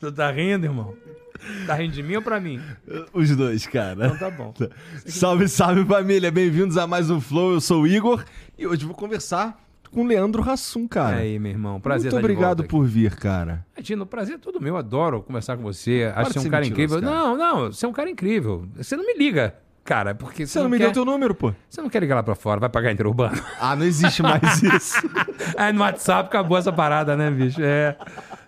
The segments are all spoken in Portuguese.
Tu tá rindo, irmão? Tá rindo de mim ou pra mim? Os dois, cara. Então tá bom. Salve, salve família, bem-vindos a mais um Flow. Eu sou o Igor e hoje vou conversar com o Leandro Hassum, E cara. aí, meu irmão? Prazer Muito de obrigado por vir, cara. Tino, o prazer é todo meu. Adoro conversar com você. Acho que você é um cara incrível. cara. Não, não, você é um cara incrível. Você não me liga, cara, porque você, Você não me quer... deu teu número, pô? Você não quer ligar lá pra fora, vai pagar interurbano. Ah, não existe mais isso. Aí no WhatsApp acabou essa parada, né, bicho? É.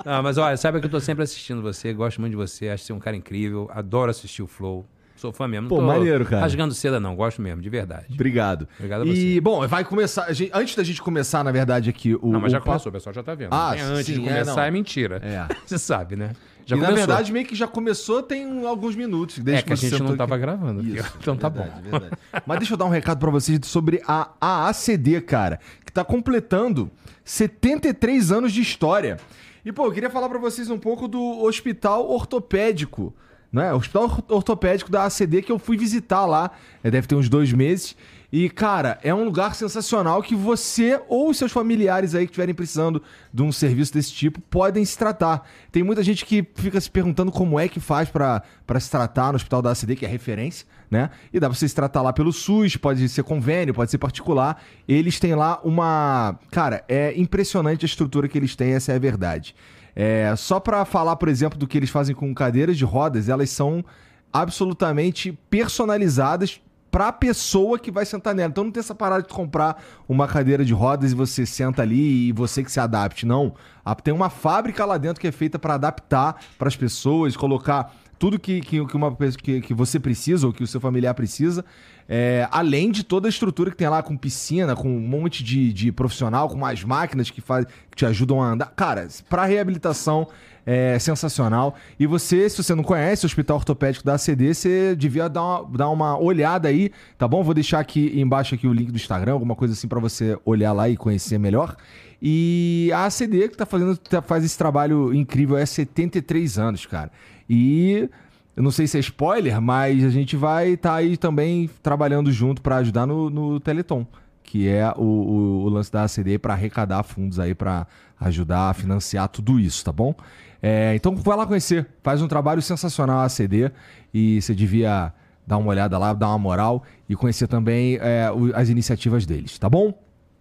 Não, mas olha, saiba que eu tô sempre assistindo você, gosto muito de você, acho você um cara incrível, adoro assistir o Flow. Sou fã mesmo. Pô, tô maneiro, cara. Rasgando seda, não, gosto mesmo, de verdade. Obrigado. Obrigado a E, bom, vai começar. a gente- antes da gente começar, na verdade, aqui o. Não, mas já o começou, o pessoal já tá vendo. Ah, Tem antes sim, de é, começar não. é, mentira. É. Você sabe, né? Já e, na começou. verdade, meio que já começou tem alguns minutos. Desde é que a você gente não sentou tava aqui. gravando. Isso, então tá verdade, bom. verdade. Mas deixa eu dar um recado pra vocês sobre a AACD, cara, que tá completando 73 anos de história. E, pô, eu queria falar pra vocês um pouco do Hospital Ortopédico, né? O Hospital Or- Ortopédico da AACD que eu fui visitar lá, é, deve ter uns dois meses. E, cara, é um lugar sensacional que você ou seus familiares aí que estiverem precisando de um serviço desse tipo podem se tratar. Tem muita gente que fica se perguntando como é que faz pra se tratar no Hospital da ACD, que é referência, né? E dá pra você se tratar lá pelo SUS, pode ser convênio, pode ser particular. Eles têm lá uma. Cara, é impressionante a estrutura que eles têm, essa é a verdade. É, só pra falar, por exemplo, do que eles fazem com cadeiras de rodas, elas são absolutamente personalizadas pra pessoa que vai sentar nela. Então não tem essa parada de comprar uma cadeira de rodas e você senta ali e você que se adapte. Não. A- Tem uma fábrica lá dentro que é feita pra adaptar para as pessoas, colocar tudo que, que, que uma, que, que você precisa ou que o seu familiar precisa. É, além de toda a estrutura que tem lá com piscina, com um monte de, de profissional, com mais máquinas que, faz, que te ajudam a andar. Cara, pra reabilitação é sensacional. E você, se você não conhece o Hospital Ortopédico da ACD, você devia dar uma, dar uma olhada aí, tá bom? Vou deixar aqui embaixo aqui o link do Instagram, alguma coisa assim pra você olhar lá e conhecer melhor. E a ACD que tá fazendo, tá- faz esse trabalho incrível é 73 anos, cara. E eu não sei se é spoiler, mas a gente vai estar aí também trabalhando junto pra ajudar no, no Teleton, que é o, o- o lance da ACD pra arrecadar fundos aí pra ajudar a financiar tudo isso, tá bom? É, então vai lá conhecer, faz um trabalho sensacional a ACD e você devia dar uma olhada lá, dar uma moral e conhecer também é, o- as iniciativas deles, tá bom?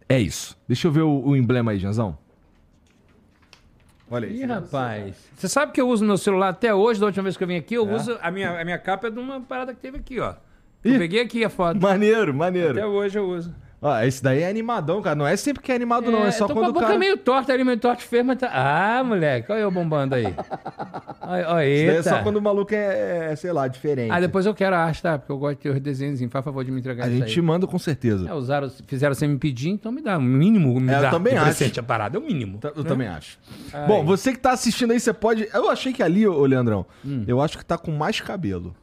É isso. Deixa eu ver o, o emblema aí, Janzão. Olha Ih, rapaz. Você sabe que eu uso meu celular até hoje, da última vez que eu vim aqui, eu uso. A minha, a minha capa é de uma parada que teve aqui, ó. Eu Ih. peguei aqui a foto. Maneiro, maneiro. Até hoje eu uso. Ó, esse daí é animadão, cara. Não é sempre que é animado, não. É só tô quando com a o boca cara. meio torta ali, meio torta feio, mas tá... Ah, moleque, olha eu bombando aí. Olha, olha Isso daí é só quando o maluco é, é, sei lá, diferente. Ah, depois eu quero a arte, tá? Porque eu gosto de ter os desenhos. Faz favor de me entregar A gente aí. manda com certeza. É, usaram, fizeram sem me pedir, então me dá. O mínimo me É, eu dá. também de acho. presente a parada, é o mínimo. Tá- Eu né? também acho. Ai. Bom, você que tá assistindo aí, você pode. Eu achei que ali, ô Leandrão, Hum. eu acho que tá com mais cabelo.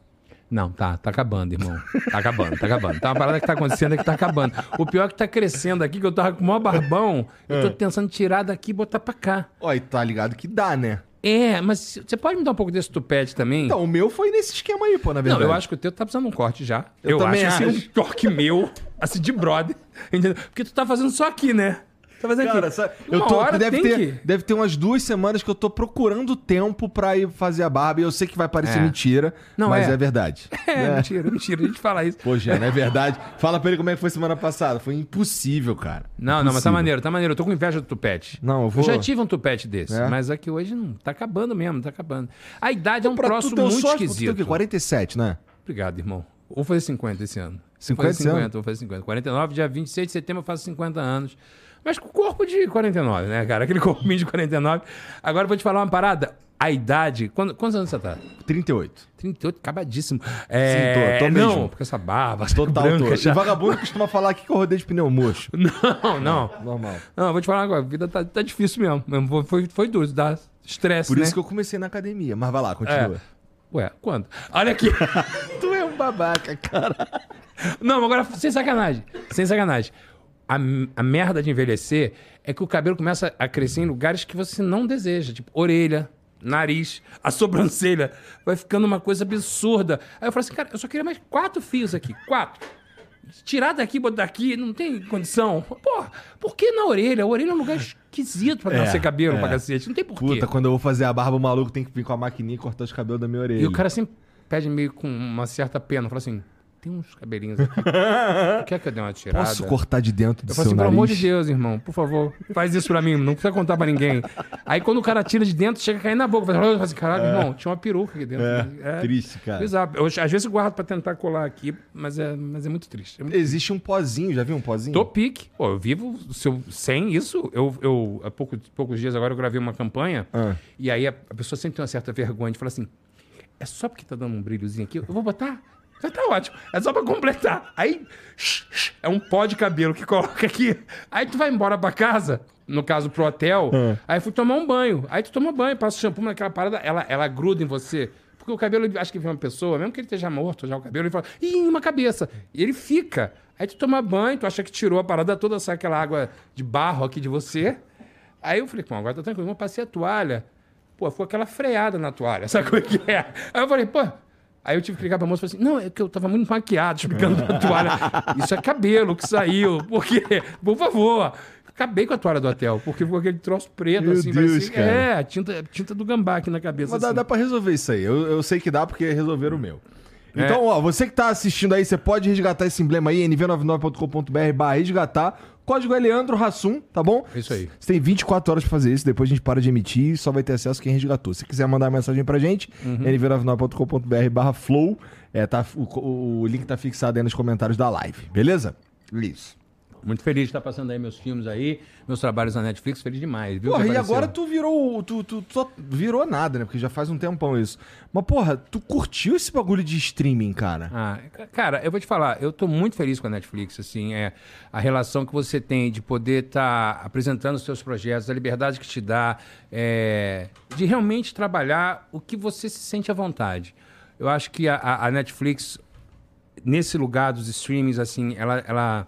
Não, tá, tá acabando, irmão. Tá acabando, tá acabando. Tá uma parada que tá acontecendo é que tá acabando. O pior é que tá crescendo aqui, que eu tava com o maior barbão, eu É. tô tentando tirar daqui e botar pra cá. Ó, e tá ligado que dá, né? É, mas você pode me dar um pouco desse tupete também? Então, o meu foi nesse esquema aí, pô, na Não, verdade. eu acho que o teu tá precisando de um corte já. Eu também acho, assim, acho. um toque meu, assim, de brother. Entendeu? Porque tu tá fazendo só aqui, né? Tá fazendo Cara, aqui. sabe, eu tô, hora deve, tem ter, que- deve ter umas duas semanas que eu tô procurando tempo pra ir fazer a barba. E eu sei que vai parecer É. mentira, Não, mas é, é. verdade. É, mentira, mentira. A gente fala isso. Pô, Jean, não é verdade? Fala pra ele como é que foi semana passada. Foi impossível, cara. Não, não, mas tá Impossível. maneiro, tá maneiro. Eu tô com inveja do tupete. Não, eu vou- já tive um tupete desse, É? mas aqui hoje não. Tá acabando mesmo, tá acabando. A idade é um troço muito sorte, tu tem o esquisito. quê? 47, né? Obrigado, irmão. Vou fazer 50 esse ano. 50 vou fazer ano? 50, vou fazer 50. 49, dia 26 de setembro eu faço 50 anos. Mas com corpo de 49, né, cara? Aquele corpinho de 49. Agora eu vou te falar uma parada. A idade. Quando- quantos anos você tá? 38. 38, acababadíssimo. É, Sim, tô- tô não, mesmo. porque essa barba, Total, branca tô. vagabundo costuma falar aqui que eu rodei de pneu murcho. Não, não. Normal. Não, eu vou te falar agora. A vida tá, tá difícil mesmo. foi, foi duro, dá estresse, Por né? isso que eu comecei na academia. Mas vai lá, continua. É. Ué, quando? Olha aqui. Tu é um babaca, cara. Não, agora, sem sacanagem. Sem sacanagem. A, a merda de envelhecer é que o cabelo começa a crescer em lugares que você não deseja. Tipo, orelha, nariz, a sobrancelha. Vai ficando uma coisa absurda. Aí eu falo assim, cara, eu só queria mais quatro fios aqui. Quatro. Tirar daqui, botar daqui, não tem condição. Pô, por que na orelha? A orelha é um lugar esquisito pra É, nascer cabelo é. pra cacete. Não tem porquê. Puta, quando eu vou fazer a barba, o maluco tem que vir com a maquininha e cortar os cabelos da minha orelha. E o cara sempre pede meio com uma certa pena. Fala assim, tem uns cabelinhos aqui. Quer que eu dê uma tirada? Posso cortar de dentro do Eu seu assim, pelo nariz? amor de Deus, irmão, por favor, faz isso pra mim, não precisa contar pra ninguém. Aí quando o cara tira de dentro, chega a cair na boca. Fala assim, caralho, irmão, tinha uma peruca aqui dentro. É, triste, cara. Bizarro. Eu, às vezes eu guardo pra tentar colar aqui, mas é, mas é muito triste. É muito Existe um pozinho, já viu um pozinho? Tô pique. Pô, eu vivo se eu- sem isso. Eu, eu há pouco, poucos dias agora eu gravei uma campanha Ah. e aí a, a pessoa sempre tem uma certa vergonha de falar assim: é só porque tá dando um brilhozinho aqui, eu vou botar. Tá ótimo. É só pra completar. Aí shh, shh, é um pó de cabelo que coloca aqui. Aí tu vai embora pra casa, no caso pro hotel, aí fui tomar um banho. Aí tu toma banho, passa shampoo naquela parada, ela, ela gruda em você. Porque o cabelo, acho que vem uma pessoa, mesmo que ele esteja morto já o cabelo, ele fala, ih, uma cabeça. E ele fica. Aí tu toma banho, tu acha que tirou a parada toda, sai aquela água de barro aqui de você. Aí eu falei, pô, agora tá tranquilo, eu passei a toalha. Pô, ficou aquela freada na toalha, sabe como é que é? Aí eu falei, pô. Aí eu tive que ligar pra moça e falei assim: não, é que eu tava muito maquiado, explicando a toalha. Isso é cabelo que saiu. Por quê? Por favor. Acabei com a toalha do hotel, porque ficou aquele troço preto, Meu assim, Deus, parecia- cara. É, tinta, tinta do gambá aqui na cabeça. Mas dá, assim. dá pra resolver isso aí. Eu, eu sei que dá porque resolveram o meu. É. Então, ó, você que tá assistindo aí, você pode resgatar esse emblema aí, nv99.com.br barra resgatar. Código é Leandro Rassum, tá bom? Isso aí. Você tem 24 horas pra fazer isso, depois a gente para de emitir e só vai ter acesso quem resgatou. Se quiser mandar mensagem pra gente, Uhum. nv99.com.br barra flow. É, tá, o, o link tá fixado aí nos comentários da live, beleza? Isso. Muito feliz de estar passando aí meus filmes aí, meus trabalhos na Netflix, feliz demais, viu? Porra, e agora tu virou. Tu, tu, tu só virou nada, né? Porque já faz um tempão isso. Mas, porra, tu curtiu esse bagulho de streaming, cara? Ah, ca- cara, eu vou te falar, eu tô muito feliz com a Netflix, assim, é a relação que você tem de poder estar apresentando os seus projetos, a liberdade que te dá, é, de realmente trabalhar o que você se sente à vontade. Eu acho que a, a- a Netflix, nesse lugar dos streamings, assim, ela, ela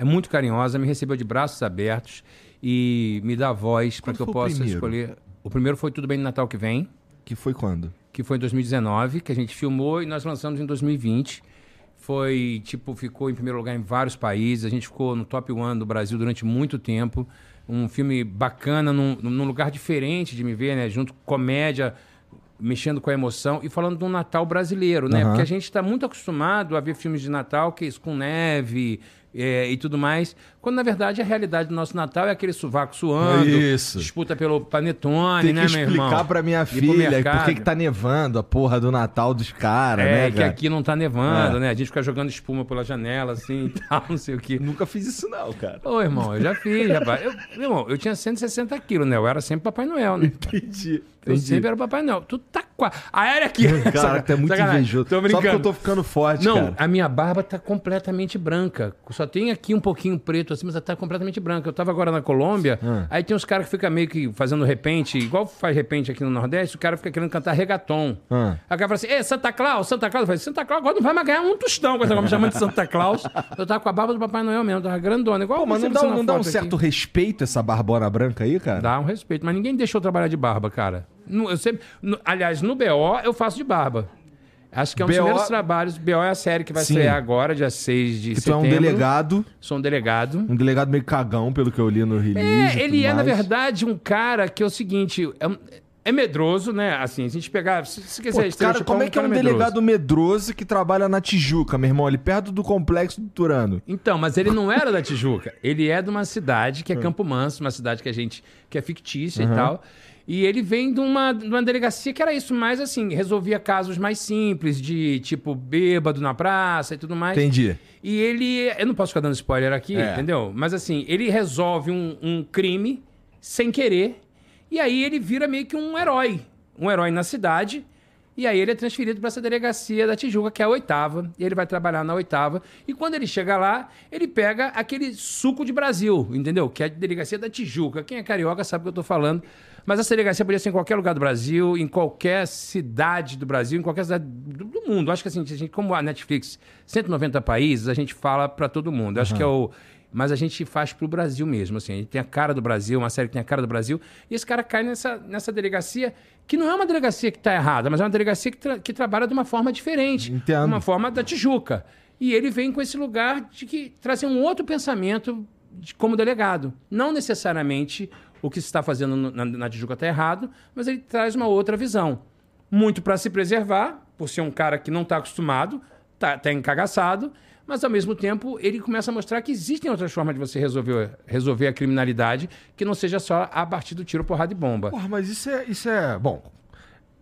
é muito carinhosa, me recebeu de braços abertos e me dá voz para que eu possa primeiro? escolher. O primeiro foi Tudo Bem no Natal que vem Que foi quando? que foi em 2019, que a gente filmou e nós lançamos em 2020. Foi, tipo, ficou em primeiro lugar em vários países. A gente ficou no top one do Brasil durante muito tempo. Um filme bacana, num, num lugar diferente de me ver, né? Junto com comédia, mexendo com a emoção e falando de um Natal brasileiro, né? Aham. Porque a gente está muito acostumado a ver filmes de Natal, que é isso, com neve é, e tudo mais. Quando, na verdade, a realidade do nosso Natal é aquele sovaco suando. Isso. Disputa pelo panetone, Tem né, que meu explicar irmão? pra minha filha por que que tá nevando a porra do Natal dos caras, É, né, que cara? aqui não tá nevando, É. né? A gente fica jogando espuma pela janela, assim e tal, não sei o quê. Nunca fiz isso não, cara. Ô, irmão, eu já fiz, rapaz. Eu, meu irmão, eu tinha 160 quilos, né? Eu era sempre Papai Noel, né? Entendi. Eu sempre era Papai Noel. Tu tá quase. Aérea aqui. Cara, tu é muito Sacanagem. invejoso. Tô Só porque eu tô ficando forte, Não, cara. a minha barba tá completamente branca. Só tem aqui um pouquinho preto assim, mas ela tá completamente branca. Eu tava agora na Colômbia, Ah. aí tem uns caras que ficam meio que fazendo repente, igual faz repente aqui no Nordeste, o cara fica querendo cantar reggaeton. Ah. Aí o cara fala assim, Ei, Santa Claus, Santa Claus. Eu falei, Santa Claus agora não vai mais ganhar um tostão com essa me chamando de Santa Claus. Eu tava com a barba do Papai Noel mesmo, tava grandona. Igual Pô, mas não dá, não dá um aqui. certo respeito essa barbona branca aí, cara? Dá um respeito, mas ninguém deixou trabalhar de barba, cara. Eu sempre, aliás, no BO eu faço de barba. Acho que é um dos BO primeiros trabalhos. BO é a série que vai Sim. estrear agora, dia 6 de Que tu é setembro. um delegado, Sou um delegado. um delegado meio cagão, pelo que eu li no release. É, ele é, na mais. verdade, um cara que é o seguinte. É, um- é medroso, né? Assim, se a gente pegar. Se, se Pô, quiser cara, como é que é um medroso. delegado medroso que trabalha na Tijuca, meu irmão? Ali perto do complexo do Turano. Então, mas ele não era da Tijuca. Ele é de uma cidade que é Campo Manso, uma cidade que a gente que é fictícia e tal. E ele vem de uma, de uma delegacia que era isso, mais assim, resolvia casos mais simples, de tipo bêbado na praça e tudo mais. Entendi. E ele. Eu não posso ficar dando spoiler aqui, É. entendeu? Mas assim, ele resolve um, um crime sem querer. E aí ele vira meio que um herói. Um herói na cidade. E aí ele é transferido para essa delegacia da Tijuca, que é a oitava. E ele vai trabalhar na oitava. E quando ele chega lá, ele pega aquele suco de Brasil, entendeu? Que é a delegacia da Tijuca. Quem é carioca sabe o que eu tô falando. Mas essa delegacia podia ser em qualquer lugar do Brasil, em qualquer cidade do Brasil, em qualquer cidade do, do mundo. Acho que assim, a gente, como a Netflix, 190 países, a gente fala para todo mundo. Acho que é o. Mas a gente faz pro Brasil mesmo, assim. A gente tem a cara do Brasil, uma série que tem a cara do Brasil. E esse cara cai nessa, nessa delegacia, que não é uma delegacia que tá errada, mas é uma delegacia que, tra- que trabalha de uma forma diferente. Entendo. Uma forma da Tijuca. E ele vem com esse lugar de que trazer um outro pensamento de- como delegado. Não necessariamente o que se está fazendo na, na Tijuca está errado, mas ele traz uma outra visão. Muito para se preservar, por ser um cara que não está acostumado, está tá encagaçado, mas ao mesmo tempo ele começa a mostrar que existem outras formas de você resolver, resolver a criminalidade que não seja só a partir do tiro, porrada e bomba. Porra, mas isso é, isso é. Bom.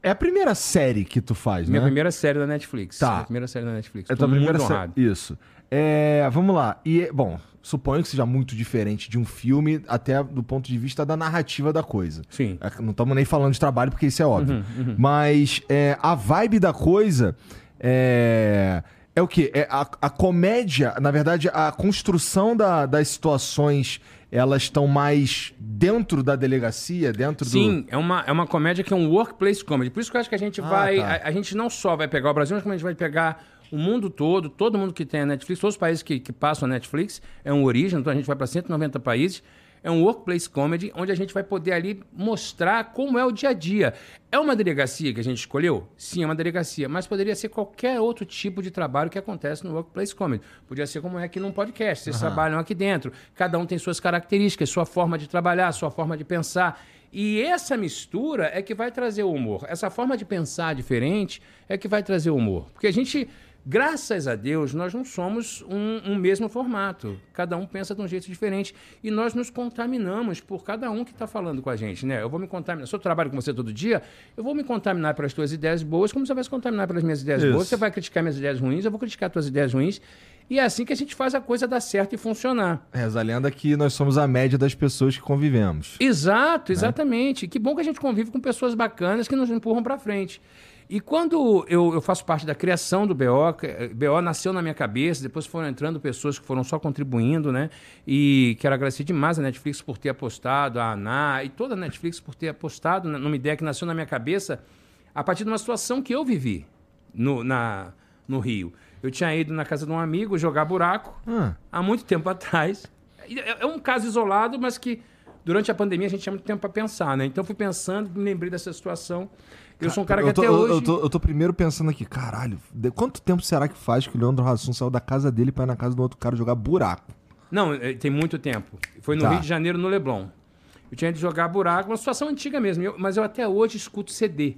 É a primeira série que tu faz, Minha né? primeira série da Netflix. Tá. Minha primeira série da Netflix. É Tô tua primeira série. Isso. É, vamos lá. E, bom, suponho que seja muito diferente de um filme, até do ponto de vista da narrativa da coisa. Sim. É, Não estamos nem falando de trabalho, porque isso é óbvio. Uhum, Mas é, a vibe da coisa é. É o quê? É a, a comédia, na verdade, a construção da- das situações, elas estão mais dentro da delegacia, dentro do. Sim, é uma, é uma comédia que é um workplace comedy. Por isso que eu acho que a gente Ah, vai. tá. A, a gente não só vai pegar o Brasil, mas como a gente vai pegar o mundo todo, todo mundo que tem a Netflix, todos os países que, que passam a Netflix, é um origem, então a gente vai para 190 países. É um workplace comedy onde a gente vai poder ali mostrar como é o dia a dia. É uma delegacia que a gente escolheu? Sim, é uma delegacia, mas poderia ser qualquer outro tipo de trabalho que acontece no workplace comedy. Podia ser como é aqui num podcast, vocês trabalham aqui dentro, cada um tem suas características, sua forma de trabalhar, sua forma de pensar. E essa mistura é que vai trazer o humor. Essa forma de pensar diferente é que vai trazer o humor. Porque a gente, graças a Deus, nós não somos um, um mesmo formato. Cada um pensa de um jeito diferente. E nós nos contaminamos por cada um que está falando com a gente. Né? Eu vou me contaminar. Se eu trabalho com você todo dia, eu vou me contaminar pelas tuas ideias boas, como você vai se contaminar pelas minhas ideias Isso. boas. Você vai criticar minhas ideias ruins, eu vou criticar tuas ideias ruins. E é assim que a gente faz a coisa dar certo e funcionar. Reza a lenda que nós somos a média das pessoas que convivemos. Exato, exatamente. Que bom que a gente convive com pessoas bacanas que nos empurram para frente. E quando eu, eu faço parte da criação do BO, eh, BO nasceu na minha cabeça, depois foram entrando pessoas que foram só contribuindo, né? E quero agradecer demais a Netflix por ter apostado, a ANA e toda a Netflix por ter apostado numa ideia que nasceu na minha cabeça a partir de uma situação que eu vivi no, na, no Rio. Eu tinha ido na casa de um amigo jogar buraco Ah, há muito tempo atrás. É é um caso isolado, mas que durante a pandemia a gente tinha muito tempo para pensar, né? Então fui pensando, me lembrei dessa situação. Eu sou um cara que tô, até hoje. eu, tô, eu tô primeiro pensando aqui, caralho, quanto tempo será que faz que o Leandro Hassum saiu da casa dele pra ir na casa do outro cara jogar buraco? Não, eh, tem muito tempo. Foi no Tá. Rio de Janeiro, no Leblon. Eu tinha de jogar buraco, uma situação antiga mesmo. Eu- mas eu até hoje escuto CD.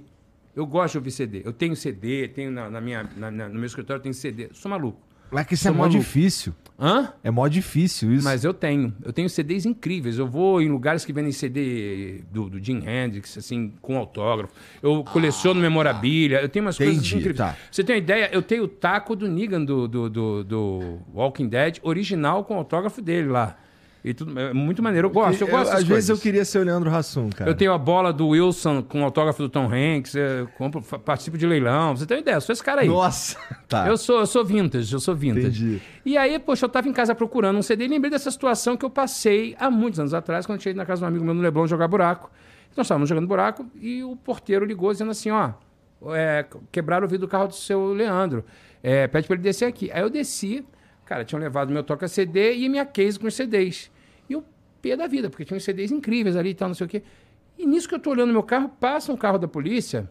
Eu gosto de ouvir CD. Eu tenho CD, tenho na, na minha, na- na- no meu escritório eu tenho CD. Sou maluco. Mas é que isso é mó difícil. Hã? É mó difícil isso. Mas eu tenho. Eu tenho CDs incríveis. Eu vou em lugares que vendem CD do, do Jim Hendrix, assim, com autógrafo. Eu coleciono memorabilia. Eu tenho umas coisas entendi, incríveis. tá. Você tem uma ideia? Eu tenho o taco do Negan do, do, do, do Walking Dead, original com autógrafo dele lá. E tudo, é muito maneiro. Eu gosto, eu gosto às dessas vezes eu coisas. queria ser o Leandro Hassum, cara. Eu tenho a bola do Wilson com autógrafo do Tom Hanks. Eu compro, fa- participo de leilão. Você tem uma ideia? Eu sou esse cara aí. Nossa, tá. Eu sou, eu sou vintage, eu sou vintage. Entendi. E aí, poxa, eu tava em casa procurando um CD e lembrei dessa situação que eu passei há muitos anos atrás, quando eu tinha ido na casa de um amigo meu no Leblon jogar buraco. Nós estávamos jogando buraco e o porteiro ligou dizendo assim, ó, é, quebraram o vidro do carro do seu Leandro. É, pede pra ele descer aqui. Aí eu desci, cara, tinham levado meu toca-CD e minha case com os CDs. E o pé da vida, porque tinha uns CDs incríveis ali e tal, não sei o quê. E nisso que eu tô olhando meu carro, passa um carro da polícia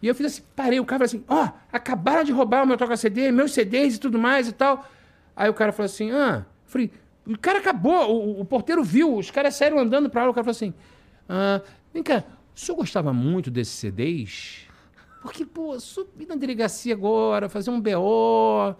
e eu fiz assim, parei o carro e falei assim, ó, acabaram de roubar o meu toca-CD, meus CDs e tudo mais e tal. Aí o cara falou assim, ah, eu falei, o cara acabou, o, o porteiro viu, os caras saíram andando pra lá, o cara falou assim, ah, vem cá, o senhor gostava muito desses CDs? Porque, pô, subir na delegacia agora, fazer um BO,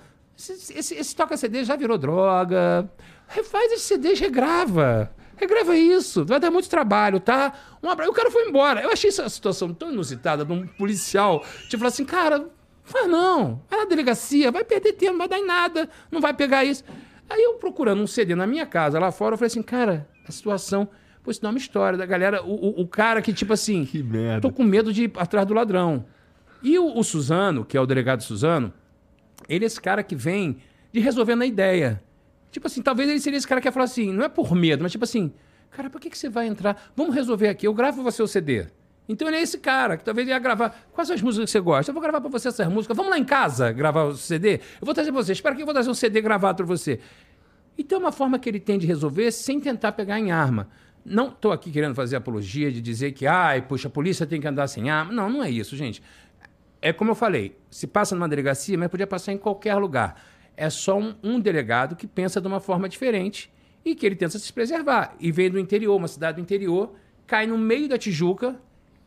esse, esse, esse toca-CD já virou droga, refaz esse CD, regrava. Regrava isso, vai dar muito trabalho, tá? Um abraço. O cara foi embora. Eu achei essa situação tão inusitada de um policial. Tipo, falar assim, cara, faz não. Vai na delegacia, vai perder tempo, não vai dar em nada, não vai pegar isso. Aí eu procurando um CD na minha casa lá fora, eu falei assim, cara, a situação. Pô, isso não é uma história da galera. O, o, o cara que, tipo assim, Que merda. tô com medo de ir atrás do ladrão. E o, o Suzano, que é o delegado Suzano, ele é esse cara que vem de resolver na ideia. Tipo assim, talvez ele seria esse cara que ia falar assim, não é por medo, mas tipo assim, cara, por que, que você vai entrar? Vamos resolver aqui, eu gravo você o CD. Então ele é esse cara que talvez ia gravar. Quais as músicas que você gosta? Eu vou gravar pra você essas músicas. Vamos lá em casa gravar o CD? Eu vou trazer pra você. Espera que eu vou trazer um CD gravado pra você. Então é uma forma que ele tem de resolver sem tentar pegar em arma. Não estou aqui querendo fazer apologia de dizer que, ai, puxa, a polícia tem que andar sem arma. Não, não é isso, gente. É como eu falei, se passa numa delegacia, mas podia passar em qualquer lugar. É só um, um delegado que pensa de uma forma diferente e que ele tenta se preservar. E vem do interior, uma cidade do interior, cai no meio da Tijuca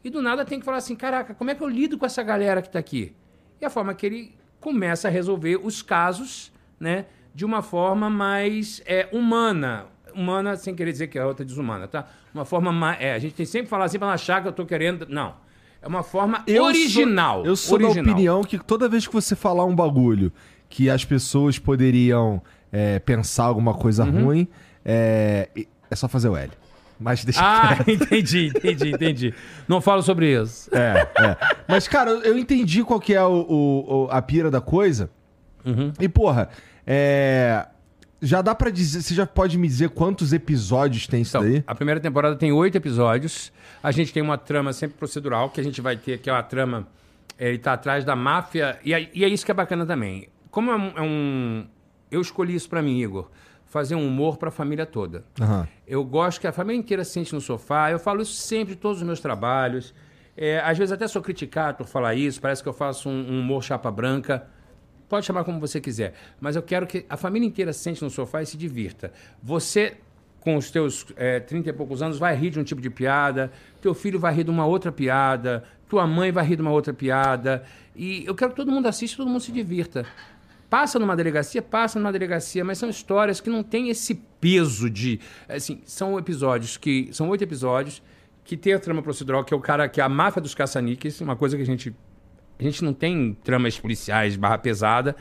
e do nada tem que falar assim: caraca, como é que eu lido com essa galera que está aqui? E a forma que ele começa a resolver os casos, né, de uma forma mais é, humana. Humana, sem querer dizer que é outra desumana, tá? Uma forma mais. É, a gente tem sempre que falar assim para achar que eu estou querendo. Não. É uma forma Eu original. Sou, eu sou original. da opinião que toda vez que você falar um bagulho que as pessoas poderiam é, pensar alguma coisa Uhum. ruim, é, é só fazer o L. Mas deixa Ah, quieto. entendi, entendi, entendi. Não falo sobre isso. É, é. Mas, cara, eu entendi qual que é o, o- a pira da coisa. Uhum. E, porra, é. Já dá pra dizer. Você já pode me dizer quantos episódios tem isso Então, daí? a primeira temporada tem oito episódios. A gente tem uma trama sempre procedural, que a gente vai ter, que é uma trama. Ele tá atrás da máfia. E é, e é isso que é bacana também. Como é um. é um- eu escolhi isso pra mim, Igor. Fazer um humor pra família toda. Aham. Eu gosto que a família inteira se sente no sofá. Eu falo isso sempre em todos os meus trabalhos. É, às vezes até sou criticado por falar isso. Parece que eu faço um, um humor chapa branca. Pode chamar como você quiser. Mas eu quero que a família inteira se sente no sofá e se divirta. Você, com os teus é, 30 e poucos anos, vai rir de um tipo de piada. Teu filho vai rir de uma outra piada. Tua mãe vai rir de uma outra piada. E eu quero que todo mundo assista, todo mundo se divirta. Passa numa delegacia, passa numa delegacia, mas são histórias que não têm esse peso de. Assim, são episódios que. São oito episódios que tem a trama procedural, que é o cara, que é a máfia dos caça-níqueis, uma coisa que a gente. A gente não tem tramas policiais barra pesada,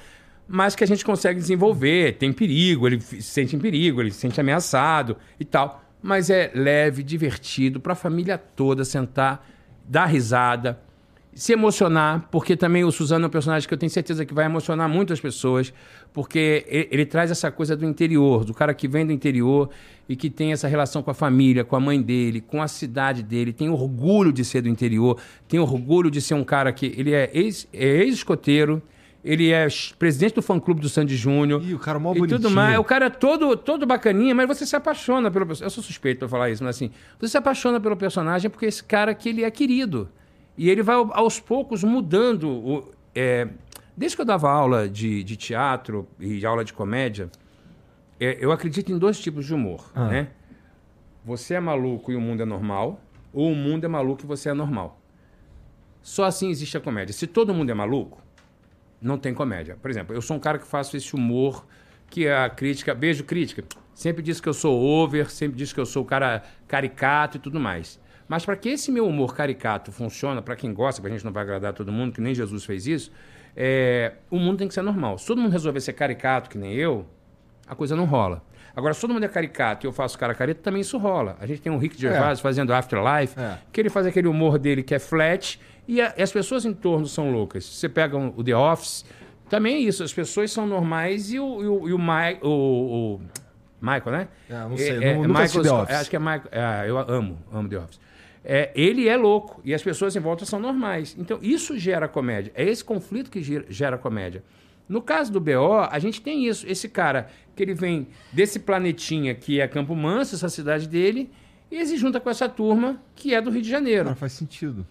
mas que a gente consegue desenvolver. Tem perigo, ele se sente em perigo, ele se sente ameaçado e tal. Mas é leve, divertido, para a família toda sentar, dar risada se emocionar, porque também o Suzano é um personagem que eu tenho certeza que vai emocionar muito as pessoas, porque ele, ele traz essa coisa do interior, do cara que vem do interior e que tem essa relação com a família, com a mãe dele, com a cidade dele, tem orgulho de ser do interior, tem orgulho de ser um cara que ele é ex- é ex-escoteiro, ele é presidente do fã-clube do Sandy Júnior. Ih, o cara mó e tudo bonitinho. mais. O cara é todo, todo bacaninha, mas você se apaixona pelo personagem. Eu sou suspeito pra falar isso, mas assim, você se apaixona pelo personagem porque esse cara que ele é querido. E ele vai ao- aos poucos mudando. O, é, desde que eu dava aula de, de teatro e aula de comédia, é, eu acredito em dois tipos de humor, Ah. né? Você é maluco e o mundo é normal, ou o mundo é maluco e você é normal. Só assim existe a comédia. Se todo mundo é maluco, não tem comédia. Por exemplo, eu sou um cara que faço esse humor que a crítica, beijo crítica, sempre diz que eu sou over, sempre diz que eu sou o cara caricato e tudo mais. Mas para que esse meu humor caricato funcione, para quem gosta, que a gente não vai agradar todo mundo, que nem Jesus fez isso, é, o mundo tem que ser normal. Se todo mundo resolver ser caricato, que nem eu, a coisa não rola. Agora, se todo mundo é caricato e eu faço cara careta, também isso rola. A gente tem o Rick Gervais fazendo Afterlife, É. que ele faz aquele humor dele que é flat e, a- e as pessoas em torno são loucas. Você pega um- o The Office, também é isso. As pessoas são normais e o, e o, e o, o- o- Michael, né? É, não sei, nu- nunca assisti Michael The Office. Acho que é Michael. é, eu amo, amo The Office. É, ele é louco e as pessoas em volta são normais. Então, isso gera comédia. É esse conflito que gera, gera comédia. No caso do BO, a gente tem isso. Esse cara que ele vem desse planetinha que é Campo Manso, essa cidade dele, e ele se junta com essa turma que é do Rio de Janeiro. Cara, faz sentido.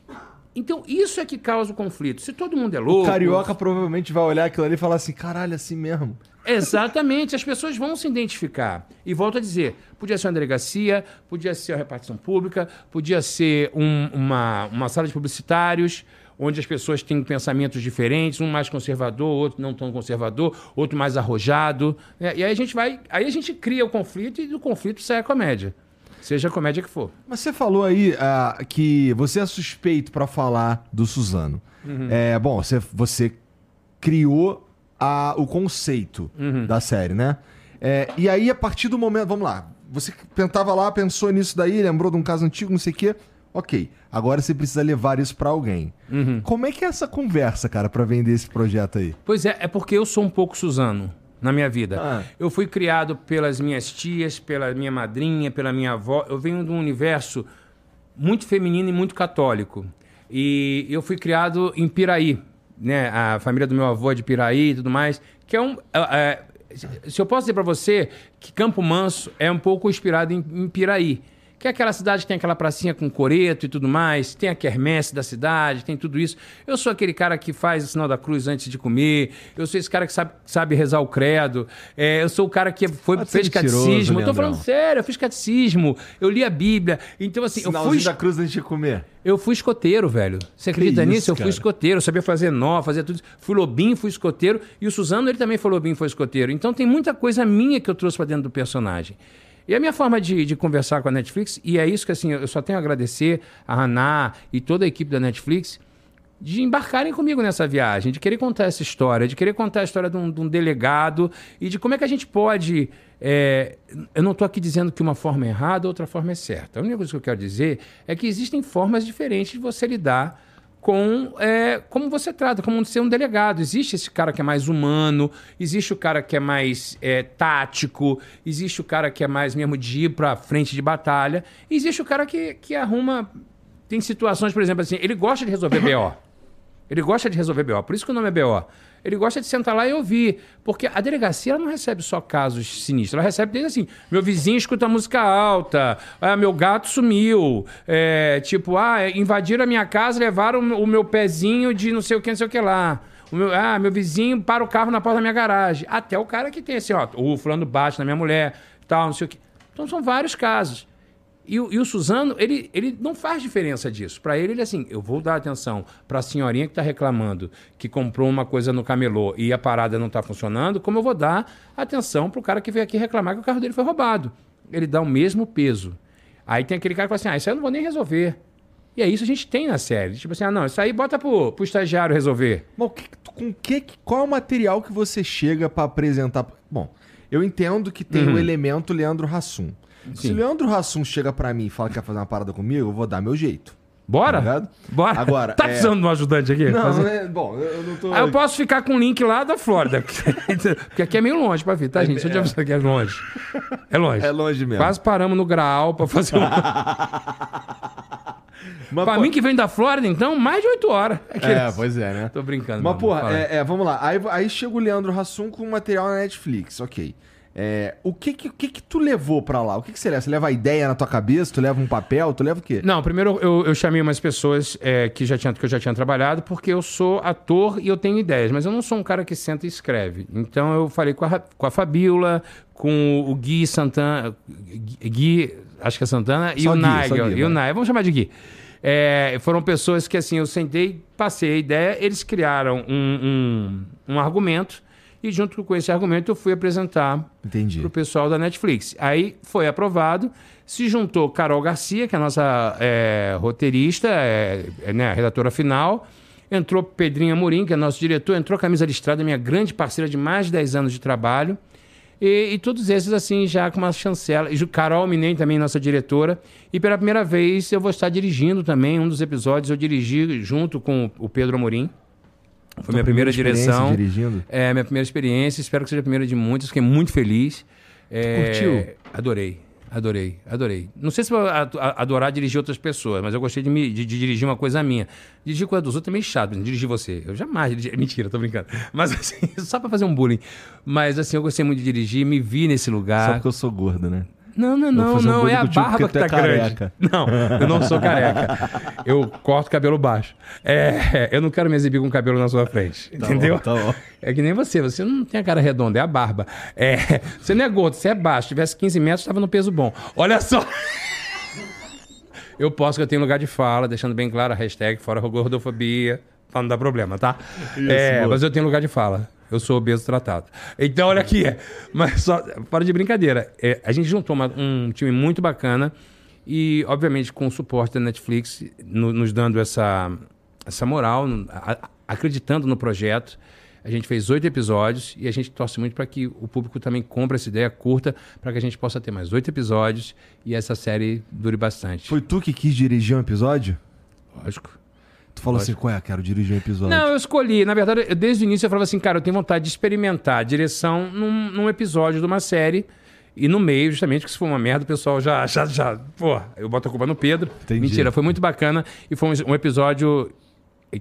Então, isso é que causa o conflito. Se todo mundo é louco. O carioca provavelmente vai olhar aquilo ali e falar assim: caralho, assim mesmo. Exatamente, as pessoas vão se identificar. E volto a dizer, podia ser uma delegacia, podia ser uma repartição pública, podia ser um- uma, uma sala de publicitários, onde as pessoas têm pensamentos diferentes, um mais conservador, outro não tão conservador, outro mais arrojado. né? E aí a gente vai. Aí a gente cria o conflito e do conflito sai a comédia. Seja a comédia que for. Mas você falou aí ah, que você é suspeito pra falar do Suzano. É, bom, você, você criou a- o conceito da série, né? É, e aí, a partir do momento. Vamos lá. Você tentava lá, pensou nisso daí, lembrou de um caso antigo, não sei o quê. Ok. Agora você precisa levar isso pra alguém. Como é que é essa conversa, cara, pra vender esse projeto aí? Pois é, é porque eu sou um pouco Suzano na minha vida. Ah. Eu fui criado pelas minhas tias, pela minha madrinha, pela minha avó. Eu venho de um universo muito feminino e muito católico. E eu fui criado em Piraí, né? A família do meu avô é de Piraí e tudo mais, que é um é, é, se eu posso dizer para você que Campo Manso é um pouco inspirado em, em Piraí, que é aquela cidade que tem aquela pracinha com coreto e tudo mais, tem a quermesse da cidade, tem tudo isso. Eu sou aquele cara que faz o sinal da cruz antes de comer, eu sou esse cara que sabe, sabe rezar o credo, é, eu sou o cara que foi, Pode fez catecismo. Eu tô falando sério, eu fiz catecismo, eu li a Bíblia. Então, assim, eu Sinalzinho fui, da cruz antes de comer. eu fui escoteiro, velho. Você acredita isso, nisso? Eu cara? fui escoteiro, eu sabia fazer nó, fazer tudo isso. Fui lobinho, fui escoteiro. E o Suzano, ele também foi lobinho, foi escoteiro. Então tem muita coisa minha que eu trouxe pra dentro do personagem. E a minha forma de, de conversar com a Netflix, e é isso que assim, eu só tenho a agradecer a Haná e toda a equipe da Netflix de embarcarem comigo nessa viagem, de querer contar essa história, de querer contar a história de um, de um delegado e de como é que a gente pode. é, eu não estou aqui dizendo que uma forma é errada, outra forma é certa. A única coisa que eu quero dizer é que existem formas diferentes de você lidar com é, como você trata, como ser um delegado. Existe esse cara que é mais humano, existe o cara que é mais é, tático, existe o cara que é mais mesmo de ir para frente de batalha, existe o cara que, que arruma. Tem situações, por exemplo, assim, ele gosta de resolver BO. Ele gosta de resolver BO, por isso que o nome é BO. Ele gosta de sentar lá e ouvir. Porque a delegacia não recebe só casos sinistros. Ela recebe desde assim: meu vizinho escuta música alta, ah, meu gato sumiu. é, tipo, ah, invadiram a minha casa, levaram o meu pezinho de não sei o que, não sei o que lá. Meu, ah, meu vizinho para o carro na porta da minha garagem. Até o cara que tem assim, ó, o fulano bate na minha mulher, tal, não sei o que. Então são vários casos. E, o- e o Suzano, ele, ele não faz diferença disso. Para ele, ele é assim, eu vou dar atenção para a senhorinha que está reclamando que comprou uma coisa no camelô e a parada não está funcionando, como eu vou dar atenção para o cara que veio aqui reclamar que o carro dele foi roubado. Ele dá o mesmo peso. Aí tem aquele cara que fala assim, ah, isso aí eu não vou nem resolver. E é isso que a gente tem na série. Tipo assim, ah, não, isso aí bota pro, pro estagiário resolver. Mas que, com que, qual é o material que você chega pra apresentar? Bom, eu entendo que tem o elemento Leandro Hassum. Se Sim. o Leandro Hassum chega pra mim e fala que quer fazer uma parada comigo, eu vou dar meu jeito. Bora? Tá? Bora. Agora, tá é- precisando de um ajudante aqui? Não, Fazer- né? Bom, eu não tô. Ah, eu posso ficar com o link lá da Flórida. Porque aqui é meio longe pra vir, tá, gente? Deixa eu te avisar que é longe. É longe. É longe mesmo. Quase paramos no Graal pra fazer um... Mas, pra pô- mim que vem da Flórida, então, mais de 8 horas. É, Aqueles- pois é, né? Tô brincando. Mas, mano, porra, é, é, vamos lá. Aí, aí chega o Leandro Hassum com material na Netflix, ok. É, o que que, o que que tu levou pra lá? O que que você leva? Você leva a ideia na tua cabeça? Tu leva um papel? Tu leva o quê? Não, primeiro eu, eu chamei umas pessoas é, que, já tinha, que eu já tinha trabalhado, porque eu sou ator e eu tenho ideias, mas eu não sou um cara que senta e escreve. Então eu falei com a, com a Fabiola, com o Gui Santana, Gui, acho que é Santana, e Só o Gui, só Nigel. Gui, e o. Nigel, vamos chamar de Gui. É, foram pessoas que assim, eu sentei, passei a ideia, eles criaram um, um, um argumento, e junto com esse argumento eu fui apresentar Entendi. pro pessoal da Netflix. Aí foi aprovado, se juntou Carol Garcia, que é a nossa é, roteirista, é, é, né, a redatora final, entrou Pedrinho Amorim, que é nosso diretor, entrou Camisa Listrada, minha grande parceira de mais de 10 anos de trabalho, e, e todos esses, assim, já com uma chancela. E Carol Minem também, nossa diretora. E pela primeira vez eu vou estar dirigindo também um dos episódios. Eu dirigi junto com o Pedro Amorim. Foi minha primeira experiência direção. dirigindo? É, minha primeira experiência. Espero que seja a primeira de muitas. Fiquei muito feliz. É, curtiu? Adorei. Adorei, adorei. Não sei se vou adorar dirigir outras pessoas, mas eu gostei de, me- de- de dirigir uma coisa minha. Dirigir coisa dos outros é meio chato, exemplo, dirigir você. Eu jamais dirigi. Mentira, tô brincando. Mas assim, só pra fazer um bullying. Mas assim, eu gostei muito de dirigir, me vi nesse Só lugar. porque eu sou gordo, né? Não, não, não, um não. bullying É a barba que tu é tá grande. Não, eu não sou careca. Eu corto cabelo baixo. É, eu não quero me exibir com cabelo na sua frente. entendeu? bom, tá bom. É que nem você. Você não tem a cara redonda, é a barba. É, você não é gordo, você é baixo. Se tivesse 15 metros, estava no peso bom. Olha só. Eu posso que eu tenho lugar de fala, deixando bem claro a hashtag fora gordofobia, pra não dar problema, tá? é, boa. mas eu tenho lugar de fala. Eu sou obeso tratado. Então, olha aqui. Mas só, fora de brincadeira. é, a gente juntou uma- um time muito bacana e, obviamente, com o suporte da Netflix, no- nos dando essa, essa moral, a- acreditando no projeto. A gente fez oito episódios e a gente torce muito para que o público também compre essa ideia, curta, para que a gente possa ter mais oito episódios e essa série dure bastante. Foi tu que quis dirigir um episódio? Lógico. Tu falou assim, qual é? Quero dirigir um episódio. Não, eu escolhi. Na verdade, eu- desde o início eu falava assim, cara, eu tenho vontade de experimentar a direção num, num episódio de uma série. E no meio, justamente, que se for uma merda, o pessoal já, já, já. Pô, eu boto a culpa no Pedro. Entendi. Mentira, foi muito bacana. E foi um, um episódio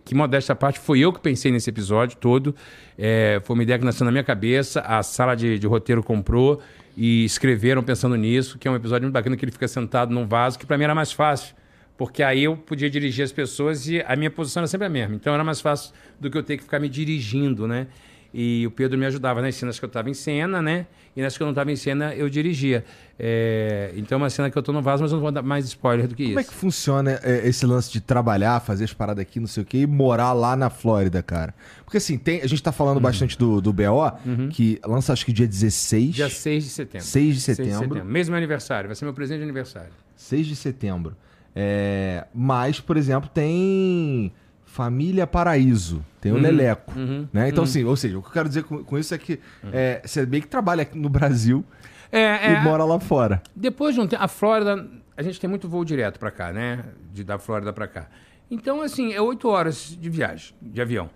que modesta parte, foi eu que pensei nesse episódio todo. É, foi uma ideia que nasceu na minha cabeça, a sala de, de roteiro comprou e escreveram pensando nisso, que é um episódio muito bacana que ele fica sentado num vaso, que para mim era mais fácil. Porque aí eu podia dirigir as pessoas e a minha posição era sempre a mesma. Então era mais fácil do que eu ter que ficar me dirigindo, né? E o Pedro me ajudava nas cenas que eu estava em cena, né? E nas que eu não estava em cena, eu dirigia. É... Então é uma cena que eu estou no vaso, mas eu não vou dar mais spoiler do que Como isso. é que funciona é, esse lance de trabalhar, fazer as paradas aqui, não sei o quê, e morar lá na Flórida, cara? Porque assim, tem, a gente tá falando bastante do, do BO, que lança acho que dia 16. Uhum. Dia 6 de setembro. 6 de setembro. Mesmo aniversário, vai ser meu presente de aniversário. 6 de setembro. É, mas, por exemplo, tem Família Paraíso, tem o Leleco. uhum, né? Então, assim, ou seja, o que eu quero dizer com, com isso é que é, você bem que trabalha aqui no Brasil É, e é, mora lá fora. Depois de um tempo, a Flórida, a gente tem muito voo direto para cá, né? De da Flórida para cá. Então, assim, é oito horas de viagem, de avião.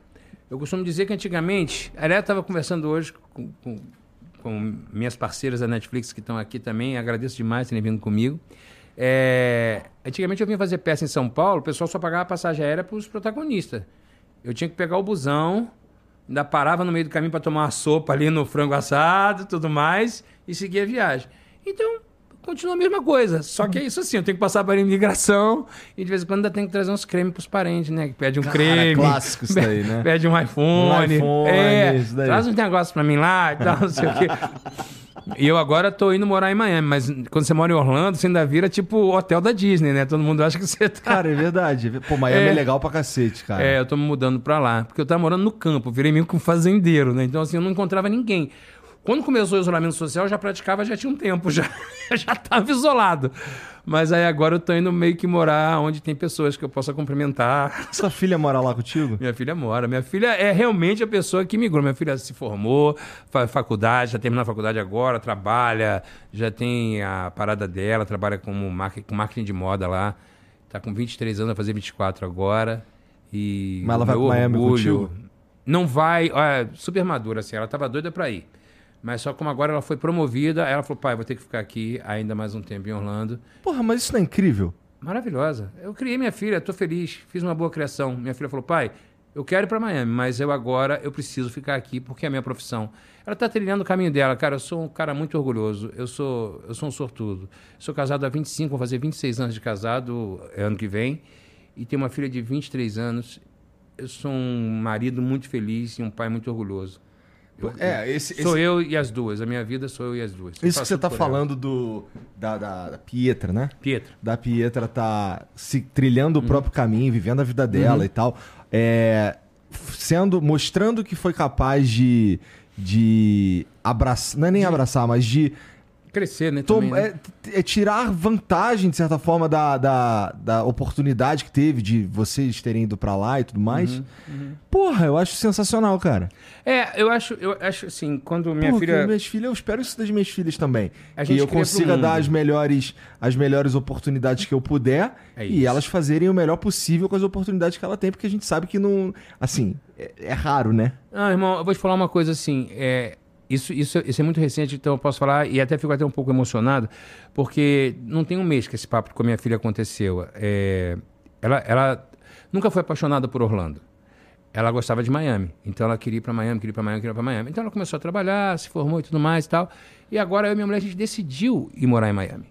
Eu costumo dizer que antigamente, a Aré estava conversando hoje com, com, com minhas parceiras da Netflix que estão aqui também, agradeço demais terem vindo comigo. É, antigamente eu vinha fazer peça em São Paulo, o pessoal só pagava passagem aérea para os protagonistas. Eu tinha que pegar o busão, ainda parava no meio do caminho para tomar uma sopa ali no frango assado tudo mais, e seguir a viagem. Então, continua a mesma coisa. Só que é isso assim, eu tenho que passar para a imigração e de vez em quando ainda tenho que trazer uns cremes pros parentes, né? Que pede um Cara, creme. clássico isso daí, né? Pede um iPhone. Um iPhone, é, isso daí. traz uns negócios para mim lá e tal, não sei o quê. E eu agora tô indo morar em Miami, mas quando você mora em Orlando, você ainda vira tipo hotel da Disney, né? Todo mundo acha que você tá. Cara, é verdade. Pô, Miami é, É. legal pra cacete, cara. É, eu tô me mudando pra lá. Porque eu tava morando no campo, virei meio que um fazendeiro, né? Então, assim, eu não encontrava ninguém. Quando começou o isolamento social, eu já praticava já tinha um tempo, já, já tava isolado. Mas aí agora eu tô indo meio que morar onde tem pessoas que eu possa cumprimentar. Sua filha mora lá contigo? Minha filha mora. Minha filha é realmente a pessoa que migrou. Minha filha se formou, faz faculdade, já terminou a faculdade agora, trabalha, já tem a parada dela, trabalha como marketing, com marketing de moda lá. Tá com 23 anos, vai fazer 24 agora. E Mas ela vai pra Miami contigo? Não vai, olha, super madura assim, ela tava doida pra ir. Mas só como agora ela foi promovida, ela falou: "Pai, vou ter que ficar aqui ainda mais um tempo em Orlando". Porra, mas isso não é incrível? Maravilhosa. Eu criei minha filha, tô feliz, fiz uma boa criação. Minha filha falou: "Pai, eu quero ir para Miami, mas eu agora eu preciso ficar aqui porque é a minha profissão". Ela tá trilhando o caminho dela, cara. Eu sou um cara muito orgulhoso. Eu sou eu sou um sortudo. Sou casado há 25, vou fazer 26 anos de casado ano que vem e tenho uma filha de 23 anos. Eu sou um marido muito feliz e um pai muito orgulhoso. Eu- É, esse, Sou esse- eu e as duas. A minha vida sou eu e as duas. Eu isso que você tá ela. falando do da, da, da Pietra, né? Pietro. da Pietra tá se trilhando Uhum. o próprio caminho, vivendo a vida dela e tal, é, sendo mostrando que foi capaz de de abraçar, não é nem abraçar, mas de Crescer, né? tom- também, né? é, é tirar vantagem de certa forma da, da, da oportunidade que teve de vocês terem ido pra lá e tudo mais. Uhum, Porra, eu acho sensacional, cara. É, eu acho, eu acho assim, quando minha filha. minhas filhas, eu espero isso das minhas filhas também. A que eu consiga dar as melhores, as melhores oportunidades que eu puder É e elas fazerem o melhor possível com as oportunidades que ela tem, porque a gente sabe que não. Assim, é, é raro, né? Ah, irmão, eu vou te falar uma coisa assim. É, isso, isso, isso é muito recente, então eu posso falar, e até fico até um pouco emocionado, porque não tem um mês que esse papo com a minha filha aconteceu. É, ela, ela nunca foi apaixonada por Orlando. Ela gostava de Miami. Então ela queria ir para Miami, queria ir para Miami, queria ir para Miami. Então ela começou a trabalhar, se formou e tudo mais e tal. E agora eu e minha mulher, a gente decidiu ir morar em Miami.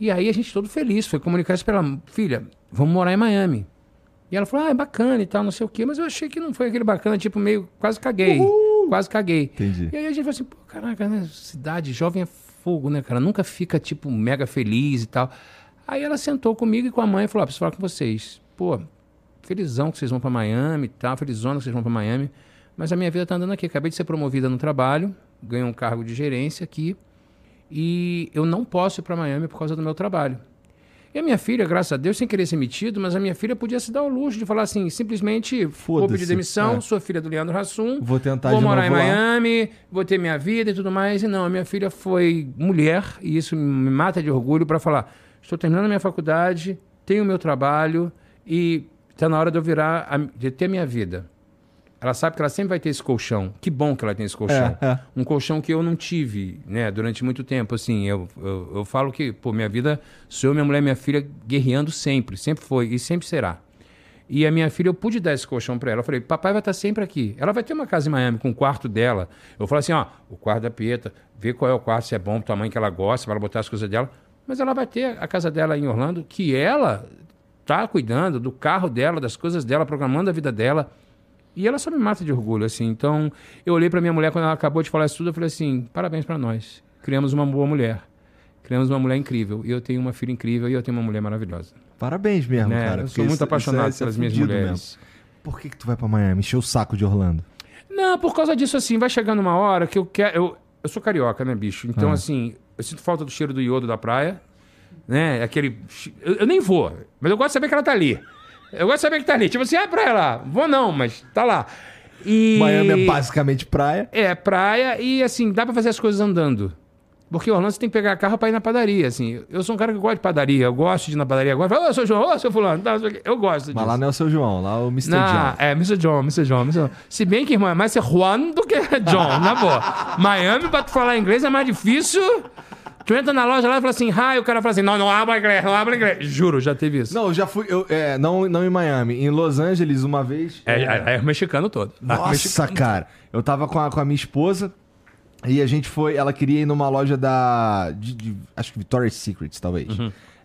E aí a gente todo feliz, foi comunicar isso para ela, filha, vamos morar em Miami. E ela falou, ah, é bacana e tal, não sei o quê. Mas eu achei que não foi aquele bacana, tipo, meio, quase caguei. Quase caguei. Entendi. E aí a gente falou assim, pô, caraca, né? Cidade jovem é fogo, né, cara? Nunca fica, tipo, mega feliz e tal. Aí ela sentou comigo e com a mãe e falou, ah, preciso falar com vocês. Pô, felizão que vocês vão pra Miami e tal, felizona que vocês vão pra Miami. Mas a minha vida tá andando aqui. Acabei de ser promovida no trabalho, ganhei um cargo de gerência aqui. E eu não posso ir para Miami por causa do meu trabalho. E a minha filha, graças a Deus, sem querer ser metido, mas a minha filha podia se dar o luxo de falar assim, simplesmente, vou pedir demissão, é. sou filha do Leandro Hassum, Vou tentar vou morar em. Miami, vou ter minha vida e tudo mais. E não, a minha filha foi mulher, e isso me mata de orgulho para falar, estou terminando a minha faculdade, tenho o meu trabalho e está na hora de eu virar, a- de ter minha vida. Ela sabe que ela sempre vai ter esse colchão. Que bom que ela tem esse colchão. É, é. Um colchão que eu não tive, né, durante muito tempo. Assim, eu, eu, eu falo que, pô, minha vida sou eu, minha mulher minha filha guerreando sempre. Sempre foi e sempre será. E a minha filha, eu pude dar esse colchão pra ela. Eu falei, papai vai estar sempre aqui. Ela vai ter uma casa em Miami com o quarto dela. Eu falei assim, ó, o quarto da Pieta, vê qual é o quarto, se é bom mãe que ela gosta, pra ela botar as coisas dela. Mas ela vai ter a casa dela em Orlando, que ela tá cuidando do carro dela, das coisas dela, programando a vida dela. E ela só me mata de orgulho, assim. Então, eu olhei pra minha mulher quando ela acabou de falar isso tudo, eu falei assim, parabéns pra nós. Criamos uma boa mulher. Criamos uma mulher incrível. E eu tenho uma filha incrível e eu tenho uma mulher maravilhosa. Parabéns mesmo, Né? cara. eu sou muito isso- apaixonado isso é- pelas é minhas mulheres. mesmo. Por que, que tu vai pra Miami? Encher o saco de Orlando. Não, por causa disso, assim, vai chegando uma hora que eu quero. Eu, eu sou carioca, né, bicho? Então, assim, eu sinto falta do cheiro do iodo da praia, né? Aquele. Eu, eu nem vou, mas eu gosto de saber que ela tá ali. Eu gosto de saber que tá ali. Tipo assim, ah, praia lá. Vou não, mas tá lá. E... Miami é basicamente praia. É, praia e, assim, dá pra fazer as coisas andando. Porque Orlando você tem que pegar carro pra ir na padaria, assim. Eu sou um cara que gosta de padaria, eu gosto de ir na padaria. Agora, fala, ô, seu João, ô, seu fulano, tá, eu gosto disso. Mas lá não é o seu João, lá é o Mr. Não, John. é, Mr. John, Mr. John, Mr. John. Se bem que, irmão, é mais ser Juan do que John, na boa. Miami, pra tu falar inglês, é mais difícil. Tu entra na loja lá e fala assim, hi, o cara fala assim, não, não habla inglês, não habla inglês. Juro, já teve isso. Não, eu já fui. Eu, é, não, não em Miami. Em Los Angeles, uma vez. É, é, é o mexicano todo. Ah, Nossa, mexicano. cara. Eu tava com a, com a minha esposa e a gente foi. Ela queria ir numa loja da. de- de- acho que Victoria's Secrets, talvez.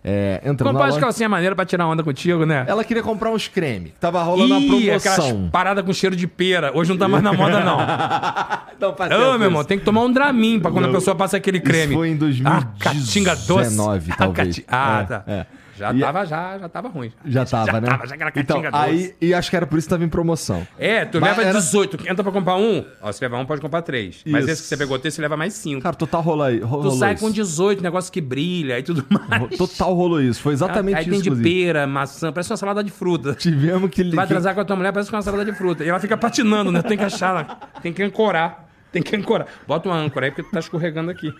É, entrando Comprar na as loja, calcinhas maneiras pra tirar onda contigo, né? Ela queria comprar uns creme. Tava rolando uma Ih, promoção. aquelas paradas com cheiro de pera. Hoje não tá mais na moda, não. Não, faz Ô, meu irmão, tem que tomar um Dramin pra quando a pessoa passa aquele creme. Isso foi em Ah, caatinga doce. 2019, Ah, talvez. cati- Ah, É, tá. é. Já E- tava, já, já tava ruim. Já tava, né? Tava, já aquela então, doce. aí, e acho que era por isso que tava em promoção. É, tu Mas leva era- 18, entra pra comprar um, ó, se levar um, pode comprar três. Mas Isso. esse que você pegou três, você leva mais cinco. Cara, total rolou aí. ro- tu rolou sai isso. com 18, negócio que brilha e tudo mais. Total rolou isso. Foi exatamente Aí isso, tem de inclusive. pera, maçã, parece uma salada de fruta. Tivemos que... Vai que- transar com a tua mulher, parece uma salada de fruta. E ela fica patinando, né? Tem que achar, tem que ancorar. Tem que ancorar. Bota uma âncora aí, porque tu tá escorregando aqui.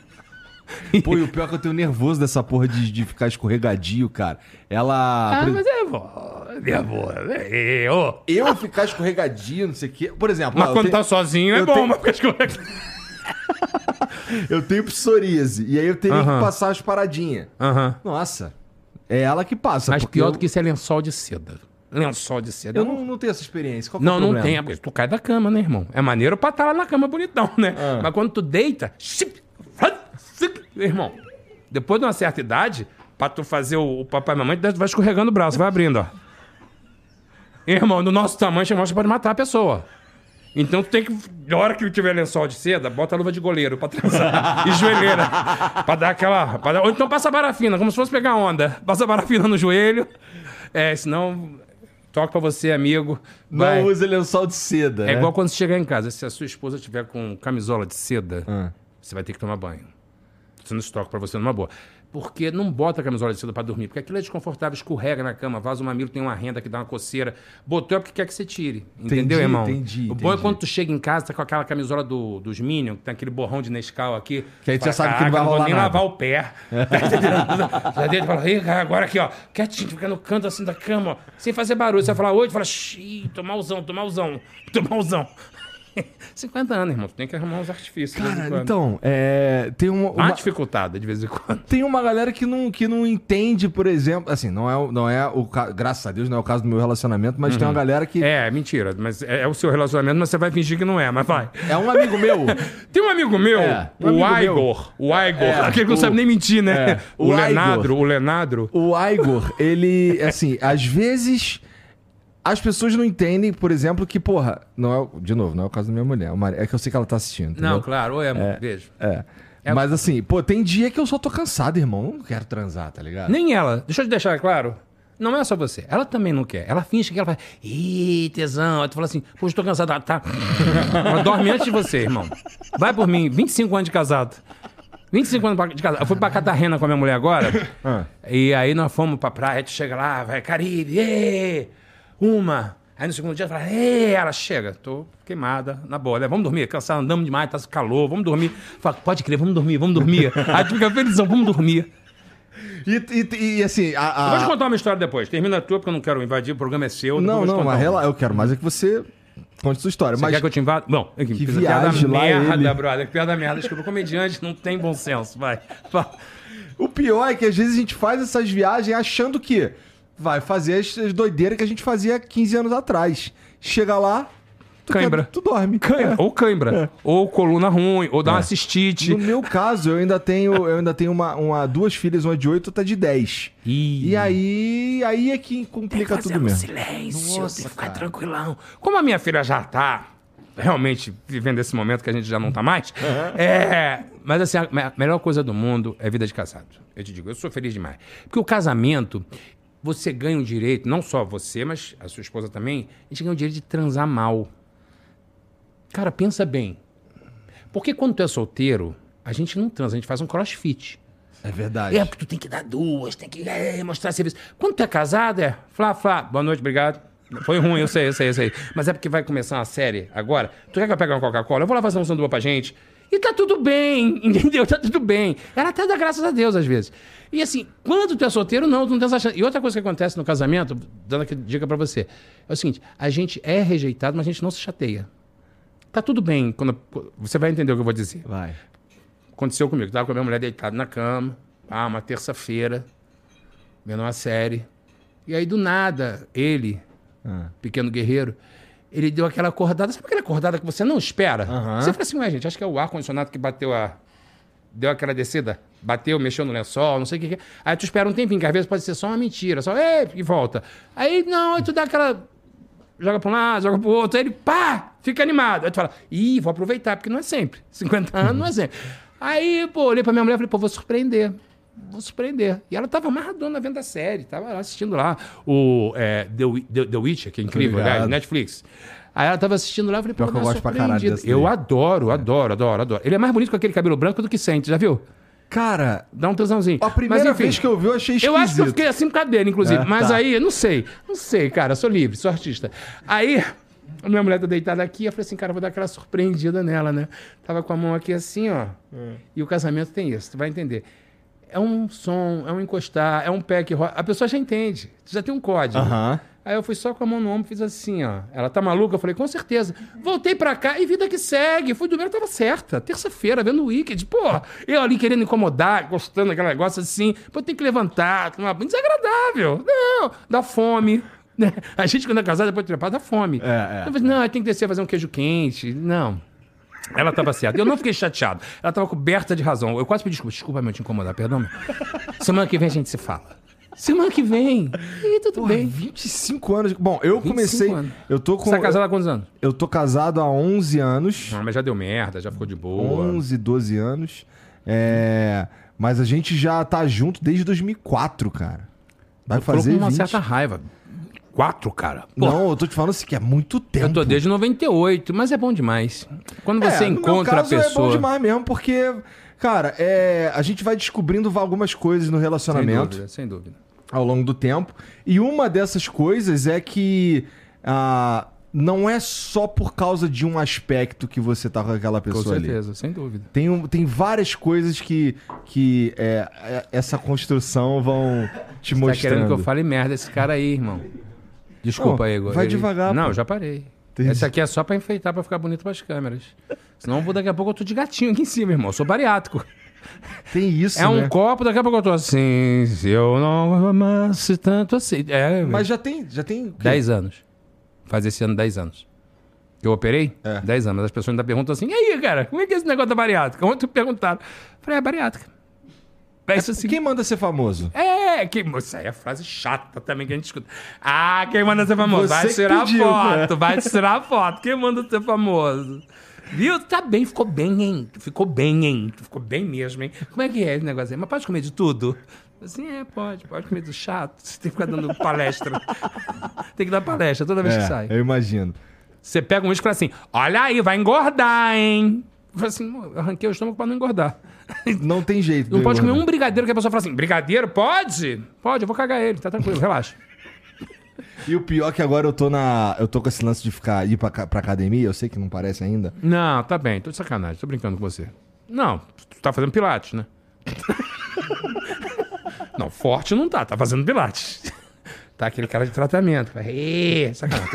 Pô, e o pior é que eu tenho nervoso dessa porra de, de ficar escorregadio, cara. Ela... Ah, por- mas é bom. É bom. É, ô. Eu ficar escorregadio, não sei o quê. Por exemplo, Mas ó, eu quando tenho- tá sozinho é eu bom, tenho- mas fica escorregando. eu tenho psoríase. E aí eu teria Aham. que passar as paradinhas. Aham. Nossa. É ela que passa. Mas pior eu, do que isso é lençol de seda. Lençol de seda. Eu não, não tenho essa experiência. Qual é Não, não tem. é porque Tu cai da cama, né, irmão? É maneiro pra estar lá na cama bonitão, né? Ah. Mas quando tu deita. fat, Irmão, depois de uma certa idade, pra tu fazer o, o papai e mamãe, tu vai escorregando o braço, vai abrindo, ó. Irmão, do nosso tamanho, chama pode matar a pessoa. Então tu tem que, na hora que tiver lençol de seda, bota a luva de goleiro pra transar. e joelheira. Pra dar aquela. pra dar- Ou então passa barafina, como se fosse pegar onda. Passa barafina no joelho. É, senão. Toca pra você, amigo. Vai. Não use lençol de seda. É né? igual quando você chegar em casa. Se a sua esposa tiver com camisola de seda, Ah. você vai ter que tomar banho. Não estoca pra você numa boa. Porque não bota a camisola de seda pra dormir. Porque aquilo é desconfortável, escorrega na cama, vaza o mamilo, tem uma renda que dá uma coceira. Botou é porque quer que você tire. Entendeu, Entendi, irmão? entendi, O bom é entendi. quando tu chega em casa, tá com aquela camisola do- dos Minions, que tem aquele borrão de Nescau aqui. Que aí tu já sabe que não vai "Caraca, rolar vou nem nada." lavar o pé. Tá? Já dentro fala, "Ih, cara, agora aqui, ó, quietinho, fica no canto assim da cama, ó, sem fazer barulho. Você vai falar oi, tu fala, xiii, tô malzão, tô malzão, tô malzão. 50 anos, irmão, tu tem que arrumar uns artifícios. Cara, então, é, tem uma, uma uma- dificultada de vez em quando. tem uma galera que não, que não entende, por exemplo, assim, não é, o- não é o graças a Deus não é o caso do meu relacionamento, mas tem uma galera que é, É, mentira, mas é, é o seu relacionamento, mas você vai fingir que não é, mas vai. um amigo meu. Tem um amigo meu, É, um o amigo meu. Igor. O Igor. É, aquele que não o- sabe nem mentir, né? é, o, o Lenadro, o Lenadro. O Igor, ele, assim, às vezes as pessoas não entendem, por exemplo, que, porra, não é, de novo, não é o caso da minha mulher, é é que eu sei que ela tá assistindo, entendeu? Não, claro, oi, amor, beijo. É. É- Mas assim, pô, tem dia que eu só tô cansado, irmão. Eu não quero transar, tá ligado? Nem ela, deixa eu te deixar claro. Não é só você. Ela também não quer. Ela finge que ela vai. Ih, tesão. Aí tu fala assim, pô, estou cansada. Tá. Ela dorme antes de você, irmão. Vai por mim, 25 anos de casado. 25 anos de casado. Eu fui pra Catarrena com a minha mulher agora. Ah. E aí nós fomos pra praia, tu chega lá, vai, Caribe, ê, uma. Aí no segundo dia fala, ela chega, tô queimada, na boa, né? vamos dormir, cansado, andamos demais, tá calor, vamos dormir. Fala, pode crer, vamos dormir, vamos dormir. aí tu fica felizão, vamos dormir. E, e- e, assim, a. Eu vou te a... contar uma história depois. Termina a tua, porque eu não quero invadir, o programa é seu. Não, não, mas relaxa, eu quero mais é que você conte sua história. Você mas quer que eu te invada? Bom, aqui, Que piada viagem merda, ele. brother. Piada merda. Desculpa, comediante não tem bom senso. Vai. O pior é que às vezes a gente faz essas viagens achando que vai fazer as, as doideiras que a gente fazia 15 anos atrás. Chega lá, tu, Cãibra. quer- tu dorme. Cãibra, É. ou cãibra, ou coluna ruim, ou dá uma cistite. No meu caso, eu ainda tenho, eu ainda tenho uma, uma- duas filhas, uma de 8 outra de 10. Ih. E aí, aí é que complica Fazer tudo um mesmo. silêncio, Nossa, tem que ficar cara. tranquilão. Como a minha filha já tá realmente vivendo esse momento que a gente já não tá mais, é... Mas assim, a melhor coisa do mundo é vida de casado. Eu te digo, eu sou feliz demais. Porque o casamento, você ganha o direito, não só você, mas a sua esposa também, a gente ganha o direito de transar mal. Cara, pensa bem. Porque quando tu é solteiro, a gente não transa, a gente faz um crossfit. É verdade. É, porque tu tem que dar duas, tem que é, mostrar serviço. Quando tu é casado, é flá, flá, boa noite, obrigado. Foi ruim, eu sei, eu sei, eu sei. Mas é porque vai começar uma série agora. Tu quer que eu pegue uma Coca-Cola? Eu vou lá fazer um sanduíche pra gente. E tá tudo bem, entendeu? Tá tudo bem. Ela até dá graças a Deus às vezes. E assim, quando tu é solteiro, não, tu não tem essa chance. E outra coisa que acontece no casamento, dando aqui dica pra você, é o seguinte: a gente é rejeitado, mas a gente não se chateia. Tá tudo bem. Quando, você vai entender o que eu vou dizer. Vai. Aconteceu comigo. Tava com a minha mulher deitada na cama. Ah, uma terça-feira. Vendo uma série. E aí, do nada, ele, Ah. pequeno guerreiro, ele deu aquela acordada. Sabe aquela acordada que você não espera? Aham. Você fica assim, ué, gente, acho que é o ar-condicionado que bateu a. Deu aquela descida, bateu, mexeu no lençol, não sei o que, que é. Aí tu espera um tempinho, que às vezes pode ser só uma mentira, só, ei, e volta. Aí, não, aí tu dá aquela. Joga pra um lado, joga pro outro, aí ele, pá, fica animado. Aí tu fala, ih, vou aproveitar, porque não é sempre. 50 anos não é sempre. Aí, pô, olhei pra minha mulher e falei, pô, vou surpreender. Vou surpreender. E ela tava amarradona vendo a série, tava assistindo lá o é, The, The, The Witcher, que é incrível, aliás, Netflix. Aí ela tava assistindo lá, eu falei, pô, eu dá uma gosto pra caralho Eu adoro, adoro, adoro, adoro. Ele é mais bonito com aquele cabelo branco do que sente, já viu? Cara, Dá um tesãozinho. a primeira Mas, enfim, vez que eu vi, eu achei esquisito. eu acho que eu fiquei assim causa dele, inclusive. É, mas tá. aí, eu não sei. Não sei, cara. Sou livre, sou artista. Aí, a minha mulher tá deitada aqui, eu falei assim, cara, eu vou dar aquela surpreendida nela, né? Tava com a mão aqui assim, ó. É. E o casamento tem isso, tu vai entender. É um som, é um encostar, é um pé que rola. A pessoa já entende. Já tem um código. Aham. Aí eu fui só com a mão no ombro, fiz assim, ó. Ela tá maluca? Eu falei, com certeza. Voltei pra cá e vida que segue. Fui dormir, ela tava certa. Terça-feira, vendo o Wicked. Pô, eu ali querendo incomodar, gostando daquele negócio assim. Pô, tem que levantar, tomar banho. Desagradável. Não, dá fome. né? A gente, quando é casado, depois de trepar, dá fome. É, é. Eu falei, não, tem que descer fazer um queijo quente. Não. Ela tava certa. Eu não fiquei chateado. Ela tava coberta de razão. Eu quase pedi desculpa. Desculpa, meu, te incomodar. Perdão, meu. Semana que vem a gente se fala. Semana que vem. E tudo Porra, bem. 25 anos. Bom, eu 25 comecei. anos. Eu tô com. Você tá casado há quantos anos? Eu tô casado há 11 anos. Não, mas já deu merda, já ficou de boa. 11, 12 anos. É, mas a gente já tá junto desde 2004, cara. Vai Falou fazer com uma 20. certa raiva. Quatro, cara. Pô, Não, eu tô te falando assim que é muito tempo. eu tô desde 98, mas é bom demais. Quando você É, no meu encontra caso, a pessoa. É bom demais mesmo, porque, cara, é, a gente vai descobrindo algumas coisas no sem relacionamento dúvida, sem dúvida. ao longo do tempo. E uma dessas coisas é que ah, não é só por causa de um aspecto que você tá com aquela Com pessoa ali. certeza, sem dúvida. Tem, um- tem várias coisas que, que é, é, essa construção vão te Tá mostrando. querendo que eu fale merda esse cara aí, irmão. Desculpa Igor. vai Ele- devagar, Não, pô. já parei. Entendi. Esse aqui é só pra enfeitar, pra ficar bonito pras câmeras. Senão vou daqui a pouco eu tô de gatinho aqui em cima, irmão. Eu sou bariátrico. Tem isso, É um né? copo, daqui a pouco eu tô assim. Se eu não amasse tanto assim. É, Mas já tem, já tem o quê? 10 anos. Faz esse ano 10 anos. Eu operei? É. 10 anos. As pessoas ainda perguntam assim: e aí, cara, como é que é esse negócio da bariátrica? Ontem perguntaram. Falei, é bariátrica. É assim. Quem manda ser famoso? É, que, isso aí é frase chata também que a gente escuta. Ah, quem manda ser famoso? Você vai tirar pediu, foto, né? vai tirar foto. Quem manda ser famoso? Viu? Tá bem, ficou bem, hein? Ficou bem, hein? Ficou bem mesmo, hein? Como é que é esse negócio aí? Mas pode comer de tudo? Assim, é, pode. Pode comer do chato. Você tem que ficar dando palestra. tem que dar palestra toda vez que sai. É, eu imagino. Você pega um uísque e fala assim, olha aí, vai engordar, hein? Eu falo assim, "Mô, eu arranquei o estômago pra não engordar. Não tem jeito. Não de pode comer um brigadeiro que a pessoa fala assim, brigadeiro? Pode? Pode, eu vou cagar ele, tá tranquilo, relaxa. E o pior é que agora eu tô na. Eu tô com esse lance de ficar ir pra, pra academia, eu sei que não parece ainda. Não, tá bem, tô de sacanagem, tô brincando com você. Não, tu tá fazendo pilates, né? não, forte não tá, tá fazendo pilates. Tá aquele cara de tratamento. Ê, sacanagem.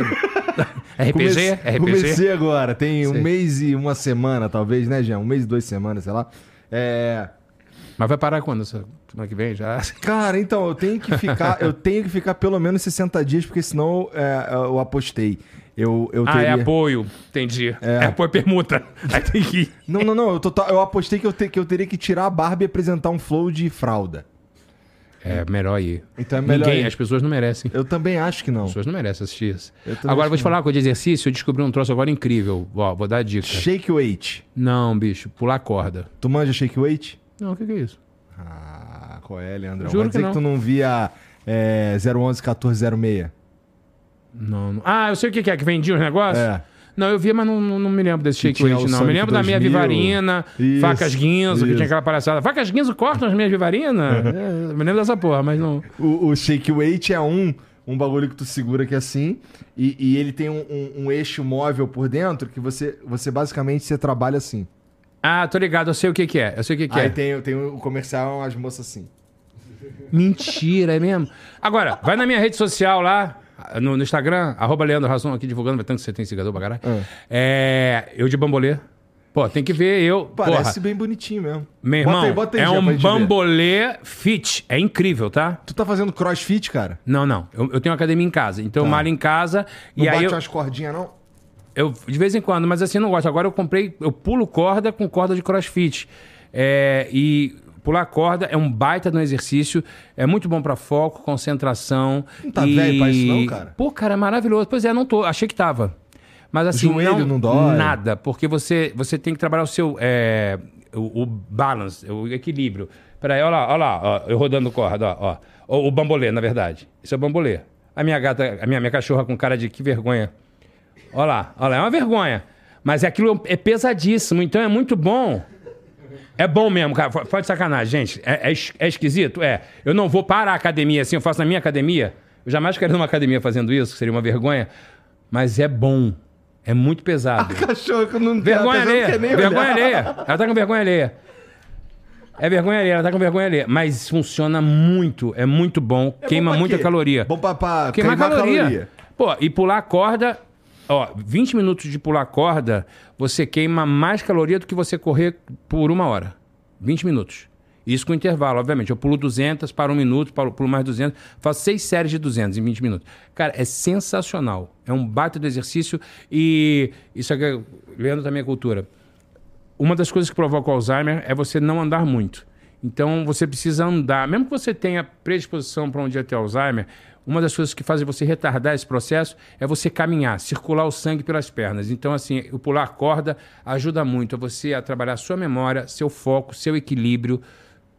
RPG? Comece- RPG? Comecei agora, tem um Sei. mês e uma semana, talvez, né, Jean? Um mês e duas semanas, sei lá. É. Mas vai parar quando? Semana que vem já? Cara, então, eu tenho que ficar, eu tenho que ficar pelo menos 60 dias, porque senão é, eu apostei. Eu, eu Ah, teria... é apoio. Entendi. É, apoio permuta. Aí tem que ir. Não, não, não. Eu, tô- eu apostei que eu, te- que eu teria que tirar a barba e apresentar um flow de fralda. É melhor ir. Então é melhor Ninguém, ir. as pessoas não merecem. Eu também acho que não. As pessoas não merecem assistir isso. Agora, vou te que falar uma coisa de exercício. Eu descobri um troço agora incrível. Ó, vou dar a dica. Shake weight. Não, bicho. Pular corda. Tu manja shake weight? Não, o que, que é isso? Ah, qual é, Leandrão? Juro Vai dizer que que, não. tu não via é, 011 1406? Não, não. Ah, eu sei o que que é. Que vendia os negócios? É. Não, eu via, mas não, não, não me lembro desse shake weight, não. Me lembro da minha 2000. vivarina, Isso, facas guinzo, que isso. tinha aquela palhaçada. Facas guinzo cortam as minhas vivarinas? É, me lembro dessa porra, mas não... O, o shake weight é um, um bagulho que tu segura aqui assim, e, e ele tem um, um- um eixo móvel por dentro que você, você basicamente você trabalha assim. Ah, tô ligado. Eu sei o que que é. Eu sei o que que Aí é. tem, tem o comercial, as moças assim. Mentira, é mesmo? Agora, vai na minha rede social lá, no, no Instagram, arroba Leandro Razon aqui divulgando, vai tanto que você tem seguidor pra caralho. É, eu de bambolê. Pô, tem que ver eu. Parece Porra, bem bonitinho mesmo. meu Bota irmão, aí, bota aí, é um gente ver. bambolê fit. É incrível, tá? Tu tá fazendo crossfit, cara? Não, não. Eu, eu tenho academia em casa. Então eu malho em casa Tá. Não e aí bate eu, umas cordinhas, não? eu. De vez em quando, mas assim eu não gosto. Agora eu comprei. Eu pulo corda com corda de crossfit. É, e pular corda é um baita no exercício. É muito bom pra foco, concentração. Não tá e... velho pra isso não, cara? Pô, cara, é maravilhoso. Pois é, não tô. Achei que tava. Mas assim, joelho não, não dói? nada. Porque você, você tem que trabalhar o seu. é, o, o balance, o equilíbrio. Peraí, olha lá, olha lá, ó, eu rodando corda, ó, ó. O, o bambolê, na verdade. Isso é o bambolê. A minha gata, a minha, minha cachorra com cara de que vergonha. Olha lá, olha lá, é uma vergonha. Mas aquilo é pesadíssimo, então é muito bom. É bom mesmo, cara. F- Fala de sacanagem, gente. É, é é esquisito? É. Eu não vou para a academia assim, eu faço na minha academia. Eu jamais quero ir numa academia fazendo isso, seria uma vergonha. Mas é bom. É muito pesado. Cachorro que eu não Vergonha alheia. nem Vergonha olhar. alheia. Ela tá com vergonha alheia. É vergonha alheia, ela tá com vergonha alheia. Mas funciona muito, é muito bom. É queima bom muita quê? caloria. Bom pra, pra Queimar, queimar caloria. caloria. Pô, e pular corda, ó, 20 minutos de pular corda, você queima mais caloria do que você correr por uma hora. 20 minutos. Isso com intervalo, obviamente. Eu pulo 200, para um minuto, pulo mais 200, faço seis séries de 200 em 20 minutos. Cara, é sensacional. É um baita do exercício e isso aqui, Leandro também é cultura. Uma das coisas que provoca o Alzheimer é você não andar muito. Então você precisa andar. Mesmo que você tenha predisposição para um dia ter Alzheimer, uma das coisas que fazem você retardar esse processo é você caminhar, circular o sangue pelas pernas. Então, assim, o pular corda ajuda muito a você a trabalhar sua memória, seu foco, seu equilíbrio,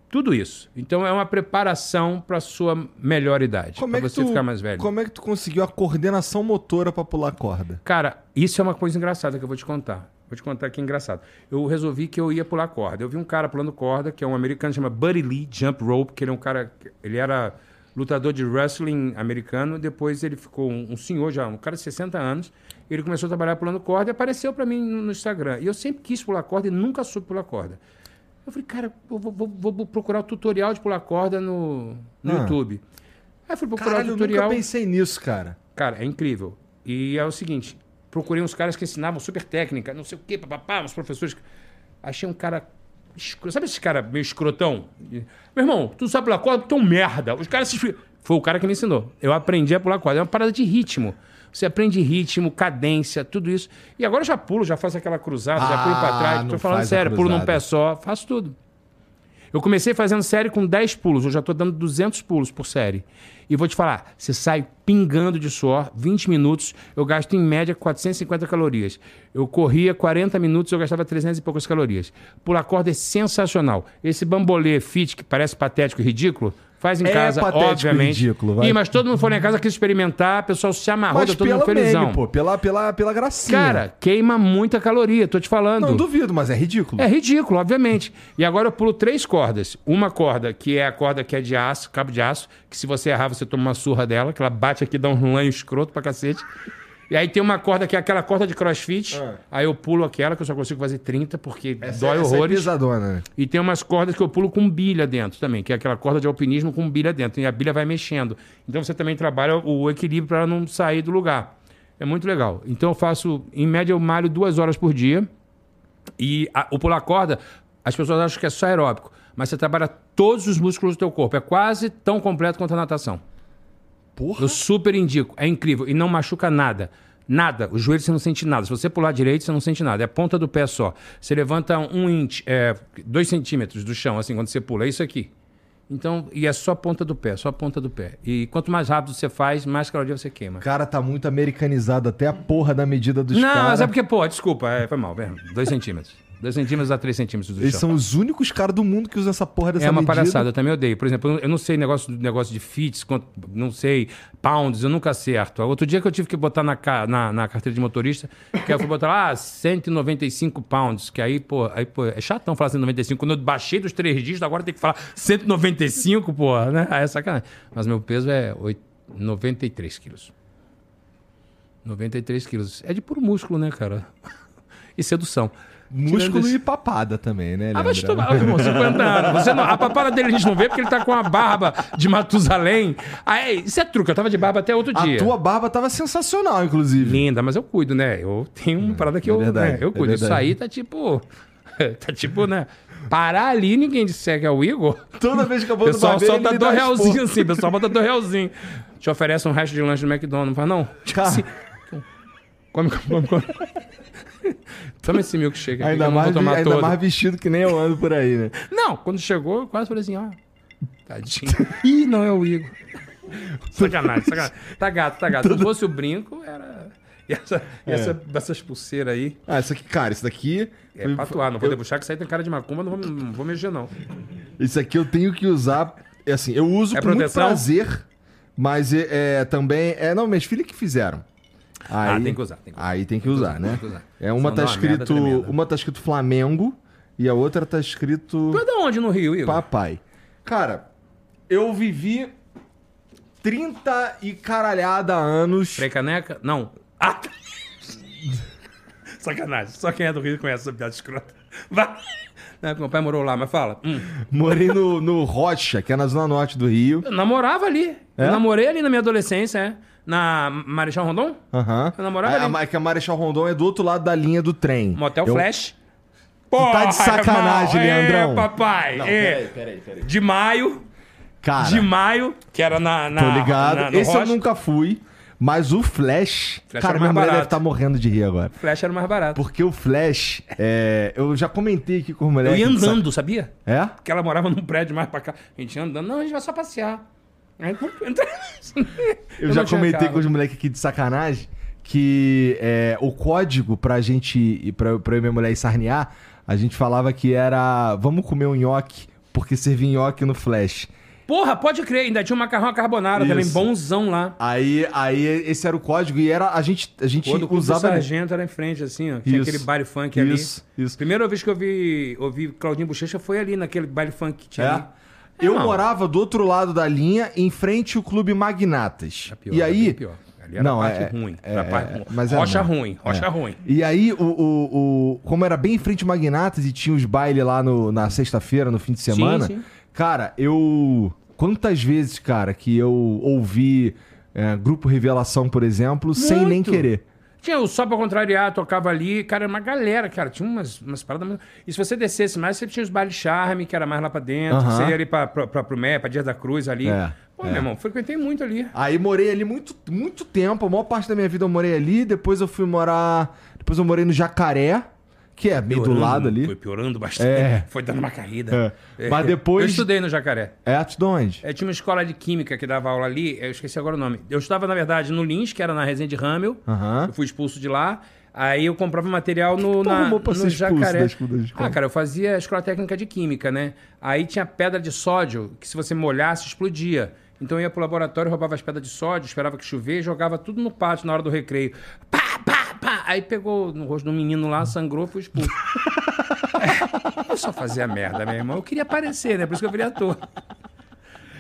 tudo isso. Então é uma preparação para sua melhor idade, para é, você tu, ficar mais velho. como é que tu conseguiu a coordenação motora pra pular corda? Cara, isso é uma coisa engraçada que eu vou te contar. Vou te contar que é engraçado. Eu resolvi que eu ia pular corda. Eu vi um cara pulando corda, que é um americano, chama Buddy Lee Jump Rope, que ele é um cara. Ele era lutador de wrestling americano, depois ele ficou um, um senhor já, um cara de 60 anos. Ele começou a trabalhar pulando corda e apareceu pra mim no, no Instagram. E eu sempre quis pular corda e nunca soube pular corda. Eu falei, cara, eu vou, vou- vou procurar o tutorial de pular corda no, no Ah. YouTube. Aí eu fui procurar Caralho, o eu tutorial. nunca pensei nisso, cara. Cara, é incrível. E é o seguinte, procurei uns caras que ensinavam super técnica, não sei o quê, papapá, uns professores. Achei um cara. Escro- Sabe esse cara meio escrotão? Meu irmão, tu sabe pular corda, tu é um merda. Os caras se. Foi o cara que me ensinou. Eu aprendi a pular corda. É uma parada de ritmo. Você aprende ritmo, cadência, tudo isso. E agora eu já pulo, já faço aquela cruzada, já pulo pra Ah, trás. Tô falando sério, pulo num pé só, faço tudo. Eu comecei fazendo série com 10 pulos, eu já tô dando 200 pulos por série. E vou te falar, você sai pingando de suor, 20 minutos, eu gasto em média 450 calorias. Eu corria 40 minutos, eu gastava 300 e poucas calorias. Pular corda é sensacional. Esse bambolê fit, que parece patético e ridículo, faz em É casa, obviamente. ridículo, vai. Ih, mas todo mundo foi em casa quis experimentar, o pessoal se amarrou, Mas tá todo mundo felizão. meme, pô, pela, pela, pela gracinha. Cara, queima muita caloria, tô te falando. não duvido, mas é ridículo. É ridículo, obviamente. E agora eu pulo três cordas. Uma corda, que é a corda que é de aço, cabo de aço, que se você errar, você toma uma surra dela, que ela bate aqui, dá um lanho escroto pra cacete. E aí tem uma corda que é aquela corda de crossfit. Ah. Aí eu pulo aquela, que eu só consigo fazer 30, porque Essa, dói essa é horrores. pesadona, né? E tem umas cordas que eu pulo com bilha dentro também, que é aquela corda de alpinismo com bilha dentro. E a bilha vai mexendo. Então você também trabalha o equilíbrio para não sair do lugar. É muito legal. Então eu faço, em média, eu malho duas horas por dia. E a- o pular corda, as pessoas acham que é só aeróbico, mas você trabalha todos os músculos do teu corpo. É quase tão completo quanto a natação. Porra. Eu super indico. É incrível. E não machuca nada. Nada. O joelho você não sente nada. Se você pular direito, você não sente nada. É a ponta do pé só. Você levanta um inch, é, dois centímetros do chão, assim, quando você pula. É isso aqui. Então, e é só a ponta do pé, só a ponta do pé. E quanto mais rápido você faz, mais caloria você queima. O cara tá muito americanizado, até a porra da medida dos não, caras. mas é porque, pô, desculpa, é, foi mal. É, dois centímetros. Dois centímetros a três centímetros do Eles chão. são os únicos caras do mundo que usam essa porra dessa É uma medida. palhaçada, eu também odeio. Por exemplo, eu não sei negócio, negócio de fits, não sei, pounds, eu nunca acerto. Outro dia que eu tive que botar na, na, na carteira de motorista, que eu fui botar lá, ah, 195 pounds, que aí, pô, aí, pô, é chatão falar 195. Quando eu baixei dos três dígitos, agora tem que falar 195, pô, né? Aí é sacanagem. Mas meu peso é oit- 93 quilos. 93 quilos. É de puro músculo, né, cara? E sedução. Músculo Tirando e esse- papada também, né? ah, te Leandro? tomar, irmão, 50 anos. Você não- a papada dele a gente não vê porque ele tá com a barba de Matusalém. Aí, isso é truque, eu tava de barba até outro A dia. tua barba tava sensacional, inclusive. Linda, mas eu cuido, né? Eu tenho uma parada que é eu, verdade, né, eu é cuido. Isso verdade. aí tá tipo. Tá tipo, né? Parar ali, ninguém disser que é o Igor. Toda vez que eu vou no pessoal barbeiro, me dois realzinhos assim, pessoal bota dois realzinhos. Te oferece um resto de lanche do McDonald's, não faz não? Tipo assim, come, come, come. Toma esse milkshake aqui, que Ainda, mais, ainda todo. mais vestido que nem eu ando por aí, né? Não, quando chegou, eu quase falei assim, ó. Tadinho. Ih, não é o Igor. Sacanagem, sacanagem. Tá gato, tá gato. Se não fosse o brinco, era. E essa, e essa- essas pulseiras aí. Ah, isso aqui, cara, isso daqui. É foi- patuar, não vou eu- debuxar que isso aí tem cara de macumba, não vou, não vou mexer, não. Isso aqui eu tenho que usar. É assim, eu uso É com muito proteção? prazer, mas é, é, também. É, não, minhas filhas que fizeram. Aí, Ah, tem que usar, tem que usar. Aí tem que usar, né? tem que usar. É, uma Senão tá escrito. Uma tá escrito Flamengo e a outra tá escrito Tu é de onde no Rio, Igor? Papai. Cara, eu vivi 30 e caralhada anos. Frei Caneca? Não. Ah! Sacanagem. Só quem é do Rio conhece essa piada escrota. Vai. Não, meu pai morou lá, mas fala. Hum. Morei no, no Rocha, que é na zona norte do Rio. Eu namorava ali. É? Eu namorei ali na minha adolescência, é. Na Marechal Rondon? Aham. Eu namorava É, ali. a, que a Marechal Rondon é do outro lado da linha do trem. Motel Eu- Flash. tá de sacanagem, irmão. Leandrão. É, papai. é. peraí, peraí. De maio. Cara, de maio, que era na. na tô ligado. na- no Esse eu Rocha. nunca fui, mas o Flash. Flash cara, era minha mais mulher barato. deve estar morrendo de rir agora. Flash era mais barato. Porque o Flash, é, eu já comentei aqui com o Eu moleque. ia de sa- andando, sabia? É? Porque ela morava num prédio mais pra cá. A gente ia andando. Não, a gente vai só passear. Aí, Eu, já comentei carro. com os moleques aqui de sacanagem que é, o código pra gente, pra, pra eu e minha mulher sarnear, a gente falava que era vamos comer um nhoque, porque servia nhoque no Flash. Porra, pode crer. Ainda tinha um macarrão carbonara também, bonzão lá. Aí, aí esse era o código e era a gente, a gente Pô, do Clube do usava. Sargento era em frente, assim, ó. Tinha Isso. aquele baile funk Isso, ali. isso. Primeira vez que eu vi, ouvi Claudinho Bochecha foi ali, naquele baile funk que tinha ali. É. Eu Irmão, morava do outro lado da linha, em frente ao Clube Magnatas. era pior, e era aí. pior. Ali era Não, parte é- ruim. é- era parte é, ruim. mas é rocha ruim. ruim, rocha É. ruim. E aí, o, o, o- como era bem em frente ao Magnatas e tinha os bailes lá no- na sexta-feira, no fim de semana, sim. cara, eu. Quantas vezes, cara, que eu ouvi é, Grupo Revelação, por exemplo, sem nem Muito. querer. Tinha o Só Pra Contrariar, tocava ali. Cara, era uma galera, cara. Tinha umas, umas paradas... E se você descesse mais, você tinha os bailes charme, que era mais lá pra dentro. Você ia ali pra, pra, pra, pro Mé, pra Dias da Cruz ali. É, Pô, é. meu irmão, frequentei muito ali. Aí morei ali muito, muito tempo, a maior parte da minha vida eu morei ali, depois eu fui morar. Depois eu morei no Jacaré, que é meio do lado ali. Foi piorando bastante. É. Foi dando uma caída. É. Mas depois- Eu estudei no Jacaré. É, de onde? É, tinha uma escola de química que dava aula ali, eu esqueci agora o nome. Eu estudava, na verdade, no Lins, que era na Resende Ramel. Aham. Eu fui expulso de lá. Aí eu comprava material no, na, pra no Jacaré. Ah, cara, eu fazia escola técnica de química, né? Aí tinha pedra de sódio, que se você molhasse, explodia. Então eu ia pro laboratório, roubava as pedras de sódio, esperava que chover jogava tudo no pátio na hora do recreio. Pá, pá. Aí pegou no rosto do menino lá, sangrou, fui expulso. Eu só fazia merda, meu irmão. Eu queria aparecer, né? Por isso que eu virei ator.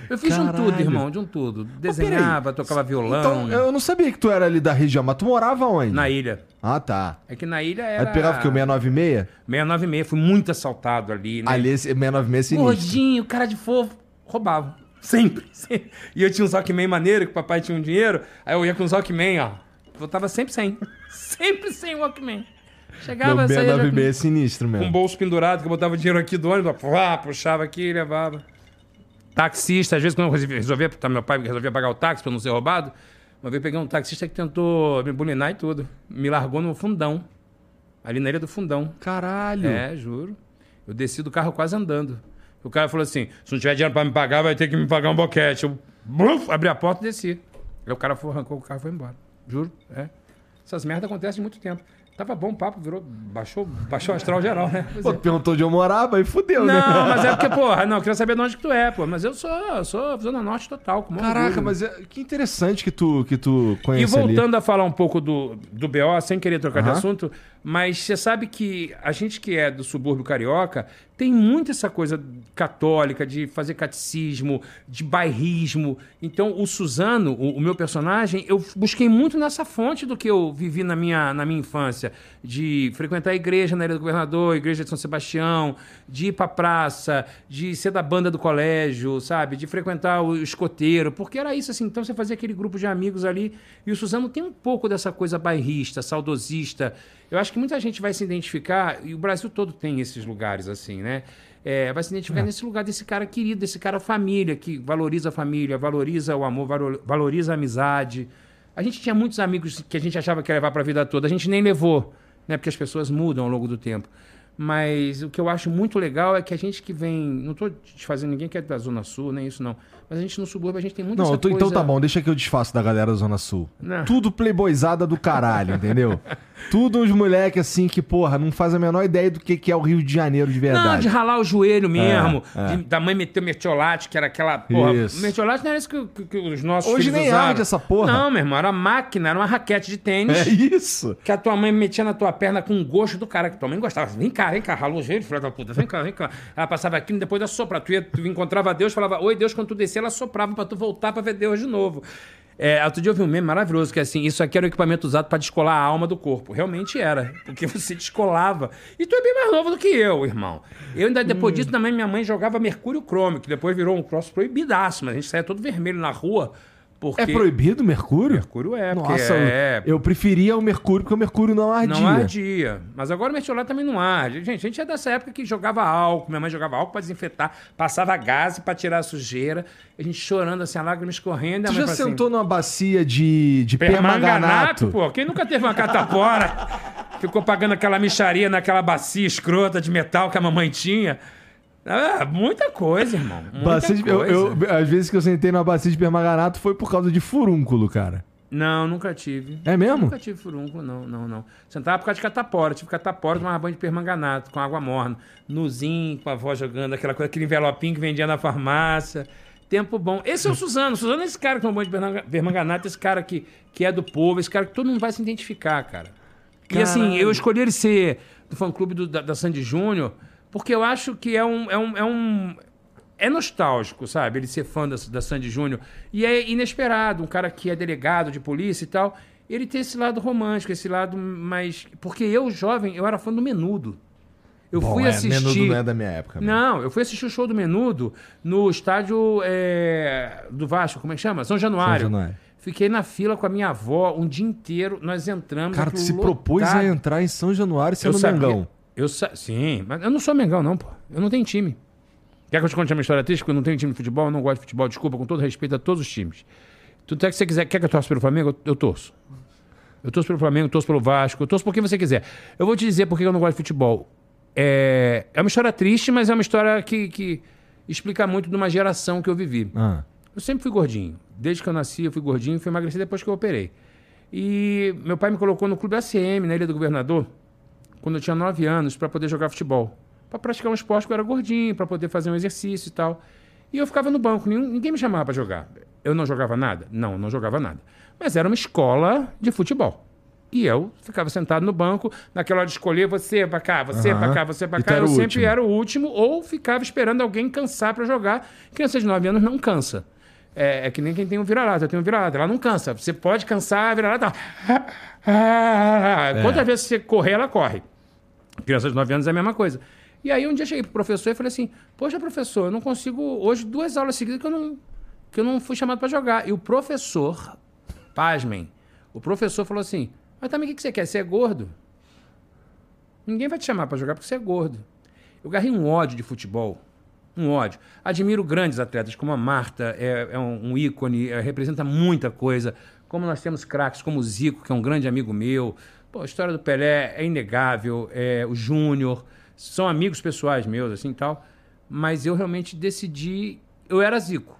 Eu fiz de um Caralho. tudo, irmão, de um tudo. Desenhava, tocava violão. Então, eu não sabia que tu era ali da região, mas tu morava onde? Na ilha. Ah, tá. É que na ilha Aí era. tu pegava o quê? O 696? 696, fui muito assaltado ali, né? Ali, esse 696 é sinistro. Gordinho, cara de fofo, roubava. Sempre, sempre. E eu tinha um Walkman maneiro, que o papai tinha um dinheiro, aí eu ia com o Walkman, ó. Voltava sempre sem. Sempre sem o Walkman. Chegava, Meu saía já B9B é com, sinistro com um mesmo. bolso pendurado, que eu botava dinheiro aqui do ônibus, pá, puxava aqui e levava. Taxista, às vezes quando eu resolvia, tá, meu pai resolvia pagar o táxi pra não ser roubado, uma vez eu peguei um taxista que tentou me bulinar e tudo. Me largou no fundão. Ali na ilha do fundão. Caralho. É, juro. Eu desci do carro quase andando. O cara falou assim: se não tiver dinheiro pra me pagar, vai ter que me pagar um boquete. Eu bluf, abri a porta e desci. Aí o cara foi, arrancou o carro e foi embora. Juro. É. Essas merdas acontecem há muito tempo. Tava bom o papo, virou. Baixou, baixou o astral geral, né? Pô, é. tu perguntou onde eu morava e fudeu, né? Não, mas é porque, porra, não, eu queria saber de onde que tu é, pô. Mas eu sou, sou Zona Norte total. Caraca, orgulho. mas é- que interessante que tu, que tu E conhece ali. voltando a falar um pouco do, do BO, sem querer trocar de assunto, mas você sabe que a gente que é do subúrbio carioca tem muito essa coisa católica de fazer catecismo, de bairrismo. Então, o Suzano, o, o meu personagem, eu busquei muito nessa fonte do que eu vivi na minha, na minha infância, de frequentar a igreja na Ilha do Governador, igreja de São Sebastião, de ir pra praça, de ser da banda do colégio, sabe? De frequentar o escoteiro, porque era isso assim. Então você fazia aquele grupo de amigos ali. E o Suzano tem um pouco dessa coisa bairrista, saudosista. Eu acho que muita gente vai se identificar, e o Brasil todo tem esses lugares assim, né? É, vai se identificar nesse lugar desse cara querido, desse cara família, que valoriza a família, valoriza o amor, valo- valoriza a amizade. A gente tinha muitos amigos que a gente achava que ia levar para a vida toda, a gente nem levou, né? Porque as pessoas mudam ao longo do tempo. Mas o que eu acho muito legal é que a gente que vem. Não estou desfazendo ninguém que é da Zona Sul, nem isso não. Mas a gente no subúrbio, a gente tem muita Não, tô- coisa... então tá bom, deixa que eu desfaço da galera da Zona Sul. Não. Tudo playboyzada do caralho, entendeu? Tudo uns moleque assim que, porra, não faz a menor ideia do que, que é o Rio de Janeiro de Não, verdade. de ralar o joelho mesmo. é. de- da mãe meter o mertiolate, que era aquela. Porra, Isso. mertiolate não era isso que, que- que os nossos Hoje nem usaram. arde essa porra. Não, meu irmão, era máquina, era uma raquete de tênis. É isso. Que a tua mãe metia na tua perna com gosto do cara, que tua mãe gostava. Vem cá, vem cá, ralou o joelho, filha da puta, vem cá, vem cá. Ela passava aqui depois da. Tu, ia, tu encontrava Deus, falava, oi Deus, quando tu descer, ela soprava pra tu voltar pra ver Deus de novo. É, outro dia eu vi um meme maravilhoso, que é assim, isso aqui era o equipamento usado pra descolar a alma do corpo. Realmente era, porque você descolava. E tu é bem mais novo do que eu, irmão. Eu ainda, depois disso, também minha mãe jogava mercúrio crômico, que depois virou um cross proibidaço, mas a gente saía todo vermelho na rua, porque... É proibido o mercúrio? Mercúrio é, Nossa, é... eu preferia o mercúrio, porque o mercúrio não ardia. Não ardia. Mas agora o mertiolate também não arde. Gente, a gente é dessa época que jogava álcool. Minha mãe jogava álcool pra desinfetar, passava gás pra tirar a sujeira. A gente chorando assim, a lágrima escorrendo. mãe já assim, sentou numa bacia de, de Permanganato, permanganato? pô. Quem nunca teve uma catapora? ficou pagando aquela micharia naquela bacia escrota de metal que a mamãe tinha. Ah, muita coisa, irmão. Muita Bacia de- eu, coisa. eu- às vezes que eu sentei numa bacia de permanganato foi por causa de furúnculo, cara. Não, nunca tive. É mesmo? Nunca tive furúnculo, não, não, não. Sentava por causa de catapora. Tive catapora, tomava banho de permanganato, com água morna. Nuzinho, com a avó jogando aquela coisa, aquele envelopinho que vendia na farmácia. Tempo bom. Esse é o Suzano. Suzano é esse cara que toma banho de permanga- permanganato, esse cara que, que é do povo, esse cara que todo mundo vai se identificar, cara. E assim, eu escolhi ele ser do fã-clube da, da Sandy Júnior, porque eu acho que é um... É um, é um é nostálgico, sabe? Ele ser fã da, da Sandy Júnior. E é inesperado, um cara que é delegado de polícia e tal. Ele tem esse lado romântico, esse lado mais. Porque eu, jovem, eu era fã do Menudo. Eu Bom, fui é, assistir. Menudo não é da minha época. mesmo. Não, eu fui assistir o show do Menudo no estádio é, do Vasco, como é que chama? São Januário. São Januário. Fiquei na fila com a minha avó um dia inteiro. Nós entramos. Cara, tu se propôs lotado. a entrar em São Januário Eu sendo sabia- Mengão. Eu. Sim, mas eu não sou Mengão, não, pô. Eu não tenho time. Quer que eu te conte a minha história triste? Porque eu não tenho time de futebol, eu não gosto de futebol, desculpa, com todo respeito a todos os times. Tudo é que você quiser. Quer que eu torça pelo Flamengo? Eu, eu torço. Eu torço pelo Flamengo, eu torço pelo Vasco, eu torço por quem você quiser. Eu vou te dizer por que eu não gosto de futebol. É, é uma história triste, mas é uma história que, que explica muito de uma geração que eu vivi. Ah. Eu sempre fui gordinho. Desde que eu nasci, eu fui gordinho e fui emagrecer depois que eu operei. E meu pai me colocou no clube ACM, na Ilha do Governador, quando eu tinha 9 anos, para poder jogar futebol. Para praticar um esporte que eu era gordinho, para poder fazer um exercício e tal. E eu ficava no banco, ninguém me chamava para jogar. Eu não jogava nada? Não, não jogava nada. Mas era uma escola de futebol. E eu ficava sentado no banco, naquela hora de escolher você pra cá, você pra cá, você pra E tu cá. Eu sempre último. era o último, ou ficava esperando alguém cansar para jogar. Criança de 9 anos não cansa. É, é que nem quem tem um vira-lata. Eu tenho um vira-lata. Ela não cansa. Você pode cansar, a vira-lata. É. Quantas vezes você correr, ela corre. Criança de 9 anos é a mesma coisa. E aí um dia eu cheguei pro professor e falei assim: Poxa, professor, eu não consigo. Hoje, duas aulas seguidas que eu não, que eu não fui chamado para jogar. E o professor, pasmem, o professor falou assim: Mas também o que que você quer? Você é gordo? Ninguém vai te chamar pra jogar porque você é gordo. Eu garrei um ódio de futebol. Um ódio. Admiro grandes atletas, como a Marta, é, é um, um ícone, é, representa muita coisa. Como nós temos craques como o Zico, que é um grande amigo meu. Pô, a história do Pelé é inegável. É, o Júnior, são amigos pessoais meus, assim tal. Mas eu realmente decidi. Eu era Zico.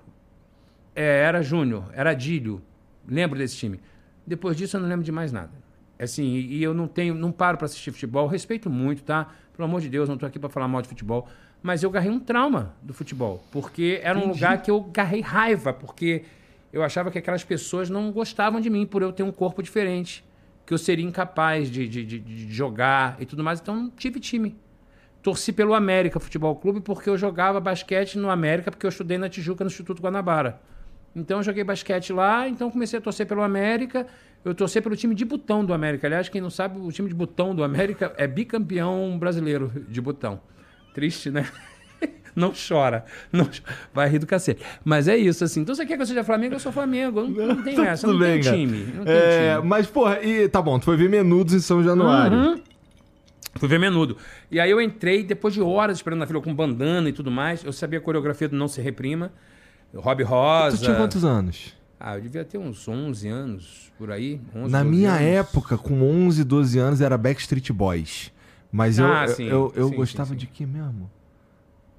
É, era Júnior, era Adílio. Lembro desse time. Depois disso, eu não lembro de mais nada. Assim, e e eu não tenho, não paro para assistir futebol. Respeito muito, tá? Pelo amor de Deus, não tô aqui para falar mal de futebol. Mas eu garrei um trauma do futebol. Porque era um lugar que eu garrei raiva. Porque eu achava que aquelas pessoas não gostavam de mim por eu ter um corpo diferente. Que eu seria incapaz de, de, de- de jogar e tudo mais. Então, não tive time. Torci pelo América Futebol Clube porque eu jogava basquete no América, porque eu estudei na Tijuca, no Instituto Guanabara. Então eu joguei basquete lá, então comecei a torcer pelo América. Eu torci pelo time de botão do América. Aliás, quem não sabe, o time de botão do América é bicampeão brasileiro de botão. Triste, né? Não chora. Não cho- Vai rir do cacete. Mas é isso, assim. Então você quer que eu seja Flamengo? Eu sou Flamengo. Não, não tenho essa. Não bem, tenho cara. time. Não É, time. mas, porra, e tá bom, tu foi ver Menudos em São Januário. Uhum. Fui ver menudo. E aí eu entrei, depois de horas esperando na fila com bandana e tudo mais, eu sabia a coreografia do Não Se Reprima. Rob Rosa. Tu tinha quantos anos? Ah, eu devia ter uns 11 anos, por aí. 11, Na 12 minha anos. época, com 11, 12 anos, era Backstreet Boys. Mas eu, Ah, eu- sim, eu, eu sim, gostava sim, de quê mesmo?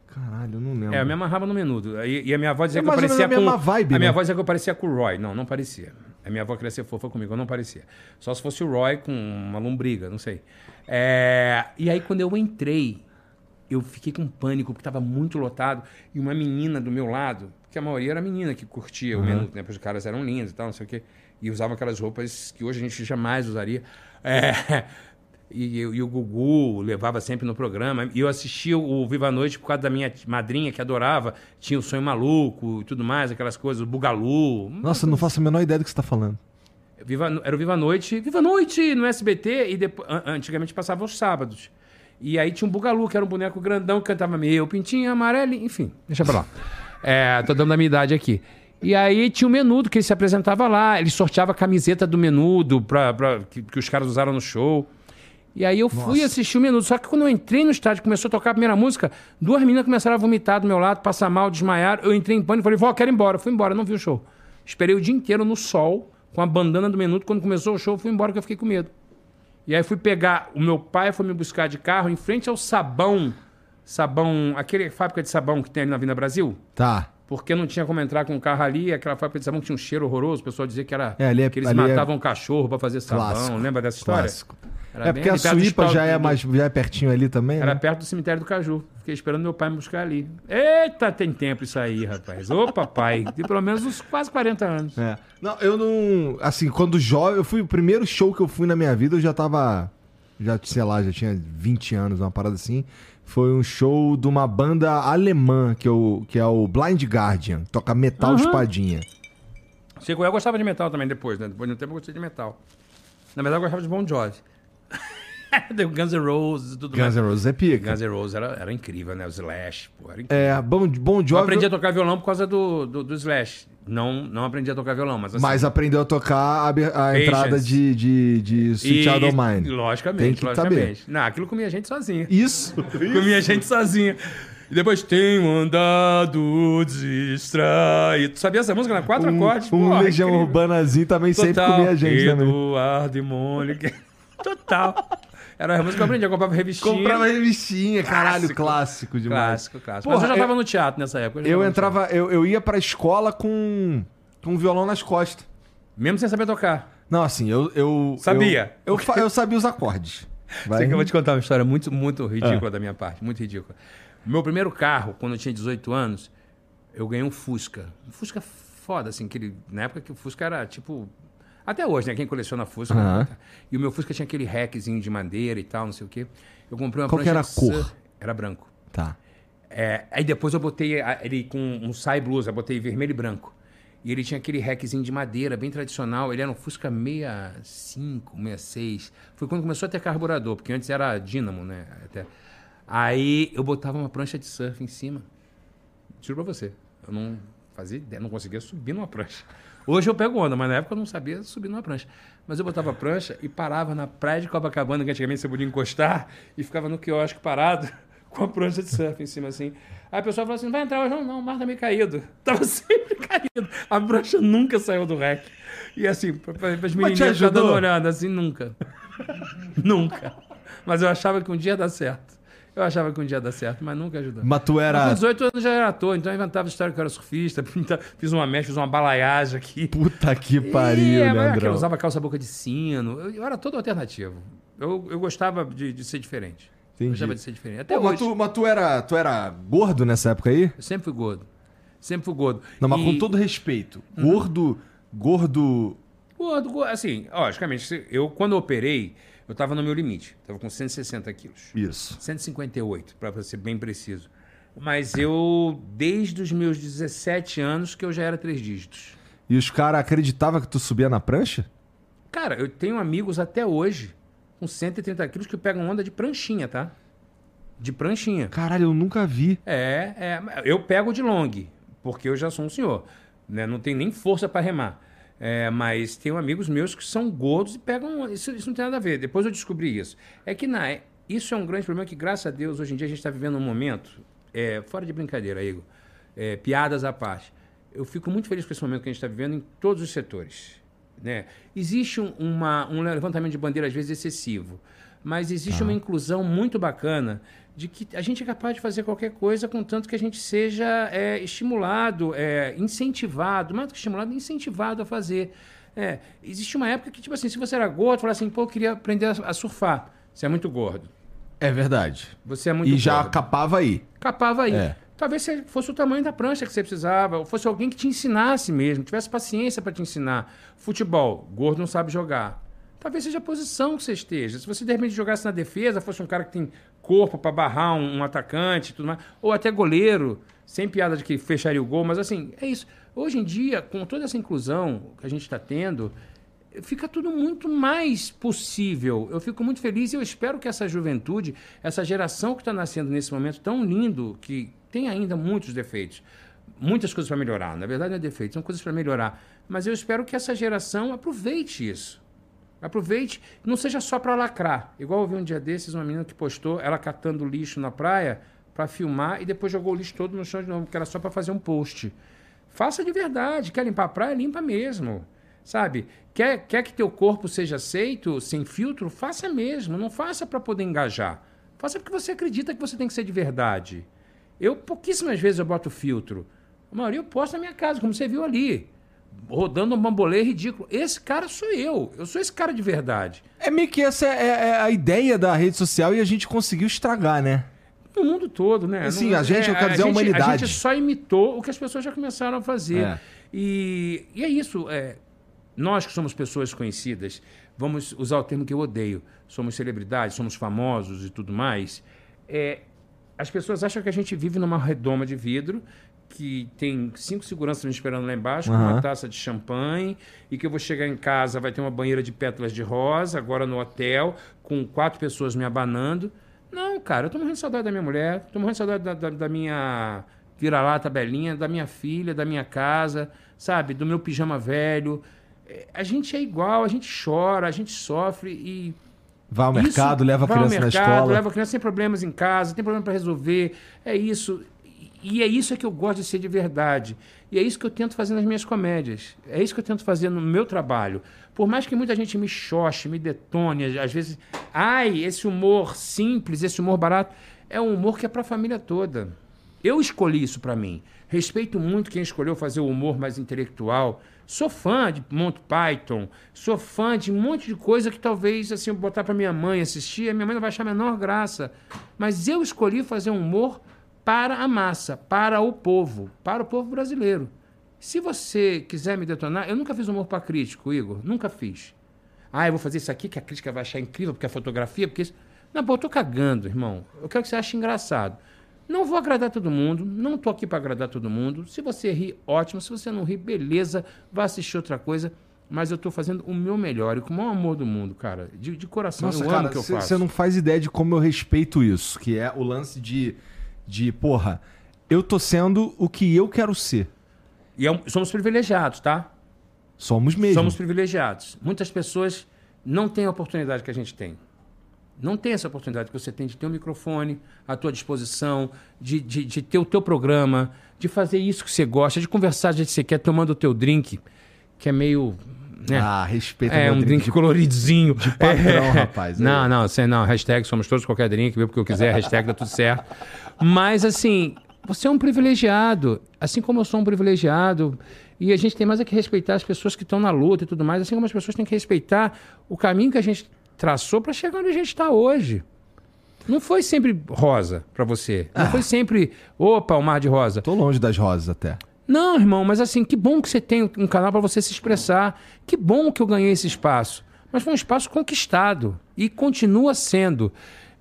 Caralho, eu não lembro. É, eu me amarrava no menudo. E, e a minha avó dizia É que eu parecia a com... mesma vibe, a minha né? avó dizia que eu parecia com o Roy. Não, não parecia. A minha avó queria ser fofa comigo, eu não parecia. Só se fosse o Roy com uma lombriga, não sei. É, E aí, quando eu entrei, eu fiquei com pânico, porque estava muito lotado. E uma menina do meu lado, que a maioria era menina que curtia o menudo, né? Porque os caras eram lindos e tal, não sei o quê. E usavam aquelas roupas que hoje a gente jamais usaria. É, E, e o Gugu levava sempre no programa. E eu assistia o Viva a Noite por causa da minha madrinha, que adorava. Tinha o Sonho Maluco e tudo mais, aquelas coisas, o Bugalu. Nossa, eu não faço a menor ideia do que você tá falando. Viva, era o Viva a Noite, Viva a Noite no SBT, e depois, an- antigamente passava aos sábados. E aí tinha um Bugalu, que era um boneco grandão que cantava meu, pintinho amarelo, enfim, deixa pra lá. É, tô dando a minha idade aqui. E aí tinha o Menudo, que ele se apresentava lá, ele sorteava a camiseta do Menudo pra, pra- que, que os caras usaram no show. E aí eu fui assistir o Menudo. Só que quando eu entrei no estádio, começou a tocar a primeira música, duas meninas começaram a vomitar do meu lado, passar mal, desmaiar. Eu entrei em pânico, falei, vó, quero ir embora. Fui embora, não vi o show. Esperei o dia inteiro no sol, com a bandana do Menudo. Quando começou o show, fui embora, que eu fiquei com medo. E aí fui pegar, o meu pai foi me buscar de carro em frente ao Sabão. Sabão, aquele fábrica de sabão que tem ali na Avenida Brasil. Tá. Porque não tinha como entrar com o carro ali, aquela fábrica de sabão que tinha um cheiro horroroso, o pessoal dizia que era É, ali é- que eles é matavam cachorro pra fazer sabão. Clássico. Lembra dessa história? Clássico. Era é porque a ali Suípa já é, mais, já é pertinho ali também, Era né? perto do cemitério do Caju. Fiquei esperando meu pai me buscar ali. Eita, tem tempo isso aí, rapaz. Ô, papai. Tem pelo menos uns quase 40 anos. É. Não, eu não. Assim, quando jovem, eu fui. O primeiro show que eu fui na minha vida, eu já tava. Já, sei lá, já tinha 20 anos, uma parada assim. Foi um show de uma banda alemã, que, eu, que é o Blind Guardian. Toca metal Aham. espadinha. Sei que eu gostava de metal também depois, né? Depois de um tempo eu gostei de metal. Na verdade, eu gostava de Bon Jovi. Guns N' Roses tudo Guns mais. N' Roses é pica. Guns N' Roses era, era incrível, né? O Slash, pô, era incrível. É, Bon, bon Eu aprendi a tocar violão por causa do, do, do Slash. Não, não aprendi a tocar violão, mas assim... Mas aprendeu a tocar a, a entrada de, de, de Sweet Child of Mine. Logicamente, Tem que logicamente. Não, aquilo comia gente sozinha. Isso. Comia gente sozinha. E depois tenho andado distraído. Tu sabia essa música? Na quatro acordes? Um, um Porra, Legião incrível. Urbanazinho também sempre Total. comia gente também. Eduardo e Mônica. Total. Era a música que eu aprendi. Eu comprava revistinha. Comprava revistinha, caralho, Clássico. clássico demais. Clássico, clássico. Porra, Mas eu já eu- tava no teatro nessa época. Eu no entrava, eu, eu ia pra escola com, com um violão nas costas. Mesmo sem saber tocar. Não, assim, eu. eu Sabia. Eu, eu, eu sabia os acordes. Vai. Sei que eu vou te contar uma história muito, muito ridícula da minha parte. Muito ridícula. Meu primeiro carro, quando eu tinha 18 anos, eu ganhei um Fusca. Um Fusca foda, assim, aquele, na época que o Fusca era tipo. Até hoje, né? Quem coleciona Fusca. Né? E o meu Fusca tinha aquele rackzinho de madeira e tal, não sei o quê. Eu comprei uma Qual que prancha era a cor? Era branco. Tá. É, aí depois eu botei ele com um sai blusa, botei vermelho e branco. E ele tinha aquele rackzinho de madeira, bem tradicional. Ele era um Fusca 65, 66. Foi quando começou a ter carburador, porque antes era dínamo, né? Até. Aí eu botava uma prancha de surf em cima. Juro pra você. Eu não fazia ideia, não conseguia subir numa prancha. Hoje eu pego onda, mas na época eu não sabia subir numa prancha. Mas eu botava a prancha e parava na praia de Copacabana, que antigamente você podia encostar, e ficava no quiosque parado com a prancha de surf em cima assim. Aí a pessoa falou assim: não vai entrar hoje, não, não, o mar tá meio caído. Tava sempre caído. A prancha nunca saiu do rec. E assim, para as menininhas ficar dando olhada, assim, nunca. nunca. Mas eu achava que um dia ia dar certo. Eu achava que um dia ia dar certo, mas nunca ajudou. Mas tu Mas era. Com 18 anos já era ator, então eu inventava história que eu era surfista, pinta- fiz uma mecha, fiz uma balaiagem aqui. Puta que pariu, E, é, mas Leandrão. aquela, usava calça boca de sino. Eu, eu era todo alternativo. Eu, eu gostava de, de ser diferente. Entendi. Gostava de ser diferente. Até Pô, mas, hoje. tu, mas tu era, tu era gordo nessa época aí? Eu sempre fui gordo. Sempre fui gordo. Não, mas E- com todo respeito. Gordo. Gordo. Gordo, gordo, assim, logicamente, eu quando eu operei, eu tava no meu limite. Tava com 160 quilos. Isso. 158, para ser bem preciso. Mas eu, desde os meus 17 anos, que eu já era três dígitos. E os caras acreditavam que tu subia na prancha? Cara, eu tenho amigos até hoje com 130 quilos que pegam onda de pranchinha, tá? De pranchinha. Caralho, eu nunca vi. É, é. Eu pego de long, porque eu já sou um senhor. Né? Não tenho nem força para remar. É, mas tenho amigos meus que são gordos e pegam. Isso, isso não tem nada a ver. Depois eu descobri isso. É que na, isso é um grande problema que, graças a Deus, hoje em dia a gente está vivendo um momento, é, fora de brincadeira, Igor, é, piadas à parte. Eu fico muito feliz com esse momento que a gente está vivendo em todos os setores. Né? Existe um, uma, um levantamento de bandeira, às vezes, excessivo. Mas existe uma inclusão muito bacana de que a gente é capaz de fazer qualquer coisa, contanto que a gente seja é, estimulado, é, incentivado, mais do que estimulado, incentivado a fazer. É, existe uma época que, tipo assim, se você era gordo, falava assim, pô, eu queria aprender a, surfar. Você é muito gordo. É verdade. Você é muito E já gordo. capava aí. Capava aí. É. Talvez se fosse o tamanho da prancha que você precisava, ou fosse alguém que te ensinasse mesmo, tivesse paciência para te ensinar. Futebol, gordo não sabe jogar. Talvez seja a posição que você esteja. Se você de repente jogasse na defesa, fosse um cara que tem corpo para barrar um, um atacante tudo mais, ou até goleiro, sem piada de que fecharia o gol, mas assim, é isso. Hoje em dia, com toda essa inclusão que a gente está tendo, fica tudo muito mais possível. Eu fico muito feliz e eu espero que essa juventude, essa geração que está nascendo nesse momento tão lindo, que tem ainda muitos defeitos, muitas coisas para melhorar. Na verdade, não é defeito, são coisas para melhorar. Mas eu espero que essa geração aproveite isso. Aproveite, não seja só para lacrar. Igual eu vi um dia desses uma menina que postou ela catando lixo na praia para filmar e depois jogou o lixo todo no chão de novo, porque era só para fazer um post. Faça de verdade. Quer limpar a praia? Limpa mesmo. Sabe? Quer, quer que teu corpo seja aceito sem filtro? Faça mesmo. Não faça para poder engajar. Faça porque você acredita que você tem que ser de verdade. Eu, pouquíssimas vezes, eu boto filtro. A maioria eu posto na minha casa, como você viu ali. Rodando um bambolê ridículo. Esse cara sou eu. Eu sou esse cara de verdade. É meio que essa é, é a ideia da rede social e a gente conseguiu estragar, né? No mundo todo, né? Assim, Não- a gente, eu quero dizer, a gente- humanidade. A gente só imitou o que as pessoas já começaram a fazer. É. E, e é isso. É, nós que somos pessoas conhecidas, vamos usar o termo que eu odeio. Somos celebridades, somos famosos e tudo mais. É, as pessoas acham que a gente vive numa redoma de vidro que tem cinco seguranças me esperando lá embaixo, com Aham. uma taça de champanhe, e que eu vou chegar em casa, vai ter uma banheira de pétalas de rosa, agora no hotel, com quatro pessoas me abanando. Não, cara, eu tô morrendo de saudade da minha mulher, tô morrendo de saudade da, da, da minha vira-lata belinha, da minha filha, da minha casa, sabe? Do meu pijama velho. É, A gente é igual, a gente chora, a gente sofre e Vai ao isso- mercado, leva a vai ao criança mercado, na escola. Leva a criança sem problemas em casa, tem problema para resolver. É isso. E é isso que eu gosto de ser de verdade. E é isso que eu tento fazer nas minhas comédias. É isso que eu tento fazer no meu trabalho. Por mais que muita gente me xoxe, me detone, às vezes, ai, esse humor simples, esse humor barato, é um humor que é para a família toda. Eu escolhi isso para mim. Respeito muito quem escolheu fazer o humor mais intelectual. Sou fã de Monty Python. Sou fã de um monte de coisa que talvez assim eu botar para minha mãe assistir, a minha mãe não vai achar a menor graça. Mas eu escolhi fazer um humor para a massa, para o povo, para o povo brasileiro. Se você quiser me detonar, eu nunca fiz humor para crítico, Igor, nunca fiz. Ah, eu vou fazer isso aqui que a crítica vai achar incrível, porque a fotografia, porque isso. Não, pô, eu tô cagando, irmão. Eu quero que você ache engraçado. Não vou agradar todo mundo, não tô aqui para agradar todo mundo. Se você ri, ótimo. Se você não ri, beleza, vá assistir outra coisa. Mas eu tô fazendo o meu melhor e com o maior amor do mundo, cara. De, de coração, Nossa, eu amo cara, o que eu você faço. não faz ideia de como eu respeito isso, que é o lance de, de porra, eu tô sendo o que eu quero ser. E é um- somos privilegiados, tá? Somos mesmo. Somos privilegiados. Muitas pessoas não têm a oportunidade que a gente tem. Não tem essa oportunidade que você tem de ter um microfone à tua disposição, de, de, de ter o teu programa, de fazer isso que você gosta, de conversar jeito que você quer, tomando o teu drink, que é meio. Né? Ah, respeita é, um drink, de- coloridinho. De patrão, rapaz, é. Não, não, você não. Hashtag somos todos qualquer drink, viu? Porque eu quiser, hashtag dá tudo certo. Mas, assim, você é um privilegiado. Assim como eu sou um privilegiado. E a gente tem mais é que respeitar as pessoas que estão na luta e tudo mais. Assim como as pessoas têm que respeitar o caminho que a gente traçou para chegar onde a gente está hoje. Não foi sempre rosa para você. Não foi sempre, opa, o mar de rosa. Tô longe das rosas até. Não, irmão, mas assim, que bom que você tem um canal para você se expressar. Que bom que eu ganhei esse espaço. Mas foi um espaço conquistado e continua sendo.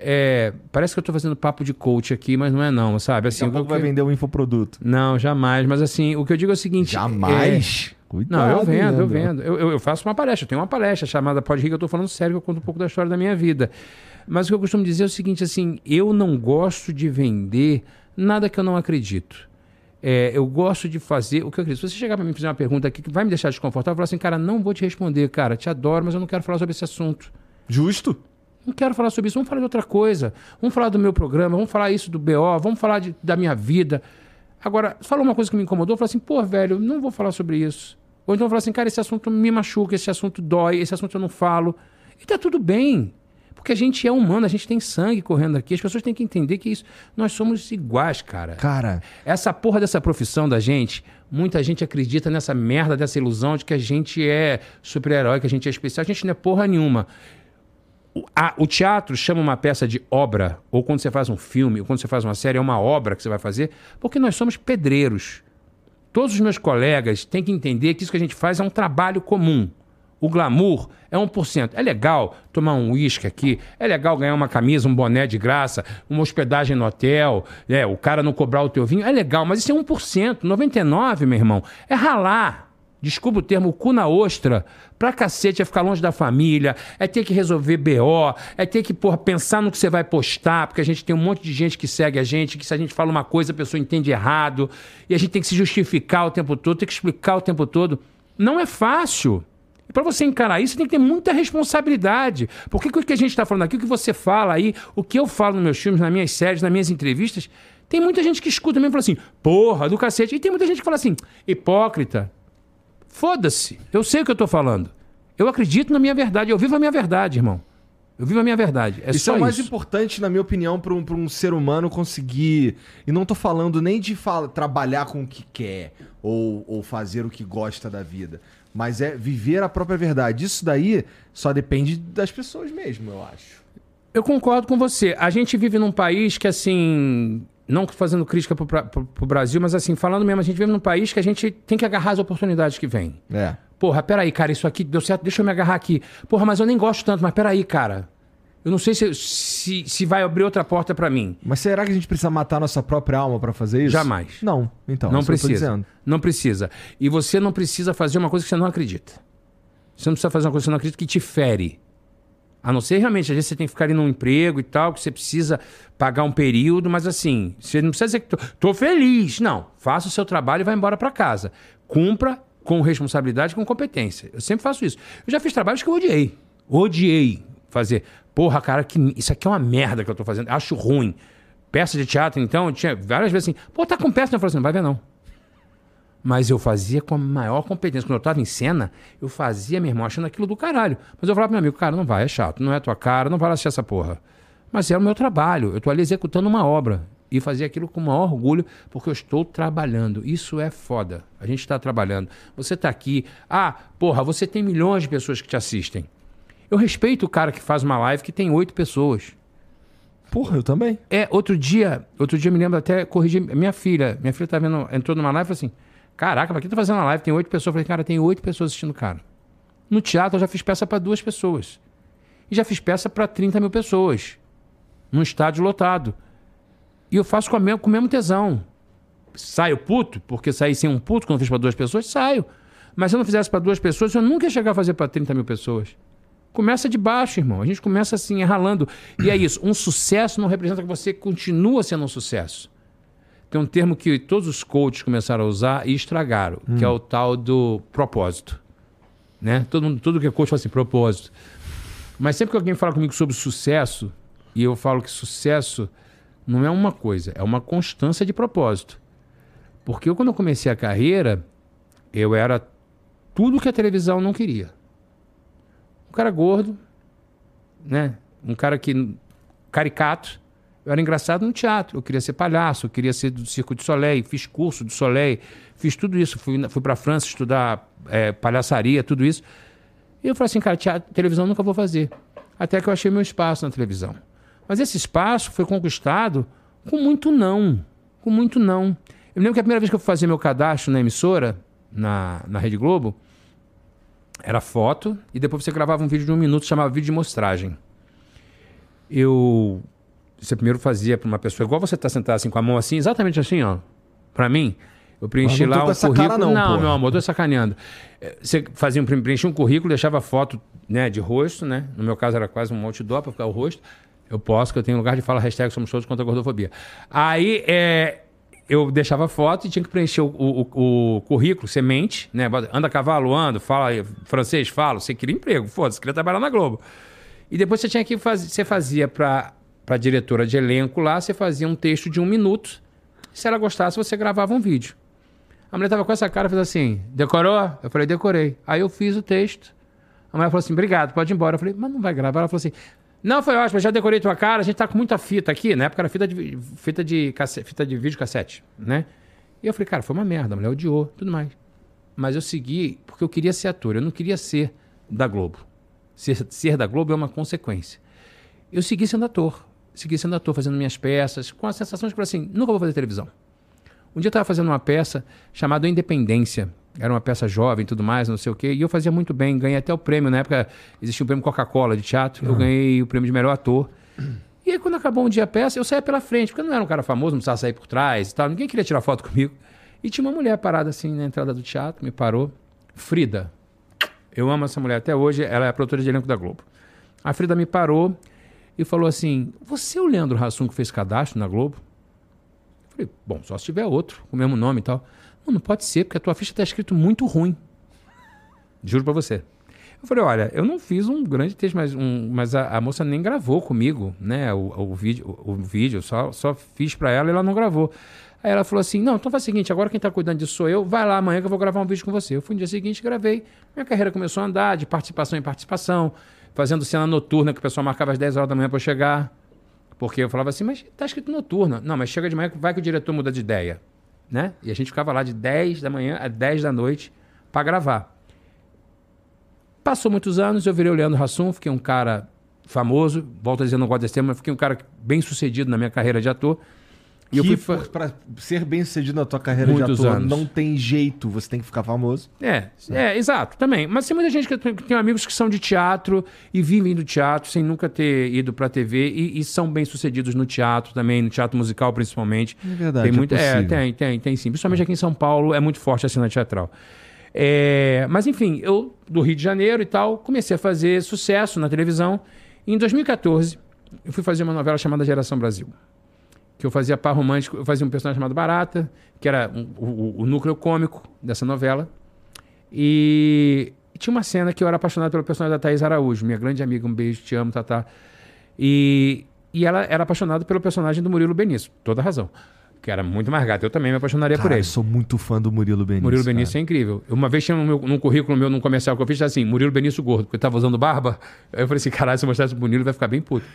É, parece que eu tô fazendo papo de coach aqui, mas não é não, sabe? Assim, Daqui a o pouco que- vai vender um infoproduto. Não, jamais. Mas assim, o que eu digo é o seguinte. Jamais? é- Cuidado, Não, eu vendo, eu Leandro. vendo. Eu, eu- eu faço uma palestra, eu tenho uma palestra chamada Pode Rir, que eu tô falando sério, que eu conto um pouco da história da minha vida. Mas o que eu costumo dizer é o seguinte, assim, eu não gosto de vender nada que eu não acredito. É, eu gosto de fazer o que eu acredito. Se você chegar para mim e fazer uma pergunta aqui que vai me deixar desconfortável, eu falar assim, cara, não vou te responder, cara, te adoro, mas eu não quero falar sobre esse assunto. Justo? Não quero falar sobre isso, vamos falar de outra coisa. Vamos falar do meu programa, vamos falar isso do BO, vamos falar de- da minha vida. Agora, falou uma coisa que me incomodou, falei assim, pô, velho, não vou falar sobre isso. Ou então falo assim, cara, esse assunto me machuca, esse assunto dói, esse assunto eu não falo. E tá tudo bem. Porque a gente é humano, a gente tem sangue correndo aqui. As pessoas têm que entender que isso. Nós somos iguais, cara. Cara, Essa porra dessa profissão da gente, muita gente acredita nessa merda dessa ilusão de que a gente é super-herói, que a gente é especial. A gente não é porra nenhuma. O, a- o teatro chama uma peça de obra, ou quando você faz um filme, ou quando você faz uma série, é uma obra que você vai fazer, porque nós somos pedreiros. Todos os meus colegas têm que entender que isso que a gente faz é um trabalho comum. O glamour é 1%. É legal tomar um uísque aqui, é legal ganhar uma camisa, um boné de graça, uma hospedagem no hotel, é, o cara não cobrar o teu vinho, é legal, mas isso é 1%. 99%, meu irmão, é ralar. Desculpa o termo, cu na ostra, pra cacete, é ficar longe da família, é ter que resolver BO, é ter que, porra, pensar no que você vai postar, porque a gente tem um monte de gente que segue a gente, que se a gente fala uma coisa, a pessoa entende errado, e a gente tem que se justificar o tempo todo, tem que explicar o tempo todo. Não é fácil. E para você encarar isso, tem que ter muita responsabilidade. Porque o que a gente está falando aqui, o que você fala aí, o que eu falo nos meus filmes, nas minhas séries, nas minhas entrevistas, tem muita gente que escuta mesmo e fala assim, porra, do cacete. E tem muita gente que fala assim, hipócrita. Foda-se. Eu sei o que eu tô falando. Eu acredito na minha verdade. Eu vivo a minha verdade, irmão. Eu vivo a minha verdade. É isso é o mais isso. importante, na minha opinião, para um, pra um ser humano conseguir. E não tô falando nem de fala- trabalhar com o que quer ou, ou fazer o que gosta da vida. Mas é viver a própria verdade. Isso daí só depende das pessoas mesmo, eu acho. Eu concordo com você. A gente vive num país que, assim, não fazendo crítica pro, pro Brasil, mas assim, falando mesmo, a gente vive num país que a gente tem que agarrar as oportunidades que vêm. É. Porra, peraí, cara, isso aqui deu certo, deixa eu me agarrar aqui. Porra, mas eu nem gosto tanto, mas peraí, cara. Eu não sei se, se, se vai abrir outra porta pra mim. Mas será que a gente precisa matar nossa própria alma pra fazer isso? Jamais. Não. Então, não tô precisa. Não precisa. E você não precisa fazer uma coisa que você não acredita. Você não precisa fazer uma coisa que você não acredita que te fere. A não ser realmente, às vezes você tem que ficar ali num emprego e tal, que você precisa pagar um período, mas assim, você não precisa dizer que tô, tô feliz. Não. Faça o seu trabalho e vá embora pra casa. Cumpra com responsabilidade com competência. Eu sempre faço isso. Eu já fiz trabalhos que eu odiei. Odiei fazer. Porra, cara, que, isso aqui é uma merda que eu tô fazendo. Acho ruim. Peça de teatro, então, tinha várias vezes assim, pô, tá com peça? Eu falei assim, não vai ver não. Mas eu fazia com a maior competência. Quando eu tava em cena, eu fazia, meu irmão, achando aquilo do caralho. Mas eu falava pro meu amigo, cara, não vai, é chato, não é tua cara, não vai assistir essa porra. Mas era o meu trabalho, eu tô ali executando uma obra. E fazia aquilo com o maior orgulho, porque eu estou trabalhando. Isso é foda. A gente está trabalhando. Você tá aqui. Ah, porra, você tem milhões de pessoas que te assistem. Eu respeito o cara que faz uma live que tem oito pessoas. Porra, eu também. É, outro dia, outro dia eu me lembro até corrigir minha filha. Minha filha tá vendo, entrou numa live e falou assim: Caraca, pra que tá fazendo uma live? Tem oito pessoas. Eu falei, cara, tem oito pessoas assistindo o cara. No teatro eu já fiz peça para duas pessoas. E já fiz peça para 30 mil pessoas. Num estádio lotado. E eu faço com, a mesmo, com o mesmo tesão. Saio puto, porque saí sem um puto quando fiz para duas pessoas, saio. Mas se eu não fizesse para duas pessoas, eu nunca ia chegar a fazer para 30 mil pessoas. Começa de baixo, irmão. A gente começa assim, ralando. E é isso. Um sucesso não representa que você continua sendo um sucesso. Tem um termo que todos os coaches começaram a usar e estragaram, que é o tal do propósito. Né? Todo mundo, tudo que é coach fala assim, propósito. Mas sempre que alguém fala comigo sobre sucesso, e eu falo que sucesso não é uma coisa, é uma constância de propósito. Porque eu, quando eu comecei a carreira, eu era tudo que a televisão não queria. Um cara gordo, né? Um cara que caricato. Eu era engraçado no teatro. Eu queria ser palhaço, eu queria ser do Circo de Soleil, fiz curso do Soleil, fiz tudo isso. Fui, fui para França estudar é, palhaçaria, tudo isso. E eu falei assim, cara, teatro, televisão nunca vou fazer. Até que eu achei meu espaço na televisão. Mas esse espaço foi conquistado com muito não. Com muito não. Eu lembro que a primeira vez que eu fui fazer meu cadastro na emissora, na, na Rede Globo, era foto e depois você gravava um vídeo de um minuto, chamava vídeo de mostragem. Eu. Você primeiro fazia para uma pessoa, igual você tá sentado assim, com a mão assim, exatamente assim, ó. Para mim, eu preenchi lá com um currículo. cara não, não meu amor, tô sacaneando. Eh, Você fazia um, preenchia um currículo, deixava foto né, de rosto, né? No meu caso era quase um outdoor para ficar o rosto. Eu posso, que eu tenho lugar de fala hashtag somos todos contra a gordofobia. Aí é, eu deixava foto e tinha que preencher o, o- o currículo, semente, né? Anda a cavalo, ando, fala francês, falo. Você queria emprego, foda-se, queria trabalhar na Globo. E depois você tinha que fazer, você fazia para a diretora de elenco lá, você fazia um texto de um minuto. Se ela gostasse, você gravava um vídeo. A mulher tava com essa cara, fez assim, decorou? Eu falei, decorei. Aí eu fiz o texto. A mulher falou assim, obrigado, pode ir embora. Eu falei, mas não vai gravar. Ela falou assim, não, foi ótimo, já decorei tua cara, a gente tá com muita fita aqui. Na época era fita de, fita de, cassete, fita de vídeo cassete, né? E eu falei, cara, foi uma merda, a mulher odiou, tudo mais. Mas eu segui porque eu queria ser ator, eu não queria ser da Globo. Ser, ser da Globo é uma consequência. Eu segui sendo ator, segui sendo ator, fazendo minhas peças, com a sensação de que, assim, nunca vou fazer televisão. Um dia eu estava fazendo uma peça chamada Independência. Era uma peça jovem tudo mais, não sei o quê. E eu fazia muito bem, ganhei até o prêmio. Na época existia o prêmio Coca-Cola de teatro. Eu ganhei o prêmio de melhor ator. E aí, quando acabou um dia a peça, eu saía pela frente, porque eu não era um cara famoso, não precisava sair por trás e tal. Ninguém queria tirar foto comigo. E tinha uma mulher parada assim na entrada do teatro, me parou. Frida. Eu amo essa mulher até hoje, ela é a produtora de elenco da Globo. A Frida me parou e falou assim: Você é o Leandro Hassum que fez cadastro na Globo? Eu falei, bom, só se tiver outro, com o mesmo nome e tal. Não, não pode ser, porque a tua ficha está escrito muito ruim. Juro pra você. Eu falei, olha, eu não fiz um grande texto, mas, um, mas a, a moça nem gravou comigo, né? O, o vídeo, o, o vídeo só, só fiz pra ela e ela não gravou. Aí ela falou assim: não, então faz o seguinte, agora quem tá cuidando disso sou eu, vai lá amanhã que eu vou gravar um vídeo com você. Eu fui no dia seguinte, gravei. Minha carreira começou a andar de participação em participação, fazendo cena noturna que o pessoal marcava às 10 horas da manhã eu chegar. Porque eu falava assim, mas tá escrito noturna. Não, mas chega de manhã, vai que o diretor muda de ideia. Né? E a gente ficava lá de 10 da manhã a 10 da noite pra gravar. Passou muitos anos, eu virei o Leandro Hassum, fiquei um cara famoso, volto a dizer, não gosto desse tema, mas fiquei um cara bem sucedido na minha carreira de ator. E eu fui fa- pra ser bem sucedido na tua carreira Muitos de ator, anos. não tem jeito, você tem que ficar famoso. É, é, exato, também. Mas tem muita gente que tem, que tem amigos que são de teatro e vivem do teatro sem nunca ter ido pra TV e, e são bem sucedidos no teatro também, no teatro musical principalmente. É verdade, Tem é muito, é, possível. tem, tem, tem sim. Principalmente aqui em São Paulo é muito forte a cena teatral. É, mas enfim, eu do Rio de Janeiro e tal, comecei a fazer sucesso na televisão. Em 2014, eu fui fazer uma novela chamada Geração Brasil que eu fazia par romântico, eu fazia um personagem chamado Barata, que era um- o, o- núcleo cômico dessa novela. E, tinha uma cena que eu era apaixonado pelo personagem da Thaís Araújo, minha grande amiga, um beijo, te amo, Tatá. E, e ela era apaixonada pelo personagem do Murilo Benício, toda razão. Que era muito mais gato, eu também me apaixonaria por Cara, ele. eu sou muito fã do Murilo Benício. Murilo cara. Benício é incrível. Uma vez tinha meu, num currículo meu, num comercial que eu fiz, assim, Murilo Benício gordo, porque eu tava usando barba. Aí eu falei assim, caralho, se eu mostrasse pro Murilo, vai ficar bem puto.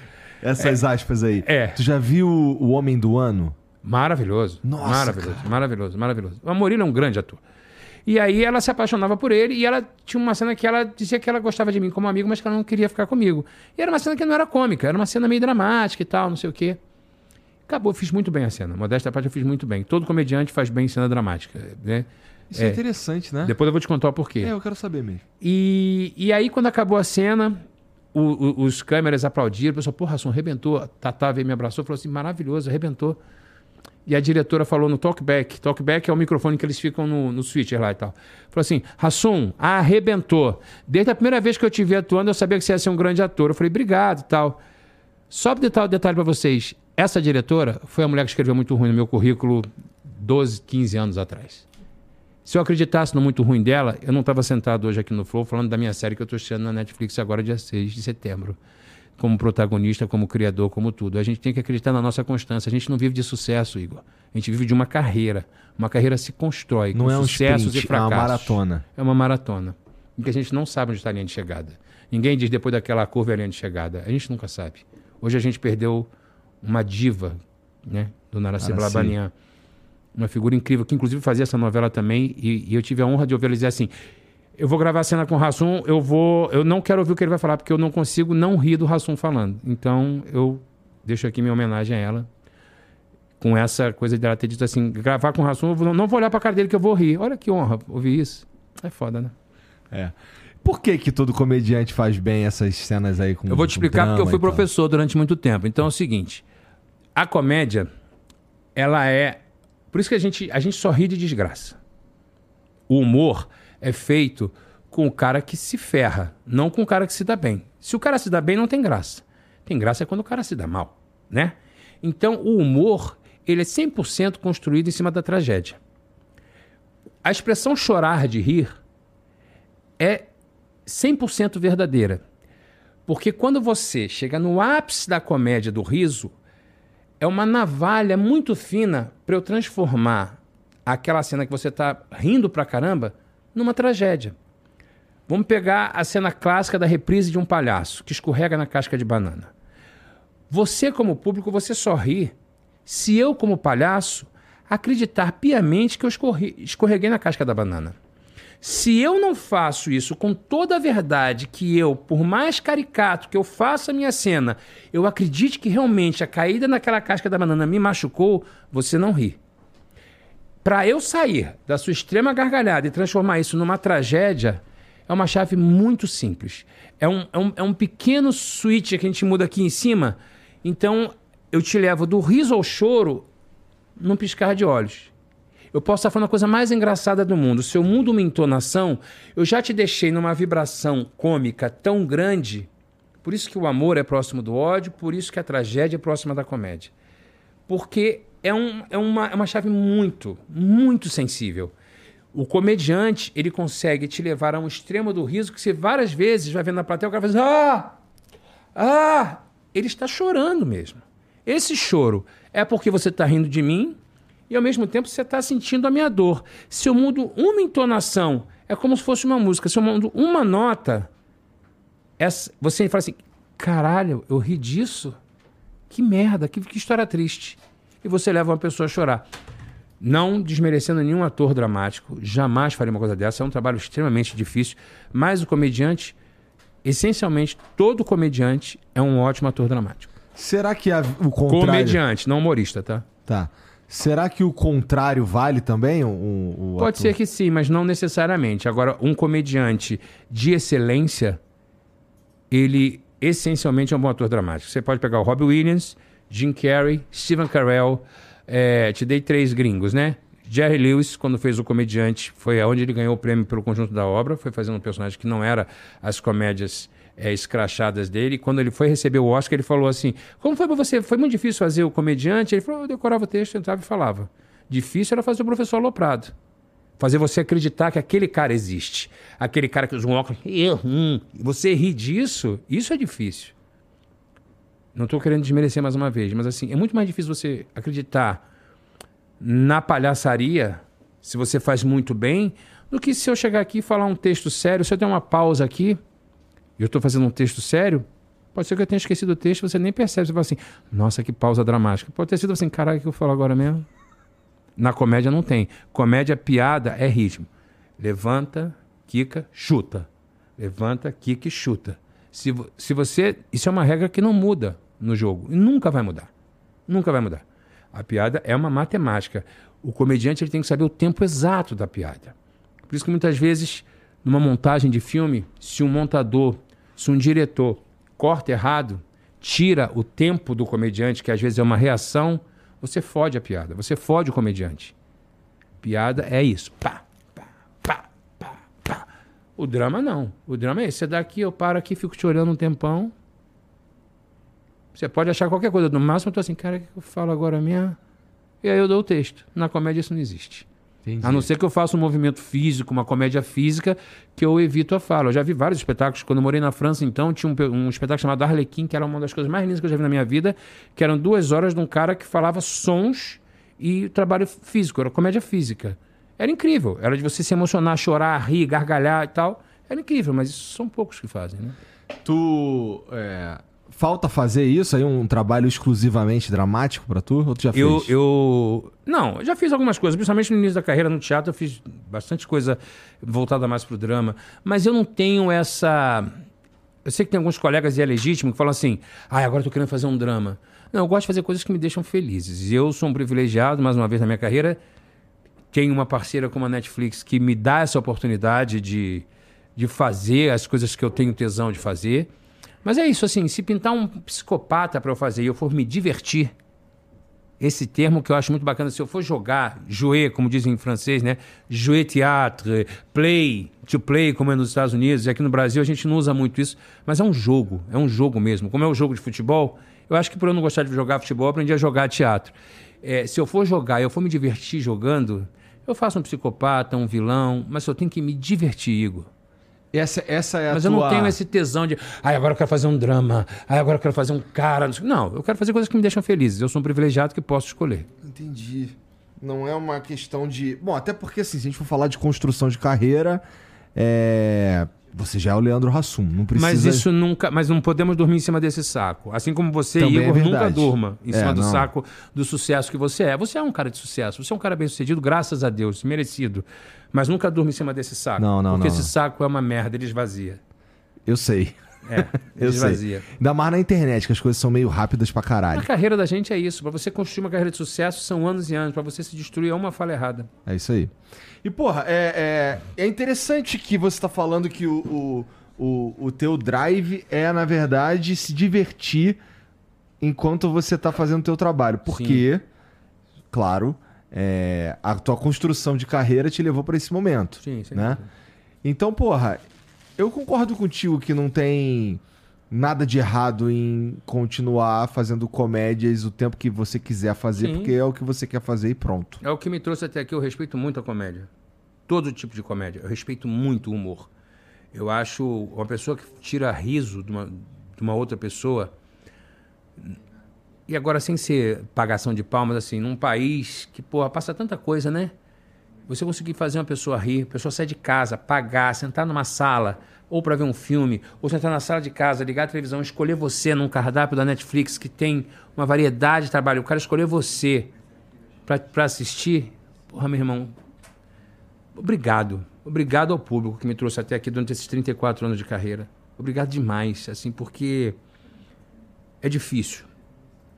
Essas aspas aí. É. Tu já viu O Homem do Ano? Maravilhoso. Nossa, Maravilhoso, maravilhoso, maravilhoso. O Murilo é um grande ator. E aí ela se apaixonava por ele e ela tinha uma cena que ela dizia que ela gostava de mim como amigo, mas que ela não queria ficar comigo. E era uma cena que não era cômica, era uma cena meio dramática e tal, não sei o quê. Acabou, fiz muito bem a cena. Modéstia à parte, eu fiz muito bem. Todo comediante faz bem cena dramática, né? Isso é, É. interessante, né? Depois eu vou te contar o porquê. É, eu quero saber mesmo. E, e aí, quando acabou a cena, o- o- os câmeras aplaudiram, o pessoal, porra, Ração, arrebentou. A Tatá veio, me abraçou, falou assim, maravilhoso, arrebentou. E a diretora falou no talkback. Talkback é o microfone que eles ficam no, no switcher lá e tal. Falou assim, Rassum, arrebentou. Desde a primeira vez que eu te vi atuando, eu sabia que você ia ser um grande ator. Eu falei, obrigado e tal. Só para detalhe, detalhe para vocês. Essa diretora foi a mulher que escreveu muito ruim no meu currículo 12, 15 anos atrás. Se eu acreditasse no muito ruim dela, eu não estava sentado hoje aqui no Flow falando da minha série que eu estou estreando na Netflix agora, dia 6 de setembro. Como protagonista, como criador, como tudo. A gente tem que acreditar na nossa constância. A gente não vive de sucesso, Igor. A gente vive de uma carreira. Uma carreira se constrói Não com é um sucessos sprint, e fracassos. é uma maratona. É uma maratona. Em que a gente não sabe onde está a linha de chegada. Ninguém diz depois daquela curva é a linha de chegada. A gente nunca sabe. Hoje a gente perdeu uma diva, né? Do Narasi. Blabanian. Uma figura incrível, que inclusive fazia essa novela também. E, e eu tive a honra de ouvir ele dizer assim: eu vou gravar a cena com o Rassum, eu vou. Eu não quero ouvir o que ele vai falar, porque eu não consigo não rir do Rassum falando. Então eu deixo aqui minha homenagem a ela. Com essa coisa de ela ter dito assim: gravar com o Rassum, eu vou- não vou olhar pra cara dele que eu vou rir. Olha que honra ouvir isso. É foda, né? É. Por que que todo comediante faz bem essas cenas aí com Eu vou te explicar porque eu fui professor durante muito tempo. Então é o seguinte: a comédia, ela é. Por isso que a gente, a gente só ri de desgraça. O humor é feito com o cara que se ferra, não com o cara que se dá bem. Se o cara se dá bem, não tem graça. Tem graça é quando o cara se dá mal, né? Então o humor, ele é 100% construído em cima da tragédia. A expressão chorar de rir é 100% verdadeira. Porque quando você chega no ápice da comédia do riso, é uma navalha muito fina para eu transformar aquela cena que você está rindo pra caramba numa tragédia. Vamos pegar a cena clássica da reprise de um palhaço que escorrega na casca de banana. Você, como público, você só ri se eu, como palhaço, acreditar piamente que eu escorri- escorreguei na casca da banana. Se eu não faço isso com toda a verdade, que eu, por mais caricato que eu faça a minha cena, eu acredite que realmente a caída naquela casca da banana me machucou, você não ri. Para eu sair da sua extrema gargalhada e transformar isso numa tragédia, é uma chave muito simples. É um, é um, é um pequeno switch que a gente muda aqui em cima. Então, eu te levo do riso ao choro num piscar de olhos. Eu posso estar falando a coisa mais engraçada do mundo. Se eu mudo uma entonação, eu já te deixei numa vibração cômica tão grande. Por isso que o amor é próximo do ódio, por isso que a tragédia é próxima da comédia. Porque é, um, é, uma, é uma chave muito, muito sensível. O comediante, ele consegue te levar a um extremo do riso que você várias vezes vai vendo na plateia, o cara faz ah, ah, ele está chorando mesmo. Esse choro é porque você está rindo de mim e ao mesmo tempo você está sentindo a minha dor. Se eu mudo uma entonação, é como se fosse uma música. Se eu mudo uma nota, essa, você fala assim: caralho, eu ri disso? Que merda, que, que história triste. E você leva uma pessoa a chorar. Não desmerecendo nenhum ator dramático, jamais faria uma coisa dessa. É um trabalho extremamente difícil. Mas o comediante, essencialmente, todo comediante é um ótimo ator dramático. Será que a- o contrário... Comediante, não humorista, tá? Tá. Será que o contrário vale também? O, o Pode ator? ser que sim, mas não necessariamente. Agora, um comediante de excelência, ele essencialmente é um bom ator dramático. Você pode pegar o Robbie Williams, Jim Carrey, Stephen Carell, é, te dei três gringos, né? Jerry Lewis, quando fez o comediante, foi aonde ele ganhou o prêmio pelo conjunto da obra, foi fazendo um personagem que não era as comédias é, escrachadas dele. Quando ele foi receber o Oscar, ele falou assim: Como foi pra você? Foi muito difícil fazer o comediante? Ele falou: Eu decorava o texto, entrava e falava. Difícil era fazer o professor Aloprado. Fazer você acreditar que aquele cara existe. Aquele cara que usa um óculos. Hum. Você rir disso, isso é difícil. Não estou querendo desmerecer mais uma vez, mas assim, é muito mais difícil você acreditar na palhaçaria, se você faz muito bem, do que se eu chegar aqui e falar um texto sério. Se eu der uma pausa aqui, eu estou fazendo um texto sério, pode ser que eu tenha esquecido o texto, você nem percebe. Você fala assim, nossa, que pausa dramática. Pode ter sido assim, caralho, o que eu falo agora mesmo? Na comédia não tem. Comédia, piada é ritmo. Levanta, quica, chuta. Levanta, quica e chuta. Se, se você. Isso é uma regra que não muda no jogo. E nunca vai mudar. Nunca vai mudar. A piada é uma matemática. O comediante ele tem que saber o tempo exato da piada. Por isso que muitas vezes, numa montagem de filme, se um montador, se um diretor corta errado, tira o tempo do comediante, que às vezes é uma reação, você fode a piada, você fode o comediante. Piada é isso. Pá, pá, pá, pá, pá. O drama não. O drama é esse. Você dá aqui, eu paro aqui, fico te olhando um tempão. Você pode achar qualquer coisa. No máximo, eu tô assim, cara, o que eu falo agora mesmo? E aí eu dou o texto. Na comédia isso não existe. Entendi. A não ser que eu faça um movimento físico, uma comédia física, que eu evito a fala. Eu já vi vários espetáculos. Quando eu morei na França, então, tinha um, um espetáculo chamado Arlequim, que era uma das coisas mais lindas que eu já vi na minha vida, que eram duas horas de um cara que falava sons e trabalho físico. Era comédia física. Era incrível. Era de você se emocionar, chorar, rir, gargalhar e tal. Era incrível, mas isso são poucos que fazem, né? Tu. é, falta fazer isso aí, um trabalho exclusivamente dramático pra tu? Ou tu já fez? Eu, eu. Não, eu já fiz algumas coisas, principalmente no início da carreira no teatro, eu fiz bastante coisa voltada mais pro drama. Mas eu não tenho essa. Eu sei que tem alguns colegas e é legítimo que falam assim: ah, agora eu tô querendo fazer um drama. Não, eu gosto de fazer coisas que me deixam felizes. E eu sou um privilegiado, mais uma vez na minha carreira. Tenho uma parceira como a Netflix que me dá essa oportunidade de, de fazer as coisas que eu tenho tesão de fazer. Mas é isso, assim, se pintar um psicopata para eu fazer e eu for me divertir, esse termo que eu acho muito bacana, se eu for jogar, jouer, como dizem em francês, né? Jouer théâtre, play, to play, como é nos Estados Unidos, e aqui no Brasil a gente não usa muito isso, mas é um jogo, é um jogo mesmo. Como é um jogo de futebol, eu acho que por eu não gostar de jogar futebol, eu aprendi a jogar teatro. É, se eu for jogar eu for me divertir jogando, eu faço um psicopata, um vilão, mas eu tenho que me divertir, Igor. Essa, essa é a Mas tua... eu não tenho esse tesão de, ai, agora eu quero fazer um drama, ai, agora eu quero fazer um cara. Não, eu quero fazer coisas que me deixam felizes. Eu sou um privilegiado que posso escolher. Entendi. Não é uma questão de. Bom, até porque, assim, se a gente for falar de construção de carreira, é. Você já é o Leandro Hassum, não precisa. Mas isso nunca. Mas não podemos dormir em cima desse saco. Assim como você, Também é Igor, nunca verdade. durma em É, cima do não. saco do sucesso que você é. Você é um cara de sucesso. Você é um cara bem sucedido, graças a Deus, merecido. Mas nunca durma em cima desse saco. Não, não, Porque não. esse saco é uma merda, ele esvazia. Eu sei. É, Eu ele sei. esvazia. Ainda mais na internet, que as coisas são meio rápidas pra A caralho. carreira da gente é isso. Pra você construir uma carreira de sucesso, são anos e anos. Pra você se destruir é uma fala errada. É isso aí. E, porra, é, é, é interessante que você tá falando que o, o, o, o teu drive é, na verdade, se divertir enquanto você tá fazendo o teu trabalho. Porque, claro, é, a tua construção de carreira te levou pra esse momento. Sim, sim. né? Então, porra, eu concordo contigo que não tem nada de errado em continuar fazendo comédias o tempo que você quiser fazer, Sim. porque é o que você quer fazer e pronto. É o que me trouxe até aqui. Eu respeito muito a comédia. Todo tipo de comédia. Eu respeito muito o humor. Eu acho uma pessoa que tira riso de uma, de uma outra pessoa. E agora, sem ser pagação de palmas, assim, num país que, porra, passa tanta coisa, né? Você conseguir fazer uma pessoa rir, a pessoa sair de casa, pagar, sentar numa sala, ou para ver um filme, ou sentar na sala de casa, ligar a televisão, escolher você num cardápio da Netflix que tem uma variedade de trabalho, o cara escolher você para assistir, porra, meu irmão, obrigado. Obrigado ao público que me trouxe até aqui durante esses 34 anos de carreira. Obrigado demais, assim, porque é difícil.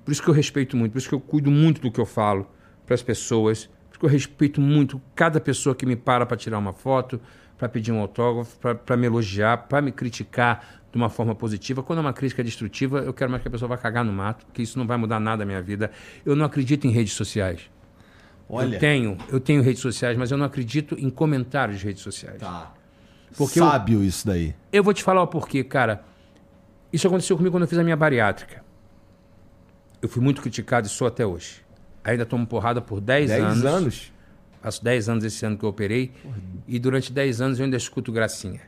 Por isso que eu respeito muito, por isso que eu cuido muito do que eu falo para as pessoas, por isso que eu respeito muito cada pessoa que me para para tirar uma foto, para pedir um autógrafo, para me elogiar, para me criticar de uma forma positiva. Quando é uma crítica destrutiva, eu quero mais que a pessoa vá cagar no mato, porque isso não vai mudar nada na minha vida. Eu não acredito em redes sociais. Eu tenho, eu tenho redes sociais, mas eu não acredito em comentários de redes sociais. Tá. Porque eu- Sábio isso daí. Eu vou te falar o porquê, cara. Isso aconteceu comigo quando eu fiz a minha bariátrica. Eu fui muito criticado e sou até hoje. Ainda tomo porrada por 10, 10 anos. Faço 10 anos esse ano que eu operei. E durante 10 anos eu ainda escuto gracinha.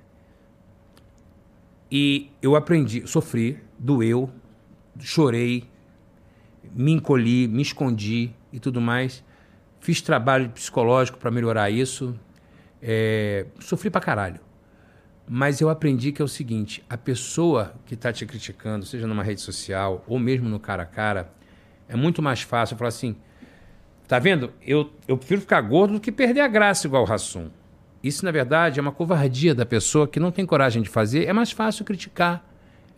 E eu aprendi, sofri, doeu, chorei, me encolhi, me escondi e tudo mais. Fiz trabalho psicológico para melhorar isso. É, sofri pra caralho. Mas eu aprendi que é o seguinte: a pessoa que está te criticando, seja numa rede social ou mesmo no cara a cara, é muito mais fácil falar assim: tá vendo? Eu, eu prefiro ficar gordo do que perder a graça igual o Rassum. Isso, na verdade, é uma covardia da pessoa que não tem coragem de fazer. É mais fácil criticar.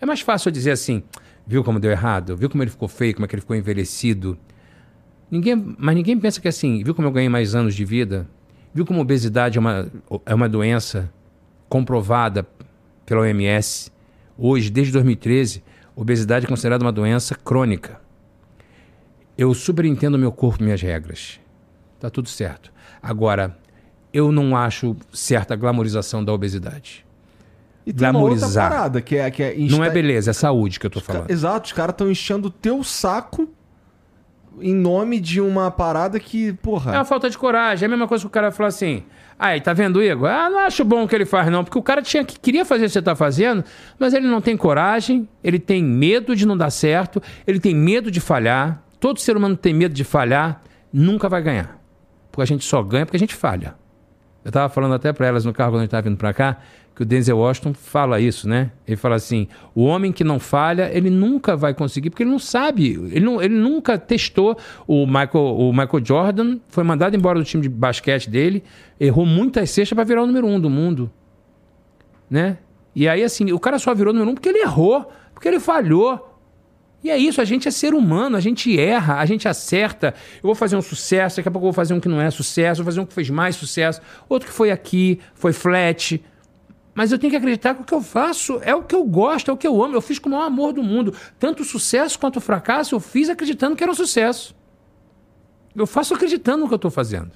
É mais fácil dizer assim: viu como deu errado? Viu como ele ficou feio? Como é que ele ficou envelhecido? Ninguém, mas ninguém pensa que assim, viu como eu ganhei mais anos de vida? Viu como obesidade é uma, é uma doença comprovada pela OMS? Hoje, desde 2013, obesidade é considerada uma doença crônica. Eu super entendo meu corpo, minhas regras. Tá tudo certo. Agora, eu não acho certa a glamorização da obesidade. E tem uma outra Glamorizar. parada, que é... Que é Não é insta- beleza, é saúde que eu tô falando. Exato, os caras estão enchendo o teu saco em nome de uma parada que, porra... É uma falta de coragem. É a mesma coisa que o cara fala assim. Aí, tá vendo Igor? Ah, não acho bom o que ele faz, não. Porque o cara tinha que queria fazer o que você tá fazendo, mas ele não tem coragem, ele tem medo de não dar certo, ele tem medo de falhar. Todo ser humano tem medo de falhar, nunca vai ganhar. Porque a gente só ganha porque a gente falha. Eu tava falando até para elas no carro quando a gente tava vindo para cá, que o Denzel Washington fala isso, né? Ele fala assim: o homem que não falha, ele nunca vai conseguir, porque ele não sabe, ele, não, ele nunca testou. O Michael, o Michael Jordan foi mandado embora do time de basquete dele, errou muitas cestas para virar o número um do mundo. Né? E aí, assim, o cara só virou número um porque ele errou, porque ele falhou. E é isso, a gente é ser humano, a gente erra, a gente acerta. Eu vou fazer um sucesso, daqui a pouco eu vou fazer um que não é sucesso, vou fazer um que fez mais sucesso, outro que foi aqui, foi flat. Mas eu tenho que acreditar que o que eu faço é o que eu gosto, é o que eu amo. Eu fiz com o maior amor do mundo. Tanto o sucesso quanto o fracasso, eu fiz acreditando que era um sucesso. Eu faço acreditando no que eu estou fazendo.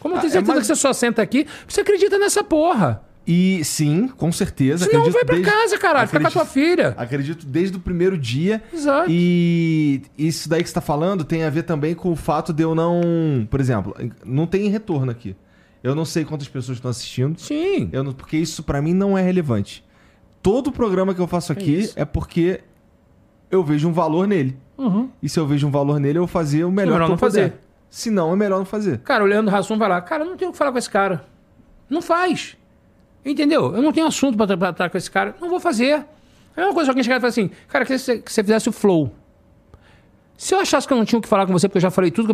Como eu Ah, tenho é certeza mais- que você só senta aqui, você acredita nessa porra. E sim, com certeza. Senão acredito vai pra desde- casa, caralho. Fica com a tua acredito- filha. Acredito desde o primeiro dia. Exato. E isso daí que você tá falando tem a ver também com o fato de eu não. Por exemplo, não tem retorno aqui. Eu não sei quantas pessoas estão assistindo. Sim. Eu não- porque isso pra mim não é relevante. Todo programa que eu faço aqui isso. é, porque eu vejo um valor nele. Uhum. E se eu vejo um valor nele, eu vou fazer o melhor, melhor que eu fazer. Se não, é melhor não fazer. Cara, o Leandro Hassum vai lá. Cara, eu não tenho o que falar com esse cara. Não faz. Entendeu? Eu não tenho assunto pra tratar com esse cara. Não vou fazer. É a mesma coisa que alguém chegar e falar assim, cara, queria que você, fizesse o flow. Se eu achasse que eu não tinha o que falar com você, porque eu já falei tudo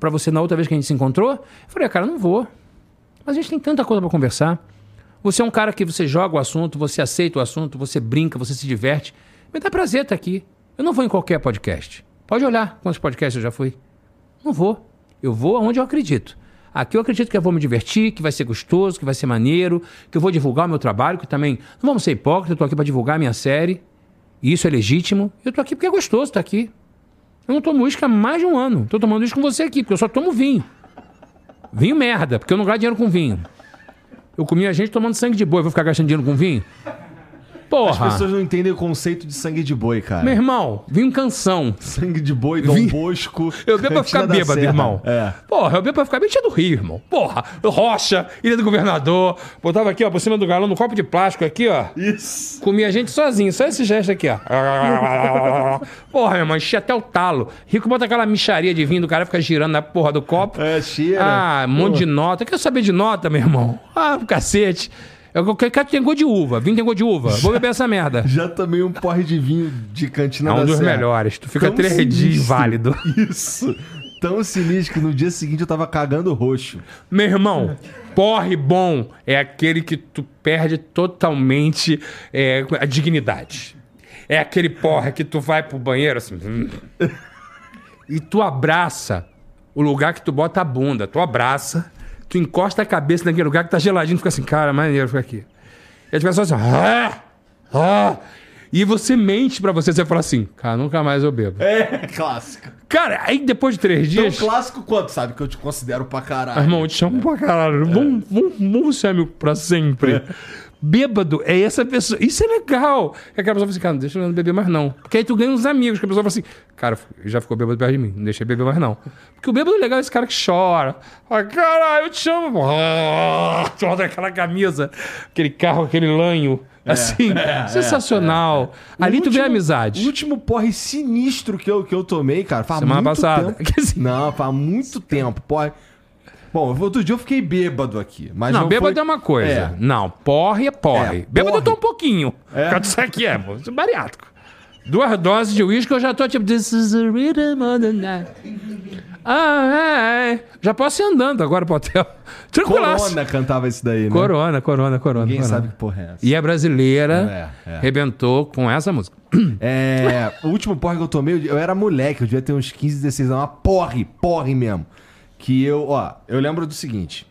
pra você na outra vez que a gente se encontrou, eu falei, cara, não vou. Mas a gente tem tanta coisa pra conversar. Você é um cara que você joga o assunto, você aceita o assunto, você brinca, você se diverte. Me dá prazer estar aqui. Eu não vou em qualquer podcast. Pode olhar quantos podcasts eu já fui. Não vou. Eu vou aonde eu acredito. Aqui eu acredito que eu vou me divertir, que vai ser gostoso, que vai ser maneiro, que eu vou divulgar o meu trabalho, que também. Não vamos ser hipócritas, eu tô aqui para divulgar a minha série. E isso é legítimo. Eu tô aqui porque é gostoso estar aqui. Eu não tomo uísque há mais de um ano. Tô tomando uísque com você aqui, porque eu só tomo vinho. Vinho merda, porque eu não gasto dinheiro com vinho. Eu comi a gente tomando sangue de boi, eu vou ficar gastando dinheiro com vinho? Porra! As pessoas não entendem o conceito de sangue de boi, cara. Meu irmão, vinho canção. Sangue de boi, Dom Vim- Bosco. Eu bebo pra ficar bêbado, Serra. irmão. É. Porra, eu bebo pra ficar bêbado tinha do Rio, irmão. Porra, Rocha, Ilha do Governador. Botava aqui, ó, por cima do galão, no copo de plástico aqui, ó. Isso. Comia a gente sozinho, só esse gesto aqui, ó. Porra, meu irmão, enchia até o talo. Rico bota aquela micharia de vinho do cara, fica girando na porra do copo. É, cheira. Ah, um monte de nota. Quer saber de nota, meu irmão? Ah, cacete. Eu quero que tem gosto de uva. Vinho tem gosto de uva. Vou beber essa merda. Já tomei um porre de vinho de cantina É um da dos Serra. melhores. Tu fica Tão três dias inválido. Isso. Tão sinistro que no dia seguinte eu tava cagando roxo. Meu irmão, porre bom é aquele que tu perde totalmente é, a dignidade. É aquele porre que tu vai pro banheiro assim. hum, e tu abraça o lugar que tu bota a bunda. Tu abraça, tu encosta a cabeça naquele lugar que tá geladinho, fica assim, cara, maneiro fica aqui. E as pessoas assim, ah, ah. E você mente pra você, você fala assim, cara, nunca mais eu bebo. É, clássico. Cara, aí depois de três Tão dias. clássico quanto, sabe? Que eu te considero pra caralho. Irmão, eu te chamo pra caralho. Vamos, vamos, vamos ser amigo pra sempre. Bêbado é essa pessoa. Isso é legal. É aquela pessoa fala assim, cara, não deixa eu beber mais não. Porque aí tu ganha uns amigos, que a pessoa fala assim, cara, já ficou bêbado perto de mim, não deixa eu beber mais não. Porque o bêbado legal é esse cara que chora. Fala, caralho, eu te chamo. Ah, bota aquela camisa, aquele carro, aquele lanho. Assim, sensacional. Ali tu vê a O amizade. último porre sinistro que eu, que eu tomei, cara, faz Semana muito passada. tempo. Não, faz muito tempo. Porre. Bom, outro dia eu fiquei bêbado aqui. Mas Não, não, bêbado foi... é uma coisa. É. Não, porre é porre. É, bêbado eu tô porre. um pouquinho. É? É? Isso aqui é, pô. É bariátrico. Duas doses de uísque eu já tô tipo... This is the rhythm of the night. Ah, é, é. Já posso ir andando agora pro hotel. Tranquilaço. Corona cantava isso daí, né? Corona, corona, corona. Ninguém corona. sabe que porra é essa. E é brasileira. É, é. Rebentou com essa música. É, o último porre que eu tomei, eu era moleque, eu devia ter uns 15, 16 anos, uma porre, porre mesmo. Que eu, ó, eu lembro do seguinte.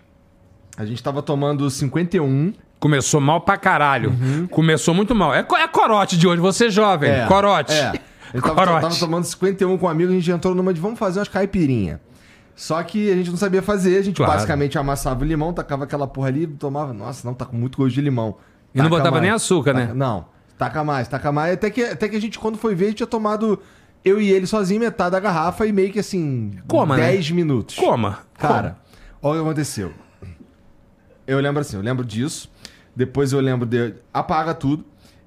A gente tava tomando 51. Começou mal pra caralho. Começou muito mal. É, é corote de hoje, você jovem. É, corote. É. Eu tava, Corote. tava tomando 51 com um amigo, a gente entrou numa de vamos fazer umas caipirinha. Só que a gente não sabia fazer, a gente Claro. basicamente amassava o limão, tacava aquela porra ali, tomava, nossa, não, tá com muito gosto de limão. E não botava mais. nem açúcar, né? Taca- Não, taca mais, taca mais. Até que, até que a gente, quando foi ver, tinha tomado eu e ele sozinho metade da garrafa e meio que assim, Coma, né? 10 minutos. Coma. Cara, olha o que aconteceu. Eu lembro assim, eu lembro disso. Depois eu lembro de. Apaga tudo.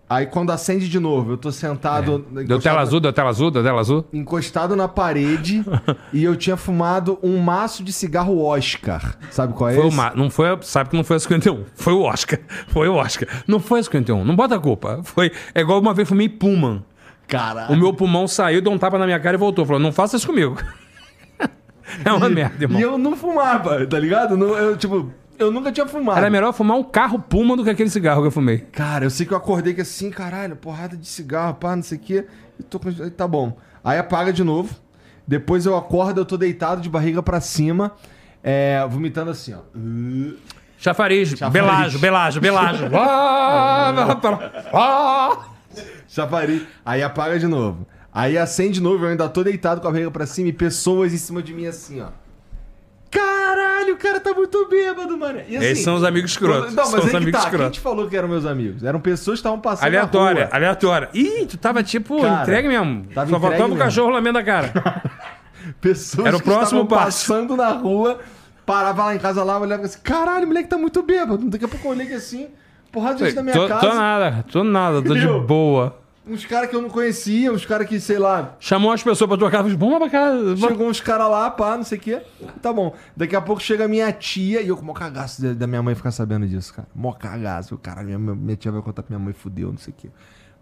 Aí quando acende de novo, eu tô sentado. Deu encostado- tela azul, deu tela azul, deu tela azul. Encostado na parede e eu tinha fumado um maço de cigarro Oscar. Sabe qual é Foi o esse? ma... Não foi, sabe que não foi a 51. Foi o Oscar. Foi o Oscar. Não foi a 51. Não bota a culpa. Foi. É igual uma vez fumei Pullman. Cara. O meu pulmão saiu, deu um tapa na minha cara e voltou. Falou: não faça isso comigo. é uma merda, irmão. E eu não fumava, tá ligado? Não, eu, tipo, eu nunca tinha fumado. Era melhor fumar um carro Pullman do que aquele cigarro que eu fumei. Cara, eu sei que eu acordei que assim, caralho, porrada de cigarro, pá, não sei o quê. E tô com... Tá bom. Aí apaga de novo. Depois eu acordo, eu tô deitado de barriga pra cima, é, vomitando assim, ó. Chafariz, Chafariz. Belágio, Belágio, Belágio. Ah, ah. Chafari. Aí apaga de novo. Aí acende de novo, eu ainda tô deitado com a barriga pra cima e pessoas em cima de mim assim, ó. Caralho, o cara tá muito bêbado, mano. E, assim, Esses são os amigos escrotos. Não, São mas os aí que amigos tá. Quem escrotos. te falou que eram meus amigos? Eram pessoas que estavam passando Aleatória, na rua. aleatória. Ih, tu tava tipo Cara, entregue mesmo. tava Só entregue faltava o mesmo. cachorro lambendo a cara. Pessoas Era o que próximo estavam passo. passando na rua, parava lá em casa lá, olhava assim, caralho, o moleque tá muito bêbado. Daqui a pouco eu olhei assim, porrada de gente da minha tô, casa. tô nada, tô nada, tô de Eu? boa. Uns caras que eu não conhecia, uns caras que, sei lá, Chamou as pessoas pra falou, vamos lá pra casa. vamos." chegou uns caras lá, pá, não sei o quê. Tá bom. Daqui a pouco chega a minha tia e eu com o maior cagaço da- da minha mãe ficar sabendo disso, cara. Mó cagaço. Eu, Caralho, minha, minha tia vai contar pra minha mãe, fudeu, não sei o quê.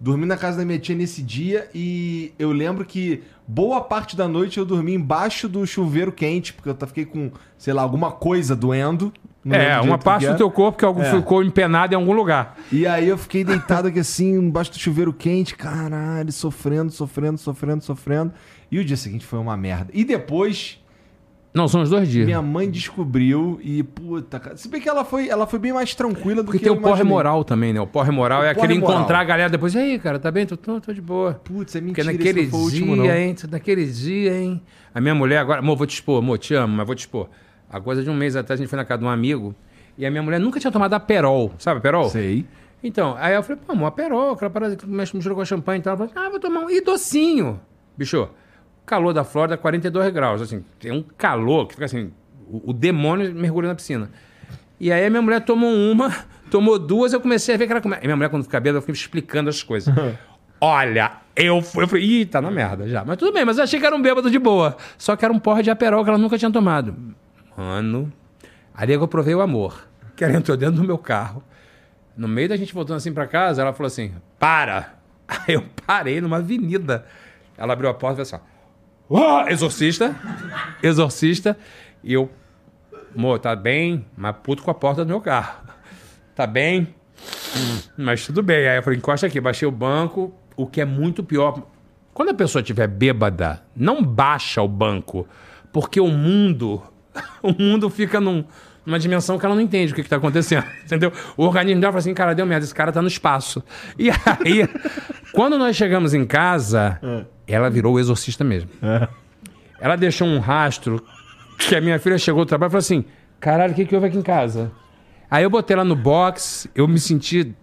Dormi na casa da minha tia nesse dia e eu lembro que boa parte da noite eu dormi embaixo do chuveiro quente, porque eu fiquei com, sei lá, alguma coisa doendo. Não É, uma parte do era. teu corpo que algo É. ficou empenado em algum lugar. E aí eu fiquei deitado aqui assim, embaixo do chuveiro quente, caralho, sofrendo, sofrendo, sofrendo, sofrendo. E o dia seguinte foi uma merda. E depois, Não, são os dois dias. minha mãe descobriu e, puta, cara. Se bem que ela foi, ela foi bem mais tranquila do Porque que tem eu o porre moral também, né? O porre moral é O porre aquele moral. encontrar a galera depois. E aí, cara, tá bem? Tô, tô, tô de boa. Putz, é Porque mentira, naquele foi o dia, último, hein? Naquele dia, hein? A minha mulher agora... Amor, vou te expor. Amor, te amo, mas vou te expor. A coisa de um mês atrás, a gente foi na casa de um amigo e a minha mulher nunca tinha tomado Aperol. Sabe Aperol? Sei. Então, aí eu falei, pô, amor, Aperol, aquela parada que mexe mistura com champanhe e tal. Ela falou, ah, vou tomar um. E docinho. Bicho, calor da Flórida, 42 graus. Assim, tem um calor que fica assim, o, o demônio mergulha na piscina. E aí a minha mulher tomou uma, tomou duas, eu comecei a ver que ela come... E minha mulher, quando fica bêbada, eu fico explicando as coisas. Olha, eu fui, eu falei, ih, tá na merda já. Mas tudo bem, mas eu achei que era um bêbado de boa. Só que era um porra de Aperol que ela nunca tinha tomado. Mano, ali é eu provei o amor. Que ela entrou dentro do meu carro. No meio da gente voltando assim pra casa, ela falou assim: para! Aí eu parei numa avenida. Ela abriu a porta e falou assim: "Ah, exorcista, exorcista. E eu, amor, tá bem, mas puto com a porta do meu carro. Tá bem, mas tudo bem. Aí eu falei: encosta aqui, baixei o banco. O que é muito pior. Quando a pessoa estiver bêbada, não baixa o banco, porque o mundo, o mundo fica num, numa dimensão que ela não entende o que, está acontecendo, entendeu? O organismo dela fala assim, cara, deu merda, esse cara tá no espaço. E aí, quando nós chegamos em casa, ela virou o exorcista mesmo. Ela deixou um rastro que a minha filha chegou do trabalho e falou assim, caralho, o que, que houve aqui em casa? Aí eu botei ela no box, eu me senti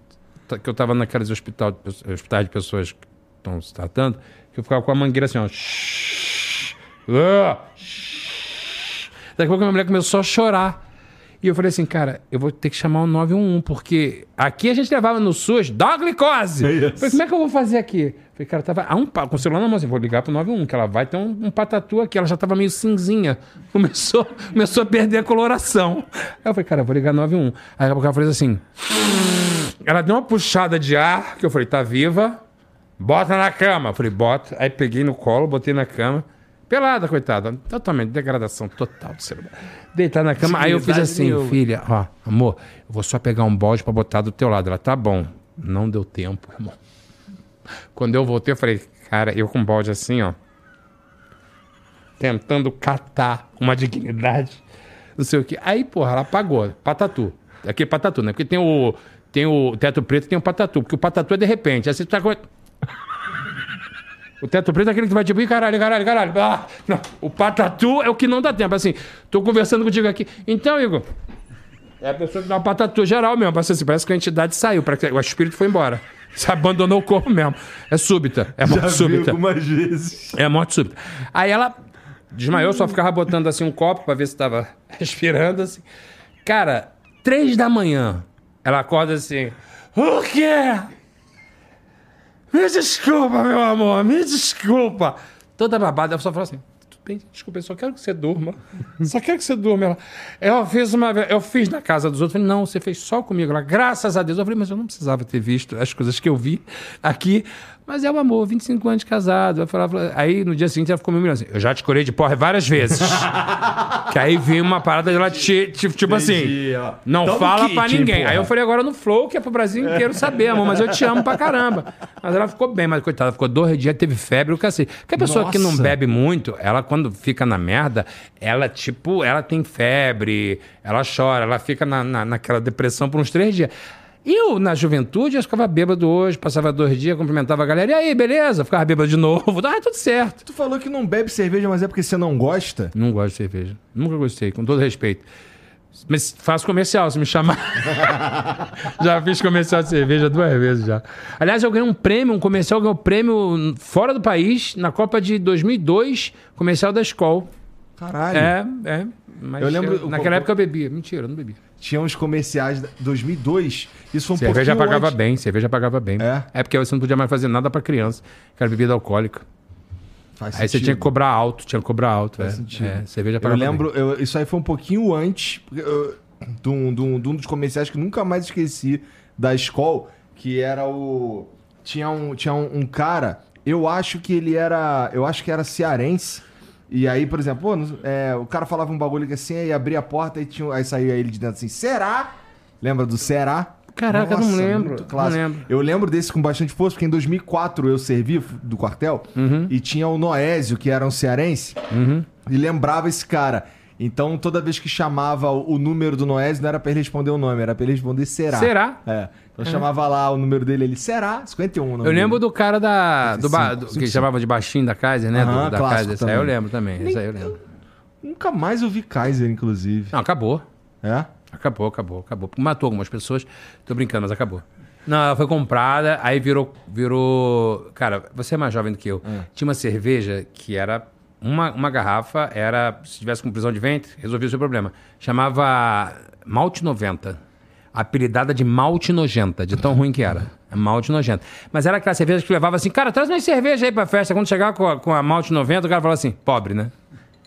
que eu tava naqueles hospital, hospitais de pessoas que estão se tratando, que eu ficava com a mangueira assim, ó. Shhh, ah, shhh. Daqui a pouco minha mulher começou a chorar. E eu falei assim, cara, eu vou ter que chamar o 911, porque aqui a gente levava no SUS, dá uma glicose. É isso. Eu Falei, como é que eu vou fazer aqui? Falei, cara, tava a um, com o celular na mão, assim, vou ligar pro 911, que ela vai ter um, um patatu aqui. Ela já tava meio cinzinha. Começou, começou a perder a coloração. Aí eu falei, cara, eu vou ligar 911. Aí daqui a pouco ela fez assim. Ela deu uma puxada de ar, que eu falei, tá viva, bota na cama. Eu falei, bota. Aí peguei no colo, botei na cama. Pelada, coitada. Totalmente, degradação total do ser humano. Deitar na cama. Aí eu fiz assim, nenhuma. filha, ó, amor, eu vou só pegar um balde pra botar do teu lado. Ela, tá bom. Não deu tempo, irmão. Quando eu voltei, eu falei, cara, eu com um balde assim, ó. Tentando catar uma dignidade. Não sei o quê. Aí, porra, ela apagou. Patatu. Aqui é patatu, né? Porque tem o, tem o teto preto e tem o patatu. Porque o patatu é de repente. Aí você tá com. O teto preto é aquele que vai tipo, "Ih, caralho, caralho, caralho. Ah, não. O patatu é o que não dá tempo. Assim, tô conversando contigo aqui. Então, Igor. É a pessoa que dá uma patatua geral mesmo. Parece, assim, parece que a entidade saiu, o espírito foi embora. Você abandonou o corpo mesmo. É súbita. É morte Já vi súbita. algumas vezes. É morte súbita. Aí ela desmaiou, só ficava botando assim um copo pra ver se tava respirando assim. Cara, três da manhã, ela acorda assim. O quê? Me desculpa, meu amor, me desculpa. Toda babada, ela só fala assim. "Tudo bem, Desculpa, eu só quero que você durma. Só quero que você durma. Ela, eu fiz uma eu fiz na casa dos outros. Eu falei, não, você fez só comigo. Ela, graças a Deus. Eu falei, mas eu não precisava ter visto as coisas que eu vi aqui. Mas é o amor, 25 anos de casado. Eu falava, aí no dia seguinte ela ficou me assim, eu já te curei de porra várias vezes. que aí veio uma parada dela, ti- ti- tipo Entendi, assim, ó. não fala kit, pra ninguém. porra. Aí eu falei agora no Flow, que é pro Brasil inteiro saber, amor, mas eu te amo pra caramba. Mas ela ficou bem, mas coitada, ficou dois dias, teve febre, o cacete. Porque a pessoa que não Nossa. bebe muito, ela quando fica na merda, ela tipo, ela tem febre, ela chora, ela fica na, na- naquela depressão por uns três dias. Eu, na juventude, eu ficava bêbado hoje, passava dois dias, cumprimentava a galera, e aí, beleza? Ficava bêbado de novo, ah, tudo certo. Tu falou que não bebe cerveja, mas é porque você não gosta? Não gosto de cerveja. Nunca gostei, com todo respeito. Mas faço comercial, se me chamar. já fiz comercial de cerveja duas vezes já. Aliás, eu ganhei um prêmio, um comercial ganhou um prêmio fora do país, na Copa de 2002, comercial da escola. Caralho. É, é. Mas Eu lembro- eu- naquela época eu bebia. Mentira, eu não bebia. Tinha uns comerciais de 2002. Isso foi um cerveja pouquinho pagava antes. bem, cerveja pagava bem. É? porque você não podia mais fazer nada pra criança, que era bebida alcoólica. Faz Aí você sentido. tinha que cobrar alto, tinha que cobrar alto. Faz é. sentido. É, cerveja Eu pagava bem. lembro, eu- isso aí foi um pouquinho antes eu- de, um, de um- de um dos comerciais que nunca mais esqueci da escola, que era o. Tinha um, tinha um, um cara, eu acho que ele era. Eu acho que era cearense. E aí, por exemplo, pô, é, o cara falava um bagulho assim, aí abria a porta e tinha, aí saía ele de dentro assim, será? Lembra do será? Caraca, eu não lembro, não lembro. Eu lembro desse com bastante força, porque em 2004 eu servi do quartel Uhum. e tinha o Noésio, que era um cearense, e lembrava esse cara. Então, toda vez que chamava o número do Noésio, não era pra ele responder o nome, era pra ele responder será. Será? É. Então chamava lá o número dele, ele será? 51 o nome Eu lembro dele. do cara da. Do, ba- do- 55. que chamava de baixinho da Kaiser, né? Do- Aham, da clássico Kaiser. Isso aí eu lembro também. Isso aí eu lembro. Nunca mais ouvi Kaiser, inclusive. Não, acabou. É? Acabou, acabou, acabou. Matou algumas pessoas. Tô brincando, mas acabou. Não, ela foi comprada, aí virou. virou. Cara, você é mais jovem do que eu. Tinha uma cerveja que era. Uma, uma garrafa era. Se tivesse com prisão de ventre, resolvia o seu problema. Chamava Malte 90. Apelidada de malte nojenta, de tão ruim que era. É Malte nojenta. Mas era aquela cerveja que levava assim, cara, traz mais cerveja aí pra festa. Quando chegava com a, com a malte 90, o cara falava assim, pobre, né?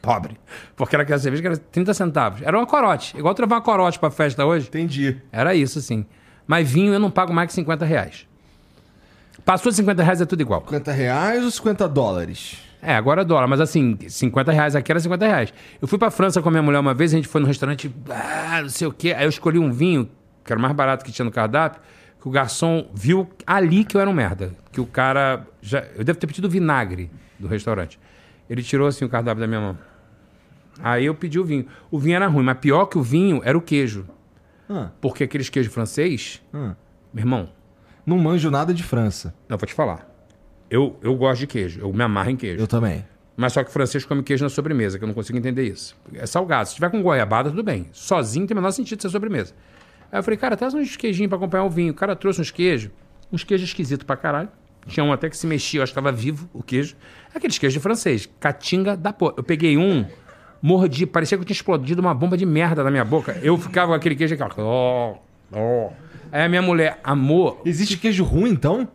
Pobre. Porque era aquela cerveja que era 30 centavos. Era uma corote. Igual tu levar uma corote pra festa hoje. Entendi. Era isso, sim. Mas vinho eu não pago mais que 50 reais. Passou de 50 reais é tudo igual. 50 reais ou 50 dólares? É, agora é dólar, mas assim, 50 reais aqui era 50 reais. Eu fui pra França com a minha mulher uma vez, a gente foi num restaurante, ah, não sei o quê. Aí eu escolhi um vinho, que era o mais barato que tinha no cardápio, que o garçom viu ali que eu era um merda. Que o cara. Já, eu devo ter pedido vinagre do restaurante. Ele tirou assim o cardápio da minha mão. Aí eu pedi o vinho. O vinho era ruim, mas pior que o vinho era o queijo. Ah, Porque aqueles queijos francês, ah. meu irmão, Não manjo nada de França. não, vou te falar. Eu, eu gosto de queijo, eu me amarro em queijo. Eu também. Mas só que o francês come queijo na sobremesa, que eu não consigo entender isso. É salgado. Se tiver com goiabada, tudo bem. Sozinho tem o menor sentido ser sobremesa. Aí eu falei, cara, traz uns queijinhos pra acompanhar o vinho. O cara trouxe uns queijos, uns queijos esquisitos pra caralho. Tinha um até que se mexia, eu acho que tava vivo o queijo. Aqueles queijos de francês, catinga da porra. Eu peguei um, mordi, parecia que eu tinha explodido uma bomba de merda na minha boca. Eu ficava com aquele queijo aqui, ó. ó, ó. Aí a minha mulher, amor, Existe queijo ruim, então?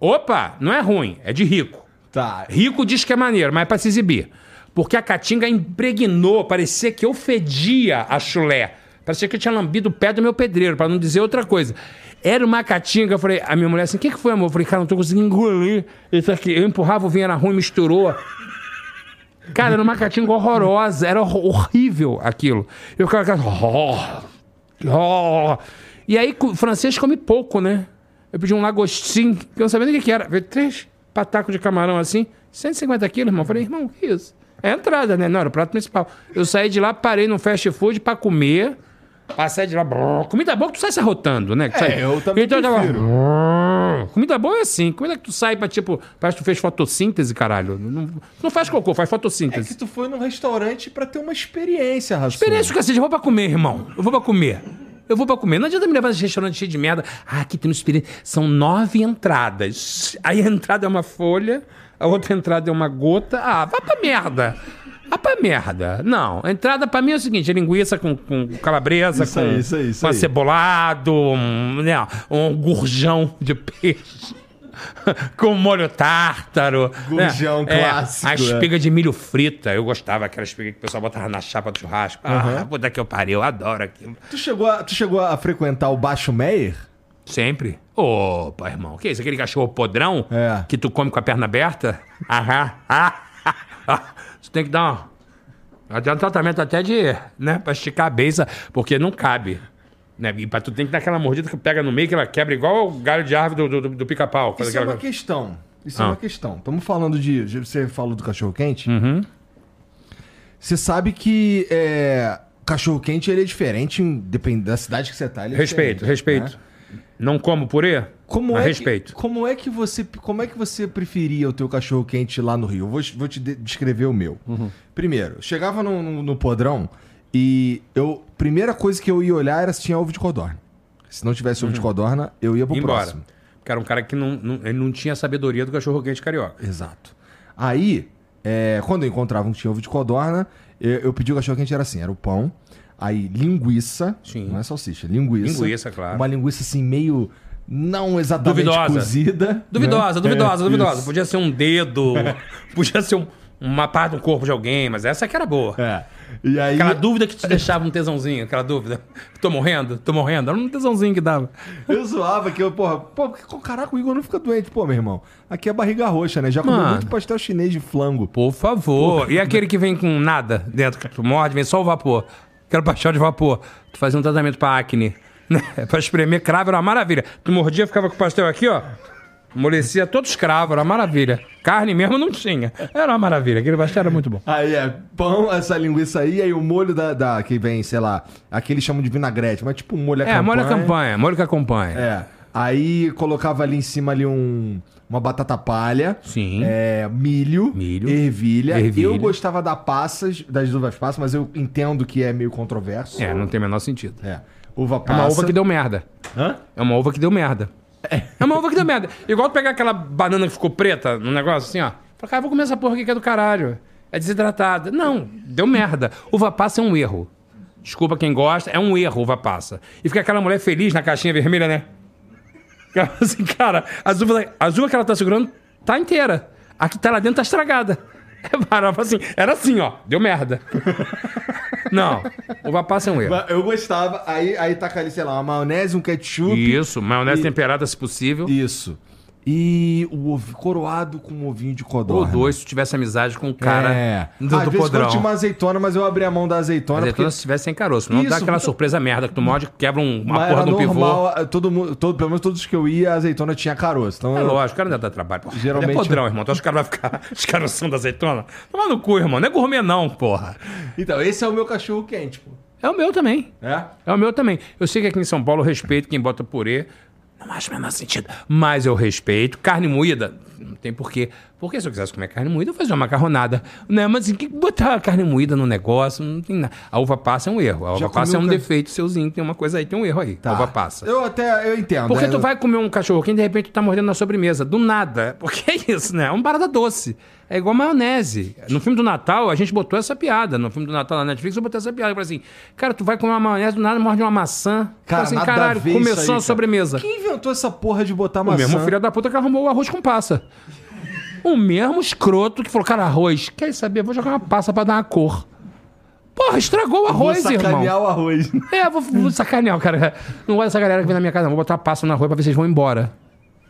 Opa, não é ruim, é de rico. Tá. Rico diz que é maneiro, mas é pra se exibir. Porque a caatinga impregnou, parecia que eu fedia a chulé. Parecia que eu tinha lambido o pé do meu pedreiro, pra não dizer outra coisa. Era uma caatinga, eu falei, a minha mulher assim, o que, que foi, amor? Eu falei, cara, não tô conseguindo engolir isso aqui. Eu empurrava o vinho, era ruim, misturou. Cara, era uma caatinga horrorosa, era hor- horrível aquilo. Eu ficava... Oh, oh. E aí, o francês come pouco, né? Eu pedi um lagostim, que eu não sabia nem o que que era. Veio três patacos de camarão assim, 150 quilos, irmão. Eu Falei, irmão, o que é isso? É a entrada, né? Não, era o prato principal. Eu saí de lá, parei num fast food pra comer. Passei de lá, brrr, comida boa que tu sai se arrotando, né? Que sai- eu também então, eu tava, prefiro. brrr. Comida boa é assim. Comida que tu sai pra, tipo, parece que tu fez fotossíntese, caralho. Não, não faz cocô, faz É fotossíntese. que tu foi num restaurante pra ter uma experiência, Rasul. Experiência, cacete, eu vou pra comer, irmão. Eu vou pra comer. Eu vou pra comer. Não adianta me levar nesse restaurante cheio de merda. Ah, aqui tem um experiência. São nove entradas. Aí a entrada é uma folha, a outra entrada é uma gota. Ah, vá pra merda. Vá pra merda. Não, a entrada pra mim é o seguinte: é linguiça com, com calabresa, Isso com, aí, isso aí, isso com aí. acebolado, um, né, um gurjão de peixe. Com molho tártaro. Gurjão né? clássico, A é. espiga de milho frita. Eu gostava aquela espiga que o pessoal botava na chapa do churrasco. Ah, puta que eu pariu, eu adoro aquilo. Tu chegou, a, tu chegou a frequentar o Baixo Meyer? Sempre. Opa, irmão. Que isso? Aquele cachorro podrão É. que tu come com a perna aberta? Aham. Ah, ah, ah. Você tem que dar um, um tratamento até de, né, pra esticar a beça, porque não cabe. Né? E pra tu tem que dar aquela mordida que pega no meio, que ela quebra igual o galho de árvore do, do, do pica-pau. Faz Isso é uma questão. Isso Ah. é uma questão. Estamos falando de. Você falou do cachorro-quente? Uhum. Você sabe que é, cachorro-quente ele é diferente, em- depende da cidade que você tá. Ele é Respeito, diferente, respeito. né? Não como purê? Como Mas é respeito. Que, como é que você como é que você preferia o teu cachorro quente lá no Rio? Eu vou, vou te de- descrever o meu. Uhum. Primeiro, chegava no, no, no podrão e eu primeira coisa que eu ia olhar era se tinha ovo de codorna. Se não tivesse ovo de codorna, eu ia pro Uhum. Embora. próximo. Porque era um cara que não, não, ele não tinha sabedoria do cachorro quente carioca. Exato. Aí, é, quando eu encontrava um que tinha ovo de codorna, eu, eu pedi o cachorro quente era assim, era o pão, aí linguiça, Sim. não é salsicha, linguiça. Linguiça, claro. Uma linguiça assim meio não exatamente Duvidosa. cozida. Duvidosa, né? duvidosa, É, duvidosa. isso. Podia ser um dedo, podia ser um- uma parte do corpo de alguém, mas essa que era boa. É. E aí Aquela dúvida que te deixava um tesãozinho, aquela dúvida. Tô morrendo? Tô morrendo? Era um tesãozinho que dava. eu zoava que eu, porra, pô, porque, caraca, o Igor não fica doente, pô, meu irmão. Aqui é barriga roxa, né? Já comeu Mano. muito pastel chinês de flango. Por favor. E aquele que vem com nada dentro, que tu morde, vem só o vapor. Aquele pastel de vapor. Tu fazia um tratamento pra acne. Né? Pra espremer cravo era uma maravilha. Tu mordia, ficava com o pastel aqui, ó. Amolecia todo escravo, era uma maravilha. Carne mesmo não tinha. Era uma maravilha. Aquele pastel era muito bom. Aí é pão, essa linguiça aí, aí o molho da, da- que vem, sei lá, aqui eles chamam de vinagrete, mas tipo um molho a É, molho a campanha, molho que acompanha. É. Aí colocava ali em cima ali um, uma batata palha. Sim. É, milho. Milho. Ervilha. Ervilha. Eu gostava da passas, das uvas passas, mas eu entendo que é meio controverso. É, não tem o menor sentido. É. Uva É passa. uma uva que deu merda. Hã? É uma uva que deu merda. É uma uva que deu merda. Igual tu pegar aquela banana que ficou preta no negócio assim, ó. Fala, cara, vou comer essa porra aqui que é do caralho. É desidratada. Não, deu merda. Uva passa é um erro. Desculpa quem gosta, é um erro uva passa. E fica aquela mulher feliz na caixinha vermelha, né? Assim, cara, as uvas, as uvas que ela tá segurando tá inteira. A que tá lá dentro tá estragada. É assim, era assim, ó, deu merda. Não, uva passa é um erro. Eu gostava, aí, aí taca ali, sei lá, uma maionese, um ketchup. Isso, maionese E- temperada se possível. Isso. E o ovo coroado com um ovinho de Ou codorna. dois, se tivesse amizade com o cara é. do, Às do vezes quando podrão. tinha uma azeitona, mas eu abri a mão da azeitona. Azeitona porque se tivesse sem caroço. Não dá Isso, aquela porque- surpresa merda que tu morde, quebra um- uma Mas porra era do pivô. normal, todo todo, pelo menos todos que eu ia, a azeitona tinha caroço. Então É eu- lógico, o cara ainda dá trabalho. Porra. Geralmente- Ele é podrão, irmão. Tu acha que o cara vai ficar escaroçando da azeitona? Toma no cu, irmão. Não é gourmet não, porra. Então, esse é o meu cachorro quente, pô. É o meu também. É? É o meu também. Eu sei que aqui em São Paulo eu respeito quem bota purê. Não acho o menor sentido. Mas eu respeito. Carne moída, não tem porquê. Porque se eu quisesse comer carne moída, eu fazia uma macarronada. Né? Mas assim, que botar carne moída no negócio, não tem nada. A uva passa é um erro. A uva Já passa é um ca- defeito seuzinho. Tem uma coisa aí, tem um erro aí. A uva passa. Eu até, eu entendo. Porque né? tu vai comer um cachorro quente e de repente tu tá mordendo na sobremesa. Do nada. Porque é isso, né? É uma parada doce. É igual maionese. No filme do Natal, a gente botou essa piada. No filme do Natal na Netflix, eu botei essa piada. Eu falei assim, cara, tu vai comer uma maionese, do nada morde uma maçã. Cara, assim, caralho, começou aí, a sobremesa. Quem inventou essa porra de botar O maçã? mesmo filho da puta que arrumou o arroz com passa. O mesmo escroto que falou, cara, arroz, quer saber? Vou jogar uma passa pra dar uma cor. Porra, estragou o Vou arroz, irmão. sacanear o arroz. É, vou, vou sacanear o cara. Não gosto dessa galera que vem na minha casa, não. Vou botar passa na rua pra ver se vocês vão embora.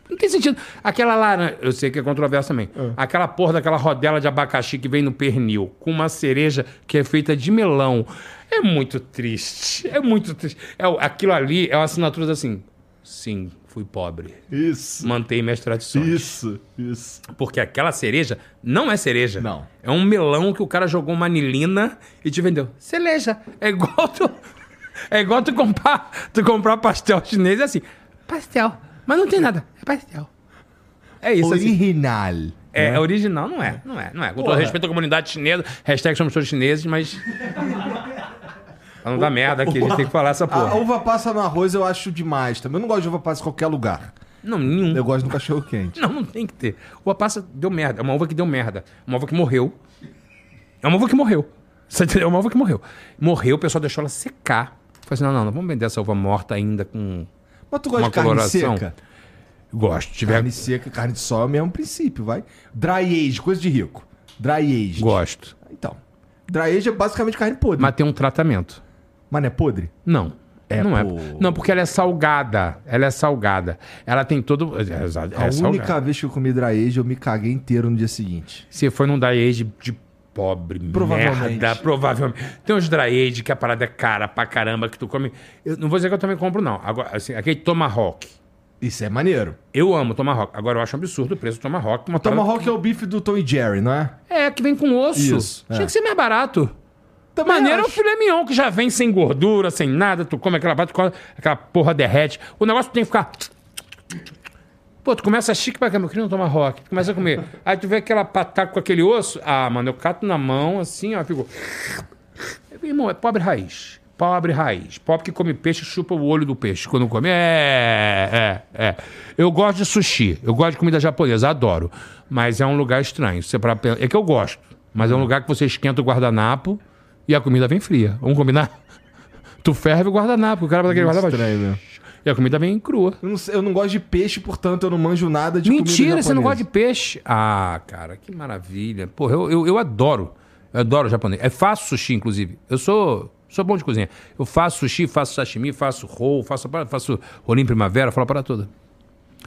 Não tem sentido. Aquela laranja, eu sei que é controverso também. Aquela porra daquela rodela de abacaxi que vem no pernil, com uma cereja que é feita de melão. É muito triste. É muito triste. É, aquilo ali é uma assinatura assim. Sim, fui pobre. Isso. Mantei minhas tradições. Isso, isso. Porque aquela cereja não é cereja. Não. É um melão que o cara jogou uma anilina e te vendeu. Cereja. É igual tu. É igual tu comprar, tu comprar pastel chinês e assim. Pastel. Mas não tem nada. É pastel. É isso. assim. Original. É, é original, não é. Não é, não é. Com todo respeito à comunidade chinesa, hashtag somos todos chineses, mas. Pra não dar merda aqui, a gente tem que falar essa A porra. uva passa no arroz eu acho demais também. Eu não gosto de uva passa em qualquer lugar. Não, nenhum. Eu gosto no cachorro quente. Não, não tem que ter. Uva passa deu merda. É uma uva que deu merda. Uma uva que morreu. É uma uva que morreu. Você entendeu? É uma uva que morreu. Morreu, o pessoal deixou ela secar. Falei assim, não, não, não vamos vender essa uva morta ainda com... Mas tu gosta Uma de carne coloração. seca? Gosto. Tiver... Carne seca, carne de sol é o mesmo princípio, vai. Dry age, coisa de rico. Dry age. Gosto. Então. Dry age é basicamente carne podre. Mas tem um tratamento. Mas não é podre? Não. É, não é. Não, porque ela é salgada. Ela é salgada. Ela tem todo. É, é, A é única salgada. vez que eu comi dry age, eu me caguei inteiro no dia seguinte. Se foi num dry age de pobre, Provavelmente. merda, provavelmente. Tem uns dry age que a parada é cara pra caramba, que tu come. Eu não vou dizer que eu também compro, não. Agora, assim, aquele Tomahawk. Isso é maneiro. Eu amo Tomahawk. Agora eu acho um absurdo o preço do Tomahawk. Uma Tomahawk é o bife do Tom e Jerry, não é? É, que vem com osso. Isso, Tinha é. que ser mais barato. Também Maneiro é o acho. filé mignon, que já vem sem gordura, sem nada. Tu come aquela parte, aquela porra derrete. O negócio tem que ficar... Pô, tu começa chique pra caramba, eu queria um tomahawk. Tu começa a comer. Aí tu vê aquela pataca com aquele osso. Ah, mano, eu cato na mão, assim, ó, fico... Irmão, é pobre raiz. Pobre raiz. Pobre que come peixe chupa o olho do peixe quando come. É, é, é. Eu gosto de sushi. Eu gosto de comida japonesa, adoro. Mas é um lugar estranho. Você para É que eu gosto. Mas é um lugar que você esquenta o guardanapo e a comida vem fria. Vamos combinar? Tu ferve o guardanapo. O cara bota aquele guardanapo. Estranho, né? E a comida vem crua. Eu não, eu não gosto de peixe, portanto eu não manjo nada de Mentira, você não gosta de peixe? Ah, cara, que maravilha. Porra, eu, eu, eu adoro. Eu adoro japonês. Eu faço sushi, inclusive. Eu sou, sou bom de cozinha. Eu faço sushi, faço sashimi, faço roll, faço, faço rolinho primavera, falo para toda.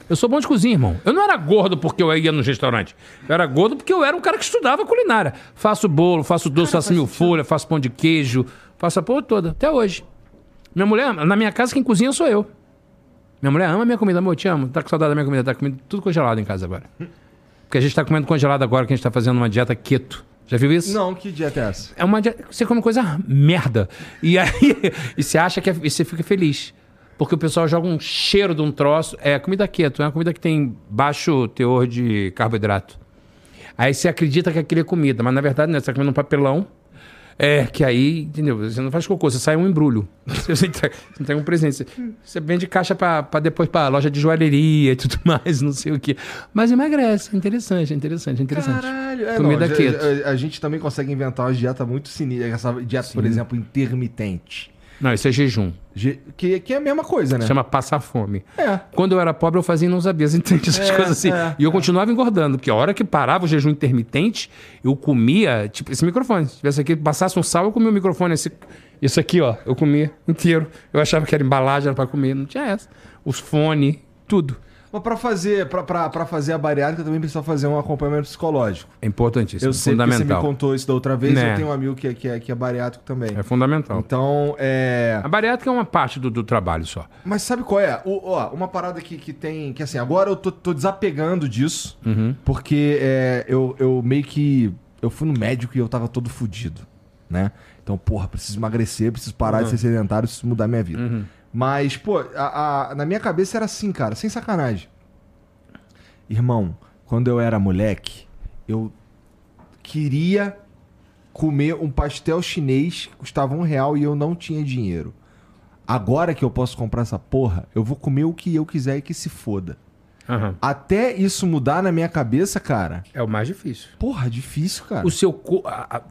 Eu sou bom de cozinha, irmão. Eu não era gordo porque eu ia no restaurante. Eu era gordo porque eu era um cara que estudava culinária. Faço bolo, faço doce, faço mil folhas, faço pão de queijo, faço a porra toda. Até hoje. Minha mulher, na minha casa, quem cozinha sou eu. Minha mulher ama minha comida, amor, eu te amo. Tá com saudade da minha comida, tá comendo tudo congelado em casa agora. Porque a gente tá comendo congelado agora, que a gente tá fazendo uma dieta keto. Já viu isso? Não, que dieta é essa? É uma dieta. Você come coisa merda. E aí. e você acha que é, e você fica feliz. Porque o pessoal joga um cheiro de um troço. É comida keto, é uma comida que tem baixo teor de carboidrato. Aí você acredita que aquilo é comida, mas na verdade não, é, você tá comendo um papelão. É, que aí, entendeu? Você não faz cocô, você sai um embrulho. Você você entrega um presente. Você, vende caixa pra depois pra loja de joalheria e tudo mais, não sei o quê. Mas emagrece. Interessante, interessante, interessante. Caralho, é, Comida não. A, a- a gente também consegue inventar uma dieta muito sinistra. Essa dieta, por exemplo, intermitente. Não, isso é jejum. Ge- Que, que é a mesma coisa, né? Chama passar fome. É. Quando eu era pobre, eu fazia e não sabia. Você entende essas É, coisas assim? é, e eu continuava engordando, porque a hora que parava o jejum intermitente, eu comia, tipo, esse microfone. Se tivesse aqui, passasse um sal, eu comia o microfone. Esse, isso aqui, ó, eu comia inteiro. Eu achava que era embalagem, era pra comer. Não tinha essa. Os fones, tudo. Mas pra fazer, pra, pra, pra fazer a bariátrica também precisa fazer um acompanhamento psicológico. É importantíssimo. Eu sei que você me fundamental. contou isso da outra vez, Né. eu tenho um amigo que é, que é, que é bariátrico também. É fundamental. Então, é... A bariátrica é uma parte do, do trabalho só. Mas sabe qual é? O- ó, uma parada que, que tem. Que assim, agora eu tô, tô desapegando disso. Uhum. Porque é, eu, eu meio que. Eu fui no médico e eu tava todo fudido, né? Então, porra, preciso emagrecer, preciso parar Uhum. de ser sedentário, preciso mudar minha vida. Mas, pô, a- a- na minha cabeça era assim, cara, sem sacanagem. Irmão, quando eu era moleque, eu queria comer um pastel chinês que custava um real e eu não tinha dinheiro. Agora que eu posso comprar essa porra, eu vou comer o que eu quiser e que se foda. Aham. Até isso mudar na minha cabeça, cara, É o mais difícil. porra, difícil, cara. O seu co-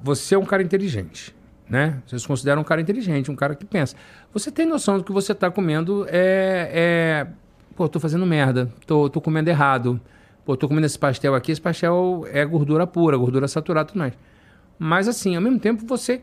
você é um cara inteligente, né? Você se considera um cara inteligente, um cara que pensa. Você tem noção do que você está comendo é, é pô, tô fazendo merda, tô, tô comendo errado. Pô, tô comendo esse pastel aqui, esse pastel é gordura pura, gordura saturada e tudo mais. Mas assim, ao mesmo tempo você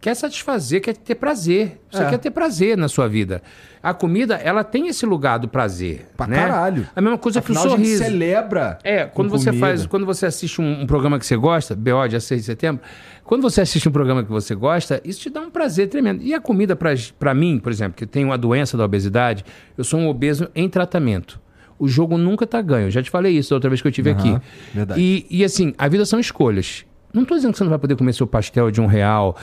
quer satisfazer, quer ter prazer. Você É. quer ter prazer na sua vida. A comida, ela tem esse lugar do prazer, Pra né? caralho. A mesma coisa que o Afinal, a gente sorriso. celebra. É, quando você comida. faz, quando você assiste um, um programa que você gosta, BO dia 6 de setembro, quando você assiste um programa que você gosta, isso te dá um prazer tremendo. E a comida pra pra mim, por exemplo, que tenho a doença da obesidade, eu sou um obeso em tratamento. O jogo nunca tá ganho. Eu já te falei isso da outra vez que eu estive Aham, aqui. verdade. E, e assim, a vida são escolhas. Não tô dizendo que você não vai poder comer seu pastel de um real,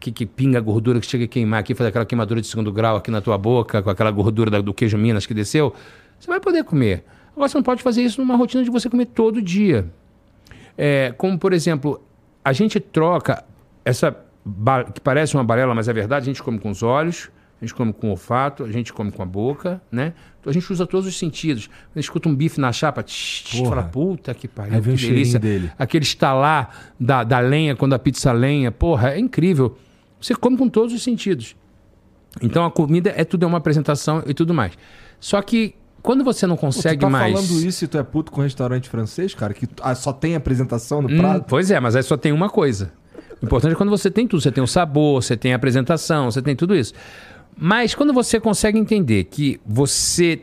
que, que pinga a gordura, que chega a queimar aqui, faz aquela queimadura de segundo grau aqui na tua boca, com aquela gordura da- do queijo Minas que desceu. Você vai poder comer. Agora você não pode fazer isso numa rotina de você comer todo dia. É, como, por exemplo, a gente troca essa que parece uma balela, mas é verdade, a gente come com os olhos, a gente come com o olfato, a gente come com a boca, né? Então a gente usa todos os sentidos. A gente escuta um bife na chapa, tch, tch, fala, puta que pariu, Aí que delícia. dele. Aquele estalar da, da lenha, quando a pizza lenha, porra, é incrível. Você come com todos os sentidos. Então a comida é tudo é uma apresentação e tudo mais. Só que quando você não Pô, tu consegue tá mais. falando isso e tu é puto com restaurante francês, cara? Que ah, só tem apresentação no Hum, prato? pois é, mas aí só tem uma coisa. O importante é quando você tem tudo. Você tem o sabor, você tem a apresentação, você tem tudo isso. Mas quando você consegue entender que você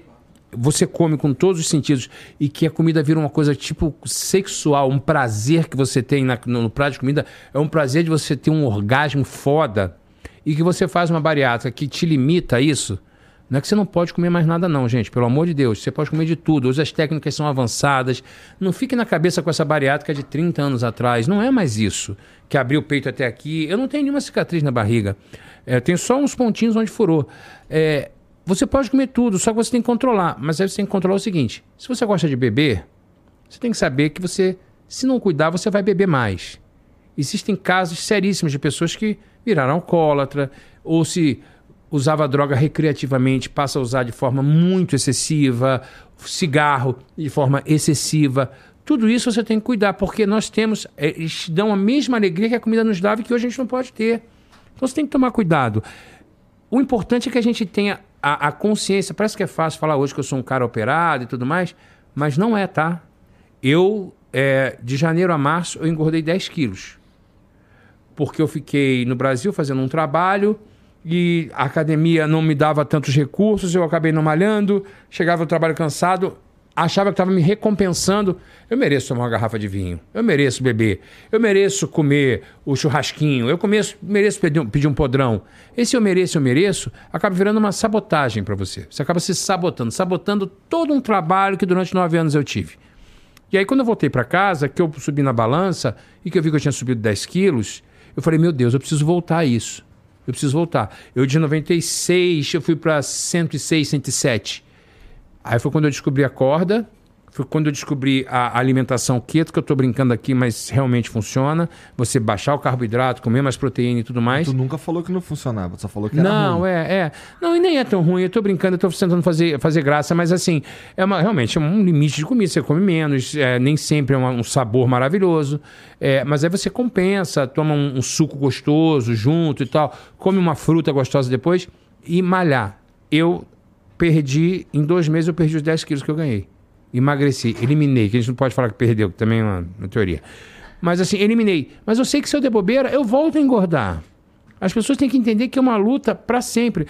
você come com todos os sentidos e que a comida vira uma coisa tipo sexual, um prazer que você tem na- no, no prato de comida, é um prazer de você ter um orgasmo foda e que você faz uma bariátrica que te limita a isso, não é que você não pode comer mais nada, não, gente. Pelo amor de Deus. Você pode comer de tudo. Hoje as técnicas são avançadas. Não fique na cabeça com essa bariátrica de 30 anos atrás. Não é mais isso. Que abriu o peito até aqui. Eu não tenho nenhuma cicatriz na barriga. É, tenho só uns pontinhos onde furou. É, você pode comer tudo, só que você tem que controlar. Mas aí você tem que controlar o seguinte: se você gosta de beber, você tem que saber que você, se não cuidar, você vai beber mais. Existem casos seríssimos de pessoas que viraram alcoólatra ou se usava droga recreativamente, passa a usar de forma muito excessiva, cigarro de forma excessiva. Tudo isso você tem que cuidar, porque nós temos, eh, eles dão a mesma alegria que a comida nos dava e que hoje a gente não pode ter. Então você tem que tomar cuidado. O importante é que a gente tenha a, a consciência. Parece que é fácil falar hoje que eu sou um cara operado e tudo mais, mas não é, tá? Eu, eh, de janeiro a março, eu engordei 10 quilos porque eu fiquei no Brasil fazendo um trabalho e a academia não me dava tantos recursos, eu acabei não malhando, chegava no trabalho cansado, achava que estava me recompensando. Eu mereço tomar uma garrafa de vinho, eu mereço beber, eu mereço comer o churrasquinho, eu começo, mereço pedir um, pedir um podrão. Esse eu mereço, eu mereço, acaba virando uma sabotagem para você. Você acaba se sabotando, sabotando todo um trabalho que durante nove anos eu tive. E aí, quando eu voltei para casa, que eu subi na balança e que eu vi que eu tinha subido 10 quilos, eu falei, meu Deus, eu preciso voltar a isso. Eu preciso voltar. Eu de 96, eu fui para 106, 107. Aí foi quando eu descobri a corda, foi quando eu descobri a alimentação keto, que eu tô brincando aqui, mas realmente funciona. Você baixar o carboidrato, comer mais proteína e tudo mais. Tu nunca falou que não funcionava, só falou que era Não, ruim. é, é. Não, e nem é tão ruim. Eu tô brincando, eu tô tentando fazer, fazer graça, mas assim, é uma, realmente é um limite de comida. Você come menos, é, nem sempre é uma- um sabor maravilhoso. É, mas aí você compensa, toma um, um suco gostoso junto e tal, come uma fruta gostosa depois e malhar. Eu perdi, em dois meses, eu perdi os 10 quilos que eu ganhei. Emagreci, eliminei, que a gente não pode falar que perdeu, que também é uma, uma teoria. Mas assim, eliminei. Mas eu sei que se eu der bobeira, eu volto a engordar. As pessoas têm que entender que é uma luta para sempre.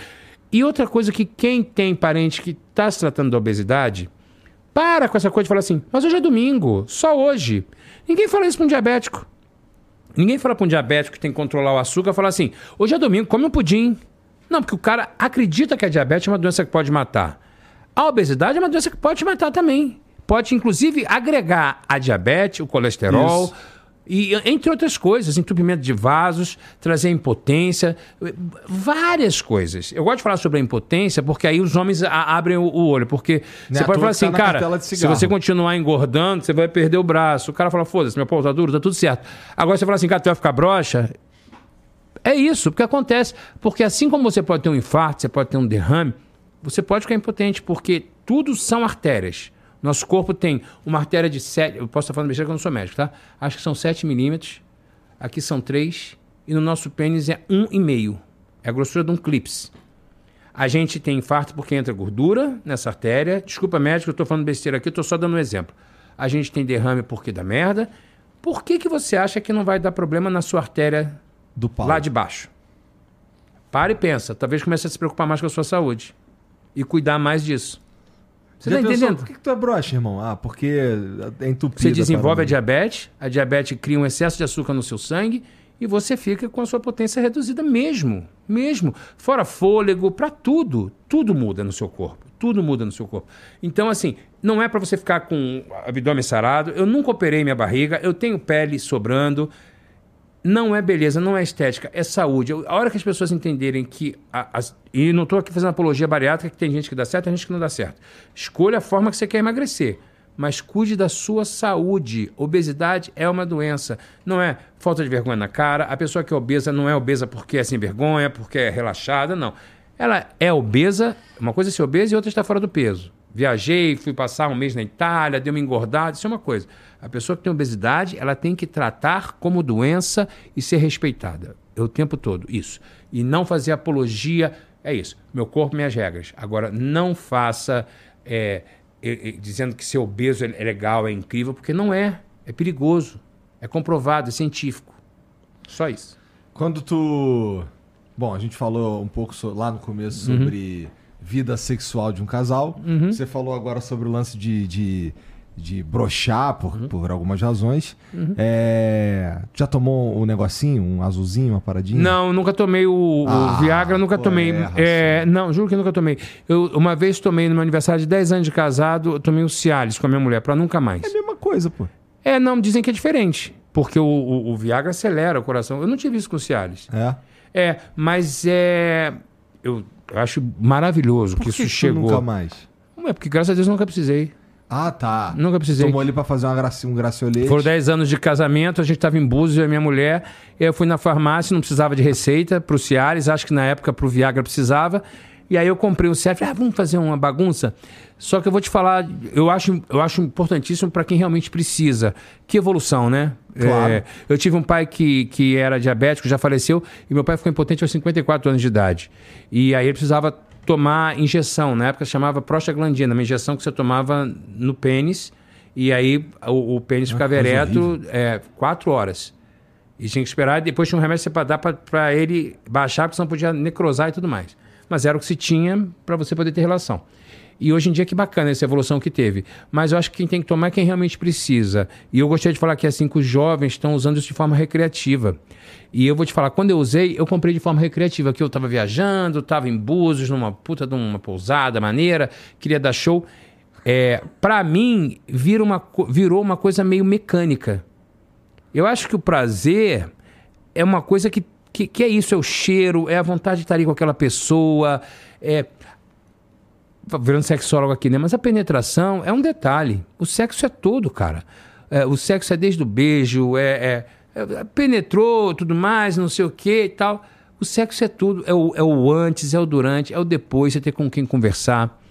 E outra coisa que quem tem parente que está se tratando da obesidade, para com essa coisa de falar assim, mas hoje é domingo, só hoje. Ninguém fala isso para um diabético. Ninguém fala para um diabético que tem que controlar o açúcar, fala assim, hoje é domingo, come um pudim. Não, porque o cara acredita que a diabetes é uma doença que pode matar. A obesidade é uma doença que pode te matar também. Pode, inclusive, agregar a diabetes, o colesterol, Isso. e entre outras coisas, entupimento de vasos, trazer impotência, várias coisas. Eu gosto de falar sobre a impotência porque aí os homens a- abrem o, o olho. Porque Não é você pode falar tá assim, cara, se você continuar engordando, você vai perder o braço. O cara fala, foda-se, meu pau tá duro, tá tudo certo. Agora você fala assim, cara, tu vai ficar broxa. É isso, porque acontece. Porque assim como você pode ter um infarto, você pode ter um derrame, você pode ficar impotente, porque tudo são artérias. Nosso corpo tem uma artéria de 7. Eu posso estar falando besteira que eu não sou médico, tá? Acho que são 7 milímetros. Aqui são 3. E no nosso pênis é 1,5. É a grossura de um clips. A gente tem infarto porque entra gordura nessa artéria. Desculpa, médico, eu estou falando besteira aqui, estou só dando um exemplo. A gente tem derrame porque dá merda. Por que, que você acha que não vai dar problema na sua artéria Do pau. lá de baixo? Para e pensa. Talvez comece a se preocupar mais com a sua saúde. E cuidar mais disso. Você Já pensou, entendendo? Por que, que tu é broxa, irmão? Ah, porque é entupido. Você desenvolve a diabetes, a diabetes cria um excesso de açúcar no seu sangue e você fica com a sua potência reduzida mesmo, mesmo. Fora fôlego, para tudo, tudo muda no seu corpo, tudo muda no seu corpo. Então assim, não é para você ficar com abdômen sarado. Eu nunca operei minha barriga, eu tenho pele sobrando. Não é beleza, não é estética, é saúde. A hora que as pessoas entenderem que. a- as- e não estou aqui fazendo apologia bariátrica, que tem gente que dá certo, tem gente que não dá certo. Escolha a forma que você quer emagrecer. mas cuide da sua saúde. Obesidade é uma doença. Não é falta de vergonha na cara. A pessoa que é obesa não é obesa porque é sem vergonha, porque é relaxada, não. Ela é obesa, uma coisa é ser obesa e outra é estar fora do peso. Viajei, fui passar um mês na Itália, deu uma engordada, isso é uma coisa. A pessoa que tem obesidade, ela tem que tratar como doença e ser respeitada. O tempo todo, isso. E não fazer apologia, é isso. Meu corpo, minhas regras. Agora, não faça é, é, é, dizendo que ser obeso é legal, é incrível, porque não é. É perigoso. É comprovado, é científico. Só isso. Quando tu. Bom, a gente falou um pouco so... lá no começo Uhum. Vida sexual de um casal. Uhum. Você falou agora sobre o lance de, de, de brochar por, Uhum. por algumas razões. É, Já tomou um negocinho, um azulzinho, uma paradinha? Não, nunca tomei o, o Ah, Viagra, nunca pô, tomei. erra, É, não, juro que nunca tomei. Eu uma vez tomei no meu aniversário de 10 anos de casado, eu tomei o Cialis com a minha mulher, pra nunca mais. É a mesma coisa, pô. É, não, dizem que é diferente. Porque o, o- o Viagra acelera o coração. Eu não tive isso com o Cialis. É. É, mas é. Eu acho maravilhoso Por que que isso chegou. nunca mais? É porque graças a Deus eu nunca precisei. Ah, tá. Nunca precisei. Tomou ali pra fazer uma graci... um graciolete. Foram 10 anos de casamento, a gente estava em Búzios, eu e a minha mulher. Eu fui na farmácia, não precisava de receita pro Cialis, acho que na época pro Viagra precisava. E aí eu comprei o Cialis, falei, ah, vamos fazer uma bagunça. Só que eu vou te falar, eu acho, eu acho importantíssimo para quem realmente precisa. Que evolução, né? Claro. É, eu tive um pai que, que era diabético, já faleceu, e meu pai ficou impotente aos 54 anos de idade. E aí ele precisava tomar injeção, na época chamava prostaglandina, uma injeção que você tomava no pênis, e aí o, o pênis ficava coisa ereto é, quatro horas. E tinha que esperar, e depois tinha um remédio para dar para ele baixar, porque senão podia necrosar e tudo mais. Mas era o que se tinha para você poder ter relação. E hoje em dia, que bacana essa evolução que teve. Mas eu acho que quem tem que tomar é quem realmente precisa. E eu gostaria de falar que assim, que os jovens estão usando isso de forma recreativa. E eu vou te falar, quando eu usei, eu comprei de forma recreativa, que eu estava viajando, estava em Búzios, numa puta de uma pousada maneira, queria dar show. É, para mim, vira uma, virou uma coisa meio mecânica. Eu acho que o prazer é uma coisa que, que, que é isso, é o cheiro, é a vontade de estar ali com aquela pessoa, é virando sexólogo aqui, né? Mas a penetração é um detalhe. O sexo é tudo, cara. É, o sexo é desde o beijo, é, é- é- penetrou, tudo mais, não sei o que e tal. O sexo é tudo. É o, é o antes, é o durante, é o depois, você ter com quem conversar.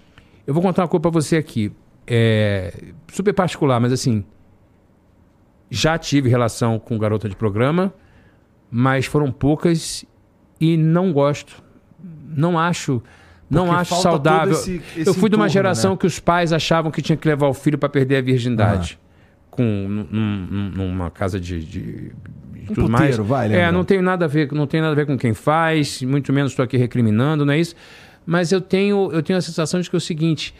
Eu vou contar uma coisa pra você aqui. É super particular, mas assim. Já tive relação com garota de programa, mas foram poucas e não gosto. Não acho. Não Porque acho falta saudável. esse- esse eu fui de uma geração né? que os pais achavam que tinha que levar o filho para perder a virgindade. Com, num- num- numa casa de. de Um tudo mais. puteiro, vai, é, não tem nada a ver, não tem nada a ver com quem faz, muito menos estou aqui recriminando, não é isso. Mas eu tenho, eu tenho a sensação de que é o seguinte: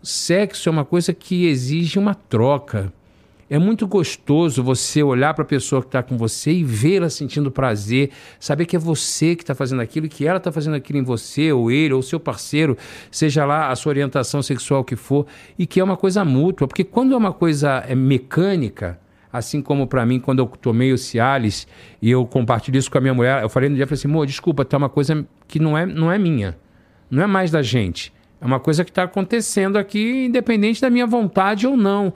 sexo é uma coisa que exige uma troca. É muito gostoso você olhar para a pessoa que está com você e vê-la sentindo prazer, saber que é você que está fazendo aquilo e que ela está fazendo aquilo em você, ou ele, ou seu parceiro, seja lá a sua orientação sexual que for, e que é uma coisa mútua. Porque quando é uma coisa é, mecânica, assim como para mim, quando eu tomei o Cialis e eu compartilho isso com a minha mulher, eu falei no dia, falei assim, amor, desculpa, tá uma coisa que não é, não é minha, não é mais da gente. É uma coisa que está acontecendo aqui, independente da minha vontade ou não.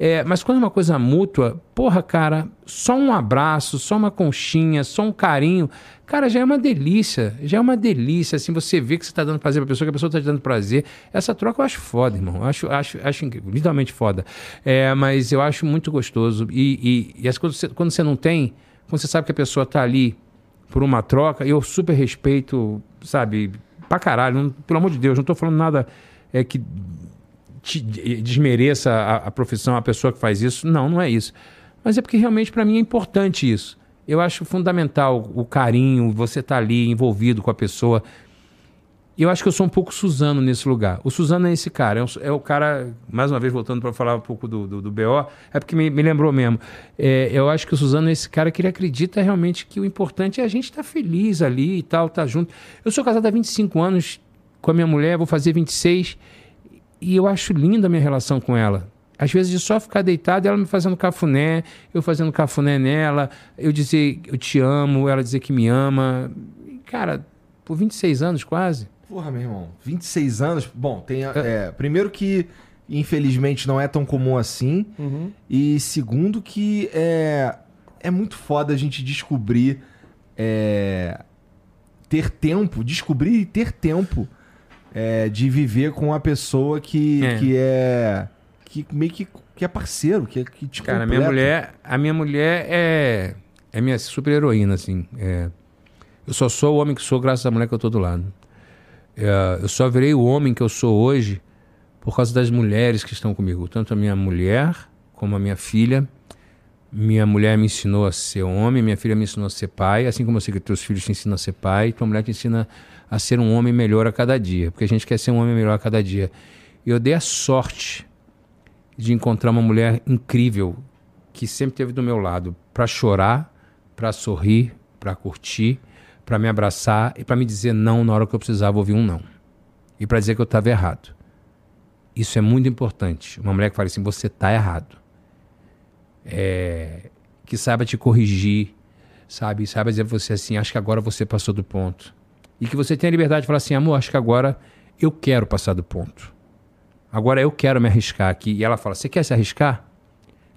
É, mas quando é uma coisa mútua, porra, cara, só um abraço, só uma conchinha, só um carinho, cara, já é uma delícia. Já é uma delícia, assim, você vê que você está dando prazer pra pessoa, que a pessoa está te dando prazer. Essa troca eu acho foda, irmão. Acho, acho, acho literalmente foda. É, mas eu acho muito gostoso. E, e, e as coisas, você- quando você não tem, quando você sabe que a pessoa tá ali por uma troca, eu super respeito, sabe, pra caralho. Não- pelo amor de Deus, não tô falando nada é, que te- desmereça a, a profissão, a pessoa que faz isso. Não, não é isso. Mas é porque realmente para mim é importante isso. Eu acho fundamental o carinho, você estar ali envolvido com a pessoa. Eu acho que eu sou um pouco Suzano nesse lugar. O Suzano é esse cara, é o, é o cara, mais uma vez voltando para falar um pouco do, do, do BO, é porque me, me lembrou mesmo. É, eu acho que o Suzano é esse cara que ele acredita realmente que o importante é a gente estar feliz ali e tal, estar junto. Eu sou casado há 25 anos com a minha mulher, vou fazer 26, e eu acho linda a minha relação com ela. Às vezes de só ficar deitado, ela me fazendo cafuné, eu fazendo cafuné nela, eu dizer eu te amo, ela dizer que me ama. E, Cara, por 26 anos quase. Porra, meu irmão. 26 anos. Bom, tem. a- é, primeiro que infelizmente não é tão comum assim. Uhum. E segundo que é, é muito foda a gente descobrir é, ter tempo, descobrir e ter tempo é, de viver com uma pessoa que É. que é que meio que, que é parceiro, que, que te Cara, a minha completa. mulher, a minha mulher é, é minha super heroína, assim. É, eu só sou o homem que sou graças à mulher que eu tô do lado. É, eu só virei o homem que eu sou hoje por causa das mulheres que estão comigo. Tanto a minha mulher como a minha filha. Minha mulher me ensinou a ser homem, minha filha me ensinou a ser pai, assim como eu sei que teus filhos te ensinam a ser pai, tua mulher te ensina a ser um homem melhor a cada dia, porque a gente quer ser um homem melhor a cada dia. E eu dei a sorte de encontrar uma mulher incrível que sempre esteve do meu lado para chorar, para sorrir, para curtir, para me abraçar e para me dizer não na hora que eu precisava ouvir um não. E para dizer que eu estava errado. Isso é muito importante. Uma mulher que fala assim: você está errado. É, que saiba te corrigir, sabe? Saiba dizer pra você assim: acho que agora você passou do ponto. E que você tenha a liberdade de falar assim: amor, acho que agora eu quero passar do ponto. Agora eu quero me arriscar aqui. E ela fala: Você quer se arriscar?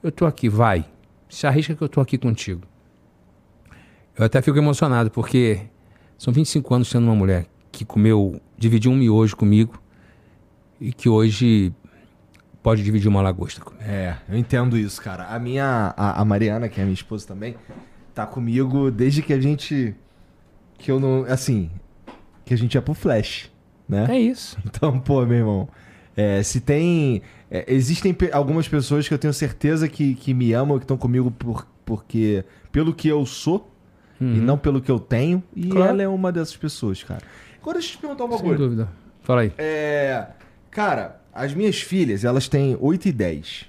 Eu tô aqui, vai. Se arrisca que eu tô aqui contigo. Eu até fico emocionado, porque são 25 anos sendo uma mulher que comeu, dividiu um miojo comigo e que hoje pode dividir uma lagosta comigo. É, eu entendo isso, cara. A minha. A, a Mariana, que é minha esposa também, tá comigo desde que a gente. Que eu não. Assim. Que a gente ia pro Flash, né? É isso. Então, pô, meu irmão. é, se tem. é, existem pe- algumas pessoas que eu tenho certeza que, que me amam, que estão comigo por, porque. Pelo que eu sou e não pelo que eu tenho. E Claro. ela é uma dessas pessoas, cara. Agora deixa eu te perguntar uma Sem coisa. dúvida. Fala aí. É. Cara, as minhas filhas, elas têm 8 e 10.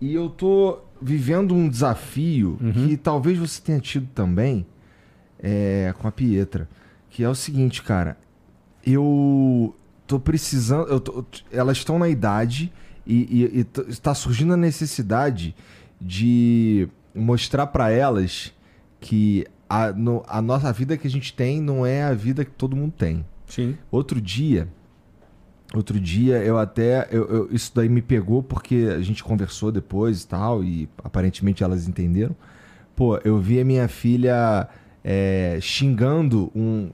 E eu tô vivendo um desafio que talvez você tenha tido também é, com a Pietra. Que é o seguinte, cara. Eu tô precisando. Eu tô- elas estão na idade e, está surgindo a necessidade de mostrar pra elas que a, no- a nossa vida que a gente tem não é a vida que todo mundo tem. Sim. Outro dia, outro dia eu até eu- eu- isso daí me pegou porque a gente conversou depois e tal e aparentemente elas entenderam. Pô, eu vi a minha filha é, xingando um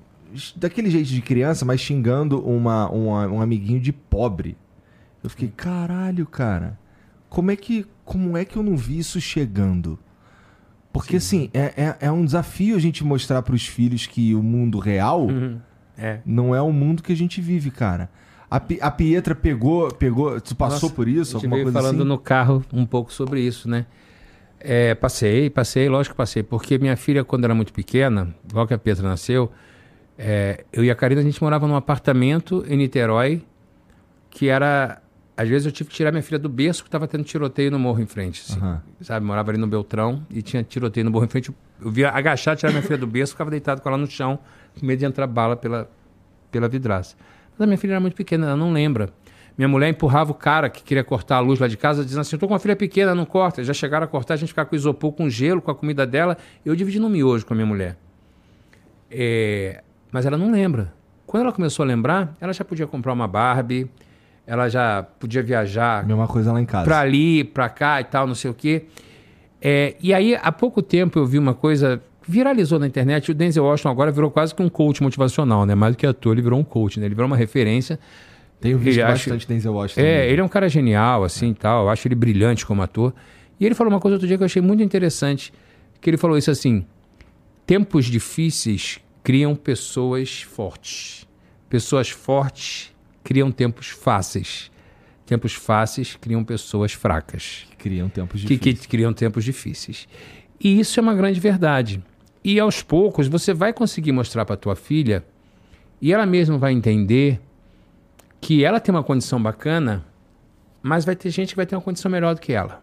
daquele jeito de criança, mas xingando uma, uma- um amiguinho de pobre. Eu fiquei caralho, cara. Como é que como é que eu não vi isso chegando? Porque assim é, é, é um desafio a gente mostrar pros filhos que o mundo real É. não é o mundo que a gente vive, cara. A, a Pietra pegou, pegou, tu passou Nossa, por isso, A gente alguma coisa falando assim? no carro um pouco sobre isso, né? É, passei, passei, lógico que passei. Porque minha filha, quando era muito pequena, igual que a Petra nasceu, é, eu e a Karina, a gente morava num apartamento em Niterói, que era... Às vezes eu tive que tirar minha filha do berço, porque estava tendo tiroteio no morro em frente. assim, Aham. Sabe, morava ali no Beltrão e tinha tiroteio no morro em frente. Eu via agachar, tirar minha filha do berço, ficava deitado com ela no chão, com medo de entrar bala pela, pela vidraça. Mas a minha filha era muito pequena, ela não lembra. Minha mulher empurrava o cara que queria cortar a luz lá de casa, dizendo assim: Eu tô com uma filha pequena, não corta. Já chegaram a cortar, a gente ficava com isopor, com gelo, com a comida dela. Eu dividi no miojo com a minha mulher. É, Mas ela não lembra. Quando ela começou a lembrar, ela já podia comprar uma Barbie, ela já podia viajar Mesma coisa lá em casa. pra ali, pra cá e tal, não sei o quê. É, e aí, há pouco tempo, eu vi uma coisa. Viralizou na internet. O Denzel Washington agora virou quase que um coach motivacional, né? Mais do que ator, ele virou um coach, né? Ele virou uma referência. Tenho visto Ele bastante Denzel Washington. É, também. ele é um cara genial, assim, tal. Eu acho ele brilhante como ator. E ele falou uma coisa outro dia que eu achei muito interessante, que ele falou isso assim: tempos difíceis criam pessoas fortes. Pessoas fortes criam tempos fáceis. Tempos fáceis criam pessoas fracas Que criam tempos que, difíceis. que criam tempos difíceis. E isso é uma grande verdade. E aos poucos você vai conseguir mostrar para tua filha e ela mesma vai entender que ela tem uma condição bacana, mas vai ter gente que vai ter uma condição melhor do que ela.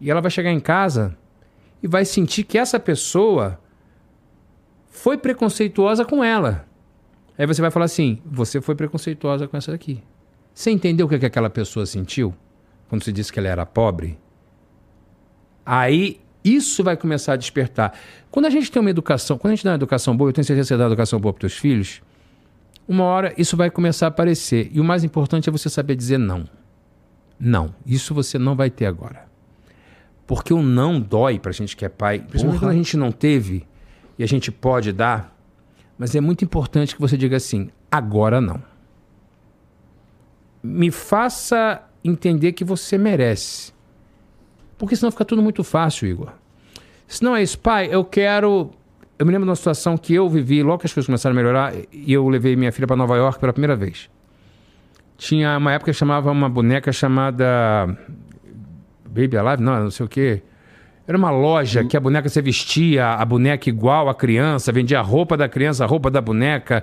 E ela vai chegar em casa e vai sentir que essa pessoa foi preconceituosa com ela. Aí você vai falar assim: você foi preconceituosa com essa daqui. Você entendeu o que, que aquela pessoa sentiu quando você disse que ela era pobre? Aí isso vai começar a despertar. Quando a gente tem uma educação, quando a gente dá uma educação boa, eu tenho certeza que você dá uma educação boa para teus filhos, uma hora isso vai começar a aparecer. E o mais importante é você saber dizer não. Não, isso você não vai ter agora. Porque o não dói pra gente que é pai, principalmente Porra. quando a gente não teve e a gente pode dar, mas é muito importante que você diga assim: agora não. Me faça entender que você merece. Porque senão fica tudo muito fácil, Igor. Se não é isso, pai, eu quero. Eu me lembro de uma situação que eu vivi logo que as coisas começaram a melhorar e eu levei minha filha para Nova York pela primeira vez. Tinha uma época que chamava uma boneca chamada Baby Alive, não, não sei o quê. Era uma loja que a boneca você vestia, a boneca igual à criança, vendia a roupa da criança, a roupa da boneca.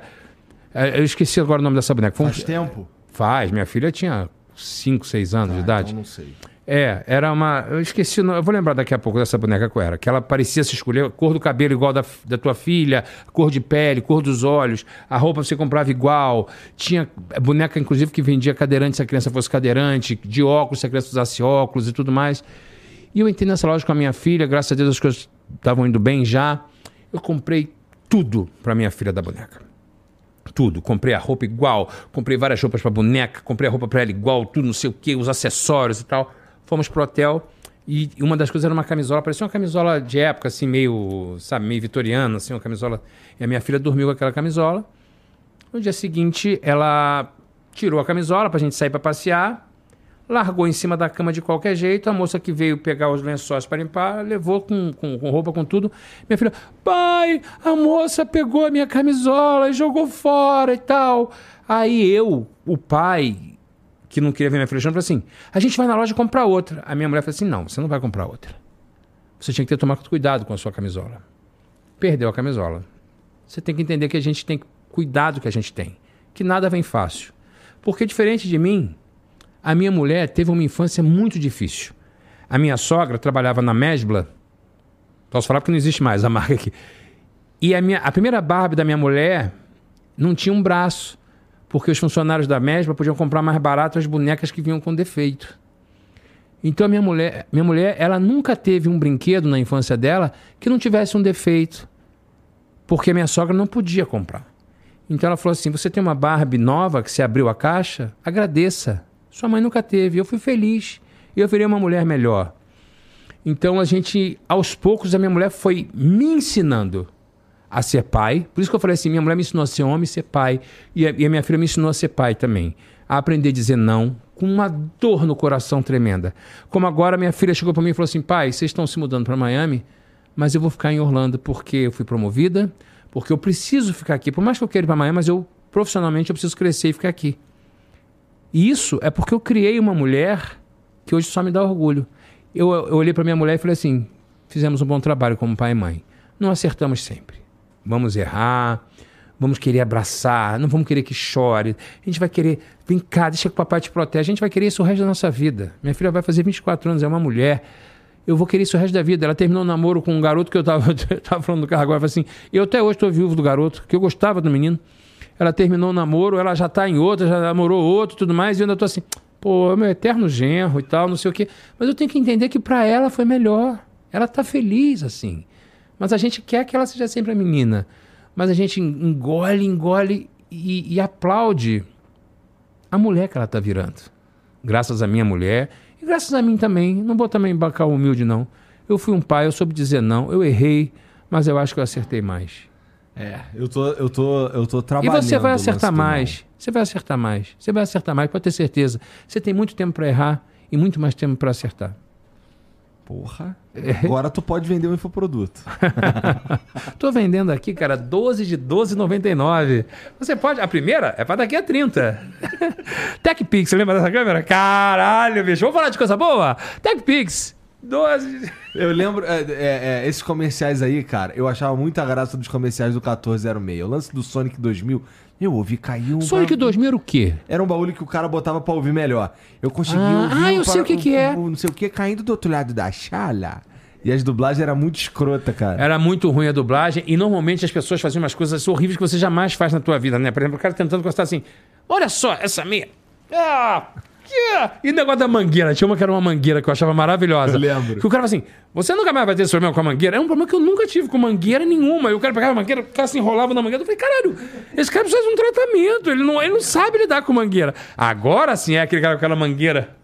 Eh, Eu esqueci agora o nome dessa boneca. Foi um- Faz tempo? Faz, minha filha tinha 5, 6 anos de idade. Então não sei. É, era uma. Eu esqueci, eu vou lembrar daqui a pouco dessa boneca qual era. Que ela parecia se escolher a cor do cabelo igual da, da tua filha, cor de pele, cor dos olhos, a roupa você comprava igual. Tinha boneca, inclusive, que vendia cadeirante se a criança fosse cadeirante, de óculos se a criança usasse óculos e tudo mais. E eu entrei nessa loja com a minha filha, graças a Deus as coisas estavam indo bem já. Eu comprei tudo pra minha filha da boneca. Tudo. Comprei a roupa igual, comprei várias roupas pra boneca, comprei a roupa pra ela igual, tudo, não sei o quê, os acessórios e tal. Fomos pro hotel e uma das coisas era uma camisola, parecia uma camisola de época, assim, meio, sabe, meio vitoriana, assim, uma camisola. E a minha filha dormiu com aquela camisola. No dia seguinte, ela tirou a camisola pra gente sair pra passear, largou em cima da cama de qualquer jeito. A moça que veio pegar os lençóis para limpar, levou com, com, com roupa, com tudo. Minha filha, pai, a moça pegou a minha camisola e jogou fora e tal. Aí eu, o pai, que não queria ver minha filha chorando, falou assim: a gente vai na loja comprar outra. A minha mulher falou assim: não, você não vai comprar outra. Você tinha que ter tomado cuidado com a sua camisola. Perdeu a camisola. Você tem que entender que a gente tem que cuidar do que a gente tem. Que nada vem fácil. Porque diferente de mim, a minha mulher teve uma infância muito difícil. A minha sogra trabalhava na Mesbla. Posso falar porque não existe mais a marca aqui. E a, minha, a primeira Barbie da minha mulher não tinha um braço. Porque os funcionários da Mesbla podiam comprar mais barato as bonecas que vinham com defeito. Então a minha mulher, minha mulher, ela nunca teve um brinquedo na infância dela que não tivesse um defeito. Porque a minha sogra não podia comprar. Então ela falou assim: você tem uma Barbie nova que você abriu a caixa? Agradeça. Sua mãe nunca teve. Eu fui feliz. E eu virei uma mulher melhor. Então a gente, aos poucos, a minha mulher foi me ensinando a ser pai. Por isso que eu falei assim: minha mulher me ensinou a ser homem e ser pai. E a, e a minha filha me ensinou a ser pai também. A aprender a dizer não, com uma dor no coração tremenda. Como agora minha filha chegou para mim e falou assim: pai, vocês estão se mudando para Miami, mas eu vou ficar em Orlando porque eu fui promovida, porque eu preciso ficar aqui. Por mais que eu queira ir para Miami, mas eu profissionalmente eu preciso crescer e ficar aqui. E isso é porque eu criei uma mulher que hoje só me dá orgulho. Eu, eu olhei para minha mulher e falei assim: fizemos um bom trabalho como pai e mãe. Não acertamos sempre. Vamos errar, vamos querer abraçar, não vamos querer que chore. A gente vai querer, vem cá, deixa que o papai te protege. A gente vai querer isso o resto da nossa vida. Minha filha vai fazer 24 anos, é uma mulher. Eu vou querer isso o resto da vida. Ela terminou um namoro com um garoto que eu tava, eu tava falando do carro agora. Eu falei assim: eu até hoje estou viúvo do garoto, que eu gostava do menino. Ela terminou o namoro, ela já tá em outra, já namorou outro tudo mais, e eu ainda tô assim, pô, é meu eterno genro e tal, não sei o quê. Mas eu tenho que entender que para ela foi melhor. Ela tá feliz assim. Mas a gente quer que ela seja sempre a menina. Mas a gente engole, engole e, e aplaude a mulher que ela tá virando. Graças à minha mulher e graças a mim também. Não vou também bancar o humilde, não. Eu fui um pai, eu soube dizer não, eu errei, mas eu acho que eu acertei mais. É, eu tô, eu tô, eu tô E trabalhando. você vai acertar mais. Você vai acertar mais. Você vai acertar mais, pode ter certeza. Você tem muito tempo para errar e muito mais tempo para acertar. Porra. Agora tu pode vender um infoproduto. Tô vendendo aqui, cara, 12 de 12,99. Você pode. A primeira é para daqui a 30. TechPix, lembra dessa câmera? Caralho, bicho. Vamos falar de coisa boa? TechPix, 12. de- Eu lembro, é, é, é, esses comerciais aí, cara, eu achava muita graça dos comerciais do 1406. O lance do Sonic 2000, eu ouvi cair um. Sonic ba- 2000 era o quê? Era um baú que o cara botava pra ouvir melhor. Eu consegui Ah, ouvir. ah, um eu sei o que que é. um- um não sei o que caindo do outro lado da chala. E as dublagens eram muito escrota, cara. Era muito ruim a dublagem e normalmente as pessoas faziam umas coisas horríveis que você jamais faz na tua vida, né? Por exemplo, o cara tentando constar assim: olha só, essa minha. Ah, yeah. E o negócio da mangueira, tinha uma que era uma mangueira que eu achava maravilhosa. Eu lembro. Que o cara fala assim: você nunca mais vai ter esse problema com a mangueira? É um problema que eu nunca tive com mangueira nenhuma. E o cara pegava a mangueira, o cara se enrolava na mangueira. Eu falei: caralho, esse cara precisa de um tratamento. Ele não, ele não sabe lidar com mangueira. Agora sim é aquele cara com aquela mangueira.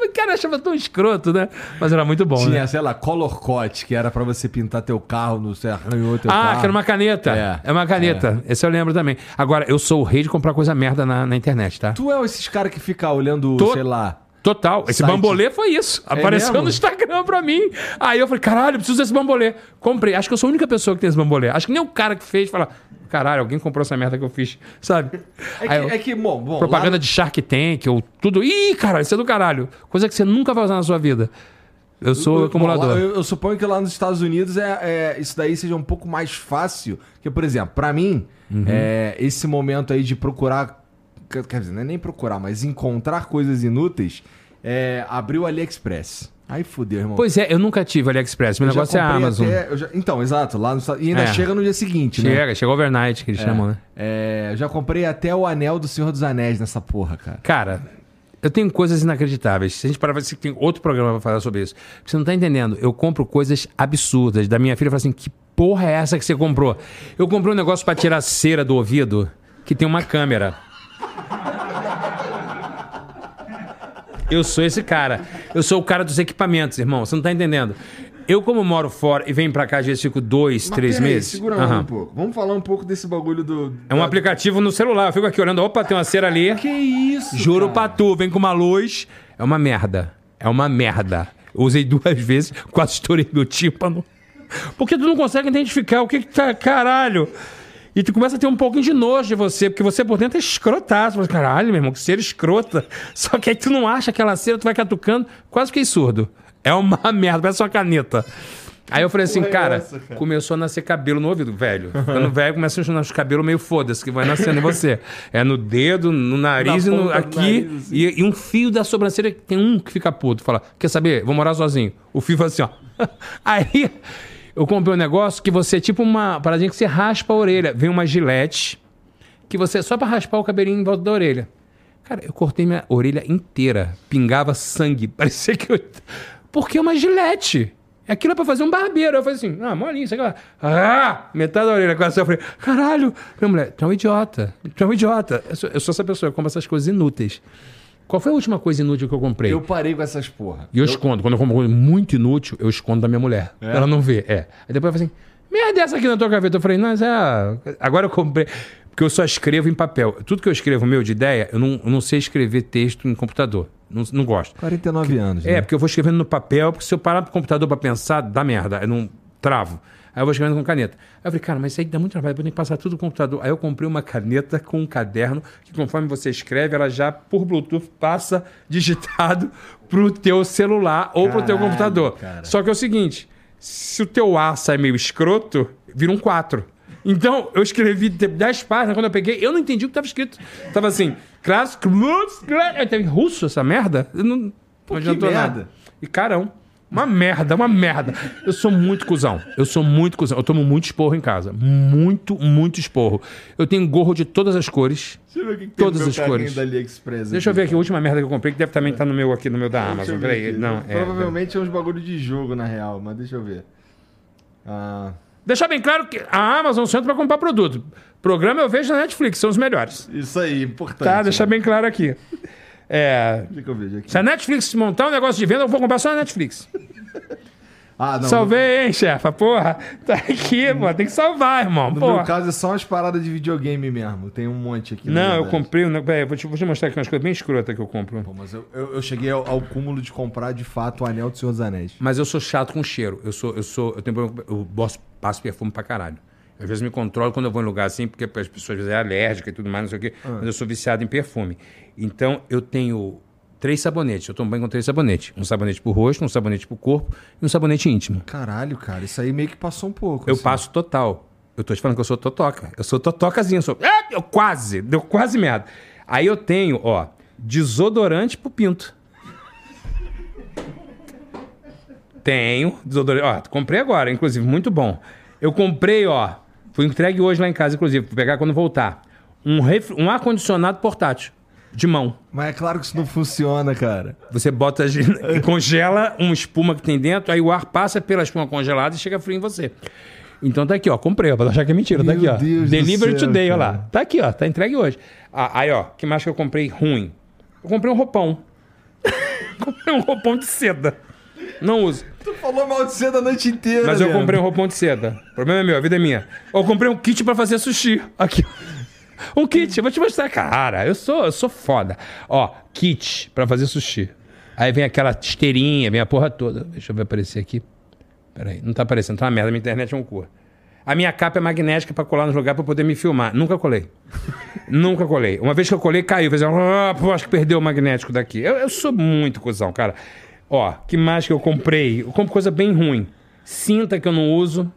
Eu, cara, achava tão escroto, né? Mas era muito bom, Tinha, né? sei lá, Color Coat, que era pra você pintar teu carro, no, você arranhou teu Ah, carro. que era uma caneta. É, É, uma caneta. Esse eu lembro também. Agora, eu sou o rei de comprar coisa merda na, na internet, tá? Tu é esses caras que ficam olhando, Tô- sei lá... Total. Esse Site. bambolê foi isso. Apareceu mesmo? no Instagram pra mim. Aí eu falei, caralho, preciso desse bambolê. Comprei. Acho que eu sou a única pessoa que tem esse bambolê. Acho que nem o cara que fez fala, caralho, alguém comprou essa merda que eu fiz, sabe? É que, eu- é que bom, bom... propaganda lá- de Shark Tank ou tudo. Ih, caralho, isso é do caralho. Coisa que você nunca vai usar na sua vida. Eu sou acumulador. lá- eu, eu suponho que lá nos Estados Unidos é, é- isso daí seja um pouco mais fácil. Que, por exemplo, pra mim, Uhum. é, esse momento aí de procurar. Quer dizer, não é nem procurar, mas encontrar coisas inúteis, é, abrir o AliExpress. Aí fudeu, irmão. Pois é, eu nunca tive AliExpress. Meu Eu negócio é a Amazon. até- já- então, exato, lá no E ainda É. chega no dia seguinte, né? Chega, chega overnight, que eles chamam, né? É, eu já comprei até o anel do Senhor dos Anéis nessa porra, cara. Cara, eu tenho coisas inacreditáveis. Se a gente parar pra ver, tem outro programa pra falar sobre isso. Porque você não tá entendendo. Eu compro coisas absurdas. Da minha filha fala assim: que porra é essa que você comprou? Eu comprei um negócio pra tirar cera do ouvido que tem uma câmera. Eu sou esse cara. Eu sou o cara dos equipamentos, irmão. Você não tá entendendo. Eu, como moro fora e venho pra cá, às vezes fico dois, Mas três peraí, meses. Segura Aham. um pouco. Vamos falar um pouco desse bagulho do. É um aplicativo no celular. Eu fico aqui olhando, opa, tem uma cera ali. Que isso? Juro pra tu, vem com uma luz. É uma merda. É uma merda. Eu usei duas vezes, quase estourei meu tímpano. Porque tu não consegue identificar o que que tá. Caralho! E tu começa a ter um pouquinho de nojo de você, porque você por dentro é escrotaço. Você fala, Caralho, meu irmão, que cera escrota. Só que aí tu não acha aquela cera, tu vai catucando. Quase fiquei surdo. É uma merda, parece uma caneta. Aí eu falei assim, é cara, essa, cara? começou a nascer cabelo no ouvido, velho. Quando velho, começa a nascer cabelo meio foda-se, que vai nascendo em você. É no dedo, no nariz Na e no, aqui. nariz, assim. e, e um fio da sobrancelha, tem um que fica puto. Fala, quer saber? Vou morar sozinho. O fio faz assim, ó. Aí eu comprei um negócio que você, tipo uma paradinha que você raspa a orelha. Vem uma gilete, que você, só pra raspar o cabelinho em volta da orelha. Cara, eu cortei minha orelha inteira. Pingava sangue. Parecia que eu. Porque é uma gilete. Aquilo é pra fazer um barbeiro. Eu falei assim, ah, molinho, aqui lá. Ah! Metade da orelha. Eu falei, caralho. Minha mulher, tu é um idiota. Tu é um idiota. Eu sou, eu sou essa pessoa, eu compro essas coisas inúteis. Qual foi a última coisa inútil que eu comprei? Eu parei com essas porra. E eu, escondo. Quando eu compro coisa muito inútil, eu escondo da minha mulher. Pra ela não ver. É. Aí depois eu falei assim: merda é essa aqui na tua gaveta. Eu falei, não, mas é. Agora eu comprei. Porque eu só escrevo em papel. Tudo que eu escrevo meu de ideia, eu não, eu não sei escrever texto em computador. Não, não gosto. 49 anos, É, né? porque eu vou escrevendo no papel, porque se eu parar pro computador pra pensar, dá merda. Eu não travo. Aí eu vou escrevendo com caneta. Aí eu falei, cara, mas isso aí dá muito trabalho, depois tem que passar tudo no computador. Aí eu comprei uma caneta com um caderno, que conforme você escreve, ela já, por Bluetooth, passa digitado pro teu celular ou pro teu computador. cara. Só que é o seguinte, se o teu A sai meio escroto, vira um 4. Então, eu escrevi 10 páginas, quando eu peguei, eu não entendi o que estava escrito. Tava assim. Eu tava em russo essa merda? Eu não, não adiantou merda. nada. E carão. Uma merda, uma merda. Eu sou muito cuzão. Eu sou muito cuzão. Eu tomo muito esporro em casa. Muito, muito esporro. Eu tenho gorro de todas as cores. Deixa eu ver o que, que Todas tem no as cores. da AliExpress. Deixa eu ver aqui a última merda que eu comprei, que deve também estar no meu aqui, no meu da Amazon. Peraí. Não, é. Provavelmente é uns bagulho de jogo, na real, mas deixa eu ver. Ah, Deixar bem claro que a Amazon só entra pra comprar produto. Programa eu vejo na Netflix, são os melhores. isso aí, importante. Tá? Deixar né? bem claro aqui. É. Se a Netflix montar um negócio de venda, eu vou comprar só na Netflix. Ah, não. Salvei, hein, chefa? Porra, tá aqui, pô. Tem que salvar, irmão. No Porra. meu caso é só umas paradas de videogame mesmo. Tem um monte aqui. Não, eu comprei Peraí, vou te, vou te mostrar aqui umas coisas bem escrotas que eu compro. Pô, mas eu, eu, eu cheguei ao, ao cúmulo de comprar de fato o anel do Senhor dos Anéis. Mas eu sou chato com cheiro. Eu sou, eu sou, eu tenho problema eu bosso- passo perfume pra caralho. Às vezes me controlo quando eu vou em lugar assim, porque as pessoas às vezes é alérgica e tudo mais, não sei o quê. Mas eu sou viciado em perfume. Então eu tenho três sabonetes. Eu tomo banho com três sabonetes. Um sabonete pro rosto, um sabonete pro corpo e um sabonete íntimo. Caralho, cara, isso aí meio que passou um pouco. Eu assim. passo total. Eu tô te falando que eu sou totoca. Eu sou totocazinho. Eu sou... É, eu quase. Deu quase merda. Aí eu tenho, ó, desodorante pro pinto. Tenho desodorante. Ó, comprei agora, inclusive, muito bom. Eu comprei, ó, fui entregue hoje lá em casa, inclusive, vou pegar quando voltar. Um, ref- um ar-condicionado portátil, de mão. Mas é claro que isso não funciona, cara. Você bota, e congela uma espuma que tem dentro, aí o ar passa pela espuma congelada e chega frio em você. Então tá aqui, ó. Comprei, ó. Pra achar que é mentira. tá Meu aqui, ó. Deus Delivery céu, today, ó cara. lá. Tá aqui, ó. Tá entregue hoje. Ah, aí, ó. que mais que eu comprei ruim? Eu comprei um roupão. comprei um roupão de seda. Não uso. Tu falou mal de seda a noite inteira. Mas eu Leandro. comprei um roupão de seda. O problema é meu, a vida é minha. Eu comprei um kit pra fazer sushi. Aqui. Um kit, eu vou te mostrar, cara. Eu sou, eu sou foda. Ó, kit pra fazer sushi. Aí vem aquela esteirinha, vem a porra toda. Deixa eu ver aparecer aqui. Peraí, não tá aparecendo, tá uma merda. Minha internet é um cu. A minha capa é magnética pra colar nos lugares pra poder me filmar. Nunca colei. Nunca colei. Uma vez que eu colei, caiu. Fez um... Ah, acho que perdeu o magnético daqui. Eu, eu sou muito cuzão, cara. Ó, que mais que eu comprei? Eu compro coisa bem ruim. Cinta que eu não uso.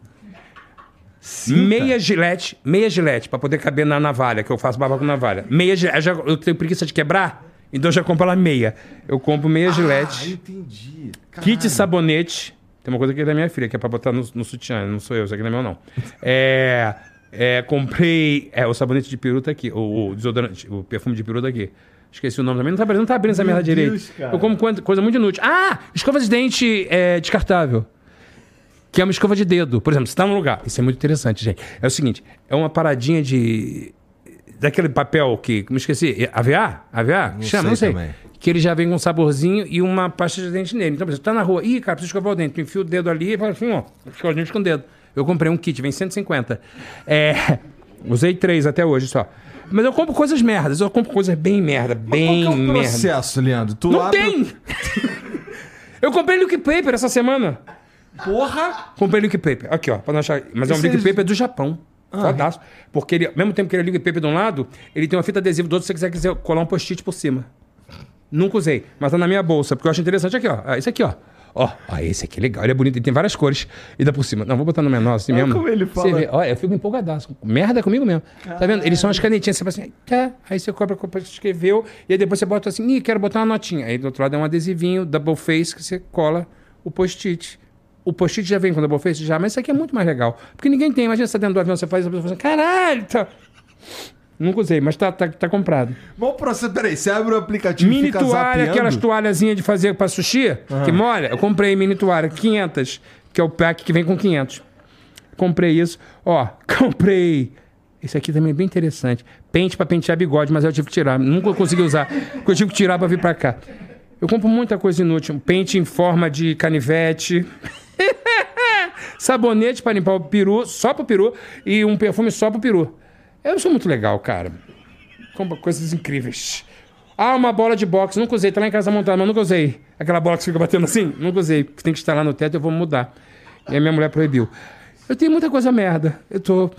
Cinta? Meia gilete, meia gilete, pra poder caber na navalha, que eu faço barba com navalha. Meia gilete, eu, já- eu tenho preguiça de quebrar, então eu já compro ela meia. Eu compro meia Ah, gilete, entendi. kit Caralho. sabonete. Tem uma coisa aqui da minha filha, que é pra botar no, no sutiã, não sou eu, isso aqui não é meu, não. É, é, comprei. É, o sabonete de peru tá aqui, o, o desodorante, o perfume de peru tá aqui. Esqueci o nome também, não tá, abrindo- não tá abrindo essa merda direito. cara. Eu como coisa, coisa muito inútil. Ah! Escova de dente é, descartável. Que é uma escova de dedo. Por exemplo, você tá num lugar. Isso é muito interessante, gente. É o seguinte: é uma paradinha de. Daquele papel que. Me esqueci. AVA? AVA? Não Chama, sei não sei. também. Que ele já vem com um saborzinho e uma pasta de dente nele. Então, por exemplo, tá na rua. Ih, cara, preciso escovar o dente. Tu enfia o dedo ali e fala assim, ó. Escova o dente com o dedo. Eu comprei um kit, vem 150. É. Usei três até hoje só. Mas eu compro coisas merdas. Eu compro coisas bem merda. Bem Qual que é o merda. processo, Leandro? Tu Não abre- tem! eu comprei liquid paper essa semana. Porra! Comprei liquid paper. Aqui, ó, pra não achar. Mas é um Esse liquid é- paper do Japão. Fodaço. Porque ele, ao mesmo tempo que ele é liquid paper de um lado, ele tem uma fita adesiva do outro se você quiser, quiser colar um post-it por cima. Nunca usei, mas tá na minha bolsa, porque eu acho interessante aqui, ó. Ah, Esse aqui, ó. Ó, ó, esse aqui é legal, ele é bonito, ele tem várias cores. E dá por cima. Não, vou botar no menor assim Olha mesmo. como ele Você fala. vê, olha, eu fico empolgadaço. Merda comigo mesmo. Tá vendo? Eles são as canetinhas, você fala assim, tá. Aí você compra, compra, escreveu, e aí depois você bota assim, ih, quero botar uma notinha. Aí do outro lado é um adesivinho, double face, que você cola o post-it. O post-it já vem com double face? Já, mas isso aqui é muito mais legal. Porque ninguém tem. Imagina você tá dentro do avião, você faz, a pessoa fala assim, caralho, tá. Nunca usei, mas tá, tá, tá comprado. Bom processo. Peraí, você abre o aplicativo Mini toalha, zapeando? aquelas toalhazinhas de fazer pra sushi, que molha. Eu comprei mini toalha, 500, que é o pack que vem com 500. Comprei isso. Ó, comprei. Esse aqui também é bem interessante. Pente pra pentear bigode, mas eu tive que tirar. Nunca consegui usar. Porque eu tive que tirar pra vir pra cá. Eu compro muita coisa inútil. Pente em forma de canivete. Sabonete pra limpar o peru, só pro peru. E um perfume só pro peru. Eu sou muito legal, cara. Compra coisas incríveis. Ah, uma bola de boxe. Nunca usei. Tá lá em casa montada, mas nunca usei. Aquela bola que fica batendo assim? Nunca usei. Tem que estar lá no teto eu vou mudar. E a minha mulher proibiu. Eu tenho muita coisa merda. Eu tô...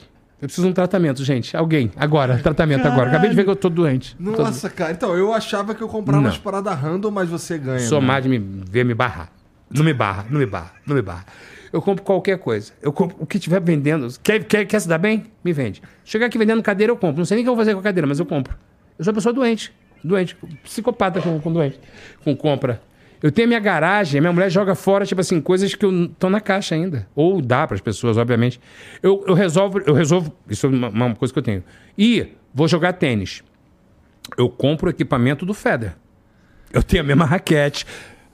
Eu preciso de um tratamento, gente. Alguém. Agora. Tratamento agora. Acabei de ver que eu tô doente. Tô- Nossa, cara. Então, eu achava que eu comprava Não. umas paradas random, mas você ganha. Sou né? mais de me ver me barrar. Não me barra, não me barra, não me barra. Eu compro qualquer coisa. Eu compro o que tiver vendendo. Quer, quer, quer se dar bem? Me vende. Chegar aqui vendendo cadeira, eu compro. Não sei nem o que eu vou fazer com a cadeira, mas eu compro. Eu sou uma pessoa doente. Doente. Psicopata com, com doente. Com compra. Eu tenho a minha garagem, minha mulher joga fora, tipo assim, coisas que estão na caixa ainda. Ou dá para as pessoas, obviamente. Eu, eu resolvo, eu resolvo. Isso é uma, uma coisa que eu tenho. E vou jogar tênis. Eu compro o equipamento do Feder. Eu tenho a mesma raquete,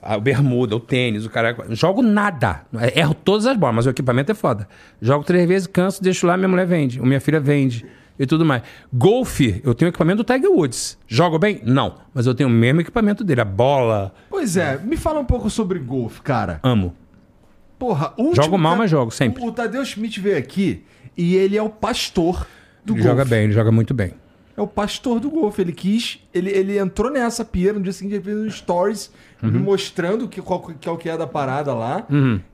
a bermuda, o tênis, o cara. Jogo nada. Erro todas as bolas, mas o equipamento é foda. Jogo três vezes, canso, deixo lá, minha mulher vende. Ou minha filha vende. E tudo mais. Golfe, eu tenho equipamento do Tiger Woods. Jogo bem? Não. Mas eu tenho o mesmo equipamento dele. A bola. Pois é, me fala um pouco sobre golfe, cara. Amo. Porra, o último Jogo mal, mas jogo, sempre. O, o Tadeu Schmidt veio aqui e ele é o pastor do Ele golfe. joga bem, ele joga muito bem. É o pastor do golfe. Ele quis. Ele, ele entrou nessa pia. No dia seguinte, ele fez um stories Uhum. me mostrando que, qual, que é o que é da parada lá.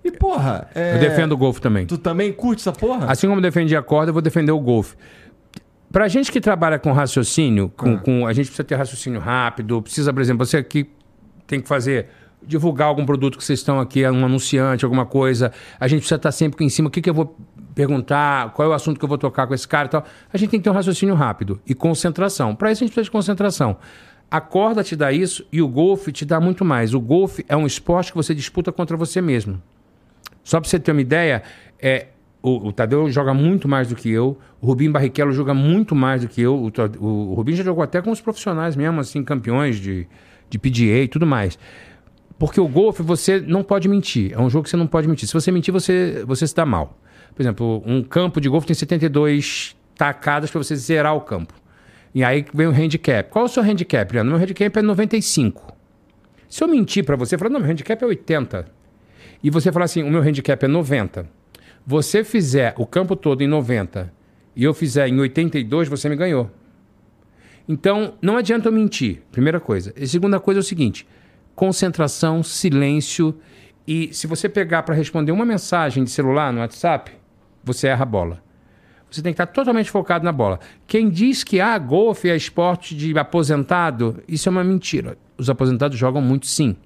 E, porra. é- Eu defendo o golfe também. Tu também curte essa porra? Assim como eu defendi a corda, eu vou defender o golfe. Pra gente que trabalha com raciocínio, com, com- a gente precisa ter raciocínio rápido, precisa, por exemplo, você aqui tem que fazer, divulgar algum produto que vocês estão aqui, um anunciante, alguma coisa. A gente precisa estar sempre em cima. O que, que eu vou perguntar? Qual é o assunto que eu vou tocar com esse cara e tal? A gente tem que ter um raciocínio rápido e concentração. Para isso a gente precisa de concentração. A corda te dá isso e o golfe te dá muito mais. O golfe é um esporte que você disputa contra você mesmo. Só pra você ter uma ideia, é, o, o Tadeu joga muito mais do que eu, o Rubinho Barrichello joga muito mais do que eu, o, o, o Rubinho já jogou até com os profissionais mesmo, assim, campeões de, de PGA e tudo mais. Porque o golfe você não pode mentir, é um jogo que você não pode mentir. Se você mentir, você, você se dá mal. Por exemplo, um campo de golfe tem 72 tacadas para você zerar o campo. E aí vem o handicap. Qual é o seu handicap, Leandro? Meu handicap é 95. Se eu mentir para você, falar, não, meu handicap é 80, e você falar assim, o meu handicap é 90, você fizer o campo todo em 90 e eu fizer em 82, você me ganhou. Então, não adianta eu mentir, primeira coisa. E segunda coisa é o seguinte: concentração, silêncio. E se você pegar para responder uma mensagem de celular no WhatsApp, você erra a bola. Você tem que estar totalmente focado na bola. Quem diz que ah, golfe é esporte de aposentado, isso é uma mentira. Os aposentados jogam muito sim.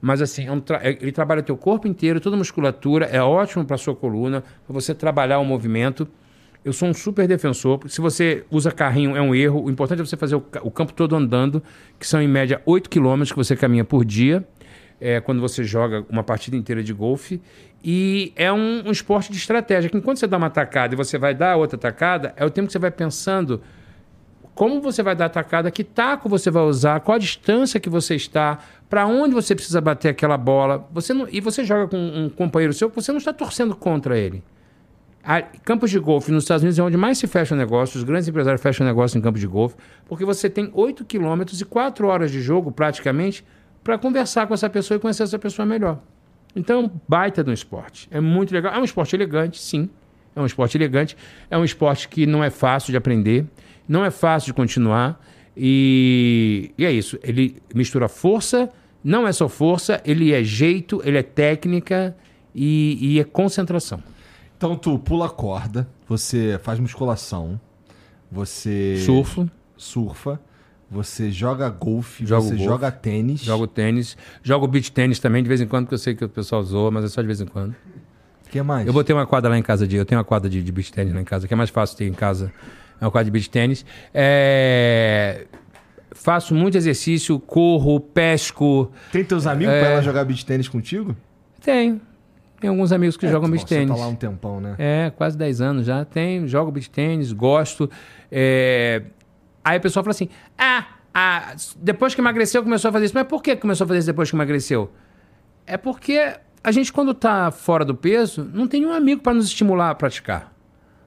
Mas assim, é um tra ele trabalha o teu corpo inteiro, toda a musculatura, é ótimo para sua coluna, para você trabalhar o movimento. Eu sou um super defensor. Se você usa carrinho, é um erro. O importante é você fazer o, o campo todo andando, que são em média 8 quilômetros que você caminha por dia, é, quando você joga uma partida inteira de golfe. E é um, um esporte de estratégia. Que enquanto você dá uma tacada e você vai dar outra tacada, é o tempo que você vai pensando como você vai dar a tacada, que taco você vai usar, qual a distância que você está, para onde você precisa bater aquela bola. Você não, e você joga com um companheiro seu você não está torcendo contra ele. A, campos de golfe nos Estados Unidos é onde mais se fecha negócio, os grandes empresários fecham negócio em campos de golfe, porque você tem 8 quilômetros e 4 horas de jogo, praticamente, para conversar com essa pessoa e conhecer essa pessoa melhor. Então, baita do esporte. É muito legal. É um esporte elegante, sim. É um esporte elegante. É um esporte que não é fácil de aprender, não é fácil de continuar. E, e é isso. Ele mistura força, não é só força, ele é jeito, ele é técnica e, e é concentração. Então tu pula corda, você faz musculação, você Surfo. surfa, você joga golfe, Jogo você golfe. joga tênis. Jogo tênis. Jogo beach tênis também, de vez em quando, porque eu sei que o pessoal zoa, mas é só de vez em quando. O que mais? Eu botei uma quadra lá em casa, de, eu tenho uma quadra de, de beach tênis lá em casa, que é mais fácil ter em casa. É uma quadra de beach tênis. É... Faço muito exercício, corro, pesco. Tem teus amigos É. pra ela jogar beach tênis contigo? Tenho. Tem alguns amigos que É, jogam beach Você tênis. tá lá um tempão, né? É, quase 10 anos já. Tem, jogo beach tênis, gosto. É... Aí o pessoal fala assim: ah, ah, depois que emagreceu começou a fazer isso. Mas por que começou a fazer isso depois que emagreceu? É porque a gente, quando tá fora do peso, não tem nenhum amigo para nos estimular a praticar.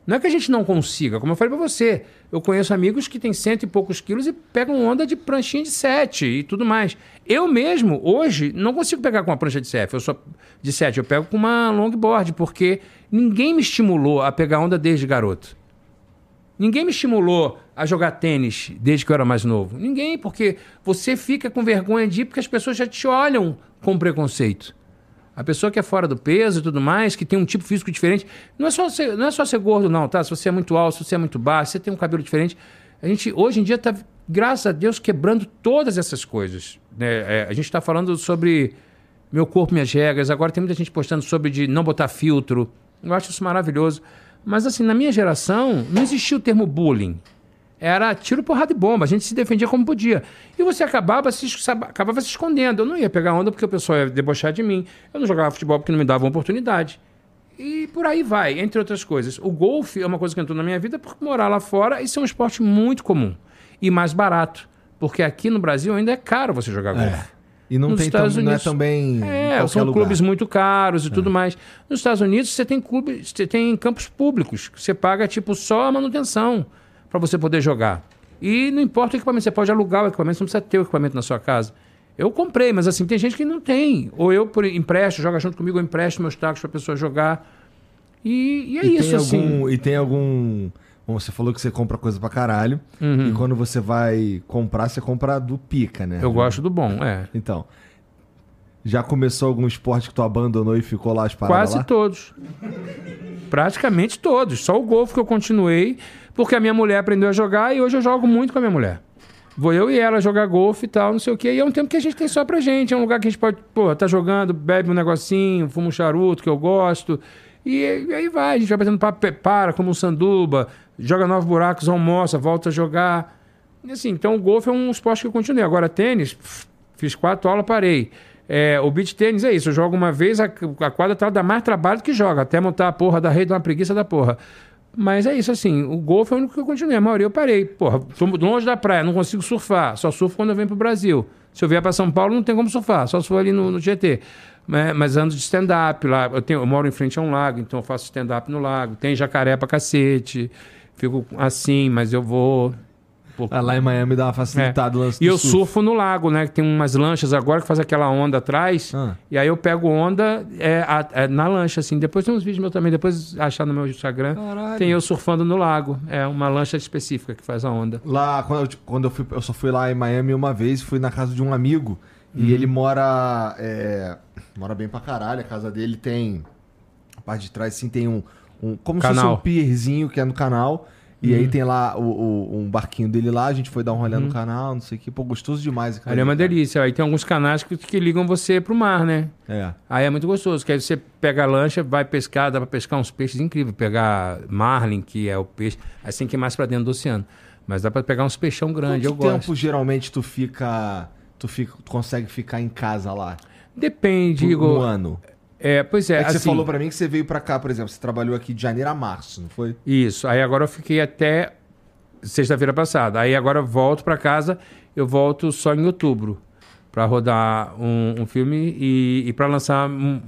Não é que a gente não consiga, como eu falei para você. Eu conheço amigos que têm cento e poucos quilos e pegam onda de pranchinha de sete e tudo mais. Eu mesmo, hoje, não consigo pegar com uma prancha de sete. Eu sou de sete, eu pego com uma longboard, porque ninguém me estimulou a pegar onda desde garoto. Ninguém me estimulou a jogar tênis desde que eu era mais novo. Ninguém, porque você fica com vergonha de ir porque as pessoas já te olham com preconceito. A pessoa que é fora do peso e tudo mais, que tem um tipo físico diferente, não é só ser, não é só ser gordo, não, tá? Se você é muito alto, se você é muito baixo, se você tem um cabelo diferente. A gente, hoje em dia, está, graças a Deus, quebrando todas essas coisas. né? É, a gente está falando sobre meu corpo, minhas regras. Agora tem muita gente postando sobre de não botar filtro. Eu acho isso maravilhoso. Mas, assim, na minha geração, não existia o termo bullying. Era tiro, porrada e bomba. A gente se defendia como podia. E você acabava se, acabava se escondendo. Eu não ia pegar onda porque o pessoal ia debochar de mim. Eu não jogava futebol porque não me davam oportunidade. E por aí vai, entre outras coisas. O golfe é uma coisa que entrou na minha vida por morar lá fora e ser um esporte muito comum. E mais barato. Porque aqui no Brasil ainda é caro você jogar golfe. E não, Nos tem Estados tam, não é Unidos. também. É, são lugar. clubes muito caros e tudo mais. Nos Estados Unidos você tem clubes, você tem campos públicos, você paga tipo só a manutenção para você poder jogar. E não importa o equipamento, você pode alugar o equipamento, você não precisa ter o equipamento na sua casa. Eu comprei, mas assim, tem gente que não tem. Ou eu por empresto, joga junto comigo, eu empresto meus tacos para a pessoa jogar. E, e é E isso, assim. algum, E tem algum. Bom, você falou que você compra coisa pra caralho. Uhum. E quando você vai comprar, você compra do pica, né? Eu gosto do bom, é. Então. Já começou algum esporte que tu abandonou e ficou lá as paradas Quase lá? todos. Praticamente todos. Só o golfe que eu continuei, porque a minha mulher aprendeu a jogar e hoje eu jogo muito com a minha mulher. Vou eu e ela jogar golfe e tal, não sei o quê. E é um tempo que a gente tem só pra gente. É um lugar que a gente pode, pô, tá jogando, bebe um negocinho, fuma um charuto que eu gosto. E, aí vai, a gente vai batendo papo, para, como um sanduba, joga nove buracos, almoça, volta a jogar. E assim, então o golfe é um esporte que eu continuei. Agora, tênis, fiz quatro aulas, parei. É, o beach tênis é isso, eu jogo uma vez, a, a quadra tá, dá mais trabalho que joga, até montar a porra da rede, dá uma preguiça da porra. Mas é isso, assim, o golfe é o único que eu continuei, a maioria eu parei. Porra, tô longe da praia, não consigo surfar, só surfo quando eu venho pro Brasil. Se eu vier para São Paulo, não tem como surfar, só se for ali no, no GT. Mas, mas ando de stand-up lá, eu, tenho, eu moro em frente a um lago, então eu faço stand-up no lago. Tem jacaré pra cacete, fico assim, mas eu vou Ah, lá em Miami dá uma facilitada o lance É. E eu surf. surfo no lago, né? Que tem umas lanchas agora que faz aquela onda atrás. Ah. E aí eu pego onda é, a- é, na lancha, assim. Depois tem uns vídeos meus também, depois achar no meu Instagram. Caralho. Tem eu surfando no lago. É uma lancha específica que faz a onda. Lá, quando eu, quando eu fui, eu só fui lá em Miami uma vez, fui na casa de um amigo. Uhum. E ele mora. é, mora bem pra caralho. A casa dele tem. A parte de trás, assim, tem um. um como se Canal. Uhum. fosse um pierzinho que é no canal. E aí tem lá o, o- um barquinho dele lá, a gente foi dar um rolê no canal, não sei o que. Pô, gostoso demais. aquilo Ali é uma cara. delícia. Aí tem alguns canais que, que ligam você pro mar, né? É. Aí é muito gostoso, que aí você pega a lancha, vai pescar, dá pra pescar uns peixes incríveis. Pegar marlin, que é o peixe, aí você tem que ir mais pra dentro do oceano. Mas dá pra pegar uns peixão grande, eu Quanto tempo gosto. geralmente tu fica. Tu, fica, tu consegue ficar em casa lá? Depende, Um Igor. ano. É, pois é, É, assim, você falou pra mim que você veio pra cá, por exemplo. Você trabalhou aqui de janeiro a março, não foi? Isso. Aí agora eu fiquei até sexta-feira passada. Aí agora eu volto pra casa, eu volto só em outubro pra rodar um, um filme e, e para lançar um,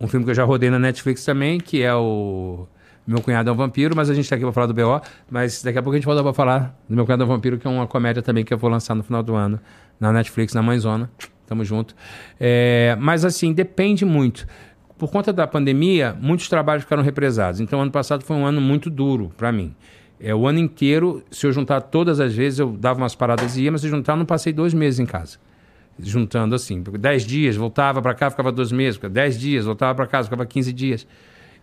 um filme que eu já rodei na Netflix também, que é o Meu Cunhado é um Vampiro, mas a gente tá aqui pra falar do BO, mas daqui a pouco a gente volta pra falar do Meu Cunhado é um Vampiro, que é uma comédia também que eu vou lançar no final do ano na Netflix, na Mãezona. Tamo junto. É, mas assim, depende muito. Por conta da pandemia, muitos trabalhos ficaram represados. Então, ano passado foi um ano muito duro para mim. É, o ano inteiro, se eu juntar todas as vezes, eu dava umas paradas e ia, mas se juntar, não passei dois meses em casa. Juntando assim. Dez dias, voltava para cá, ficava dois meses. Dez dias, voltava para casa, ficava 15 dias.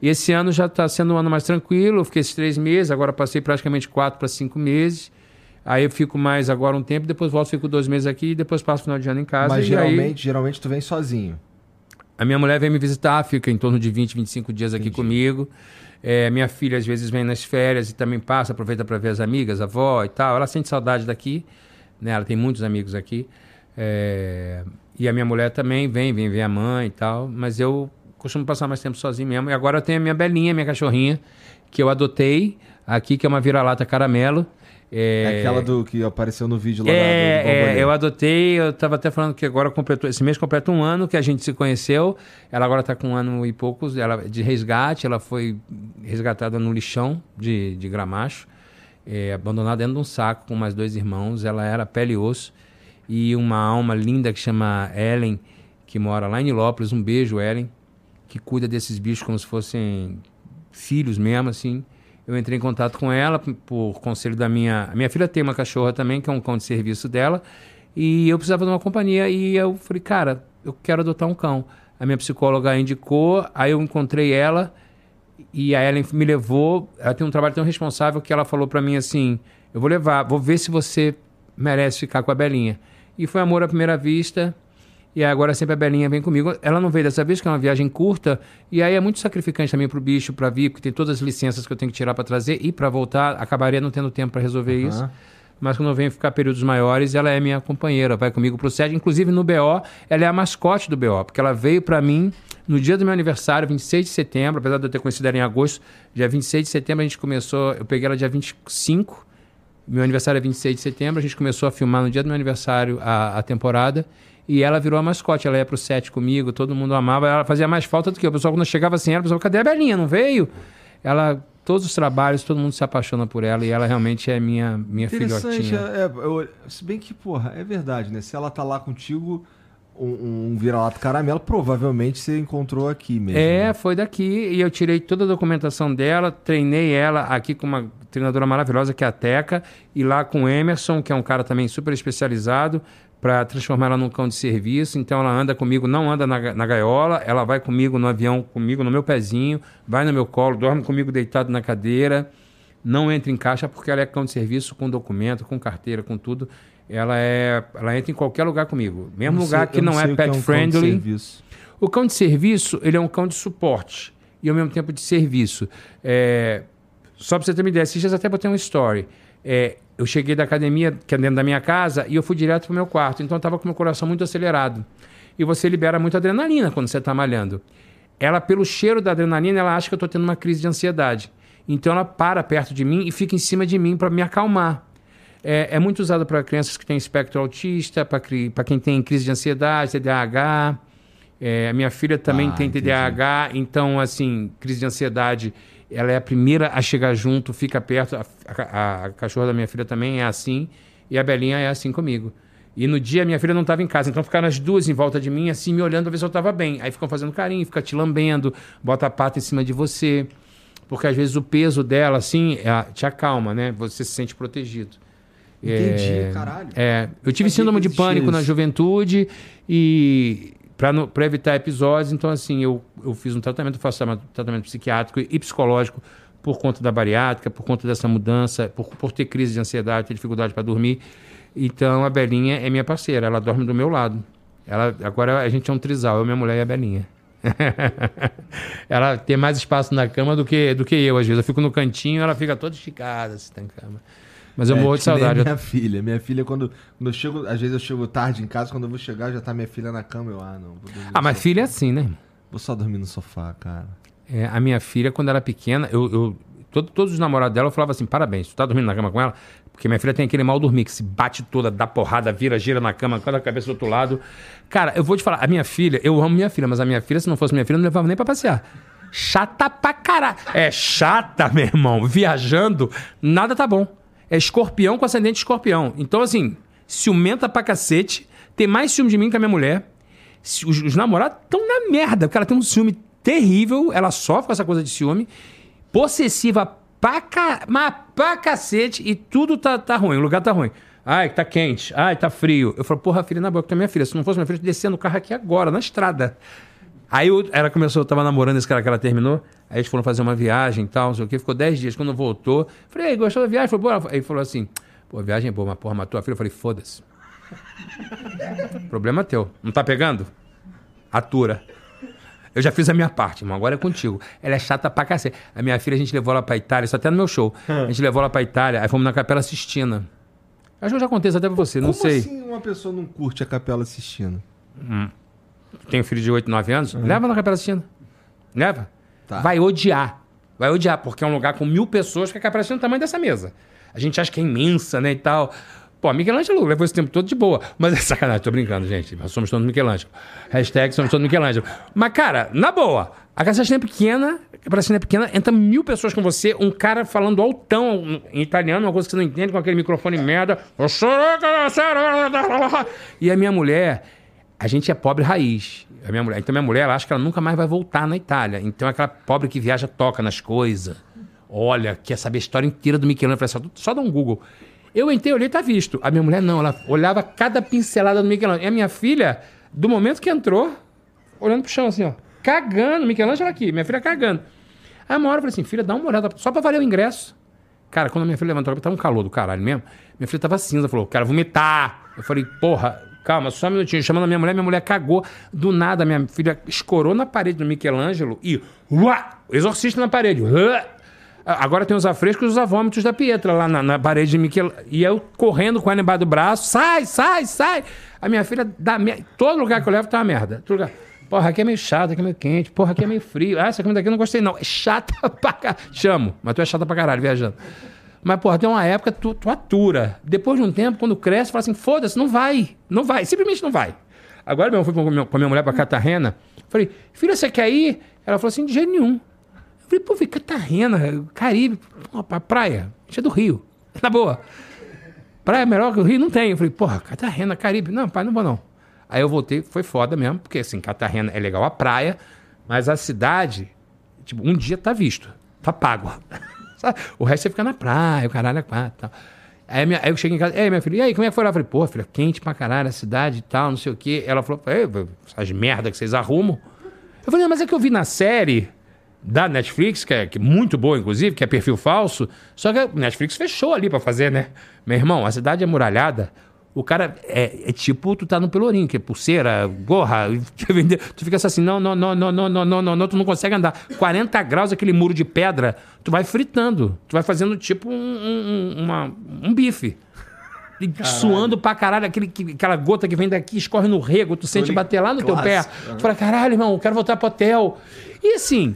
E esse ano já está sendo um ano mais tranquilo. Eu fiquei esses três meses, agora passei praticamente quatro para cinco meses. Aí eu fico mais agora um tempo, depois volto, fico dois meses aqui, e depois passo o final de ano em casa. Mas e aí- geralmente, geralmente tu vem sozinho. a minha mulher vem me visitar, fica em torno de 20, 25 dias aqui comigo. É, minha filha às vezes vem nas férias e também passa, aproveita para ver as amigas, a avó e tal. Ela sente saudade daqui, né? Ela tem muitos amigos aqui. É, E a minha mulher também vem, vem ver a mãe e tal. Mas eu costumo passar mais tempo sozinho mesmo. E agora eu tenho a minha Belinha, minha cachorrinha, que eu adotei aqui, que é uma vira-lata caramelo. É, aquela do que apareceu no vídeo lá da- do, do É, é, eu adotei, eu tava até falando que agora completou, esse mês completa um ano que a gente se conheceu. Ela agora tá com um ano e poucos, ela de resgate, ela foi resgatada no lixão de, de Gramacho, é, abandonada dentro de um saco com mais dois irmãos. Ela era pele e osso e uma alma linda que chama Ellen, que mora lá em Nilópolis. Um beijo, Ellen, que cuida desses bichos como se fossem filhos mesmo, assim. Eu entrei em contato com ela por conselho da minha. Minha filha tem uma cachorra também, que é um cão de serviço dela. E eu precisava de uma companhia. E eu falei, cara, eu quero adotar um cão. A minha psicóloga indicou, aí eu encontrei ela. E a Ellen me levou. Ela tem um trabalho tão responsável que ela falou pra mim assim: eu vou levar, vou ver se você merece ficar com a Belinha. E foi amor à primeira vista. E agora sempre a Belinha vem comigo. Ela não veio dessa vez, que é uma viagem curta. E aí é muito sacrificante também pro bicho, pra vir, porque tem todas as licenças que eu tenho que tirar pra trazer e pra voltar. Acabaria não tendo tempo pra resolver isso. Aham. Mas quando eu venho ficar períodos maiores, ela é minha companheira, vai comigo pro SED. Inclusive no BO, ela é a mascote do BO, porque ela veio pra mim no dia do meu aniversário, 26 de setembro, apesar de eu ter conhecido ela em agosto, dia 26 de setembro a gente começou, eu peguei ela dia 25, meu aniversário é 26 de setembro, a gente começou a filmar no dia do meu aniversário a, a temporada. E ela virou a mascote, ela ia pro set comigo, todo mundo amava, ela fazia mais falta do que eu. O pessoal, quando chegava assim, ela, o pessoal, cadê a Belinha? Não veio? Ela, todos os trabalhos, todo mundo se apaixona por ela e ela realmente é minha, minha filhotinha. é, eu- se bem que, porra, é verdade, né? Se ela tá lá contigo, um, um vira-lata caramelo, provavelmente você encontrou aqui mesmo. É, né? foi daqui. E eu tirei toda a documentação dela, treinei ela aqui com uma treinadora maravilhosa que é a Teca, e lá com o Emerson, que é um cara também super especializado, para transformar ela num cão de serviço. Então ela anda comigo, não anda na, na gaiola, ela vai comigo no avião, comigo no meu pezinho, vai no meu colo, dorme comigo deitado na cadeira. Não entra em caixa porque ela é cão de serviço com documento, com carteira, com tudo. Ela é, ela entra em qualquer lugar comigo. Mesmo não lugar sei- que não, sei é pet um cão de friendly. serviço. O cão de serviço, ele é um cão de suporte e ao mesmo tempo de serviço. É, só para você ter uma ideia, esses dias até botei um story. É, eu cheguei da academia, que é dentro da minha casa, e eu fui direto pro meu quarto. Então eu tava com meu coração muito acelerado. E você libera muito adrenalina quando você tá malhando. Ela, pelo cheiro da adrenalina, ela acha que eu tô tendo uma crise de ansiedade. Então ela para perto de mim e fica em cima de mim para me acalmar. É, é muito usado para crianças que têm espectro autista, para quem tem crise de ansiedade, TDAH. É, a minha filha também Ah, tem entendi. TDAH, então, assim, crise de ansiedade ela é a primeira a chegar junto, fica perto. A, a, a cachorra da minha filha também é assim. E a Belinha é assim comigo. E no dia minha filha não estava em casa, então ficaram as duas em volta de mim, assim, me olhando pra ver se eu estava bem. Aí ficam fazendo carinho, fica te lambendo, bota a pata em cima de você. Porque às vezes o peso dela, assim, é, te acalma, né? Você se sente protegido. Entendi, é, caralho. É, eu tive síndrome de pânico existia na isso. juventude e para evitar episódios, então assim, eu, eu fiz um tratamento, faço um tratamento psiquiátrico e psicológico por conta da bariátrica, por conta dessa mudança, por, por ter crise de ansiedade, ter dificuldade para dormir. Então a Belinha é minha parceira, ela dorme do meu lado. Ela, agora a gente é um trisal, eu, minha mulher e a Belinha. ela tem mais espaço na cama do que, do que eu, às vezes. Eu fico no cantinho, ela fica toda esticada assim, na cama. Mas eu É, morro de saudade. Minha filha. Minha filha, quando, quando eu chego, às vezes eu chego tarde em casa, quando eu vou chegar, já tá minha filha na cama. Eu, ah, não. Ah, mas sofá. filha é assim, né? Vou só dormir no sofá, cara. É, a minha filha, quando era pequena, eu, eu- todo- todos os namorados dela, eu falava assim: parabéns, tu tá dormindo na cama com ela? Porque minha filha tem aquele mal dormir, que se bate toda, dá porrada, vira, gira na cama, com a cabeça do outro lado. Cara, eu vou te falar, a minha filha, eu amo minha filha, mas a minha filha, se não fosse minha filha, não levava nem pra passear. Chata pra caralho. É chata, meu irmão. Viajando, nada tá bom. É escorpião com ascendente escorpião. Então, assim, ciumenta pra cacete, tem mais ciúme de mim que a minha mulher. Os, os namorados estão na merda, porque ela tem um ciúme terrível, ela sofre com essa coisa de ciúme, possessiva pra, ca... mas pra cacete, e tudo tá, tá ruim, o lugar tá ruim. Ai, tá quente, ai, tá frio. Eu falo, porra, filha, na boca, tu é minha filha. Se não fosse minha filha, eu descia no carro aqui agora, na estrada. Aí eu- ela começou, eu tava namorando esse cara que ela terminou. Aí eles foram fazer uma viagem e tal, não sei o quê. Ficou 10 dias. Quando voltou, falei, aí, gostou da viagem? Falei, "Pô", Aí falou assim, pô, a viagem é boa, mas porra, matou a filha. Eu falei, foda-se. Problema teu. Não tá pegando? Atura. Eu já fiz a minha parte, irmão. Agora é contigo. Ela é chata pra cacete. A minha filha, a gente levou ela pra Itália, isso até no meu show. A gente levou ela pra Itália, aí fomos na Capela Sistina. Acho que eu já contei isso até pra você, não Como sei. assim uma pessoa não curte a capela assistindo? Tenho filho de 8, 9 anos, leva na Capela Sistina. Leva. Tá. Vai odiar. Vai odiar, porque é um lugar com mil pessoas que a Capela Sistina é o tamanho dessa mesa. A gente acha que é imensa, né, e tal. Pô, Michelangelo levou esse tempo todo de boa. Mas é sacanagem, tô brincando, gente. Nós somos todos Michelangelo. Hashtag somos todos Michelangelo. Mas, cara, na boa, a Sistina é pequena, a Sistina é pequena, entra mil pessoas com você, um cara falando altão em italiano, uma coisa que você não entende, com aquele microfone merda. E a minha mulher, a gente é pobre raiz. A minha mulher, então minha mulher, ela acha que ela nunca mais vai voltar na Itália. Então é aquela pobre que viaja, toca nas coisas. Olha, quer saber a história inteira do Michelangelo. Eu falei, só, só dá um Google. Eu entrei, olhei, tá visto. A minha mulher não, ela olhava cada pincelada do Michelangelo. E a minha filha, do momento que entrou, olhando pro chão assim, ó, cagando. Michelangelo aqui, minha filha cagando. Aí uma hora eu falei assim, filha, dá uma olhada, só pra valer o ingresso. Cara, quando a minha filha levantou, tava um calor do caralho mesmo. Minha filha tava cinza, falou, quero vomitar. Eu falei, porra, calma, só um minutinho. Chamando a minha mulher, minha mulher cagou. Do nada, minha filha escorou na parede do Michelangelo e. Uá, exorcista na parede. Uá. Agora tem os afrescos e os avômitos da Pietra lá na, na parede de Michelangelo. E eu correndo com ela embaixo do braço, sai, sai, sai. A minha filha, dá mer- todo lugar que eu levo tá uma merda. Todo lugar. Porra, aqui é meio chato, aqui é meio quente. Porra, aqui é meio frio. Ah, essa comida aqui eu não gostei, não. É chata pra caralho. Chamo, mas tu é chata pra caralho viajando. Mas, porra, tem uma época tu, tu atura. Depois de um tempo, quando cresce, fala assim: foda-se, não vai. Não vai. Simplesmente não vai. Agora mesmo, eu fui com a minha- minha mulher pra Cartagena. Falei, filha, você quer ir? Ela falou assim: de jeito nenhum. Eu falei, pô, vi Cartagena, Caribe, pra praia. Gente é do Rio. Na boa. Praia melhor que o Rio? Não tem. Eu falei, porra, Cartagena, Caribe. Não, pai, não vou não. Aí eu voltei, foi foda mesmo, porque assim, Cartagena é legal a praia, mas a cidade, tipo, um dia tá visto, tá pago. Sabe? o resto você fica na praia, o caralho é quatro tal. Aí, minha- aí eu cheguei em casa, ei, minha filha, e aí, como é que foi lá? Eu falei, pô, filha, quente pra caralho a cidade e tal, não sei o quê. Ela falou, ei, essas merda que vocês arrumam. Eu falei, mas é que eu vi na série da Netflix, que é, que é muito boa, inclusive, que é perfil falso, só que a Netflix fechou ali pra fazer, né? Meu irmão, a cidade é muralhada. O cara é, é tipo, tu tá no pelourinho, que é pulseira, gorra, tu fica assim, não, não, não, não, não, não, não, não, não, tu não consegue andar. 40 graus, aquele muro de pedra, tu vai fritando. Tu vai fazendo tipo um, um, uma- um bife. E suando pra caralho, aquele, que- aquela gota que vem daqui, escorre no rego, tu sente bater lá no teu pé. Tu fala, caralho, irmão, eu quero voltar pro hotel. E assim,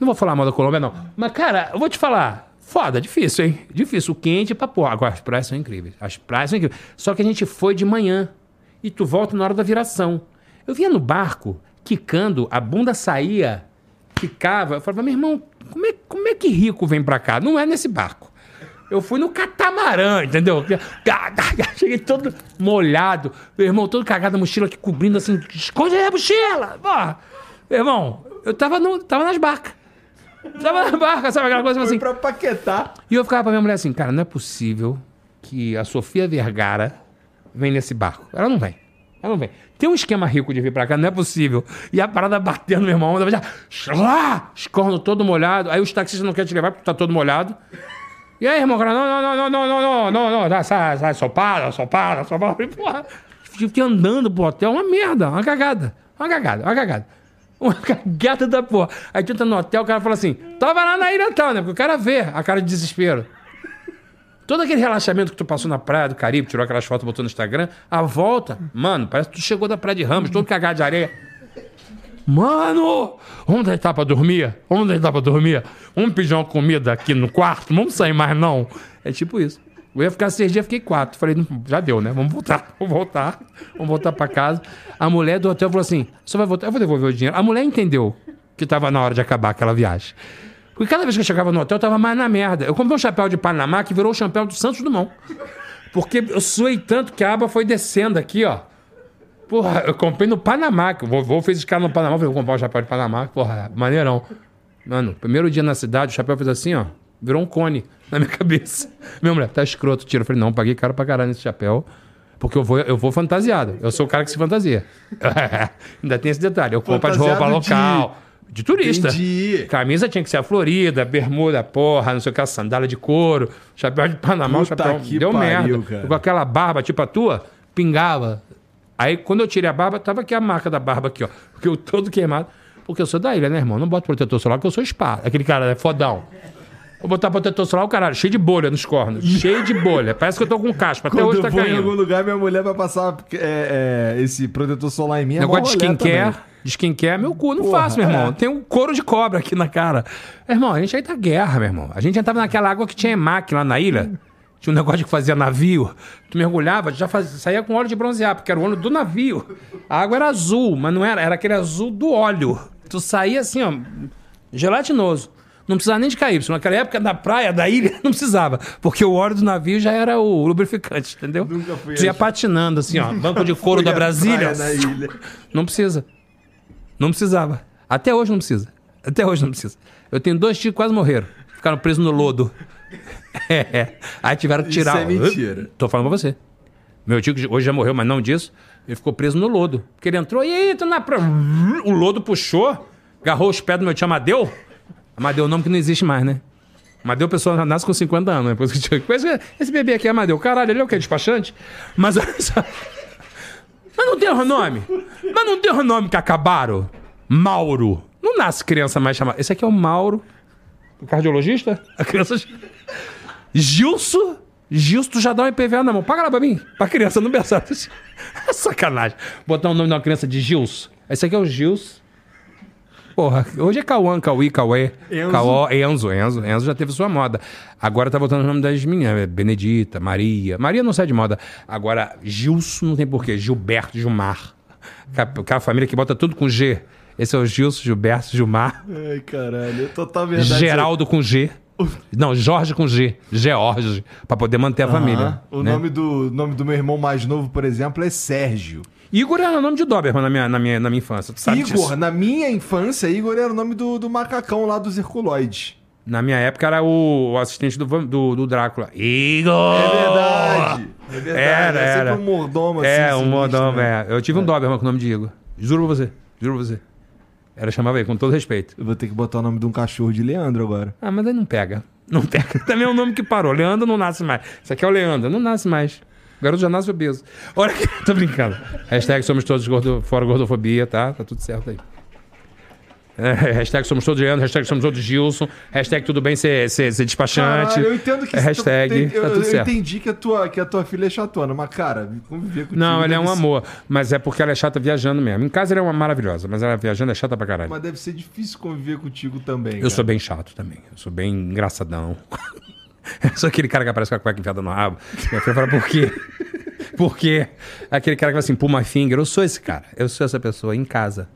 não vou falar mal da Colômbia, não. Mas, cara, eu vou te falar. Foda, difícil, hein? Difícil. O quente pra porra. Agora, as praias são incríveis. As praias são incríveis. Só que a gente foi de manhã. E tu volta na hora da viração. Eu vinha no barco, quicando, a bunda saía ficava, eu falava, meu irmão, como é, como é que rico vem pra cá? Não é nesse barco. Eu fui no catamarã, entendeu? Cheguei todo molhado. Meu irmão, todo cagado, a mochila aqui cobrindo assim. Esconde aí a mochila! Porra! Meu irmão, eu tava, no, tava nas barcas. Tava nas barcas, sabe aquela coisa assim? Foi pra paquetar. E eu ficava pra minha mulher assim, cara, não é possível que a Sofia Vergara vem nesse barco. Ela não vem. Ela não vem. Tem um esquema rico de vir pra cá, não é possível. E a parada batendo, meu irmão, já, lá, escorno todo molhado. Aí os taxistas não querem te levar porque tá todo molhado. E aí, irmão, cara, não, não, não, não, não, não, não, não, não, sai, sai, sopada, sopada, sopada. Porra, fiquei andando pro hotel, uma merda, uma cagada, uma cagada, uma cagada. Uma cagada da porra. Aí tu entra no hotel, o cara fala assim, tava lá na ilha tal, né? Porque o cara vê a cara de desespero. Todo aquele relaxamento que tu passou na praia do Caribe, tirou aquelas fotos, botou no Instagram, a volta, mano, parece que tu chegou da praia de Ramos, todo cagado de areia. Mano, vamos deitar pra dormir? Vamos deitar pra dormir? Vamos pedir uma comida aqui no quarto? Vamos sair mais não? É tipo isso. Eu ia ficar seis dias, fiquei quatro. Falei, já deu, né? Vamos voltar, vamos voltar, vamos voltar pra casa. A mulher do hotel falou assim: só vai voltar, eu vou devolver o dinheiro. A mulher entendeu que tava na hora de acabar aquela viagem. Porque cada vez que eu chegava no hotel, eu tava mais na merda. Eu comprei um chapéu de Panamá que virou o chapéu do Santos Dumont. Porque eu suei tanto que a aba foi descendo aqui, ó. Porra, eu comprei no Panamá, que o vovô fez escala no Panamá, falei, vou comprar um chapéu de Panamá, porra, maneirão. Mano, primeiro dia na cidade, o chapéu fez assim, ó, virou um cone na minha cabeça. Minha mulher, tá escroto, tira. Eu falei, não, paguei caro pra caralho nesse chapéu, porque eu vou, eu vou fantasiado. Eu sou o cara que se fantasia. Ainda tem esse detalhe, eu compro de roupa local. De turista. Entendi. Camisa tinha que ser a Florida, bermuda, porra, não sei o que, sandália de couro, chapéu de Panamá, Puta chapéu. que Deu pariu, merda. cara. Com aquela barba tipo a tua, pingava. Aí quando eu tirei a barba, tava aqui a marca da barba aqui, ó. Porque eu todo queimado. Porque eu sou da ilha, né, irmão? Não boto protetor solar porque eu sou spa. Aquele cara é fodão. Vou botar protetor solar, o caralho, cheio de bolha nos cornos. cheio de bolha. Parece que eu tô com caspa. Até Quando hoje eu tá vou em caindo. algum lugar, minha mulher vai passar é, é, esse protetor solar em mim. É Negócio de skincare. também. De skincare, meu cu, não Porra, faço, meu irmão. é. Tem um couro de cobra aqui na cara. Meu irmão, a gente aí tá guerra, meu irmão. A gente entrava naquela água que tinha EMAC lá na ilha. Tinha um negócio que fazia navio. Tu mergulhava, já fazia, saía com óleo de bronzear, porque era o óleo do navio. A água era azul, mas não era, era aquele azul do óleo. Tu saía assim, ó, gelatinoso. Não precisava nem de KY. Naquela época, na praia, da ilha, não precisava. Porque o óleo do navio já era o lubrificante, entendeu? Nunca fui tu ia patinando assim, ó. Banco de couro da Brasília. ilha. Não precisa. Não precisava. Até hoje não precisa. Até hoje não precisa. Eu tenho dois tios que quase morreram. Ficaram presos no lodo. É. Aí tiveram que Isso tirar. é mentira. Tô falando pra você. Meu tio, que hoje já morreu, mas não disso, ele ficou preso no lodo. Porque ele entrou, e aí, tu na praia. O lodo puxou, agarrou os pés do meu tio Amadeu. Amadeu é um nome que não existe mais, né? Amadeu, pessoa nasce com 50 anos, né? Que Esse- bebê aqui é Amadeu. Caralho, ele é o quê? Despachante? Mas olha só. Mas não tem o nome. Mas não tem o nome que acabaram. Mauro. Não nasce criança mais chamada. Esse aqui é o Mauro. O cardiologista? A criança. Gilson. Gilson, tu já dá um IPVA na mão. Paga lá pra mim. Pra criança no berçário. É sacanagem. Botar o nome de uma criança de Gilson. Esse aqui é o Gilson. Porra, hoje é Cauã, Cauí, Cauê, Enzo. Caó, Enzo, Enzo. Enzo já teve sua moda. Agora tá voltando o nome das meninas. é Benedita, Maria. Maria não sai de moda. Agora, Gilson não tem porquê. Gilberto, Gilmar. Aquela- família que bota tudo com G. Esse é o Gilson, Gilberto, Gilmar. Ai, caralho. É total verdade. Geraldo com G. Não, Jorge com G. George. Pra poder manter a família. O né? nome, do, nome do meu irmão mais novo, por exemplo, é Sérgio. Igor era o nome de Doberman na minha, na minha, na minha infância. Tu sabe Igor, disso? na minha infância, Igor era o nome do, do macacão lá dos Herculoides. Na minha época era o, o assistente do, do, do Drácula. Igor! É verdade. É verdade. Era, é sempre era. um mordomo assim. É, um modão, né? é. Eu tive um Doberman com o nome de Igor. Juro pra você. Juro pra você. Era chamava ele, com todo respeito. Eu vou ter que botar o nome de um cachorro de Leandro agora. Ah, mas aí não pega. Não pega. Também é um nome que parou. Leandro não nasce mais. Isso aqui é o Leandro. Não nasce mais. Garoto já nasce obeso. Olha aqui. Tô brincando. Hashtag somos todos gordo, fora gordofobia, tá? Tá tudo certo aí. É, hashtag somos todos Leandro. Hashtag somos todos Gilson. Hashtag tudo bem ser, ser, ser despachante. Caralho, eu entendo que É isso hashtag, tem- eu, tá tudo eu certo. entendi que a, tua, que a tua filha é chatona, mas, cara, conviver contigo. Não, ela é um ser- amor. Mas é porque ela é chata viajando mesmo. Em casa ela é uma maravilhosa, mas ela viajando é chata pra caralho. Mas deve ser difícil conviver contigo também. Eu sou bem chato também. Eu sou bem engraçadão. Eu sou aquele cara que aparece com a cueca enfiada no rabo. Minha filha fala, por quê? Por quê? Aquele cara que fala assim, pull my finger. Eu sou esse cara. Eu sou essa pessoa em casa.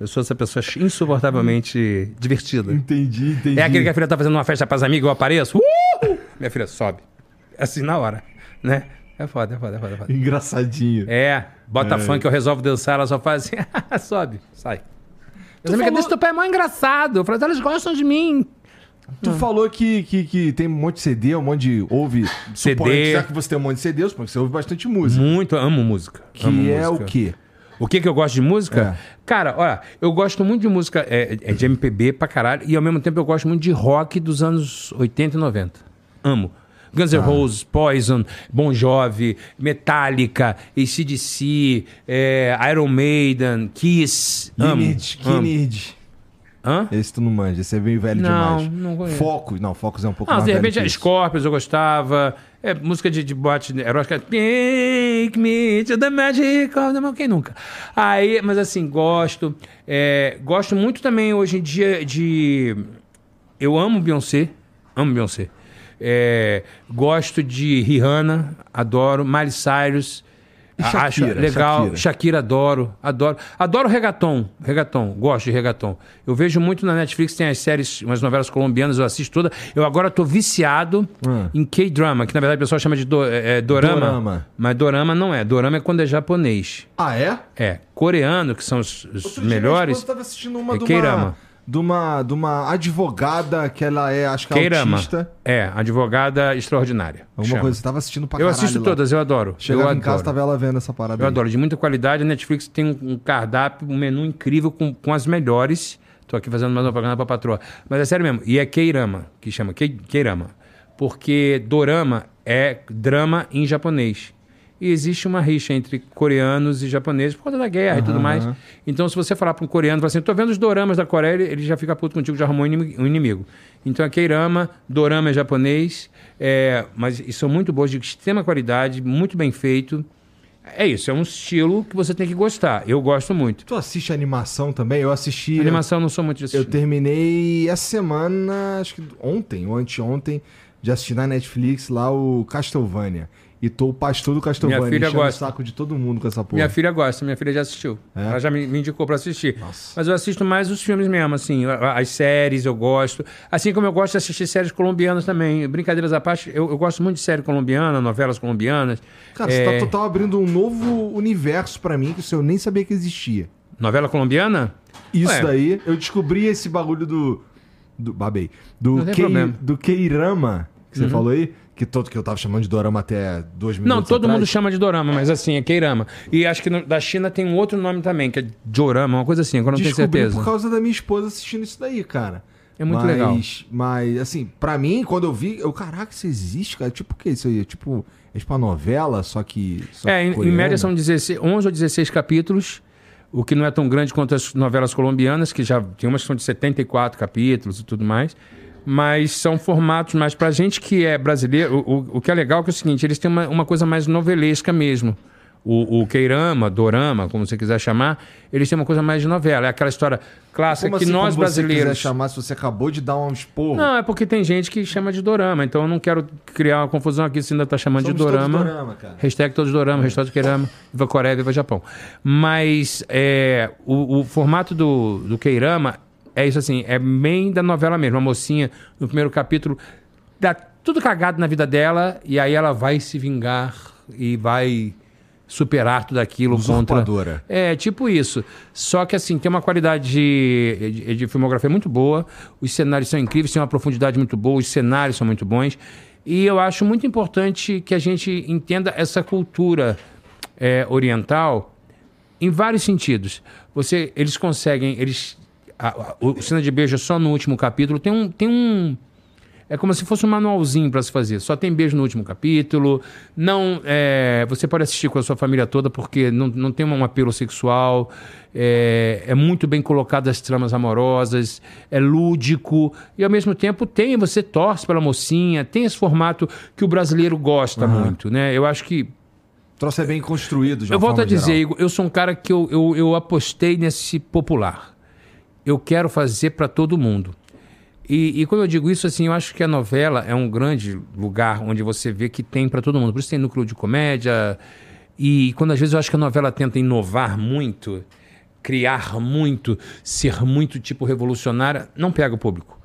Eu sou essa pessoa insuportavelmente divertida. Entendi, entendi. É aquele que a filha tá fazendo uma festa pras amigas, eu apareço. Uh! Minha filha sobe. Assim na hora, né? É foda, é foda, é foda. É, foda. Engraçadinho. é bota É. funk, eu resolvo dançar, ela só faz assim, sobe, sai. As amigas, falou- desse teu pai é mó engraçado. Eu falei, elas gostam de mim. Tu falou que, que, que tem um monte de CD, um monte de. Ouve. CD. Suponho, Já que você tem um monte de CD, porque você ouve bastante música. Muito, amo música. Que amo é música. o quê? O que que eu gosto de música? É. Cara, olha, eu gosto muito de música é, é de MPB pra caralho e ao mesmo tempo eu gosto muito de rock dos anos 80 e 90. Amo. Guns N' Roses, Poison, Bon Jovi, Metallica, ACDC, é, Iron Maiden, Kiss. Amo. Kinid. amo. Hã? Esse tu não manja, esse é bem velho Não, demais. não conheço. Focus. Não, Focus é um pouco Ah, mais de velho repente isso. Scorpions eu gostava. É, música de, de boate erótica. Take me to the magic of the... Quem nunca? Aí, mas assim, gosto. É, gosto muito também hoje em dia de... Eu amo Beyoncé. Amo Beyoncé. É, gosto de Rihanna. Adoro. Miley Cyrus. Shakira, acho legal. Shakira. Shakira, adoro, adoro. Adoro reggaeton, reggaeton, gosto de reggaeton. Eu vejo muito na Netflix, tem as séries, umas novelas colombianas, eu assisto toda. Eu agora tô viciado Hum. em K-drama, que na verdade o pessoal chama de do- é, é, dorama, Dorama. Mas dorama não é. Dorama é quando é japonês. Ah, é? É. Coreano, que são os, os melhores. esposa tava assistindo uma é K-drama. uma, de uma de uma advogada que ela é, acho que é K-drama. autista. É, advogada extraordinária. Alguma chama. coisa, você tava assistindo pra Eu caralho assisto lá. todas, eu adoro. Chegava eu em casa, tava ela vendo essa parada Eu aí. adoro, de muita qualidade. A Netflix tem um, cardápio, um menu incrível com, com as melhores. Tô aqui fazendo mais uma propaganda pra patroa. Mas é sério mesmo. E é Keirama, que chama Kei- Keirama. Porque dorama é drama em japonês. E existe uma rixa entre coreanos e japoneses por conta da guerra e tudo mais. Então, se você falar para um coreano, assim, tô vendo os doramas da Coreia, ele, ele já fica puto contigo, já arrumou um inimi- inimigo. Então, é Keirama, dorama é japonês, é, mas são muito bons, de extrema qualidade, muito bem feito. É isso, é um estilo que você tem que gostar. Eu gosto muito. Tu assiste animação também? Eu assisti. Animação eu não sou muito de Eu assistir. terminei essa semana, acho que ontem ou anteontem, de assistir na Netflix lá o Castlevania. E tô o pastor do Castlevania, Minha filha enchendo gosta. o saco de todo mundo com essa porra. Minha filha gosta, minha filha já assistiu. É? Ela já me, me indicou pra assistir. Nossa. Mas eu assisto mais os filmes mesmo, assim, as séries eu gosto. Assim como eu gosto de assistir séries colombianas também. Brincadeiras à parte, eu, eu gosto muito de série colombiana, novelas colombianas. Cara, É, você tá total abrindo um novo universo pra mim que eu nem sabia que existia. Novela colombiana? Isso Ué. daí, eu descobri esse bagulho do. do babei. Do, Não Kei-. Uhum. do Keirama, que você falou aí, que todo que eu tava chamando de Dorama até dois minutos Não, todo atrás. mundo chama de dorama, mas assim, é Keirama. E acho que no- da China tem um outro nome também, que é Jorama, uma coisa assim, agora eu não tenho Descobri certeza. por causa da minha esposa assistindo isso daí, cara. É muito mas, legal. Mas, assim, pra mim, quando eu vi, eu, caraca, isso existe, cara. Tipo o que isso aí? É Tipo, é tipo uma novela, só que. Só É, que em, média são 16, 11 ou 16 capítulos, o que não é tão grande quanto as novelas colombianas, que já tem umas que são de 74 capítulos e tudo mais. Mas são formatos mais pra gente que é brasileiro. O, o, o que é legal é, que é o seguinte: eles têm uma, uma coisa mais novelesca mesmo. O, o Keirama, Dorama, como você quiser chamar, eles têm uma coisa mais de novela. É aquela história clássica Como que assim, nós como você quiser brasileiros. chamar se você acabou de dar um esporro? Não, é porque tem gente que chama de dorama, então eu não quero criar uma confusão aqui se ainda tá chamando Somos de dorama. todos dorama, cara. Hashtag todos dorama, hashtag Keirama, viva Coreia, viva Japão. Mas é, o, o formato do, do Keirama é isso assim, é bem da novela mesmo. A mocinha, no primeiro capítulo, dá tudo cagado na vida dela e aí ela vai se vingar e vai superar tudo aquilo contra... É, tipo isso. Só que assim, tem uma qualidade de, de, de filmografia muito boa, os cenários são incríveis, tem uma profundidade muito boa, os cenários são muito bons. E eu acho muito importante que a gente entenda essa cultura é, oriental em vários sentidos. Você, eles conseguem, eles, a, a, o cena de beijo é só no último capítulo. Tem um, tem um, é como se fosse um manualzinho para se fazer. Só tem beijo no último capítulo. Não, é, você pode assistir com a sua família toda porque não, não tem um apelo sexual. É, é muito bem colocado as tramas amorosas. É lúdico e ao mesmo tempo tem você torce pela mocinha. Tem esse formato que o brasileiro gosta muito, né? Eu acho que O troço é bem construído, eu volto a dizer. Igor, eu sou um cara que eu, eu, eu apostei nesse popular. Eu quero fazer para todo mundo. E, e quando eu digo isso, assim, eu acho que a novela é um grande lugar onde você vê que tem para todo mundo. Por isso tem núcleo de comédia. E quando às vezes eu acho que a novela tenta inovar muito, criar muito, ser muito tipo revolucionária, não pega o público.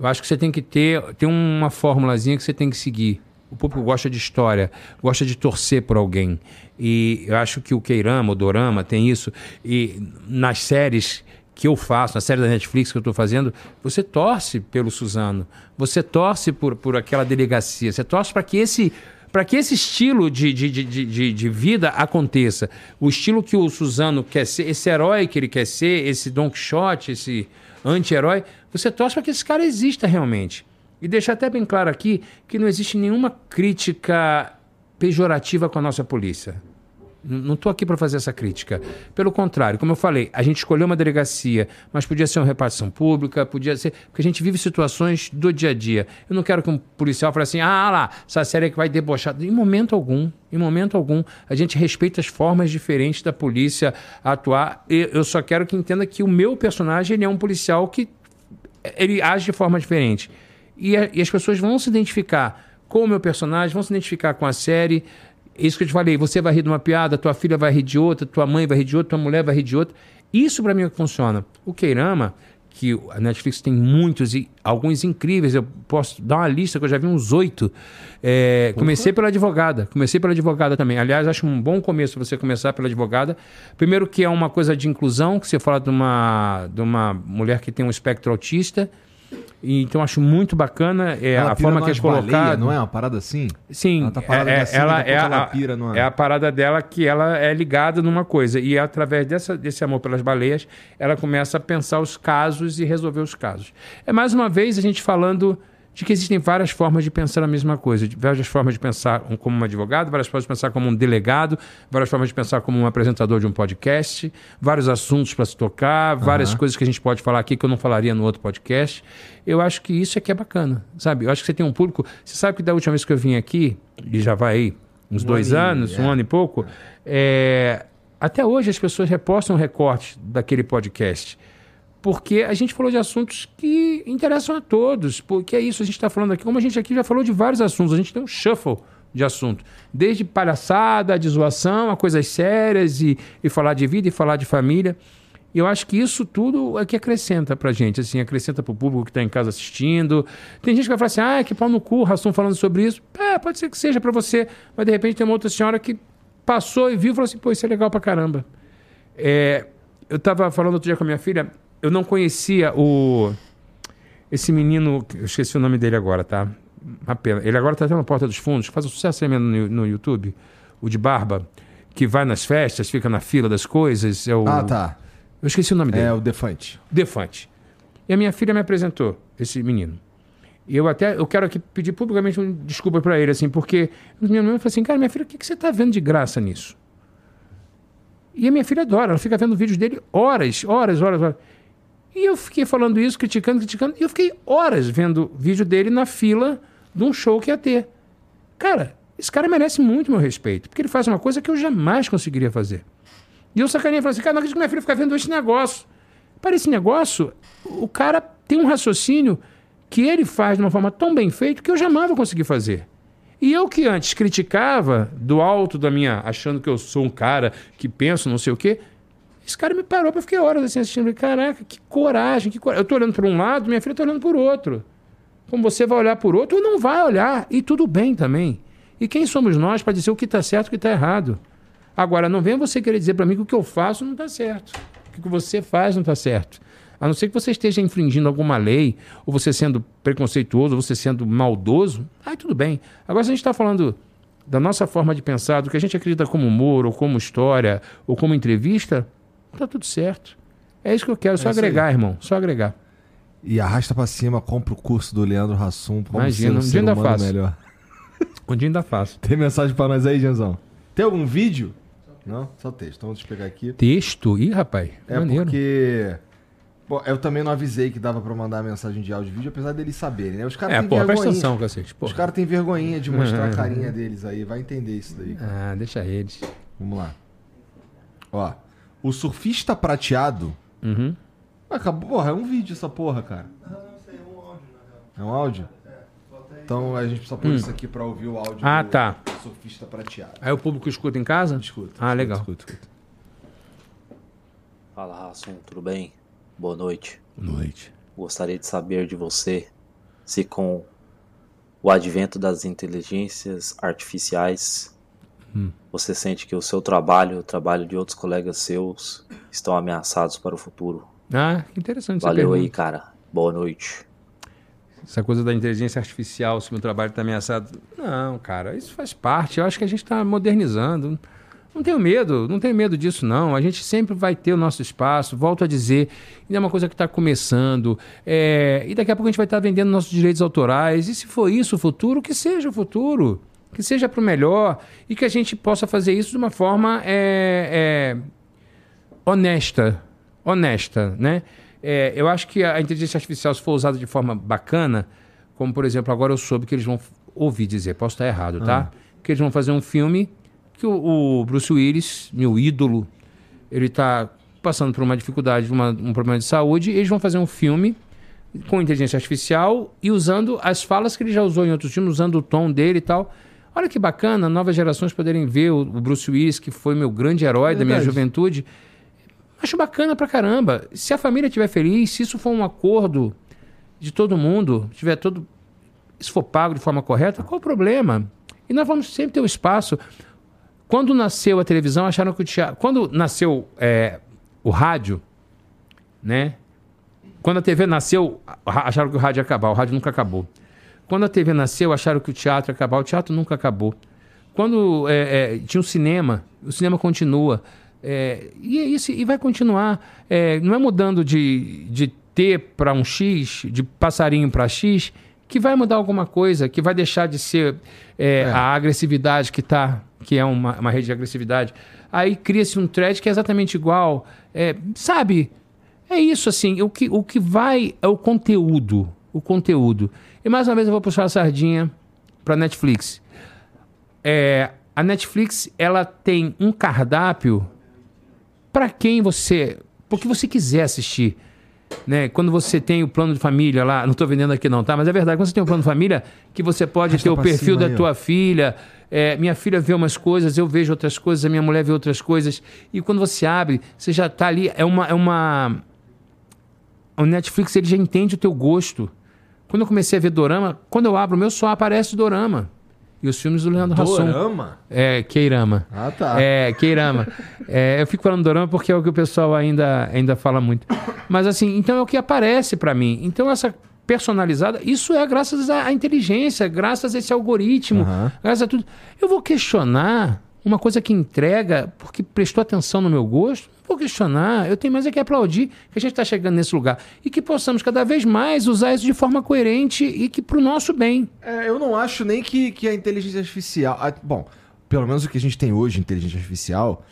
Eu acho que você tem que ter, tem uma formulazinha que você tem que seguir. O público gosta de história, gosta de torcer por alguém. E eu acho que o Keirama, o Dorama, tem isso. E nas séries que eu faço, na série da Netflix que eu estou fazendo, você torce pelo Suzano. Você torce por, por aquela delegacia. Você torce para que esse para que esse estilo de, de, de, de, de vida aconteça. O estilo que o Suzano quer ser, esse herói que ele quer ser, esse Don Quixote, esse anti-herói, você torce para que esse cara exista realmente. E deixar até bem claro aqui que não existe nenhuma crítica pejorativa com a nossa polícia. Não estou aqui para fazer essa crítica. Pelo contrário, como eu falei, a gente escolheu uma delegacia, mas podia ser uma repartição pública, podia ser. Porque a gente vive situações do dia a dia. Eu não quero que um policial fale assim: ah lá, essa série é que vai debochar. Em momento algum, em momento algum, a gente respeita as formas diferentes da polícia atuar. Eu só quero que entenda que o meu personagem ele é um policial que ele age de forma diferente. E, a, e as pessoas vão se identificar com o meu personagem, vão se identificar com a série. Isso que eu te falei, você vai rir de uma piada, tua filha vai rir de outra, tua mãe vai rir de outra, tua mulher vai rir de outra. Isso para mim é que funciona. O Keirama, que a Netflix tem muitos e alguns incríveis, eu posso dar uma lista que eu já vi uns oito. É, comecei pela advogada, comecei pela advogada também. Aliás, acho um bom começo você começar pela advogada. Primeiro que é uma coisa de inclusão, que você fala de uma, de uma mulher que tem um espectro autista então acho muito bacana é, a forma que é colocada. Não é uma parada assim? Sim, ela, tá é, assim, ela é, a, ela pira, é? é a parada dela que ela é ligada numa coisa. E através dessa, desse amor pelas baleias, ela começa a pensar os casos e resolver os casos. É mais uma vez a gente falando de que existem várias formas de pensar a mesma coisa, várias formas de pensar como um advogado, várias formas de pensar como um delegado, várias formas de pensar como um apresentador de um podcast, vários assuntos para se tocar, várias uhum. coisas que a gente pode falar aqui que eu não falaria no outro podcast. Eu acho que isso é que é bacana, sabe? Eu acho que você tem um público. Você sabe que da última vez que eu vim aqui, e já vai aí uns um dois anos, é. um ano e pouco, é... até hoje as pessoas repostam recortes daquele podcast porque a gente falou de assuntos que interessam a todos, porque é isso, a gente está falando aqui, como a gente aqui já falou de vários assuntos, a gente tem um shuffle de assunto, desde palhaçada, de zoação, a coisas sérias, e, e falar de vida, e falar de família, e eu acho que isso tudo é que acrescenta pra gente, assim, acrescenta pro público que está em casa assistindo. Tem gente que vai falar assim, ah, que pau no cu, Rassum falando sobre isso. É, pode ser que seja para você, mas de repente tem uma outra senhora que passou e viu e falou assim, pô, isso é legal pra caramba. É, eu estava falando outro dia com a minha filha, eu não conhecia o. Esse menino, eu esqueci o nome dele agora, tá? Uma pena. Ele agora está até na Porta dos Fundos, faz um sucesso mesmo no, no YouTube, o de barba, que vai nas festas, fica na fila das coisas. É o... Ah, tá. Eu esqueci o nome dele. É o Defante. Defante. E a minha filha me apresentou esse menino. E eu até eu quero aqui pedir publicamente uma desculpa para ele, assim, porque minha mãe falou assim, cara, minha filha, o que, que você está vendo de graça nisso? E a minha filha adora, ela fica vendo vídeos dele horas, horas, horas, horas. E eu fiquei falando isso, criticando, criticando, e eu fiquei horas vendo vídeo dele na fila de um show que ia ter. Cara, esse cara merece muito meu respeito, porque ele faz uma coisa que eu jamais conseguiria fazer. E eu sacanei e falei assim, cara, não acredito que minha filha fica vendo esse negócio. Para esse negócio, o cara tem um raciocínio que ele faz de uma forma tão bem feita que eu jamais vou conseguir fazer. E eu que antes criticava do alto da minha, achando que eu sou um cara que penso não sei o quê, esse cara me parou para ficar horas assim assistindo. Caraca, que coragem, que coragem. Eu tô olhando por um lado, minha filha tá olhando por outro. Como você vai olhar por outro ou não vai olhar. E tudo bem também. E quem somos nós para dizer o que está certo e o que está errado? Agora, não venha você querer dizer para mim que o que eu faço não está certo. O que você faz não está certo. A não ser que você esteja infringindo alguma lei, ou você sendo preconceituoso, ou você sendo maldoso, aí tudo bem. Agora, se a gente está falando da nossa forma de pensar, do que a gente acredita como humor, ou como história, ou como entrevista, Tá tudo certo. É isso que eu quero, só é agregar, aí. irmão. Só agregar. E arrasta pra cima, compra o curso do Leandro Hassum. Imagina, um dia ainda faço. Melhor. Um dia ainda faço. Tem mensagem pra nós aí, Genzão? Tem algum vídeo? Não? Só texto. Então deixa eu pegar aqui. Texto? Ih, rapaz. É maneiro. porque... Pô, eu também não avisei que dava pra mandar mensagem de áudio e vídeo, apesar deles saberem, né? Os caras é, têm vergonha. Presta atenção, cacete. Os caras têm vergonhinha de mostrar a carinha deles aí. Vai entender isso daí. Cara. Ah, deixa eles. Vamos lá. Ó. O surfista prateado. Uhum. Acabou, porra, é um vídeo essa porra, cara. Não, não sei, é um áudio, na real. É um áudio? É, Então a gente precisa pôr hum. isso aqui pra ouvir o áudio ah, do tá. surfista prateado. Aí o público escuta em casa? Escuta. Ah, escuta, legal. Escuta, escuta. Fala, Rassum, tudo bem? Boa noite. Boa noite. Gostaria de saber de você se com o advento das inteligências artificiais você sente que o seu trabalho, o trabalho de outros colegas seus estão ameaçados para o futuro. Ah, interessante essa Valeu aí, cara. Boa noite. Essa coisa da inteligência artificial, se o meu trabalho está ameaçado. Não, cara, isso faz parte. Eu acho que a gente está modernizando. Não tenho medo, não tenho medo disso, não. A gente sempre vai ter o nosso espaço. Volto a dizer, ainda é uma coisa que está começando. É, e daqui a pouco a gente vai estar vendendo nossos direitos autorais. E se for isso o futuro, que seja o futuro. Que seja para o melhor. E que a gente possa fazer isso de uma forma é, é, honesta. Honesta, né? É, eu acho que a inteligência artificial, se for usada de forma bacana, como por exemplo, agora eu soube que eles vão ouvir dizer, posso estar errado, tá? Que eles vão fazer um filme que o, o Bruce Willis, meu ídolo, ele está passando por uma dificuldade, uma- um problema de saúde, e eles vão fazer um filme com inteligência artificial e usando as falas que ele já usou em outros filmes, usando o tom dele e tal. Olha que bacana, novas gerações poderem ver o, o Bruce Willis, que foi meu grande herói da minha juventude. Acho bacana pra caramba. Se a família estiver feliz, se isso for um acordo de todo mundo, tiver todo. Se for pago de forma correta, qual o problema? E nós vamos sempre ter o espaço. Quando nasceu a televisão, acharam que o teatro. Quando nasceu é, o rádio, né? Quando a TV nasceu, acharam que o rádio ia acabar. O rádio nunca acabou. Quando a TV nasceu, acharam que o teatro ia acabar. O teatro nunca acabou. Quando é, é, tinha o cinema, o cinema continua. É, e é isso, e vai continuar. É, não é mudando de, de T para um X, de passarinho para X, que vai mudar alguma coisa, que vai deixar de ser é, a agressividade que tá, que é uma, uma rede de agressividade. Aí cria-se um thread que é exatamente igual. É, sabe? É isso, assim. O que, o que vai é o conteúdo. O conteúdo. E mais uma vez eu vou puxar a sardinha para Netflix. É, a Netflix ela tem um cardápio para quem você, porque você quiser assistir, né? Quando você tem o plano de família lá, não estou vendendo aqui não, tá? Mas é verdade, quando você tem o plano de família, que você pode ter o perfil da aí, ó. tua filha, é, minha filha vê umas coisas, eu vejo outras coisas, a minha mulher vê outras coisas, e quando você abre, você já tá ali, é uma, é uma, o Netflix ele já entende o teu gosto. Quando eu comecei a ver dorama, quando eu abro o meu só aparece dorama. E os filmes do Leandro Hassum. Dorama? É, Keirama. Ah, tá. É, Keirama. É, eu fico falando dorama porque é o que o pessoal ainda, ainda fala muito. Mas assim, então é o que aparece pra mim. Então essa personalizada, isso é graças à inteligência, graças a esse algoritmo, Aham. graças a tudo. Eu vou questionar uma coisa que entrega porque prestou atenção no meu gosto? Não vou questionar. Eu tenho mais é que aplaudir que a gente está chegando nesse lugar. E que possamos cada vez mais usar isso de forma coerente e que pro nosso bem. É, eu não acho nem que, que a inteligência artificial. a- bom, pelo menos o que a gente tem hoje, inteligência artificial,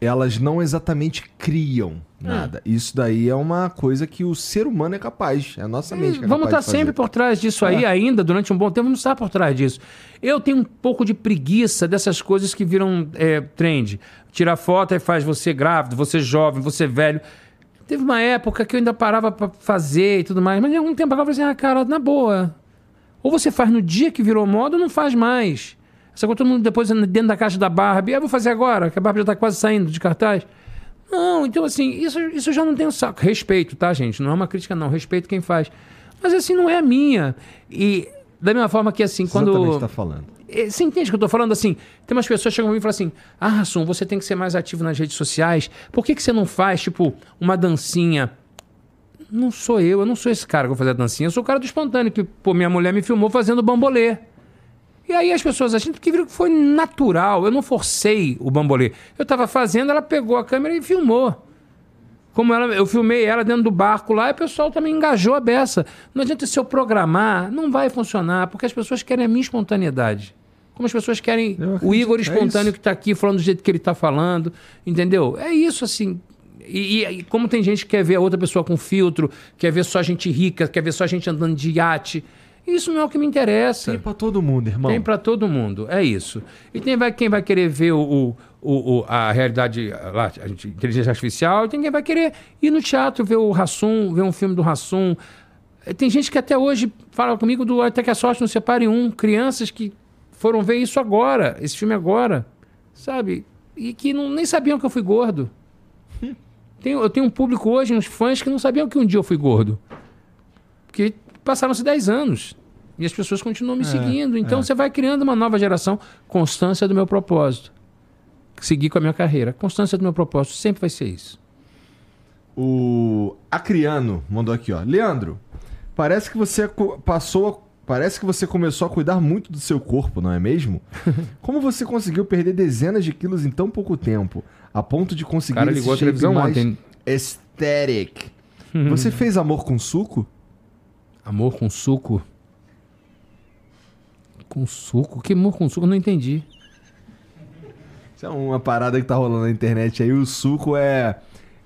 elas não exatamente criam nada. Isso daí é uma coisa que o ser humano é capaz. É a nossa mente que é vamos estar capaz de fazer. sempre por trás disso aí, ainda durante um bom tempo, vamos estar por trás disso. Eu tenho um pouco de preguiça dessas coisas que viram é, trend. Tirar foto e faz você grávido, você jovem, você velho. Teve uma época que eu ainda parava pra fazer e tudo mais, mas em algum tempo agora eu falei assim, ah, cara, na boa. Ou você faz no dia que virou moda ou não faz mais. Coisa todo mundo depois dentro da caixa da Barbie. Ah, vou fazer agora, que a Barbie já tá quase saindo de cartaz. Não, então assim, isso, isso eu já não tenho saco. Respeito, tá, gente? Não é uma crítica, não. Respeito quem faz. Mas assim, não é a minha. E da mesma forma que assim, quando. Exatamente tá falando. Eh, Você entende o que eu tô falando? Assim, tem umas pessoas que chegam pra mim e falam assim: Ah, Rassum, você tem que ser mais ativo nas redes sociais. Por que, que você não faz, tipo, uma dancinha? Não sou eu, eu não sou esse cara que vou fazer a dancinha. Eu sou o cara do espontâneo, que, pô, minha mulher me filmou fazendo bambolê. E aí as pessoas acham que viram que foi natural. Eu não forcei o bambolê. Eu tava fazendo, ela pegou a câmera e filmou. Como ela, eu filmei ela dentro do barco lá e o pessoal também engajou a beça. Não adianta se eu programar, não vai funcionar, porque as pessoas querem a minha espontaneidade. Como as pessoas querem o Igor é espontâneo isso. que está aqui falando do jeito que ele está falando, entendeu? É isso assim. E, e- e como tem gente que quer ver a outra pessoa com filtro, quer ver só gente rica, quer ver só gente andando de iate, isso não é o que me interessa. Tem pra todo mundo, irmão. Tem para todo mundo, é isso. E tem vai, quem vai querer ver o, o- o- a realidade, lá, a gente- inteligência artificial, e tem quem vai querer ir no teatro ver o Rassum, ver um filme do Rassum. Eh, Tem gente que até hoje fala comigo do Até que a Sorte não separe um, crianças que foram ver isso agora, esse filme agora, sabe? E que não, nem sabiam que eu fui gordo. Eu tenho um público hoje, uns fãs que não sabiam que um dia eu fui gordo. Porque passaram-se 10 anos. E as pessoas continuam me seguindo. Então você vai criando uma nova geração. Constância do meu propósito. Seguir com a minha carreira. Constância do meu propósito. Sempre vai ser isso. O Acriano mandou aqui, ó. Leandro, parece que você passou. Parece que você começou a cuidar muito do seu corpo, não é mesmo? Como você conseguiu perder dezenas de quilos em tão pouco tempo, a ponto de conseguir cara ligou a televisão mais ontem. aesthetic? Você fez amor com suco? Amor com suco? Com suco? Que amor com suco? Eu não entendi. Isso é uma parada que tá rolando na internet aí. O suco é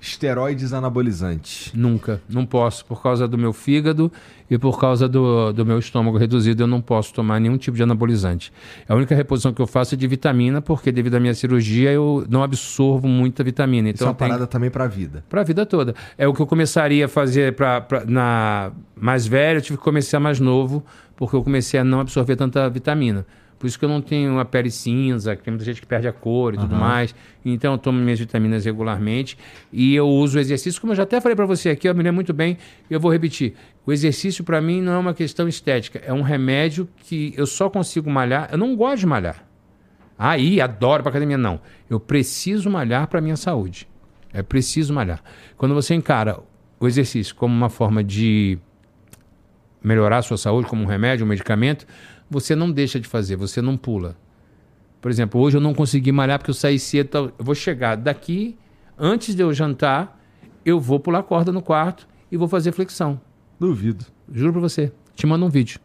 esteroides anabolizantes. Nunca. Não posso. Por causa do meu fígado e por causa do, do meu estômago reduzido, eu não posso tomar nenhum tipo de anabolizante. A única reposição que eu faço é de vitamina, porque devido à minha cirurgia eu não absorvo muita vitamina. Isso Então é uma parada também pra vida. para a vida toda. É o que eu começaria a fazer pra, pra- na mais velho, eu tive que começar mais novo, porque eu comecei a não absorver tanta vitamina. Por isso que eu não tenho a pele cinza, que tem muita gente que perde a cor e tudo mais. Então eu tomo minhas vitaminas regularmente e eu uso o exercício, como eu já até falei para você aqui, eu me lembro muito bem, e eu vou repetir. O exercício para mim não é uma questão estética, é um remédio que eu só consigo malhar, eu não gosto de malhar. Aí, adoro pra academia. Não. Eu preciso malhar para minha saúde. É preciso malhar. Quando você encara o exercício como uma forma de melhorar a sua saúde, como um remédio, um medicamento, você não deixa de fazer, você não pula. Por exemplo, hoje eu não consegui malhar porque eu saí cedo. Eu vou chegar daqui, antes de eu jantar, eu vou pular corda no quarto e vou fazer flexão. Duvido. Juro pra você. Te mando um vídeo.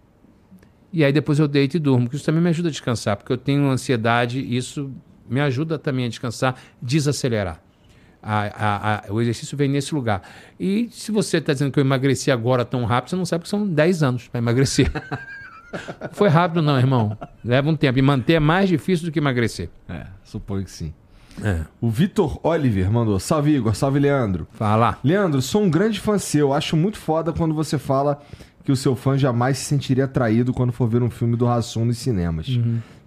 E aí depois eu deito e durmo, que isso também me ajuda a descansar, porque eu tenho ansiedade e isso me ajuda também a descansar, desacelerar. A- a- a- o exercício vem nesse lugar. E se você está dizendo que eu emagreci agora tão rápido, você não sabe que são 10 anos para emagrecer. Foi rápido não, irmão. Leva um tempo. E manter é mais difícil do que emagrecer. É, suponho que sim. É. O Vitor Oliver mandou: Salve Igor, salve Leandro. Fala. Leandro, sou um grande fã seu. Acho muito foda quando você fala que o seu fã jamais se sentiria atraído quando for ver um filme do Rassum nos cinemas.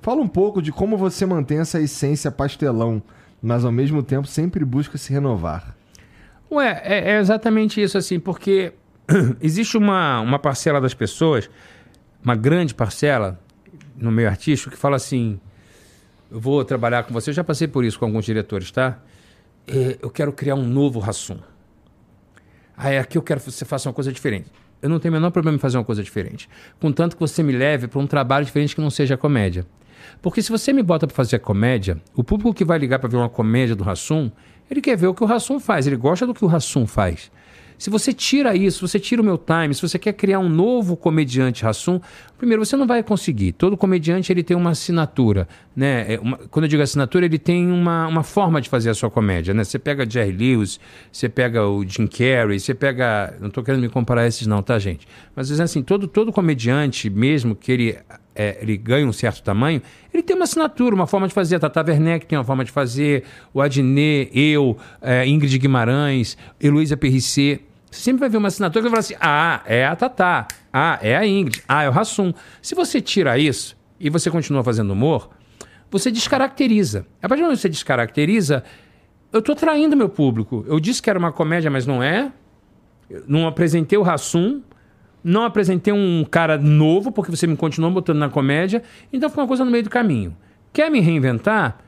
Fala um pouco de como você mantém essa essência pastelão, mas ao mesmo tempo sempre busca se renovar. Ué, é, é exatamente isso, assim, porque existe uma, uma parcela das pessoas, uma grande parcela no meio artístico, que fala assim: eu vou trabalhar com você, eu já passei por isso com alguns diretores, tá? É, eu quero criar um novo Rassum. Aí aqui eu quero que você faça uma coisa diferente. Eu não tenho o menor problema em fazer uma coisa diferente. Contanto que você me leve para um trabalho diferente que não seja comédia. Porque se você me bota para fazer comédia, o público que vai ligar para ver uma comédia do Rassum, ele quer ver o que o Rassum faz, ele gosta do que o Rassum faz. Se você tira isso, se você tira o meu time, se você quer criar um novo comediante Rassum, primeiro você não vai conseguir. Todo comediante ele tem uma assinatura, né? É uma- quando eu digo assinatura, ele tem uma, uma forma de fazer a sua comédia, né? Você pega Jerry Lewis, você pega o Jim Carrey, você pega, não estou querendo me comparar a esses não, tá, gente? Mas assim, todo todo comediante, mesmo que ele é, ele ganhe um certo tamanho, ele tem uma assinatura, uma forma de fazer. A Tata Werneck tem uma forma de fazer, o Adnet, eu, é, Ingrid Guimarães, Heloísa Perricet. Você sempre vai ver uma assinatura que vai falar assim: ah, é a Tatá, ah, é a Ingrid, ah, é o Rassum. Se você tira isso e você continua fazendo humor, você descaracteriza. A partir do momento que você descaracteriza, eu estou traindo meu público. Eu disse que era uma comédia, mas não é. Eu não apresentei o Rassum, não apresentei um cara novo, porque você me continuou botando na comédia, então foi uma coisa no meio do caminho. Quer me reinventar?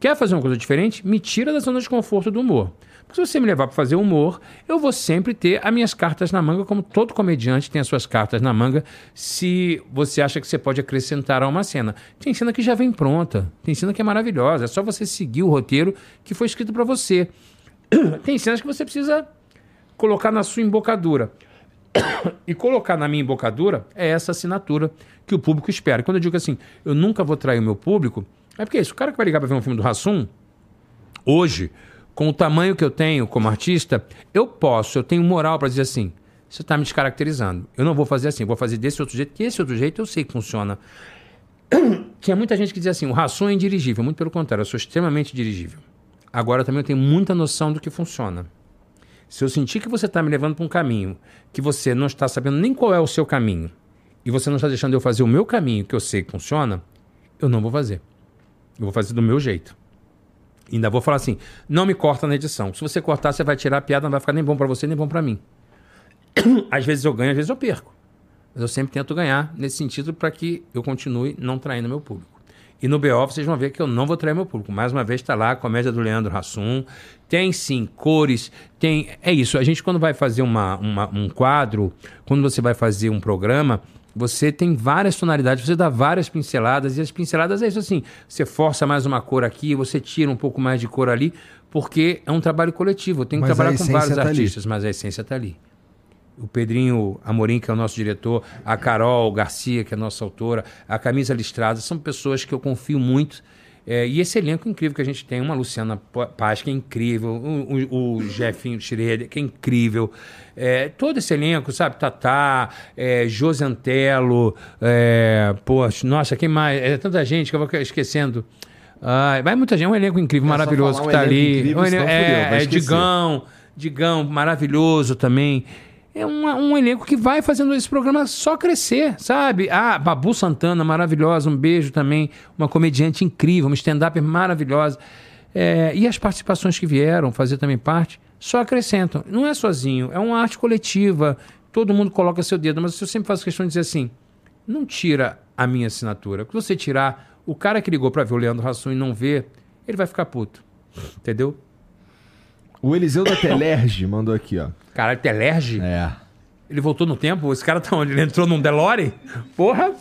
Quer fazer uma coisa diferente? Me tira da zona de conforto do humor. Porque se você me levar para fazer humor, eu vou sempre ter as minhas cartas na manga, como todo comediante tem as suas cartas na manga, se você acha que você pode acrescentar a uma cena. Tem cena que já vem pronta, tem cena que é maravilhosa, é só você seguir o roteiro que foi escrito para você. tem cenas que você precisa colocar na sua embocadura. E colocar na minha embocadura é essa assinatura que o público espera. Quando eu digo assim, eu nunca vou trair o meu público, é porque é isso. O cara que vai ligar para ver um filme do Rassum, hoje, com o tamanho que eu tenho como artista, eu posso, eu tenho moral para dizer assim: você está me descaracterizando. Eu não vou fazer assim, vou fazer desse outro jeito, que esse outro jeito eu sei que funciona. Tinha muita gente que dizia assim: o Rassum é indirigível. Muito pelo contrário, eu sou extremamente dirigível. Agora também eu tenho muita noção do que funciona. Se eu sentir que você está me levando para um caminho que você não está sabendo nem qual é o seu caminho e você não está deixando eu fazer o meu caminho que eu sei que funciona, eu não vou fazer. Eu vou fazer do meu jeito. Ainda vou falar assim: não me corta na edição. Se você cortar, você vai tirar a piada, não vai ficar nem bom pra você, nem bom pra mim. às vezes eu ganho, às vezes eu perco. Mas eu sempre tento ganhar nesse sentido para que eu continue não traindo meu público. E no BO vocês vão ver que eu não vou trair meu público. Mais uma vez está lá a comédia do Leandro Hassum. Tem sim cores, tem. É isso. A gente, quando vai fazer uma, uma, um quadro, quando você vai fazer um programa, você tem várias tonalidades, você dá várias pinceladas, e as pinceladas é isso assim: você força mais uma cor aqui, você tira um pouco mais de cor ali, porque é um trabalho coletivo. Eu tenho que Mas trabalhar com vários tá ali. artistas, mas a essência está ali o Pedrinho Amorim, que é o nosso diretor, a Carol Garcia, que é a nossa autora, a Camisa Listrada, são pessoas que eu confio muito. É, e esse elenco incrível que a gente tem, uma Luciana Paz, que é incrível, o, o, o Jefinho Schroeder, que é incrível. É, todo esse elenco, sabe? Tatá, é, José Antelo, é, poxa, nossa, quem mais? É tanta gente que eu vou esquecendo. Ai, vai muita gente, é um elenco incrível, É, maravilhoso que um tá ali. incrível, Um senão elenco- fudeu, vai é, é. Digão, Digão, maravilhoso também. É um, um elenco que vai fazendo esse programa só crescer, sabe? Ah, Babu Santana, maravilhosa, um beijo também. Uma comediante incrível, uma stand-up maravilhosa. É, e as participações que vieram fazer também parte, só acrescentam. Não é sozinho, é uma arte coletiva. Todo mundo coloca seu dedo, mas eu sempre faço questão de dizer assim: não tira a minha assinatura. Quando você tirar, o cara que ligou pra ver o Leandro Hassum e não ver, ele vai ficar puto. Entendeu? O Eliseu da Telerge mandou aqui, ó. Caralho, Telerge? É. Ele voltou no tempo? Esse cara tá onde? Ele entrou num Delore? Porra!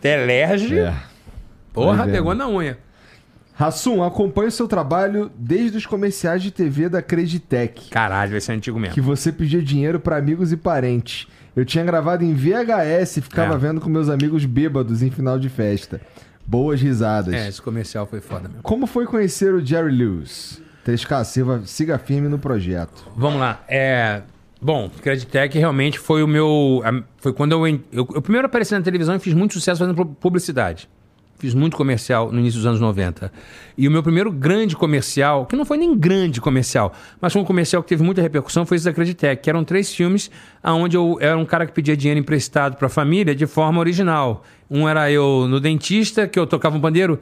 Telerge? É. Porra, pegou na unha. Rassum, acompanho seu trabalho desde os comerciais de TV da Creditec, Caralho, esse é antigo mesmo. que você pedia dinheiro pra amigos e parentes. Eu tinha gravado em VHS e ficava É. vendo com meus amigos bêbados em final de festa. Boas risadas. É, esse comercial foi foda mesmo. Como foi conhecer o Jerry Lewis? 3K Silva, siga firme no projeto. Vamos lá. É. Bom, Creditec realmente foi o meu. Foi quando eu, eu. Eu primeiro apareci na televisão e fiz muito sucesso fazendo pu- publicidade. Fiz muito comercial no início dos anos 90. E o meu primeiro grande comercial, que não foi nem grande comercial, mas foi um comercial que teve muita repercussão, foi esse da Creditec, que eram três filmes onde eu era um cara que pedia dinheiro emprestado para a família de forma original. Um era eu no dentista, que eu tocava um pandeiro,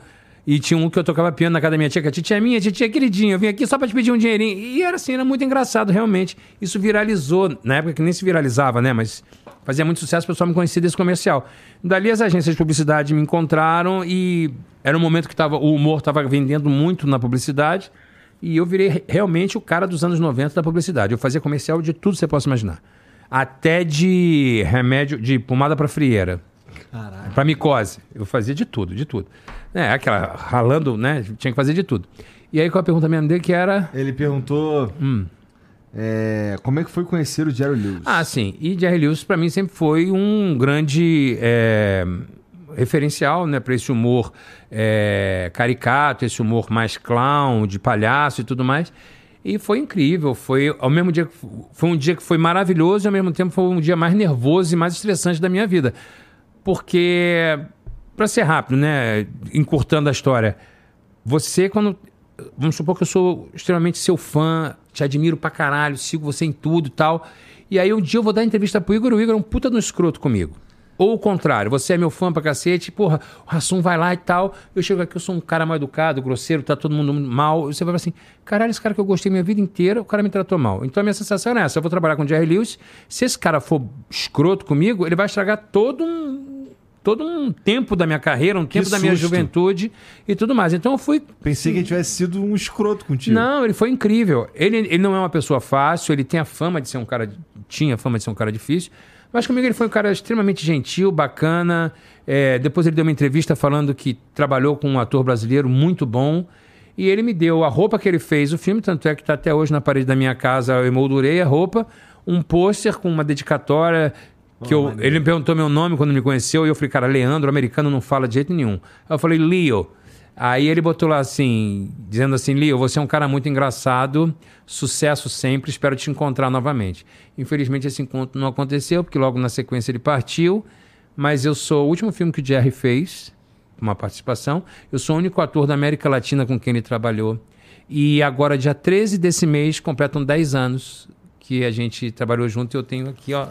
e tinha um que eu tocava piano na casa da minha tia, que a titia é minha, titia queridinha, eu vim aqui só pra te pedir um dinheirinho. E era assim, era muito engraçado, realmente. Isso viralizou, na época que nem se viralizava, né? Mas fazia muito sucesso, o pessoal me conhecia desse comercial. Dali as agências de publicidade me encontraram e era um momento que tava, o humor estava vendendo muito na publicidade. E eu virei re- realmente o cara dos anos 90 da publicidade. Eu fazia comercial de tudo que você possa imaginar. Até de remédio, de pomada para frieira. Pra micose. Eu fazia de tudo, de tudo. É, aquela ralando, né? Tinha que fazer de tudo. E aí com a pergunta mesmo dele que era. Ele perguntou é, como é que foi conhecer o Jerry Lewis. Ah, sim. E Jerry Lewis pra mim sempre foi um grande é, referencial, né? Pra esse humor é, caricato, esse humor mais clown, de palhaço e tudo mais. E foi incrível. Foi ao mesmo dia. Foi um dia que foi maravilhoso e ao mesmo tempo foi um dia mais nervoso e mais estressante da minha vida. Porque, pra ser rápido, né? Encurtando a história, você, quando. Vamos supor que eu sou extremamente seu fã, te admiro pra caralho, sigo você em tudo e tal. E aí um dia eu vou dar entrevista pro Igor, o Igor é um puta no escroto comigo. Ou o contrário, você é meu fã pra cacete, porra, o Rassum vai lá e tal. Eu chego aqui, eu sou um cara mal educado, grosseiro, tá todo mundo mal. Você vai assim, caralho, esse cara que eu gostei minha vida inteira, o cara me tratou mal. Então a minha sensação é essa, eu vou trabalhar com o Jerry Lewis, se esse cara for escroto comigo, ele vai estragar todo um todo um tempo da minha carreira, um tempo da minha juventude e tudo mais. Então eu fui Pensei que ele tivesse sido um escroto contigo. não, ele foi incrível. Ele, ele não é uma pessoa fácil, ele tem a fama de ser um cara. Tinha a fama de ser um cara difícil. Mas comigo ele foi um cara extremamente gentil, bacana. É, depois ele deu uma entrevista falando que trabalhou com um ator brasileiro muito bom. E ele me deu a roupa que ele fez o filme, tanto é que está até hoje na parede da minha casa, eu emoldurei a roupa, um pôster com uma dedicatória. Que eu, ele me perguntou meu nome quando me conheceu, e eu falei, cara, Leandro, americano não fala de jeito nenhum. Aí eu falei, Leo. Aí ele botou lá assim, dizendo assim, Leo, você é um cara muito engraçado, sucesso sempre, espero te encontrar novamente. Infelizmente esse encontro não aconteceu, porque logo na sequência ele partiu, mas eu sou o último filme que o Jerry fez, uma participação, eu sou o único ator da América Latina com quem ele trabalhou. E agora, dia 13 desse mês, completam 10 anos que a gente trabalhou junto e eu tenho aqui, ó,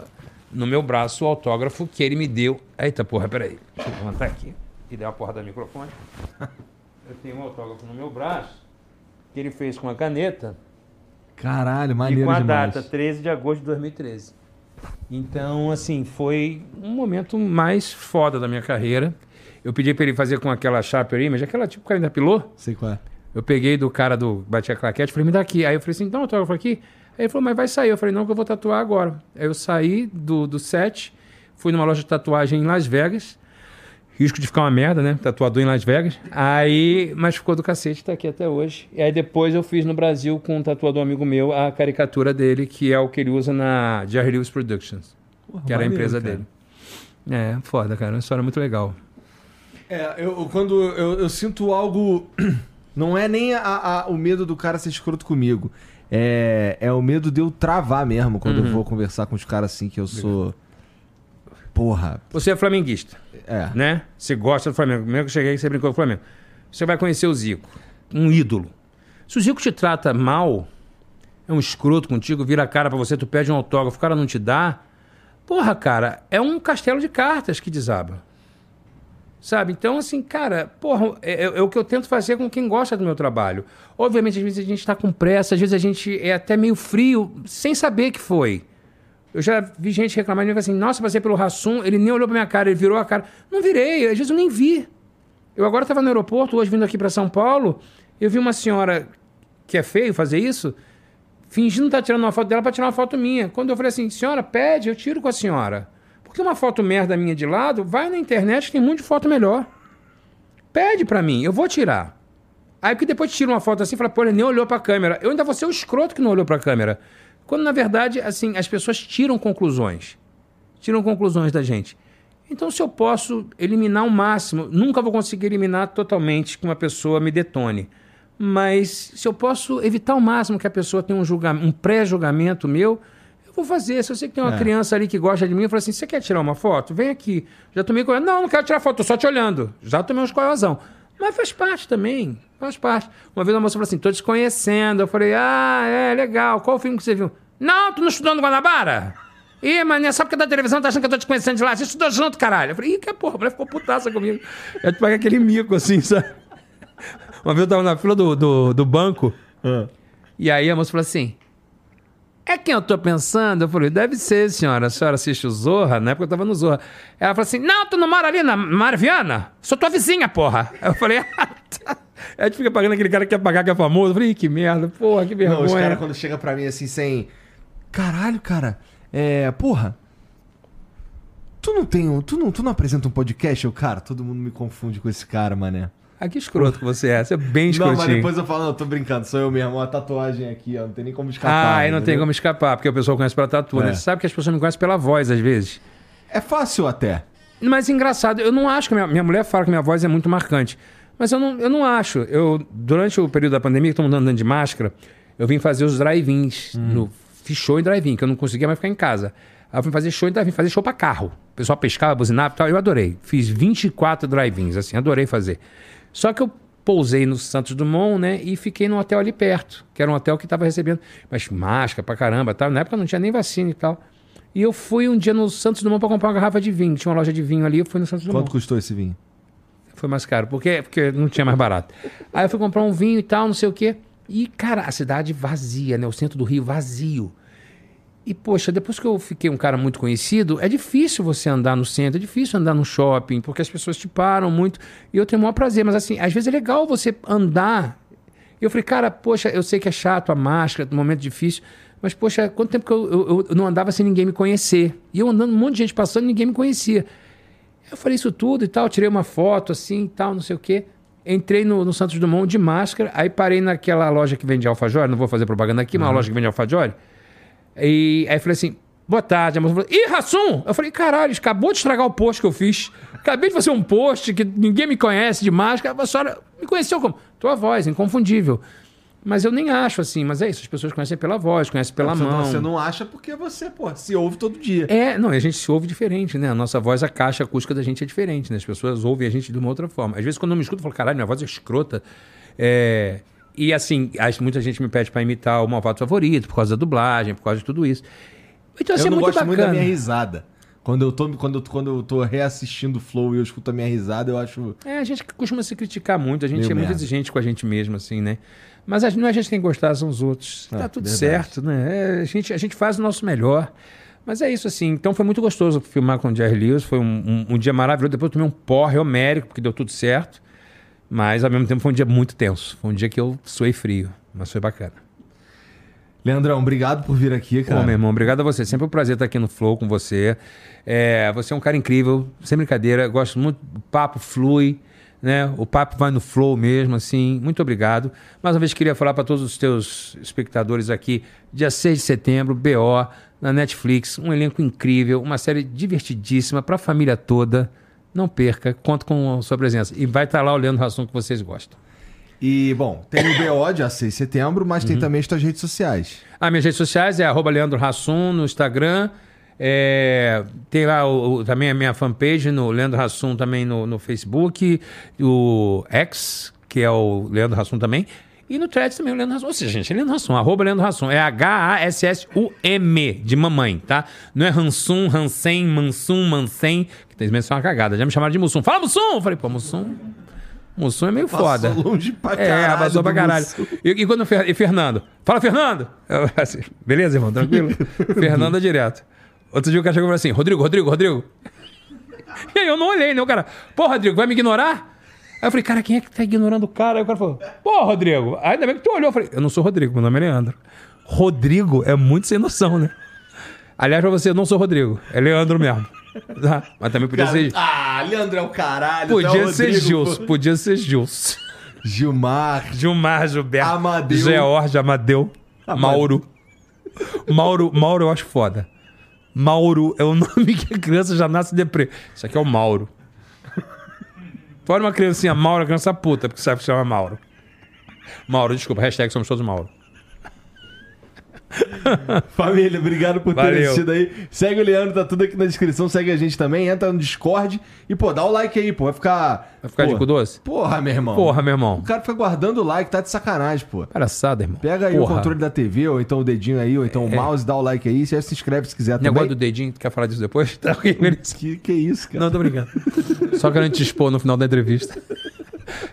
no meu braço o autógrafo que ele me deu. Eita porra, peraí. Deixa eu levantar aqui e dar uma porra do microfone. Eu tenho um autógrafo no meu braço que ele fez com a caneta Caralho, e maneiro com a demais. data 13 de agosto de 2013. Então, assim, foi um momento mais foda da minha carreira. Eu pedi pra ele fazer com aquela Sharper Image, aquela tipo caneta pilô. Sei qual é. Eu peguei do cara do Batia Claquete, falei, me dá aqui. Aí eu falei assim, então, autógrafo aqui. Aí ele falou, mas vai sair. Eu falei, não, que eu vou tatuar agora. Aí eu saí do, do set, fui numa loja de tatuagem em Las Vegas. Risco de ficar uma merda, né? Tatuador em Las Vegas. Aí, mas ficou do cacete, tá aqui até hoje. E aí depois eu fiz no Brasil com um tatuador amigo meu a caricatura dele, que é o que ele usa na Jerry Lewis Productions, Porra, que era a empresa cara. dele. É, foda, cara. Uma história muito legal. É, eu, eu- quando eu, eu sinto algo. Não é nem a- a- o medo do cara ser escroto comigo. É, é o medo de eu travar mesmo quando Uhum. eu vou conversar com os caras assim que eu sou. Porra. Você é flamenguista. É. né? Você gosta do Flamengo. Primeiro que eu cheguei, você brincou com o Flamengo. Você vai conhecer o Zico, um ídolo. Se o Zico te trata mal, é um escroto contigo, vira a cara pra você, tu pede um autógrafo, o cara não te dá. Porra, cara, é um castelo de cartas que desaba. Sabe? Então, assim, cara, porra, é, é- é o que eu tento fazer com quem gosta do meu trabalho. Obviamente, às vezes a gente tá com pressa, às vezes a gente é até meio frio, sem saber que foi. Eu já vi gente reclamar de mim assim, nossa, passei pelo Rassum, ele nem olhou pra minha cara, ele virou a cara. Não virei, às vezes eu nem vi. Eu agora estava no aeroporto, hoje vindo aqui para São Paulo, eu vi uma senhora que é feio fazer isso, fingindo estar tirando uma foto dela para tirar uma foto minha. Quando eu falei assim, senhora, pede, eu tiro com a senhora. Porque uma foto merda minha de lado, vai na internet que tem muito de foto melhor. Pede para mim, eu vou tirar. Aí porque depois tira uma foto assim e fala, pô, ele nem olhou pra câmera. Eu ainda vou ser o escroto que não olhou pra câmera. Quando, na verdade, assim, as pessoas tiram conclusões. Tiram conclusões da gente. Então, se eu posso eliminar o máximo, nunca vou conseguir eliminar totalmente que uma pessoa me detone. Mas se eu posso evitar o máximo que a pessoa tenha um, um pré-julgamento meu, eu vou fazer. Se eu sei que tem uma É. criança ali que gosta de mim, eu falo assim: você quer tirar uma foto? Vem aqui. Já tomei coisa. Não, não quero tirar foto, tô só te olhando. Já tomei uns coiozão. Mas faz parte também. Faz parte. Uma vez a moça falou assim: tô te conhecendo. Eu falei: ah, é, legal. Qual o filme que você viu? Não, tu não estudou no Guanabara? Ih, mané, só porque é da televisão tá achando que eu tô te conhecendo de lá. Você estudou junto, caralho. Eu falei, ih, que porra, a mulher ficou putaça comigo. Eu te paguei aquele mico assim, sabe? Uma vez eu tava na fila do, do, do banco, e aí a moça falou assim: É quem eu tô pensando? Eu falei, deve ser, senhora. A senhora assiste o Zorra? Na época eu tava no Zorra. Ela falou assim: Não, tu não mora ali na Marviana? Sou tua vizinha, porra. Eu falei, ah, tá. A gente fica pagando aquele cara que quer pagar que é famoso. Eu falei, "Ih, que merda, porra, que vergonha. Não, os caras quando chega pra mim assim, sem. Caralho, cara. É. Porra. Tu não tem um. Tu não, tu não apresenta um podcast? Eu, cara, todo mundo me confunde com esse cara, mané. Ah, que escroto que você é. Você é bem Não, escrotinho. mas depois eu falo, não, tô brincando, sou eu mesmo, uma tatuagem aqui, ó. Não tem nem como escapar. Ah, aí não tem como escapar, porque o pessoal conhece pela tatu, É. né? Você sabe que as pessoas me conhecem pela voz, às vezes. É fácil até. Mas engraçado, eu não acho que minha, minha mulher fala que minha voz é muito marcante. Mas eu não, eu não acho. Eu, durante o período da pandemia, que todo mundo andando de máscara, eu vim fazer os drive-ins. no- Fiz show em drive-in, que eu não conseguia mais ficar em casa. Aí eu fui fazer show em drive-in, fazer show pra carro. O pessoal pescava, buzinava e tal. Eu adorei. Fiz 24 drive-ins, assim, adorei fazer. Só que eu pousei no Santos Dumont, né? E fiquei num hotel ali perto, que era um hotel que tava recebendo. Mas máscara pra caramba tal. Na época não tinha nem vacina e tal. E eu fui um dia no Santos Dumont pra comprar uma garrafa de vinho. Tinha uma loja de vinho ali, eu fui no Santos Dumont. Quanto custou esse vinho? Foi mais caro, porque, porque não tinha mais barato. Aí eu fui comprar um vinho e tal, não sei o quê. E, cara, a cidade vazia, né? O centro do Rio vazio. E, poxa, depois que eu fiquei um cara muito conhecido, é difícil você andar no centro, é difícil andar no shopping, porque as pessoas te param muito. E eu tenho o maior prazer, mas assim, às vezes é legal você andar. Eu falei, cara, poxa, eu sei que é chato a máscara, no momento difícil, mas, poxa, quanto tempo que eu, eu- eu não andava sem ninguém me conhecer? E eu andando, um monte de gente passando, ninguém me conhecia. Eu falei isso tudo e tal, tirei uma foto assim e tal, não sei o quê. Entrei no, no Santos Dumont de máscara, aí parei naquela loja que vende alfajore, não vou fazer propaganda aqui, mas uma loja que vende alfajore. E aí falei assim, boa tarde. A moça falou, ih, Rassum! Eu falei, caralho, acabou de estragar o post que eu fiz. Acabei de fazer um post que ninguém me conhece de máscara. A senhora me conheceu como? Tua voz, inconfundível. Mas eu nem acho assim, mas é isso, as pessoas conhecem pela voz, conhecem pela você, mão. Você não acha porque você, pô, se ouve todo dia. É, não, e a gente se ouve diferente, né? A nossa voz, a caixa acústica da gente é diferente, né? As pessoas ouvem a gente de uma outra forma. Às vezes, quando eu me escuto, eu falo, caralho, minha voz é escrota. É, E assim, acho- muita gente me pede pra imitar o malvado favorito, por causa da dublagem, por causa de tudo isso. Então, assim, eu é muito gosto bacana. muito da minha risada. Quando eu tô, quando eu, quando eu tô reassistindo o Flow e eu escuto a minha risada, eu acho. É, a gente costuma se criticar muito, a gente é muito merda. exigente com a gente mesmo, assim, né? Mas a- não é a gente que tem que gostar, são os outros. É, tá tudo verdade. certo, né? É, a, gente, a gente faz o nosso melhor. Mas é isso, assim. Então foi muito gostoso filmar com o Jerry Lewis. Foi um, um- um dia maravilhoso. Depois eu tomei um porre homérico, porque deu tudo certo. Mas ao mesmo tempo foi um dia muito tenso. Foi um dia que eu suei frio. Mas foi bacana. Leandrão, obrigado por vir aqui, cara. meu irmão, obrigado a você. Sempre um prazer estar aqui no Flow com você. É, você é um cara incrível, sem brincadeira. Gosto muito, o papo flui, né? O papo vai no flow mesmo, assim. Muito obrigado. Mais uma vez queria falar para todos os teus espectadores aqui, dia 6 de setembro, BO, na Netflix, um elenco incrível, uma série divertidíssima para a família toda. Não perca, conto com a sua presença. E vai estar lá o Leandro Rassum que vocês gostam. E, bom, tem o BO dia 6 de setembro, mas Uhum. tem também as tuas redes sociais. Ah, minhas redes sociais é arroba Leandro Hassum no Instagram. É, tem lá o- o- também a minha fanpage no Leandro Hassum também no, no Facebook. O X, que é o Leandro Hassum também. E no Threads também o Leandro Hassum. Ou seja, gente, é Leandro Hassum, arroba Leandro Hassum. É H-A-S-S-U-M, de mamãe, tá? Não é Hansum, Hansen, Mansum, Mansen, tem vezes é uma cagada. Já me chamaram de Mussum. Fala, Mussum! Eu falei, pô, Mussum... Mussum é meio foda. Passou longe pra É, caralho. vazou pra do caralho. E, e quando e Fernando? Fala, Fernando! Eu, assim, Beleza, irmão? Tranquilo? Fernando é direto. Outro dia o cara chegou e falou assim: Rodrigo, Rodrigo, Rodrigo. E aí eu não olhei, né? O cara, pô, Rodrigo, vai me ignorar? Aí eu falei, cara, quem é que tá ignorando o cara? Aí o cara falou, pô, Rodrigo, ainda bem que tu olhou. Eu falei, eu não sou Rodrigo, meu nome é Leandro. Rodrigo é muito sem noção, né? Aliás, pra você, eu não sou Rodrigo, é Leandro mesmo. Tá? Mas também podia Cara, ser. Ah, Leandro é o caralho. até Podia o ser Gilson, podia ser Gilson. Gilmar. Gilmar, Gilberto, Amadeu. George, Amadeu, Mauro. Mauro, Mauro eu acho foda. Mauro é o nome que a criança já nasce deprê. Isso aqui é o Mauro. Fora uma criancinha Mauro, a criança puta, porque sabe que se chama Mauro. Mauro, desculpa, hashtag somos todos Mauro. Família, obrigado por ter assistido aí. Segue o Leandro, tá tudo aqui na descrição. Segue a gente também. Entra no Discord. E, pô, dá o like aí, pô. Vai ficar. Vai ficar pô, de cu doce? Porra, meu irmão. Porra, meu irmão. O cara fica guardando o like, tá de sacanagem, pô. Palhaçada, irmão. Pega aí Porra. o controle da TV, ou então o dedinho aí, ou então o mouse, dá o like aí. Você se inscreve se quiser também. Negócio do dedinho, tu quer falar disso depois? Tá ok. Que, que isso, cara? Não, tô brincando. Só querendo te expor no final da entrevista.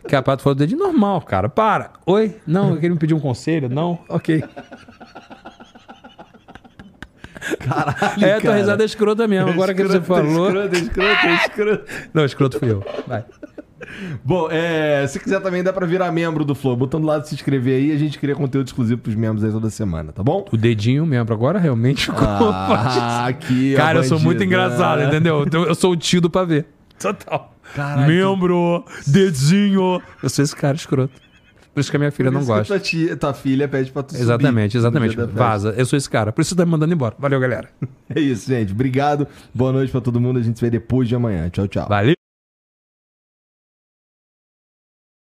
Que a Pato falou do dedinho normal, cara. Para. Oi? Não, eu queria me pedir um conselho. Não? Ok. Caralho, É, tua cara. risada é escrota mesmo. Agora que você Escroto, falou. Escroto, escroto, escroto. Não, escroto fui eu. Vai. Bom, é, se quiser também dá pra virar membro do Flow. Botando lá de se inscrever aí, a gente cria conteúdo exclusivo pros membros aí toda semana, tá bom? O dedinho mesmo agora realmente ficou. Ah, aqui, ó, Cara, eu sou muito engraçado, entendeu? Então, Eu sou o tio pra ver. Total. Caralho, Membro, dedinho. Eu sou esse cara escroto. Por isso que a minha filha não gosta. Tua, tia- tua filha pede pra tu Exatamente, exatamente. Vaza. Eu sou esse cara. Por isso você tá me mandando embora. Valeu, galera. É isso, gente. Obrigado. Boa noite pra todo mundo. A gente se vê depois de amanhã. Tchau, tchau. Valeu.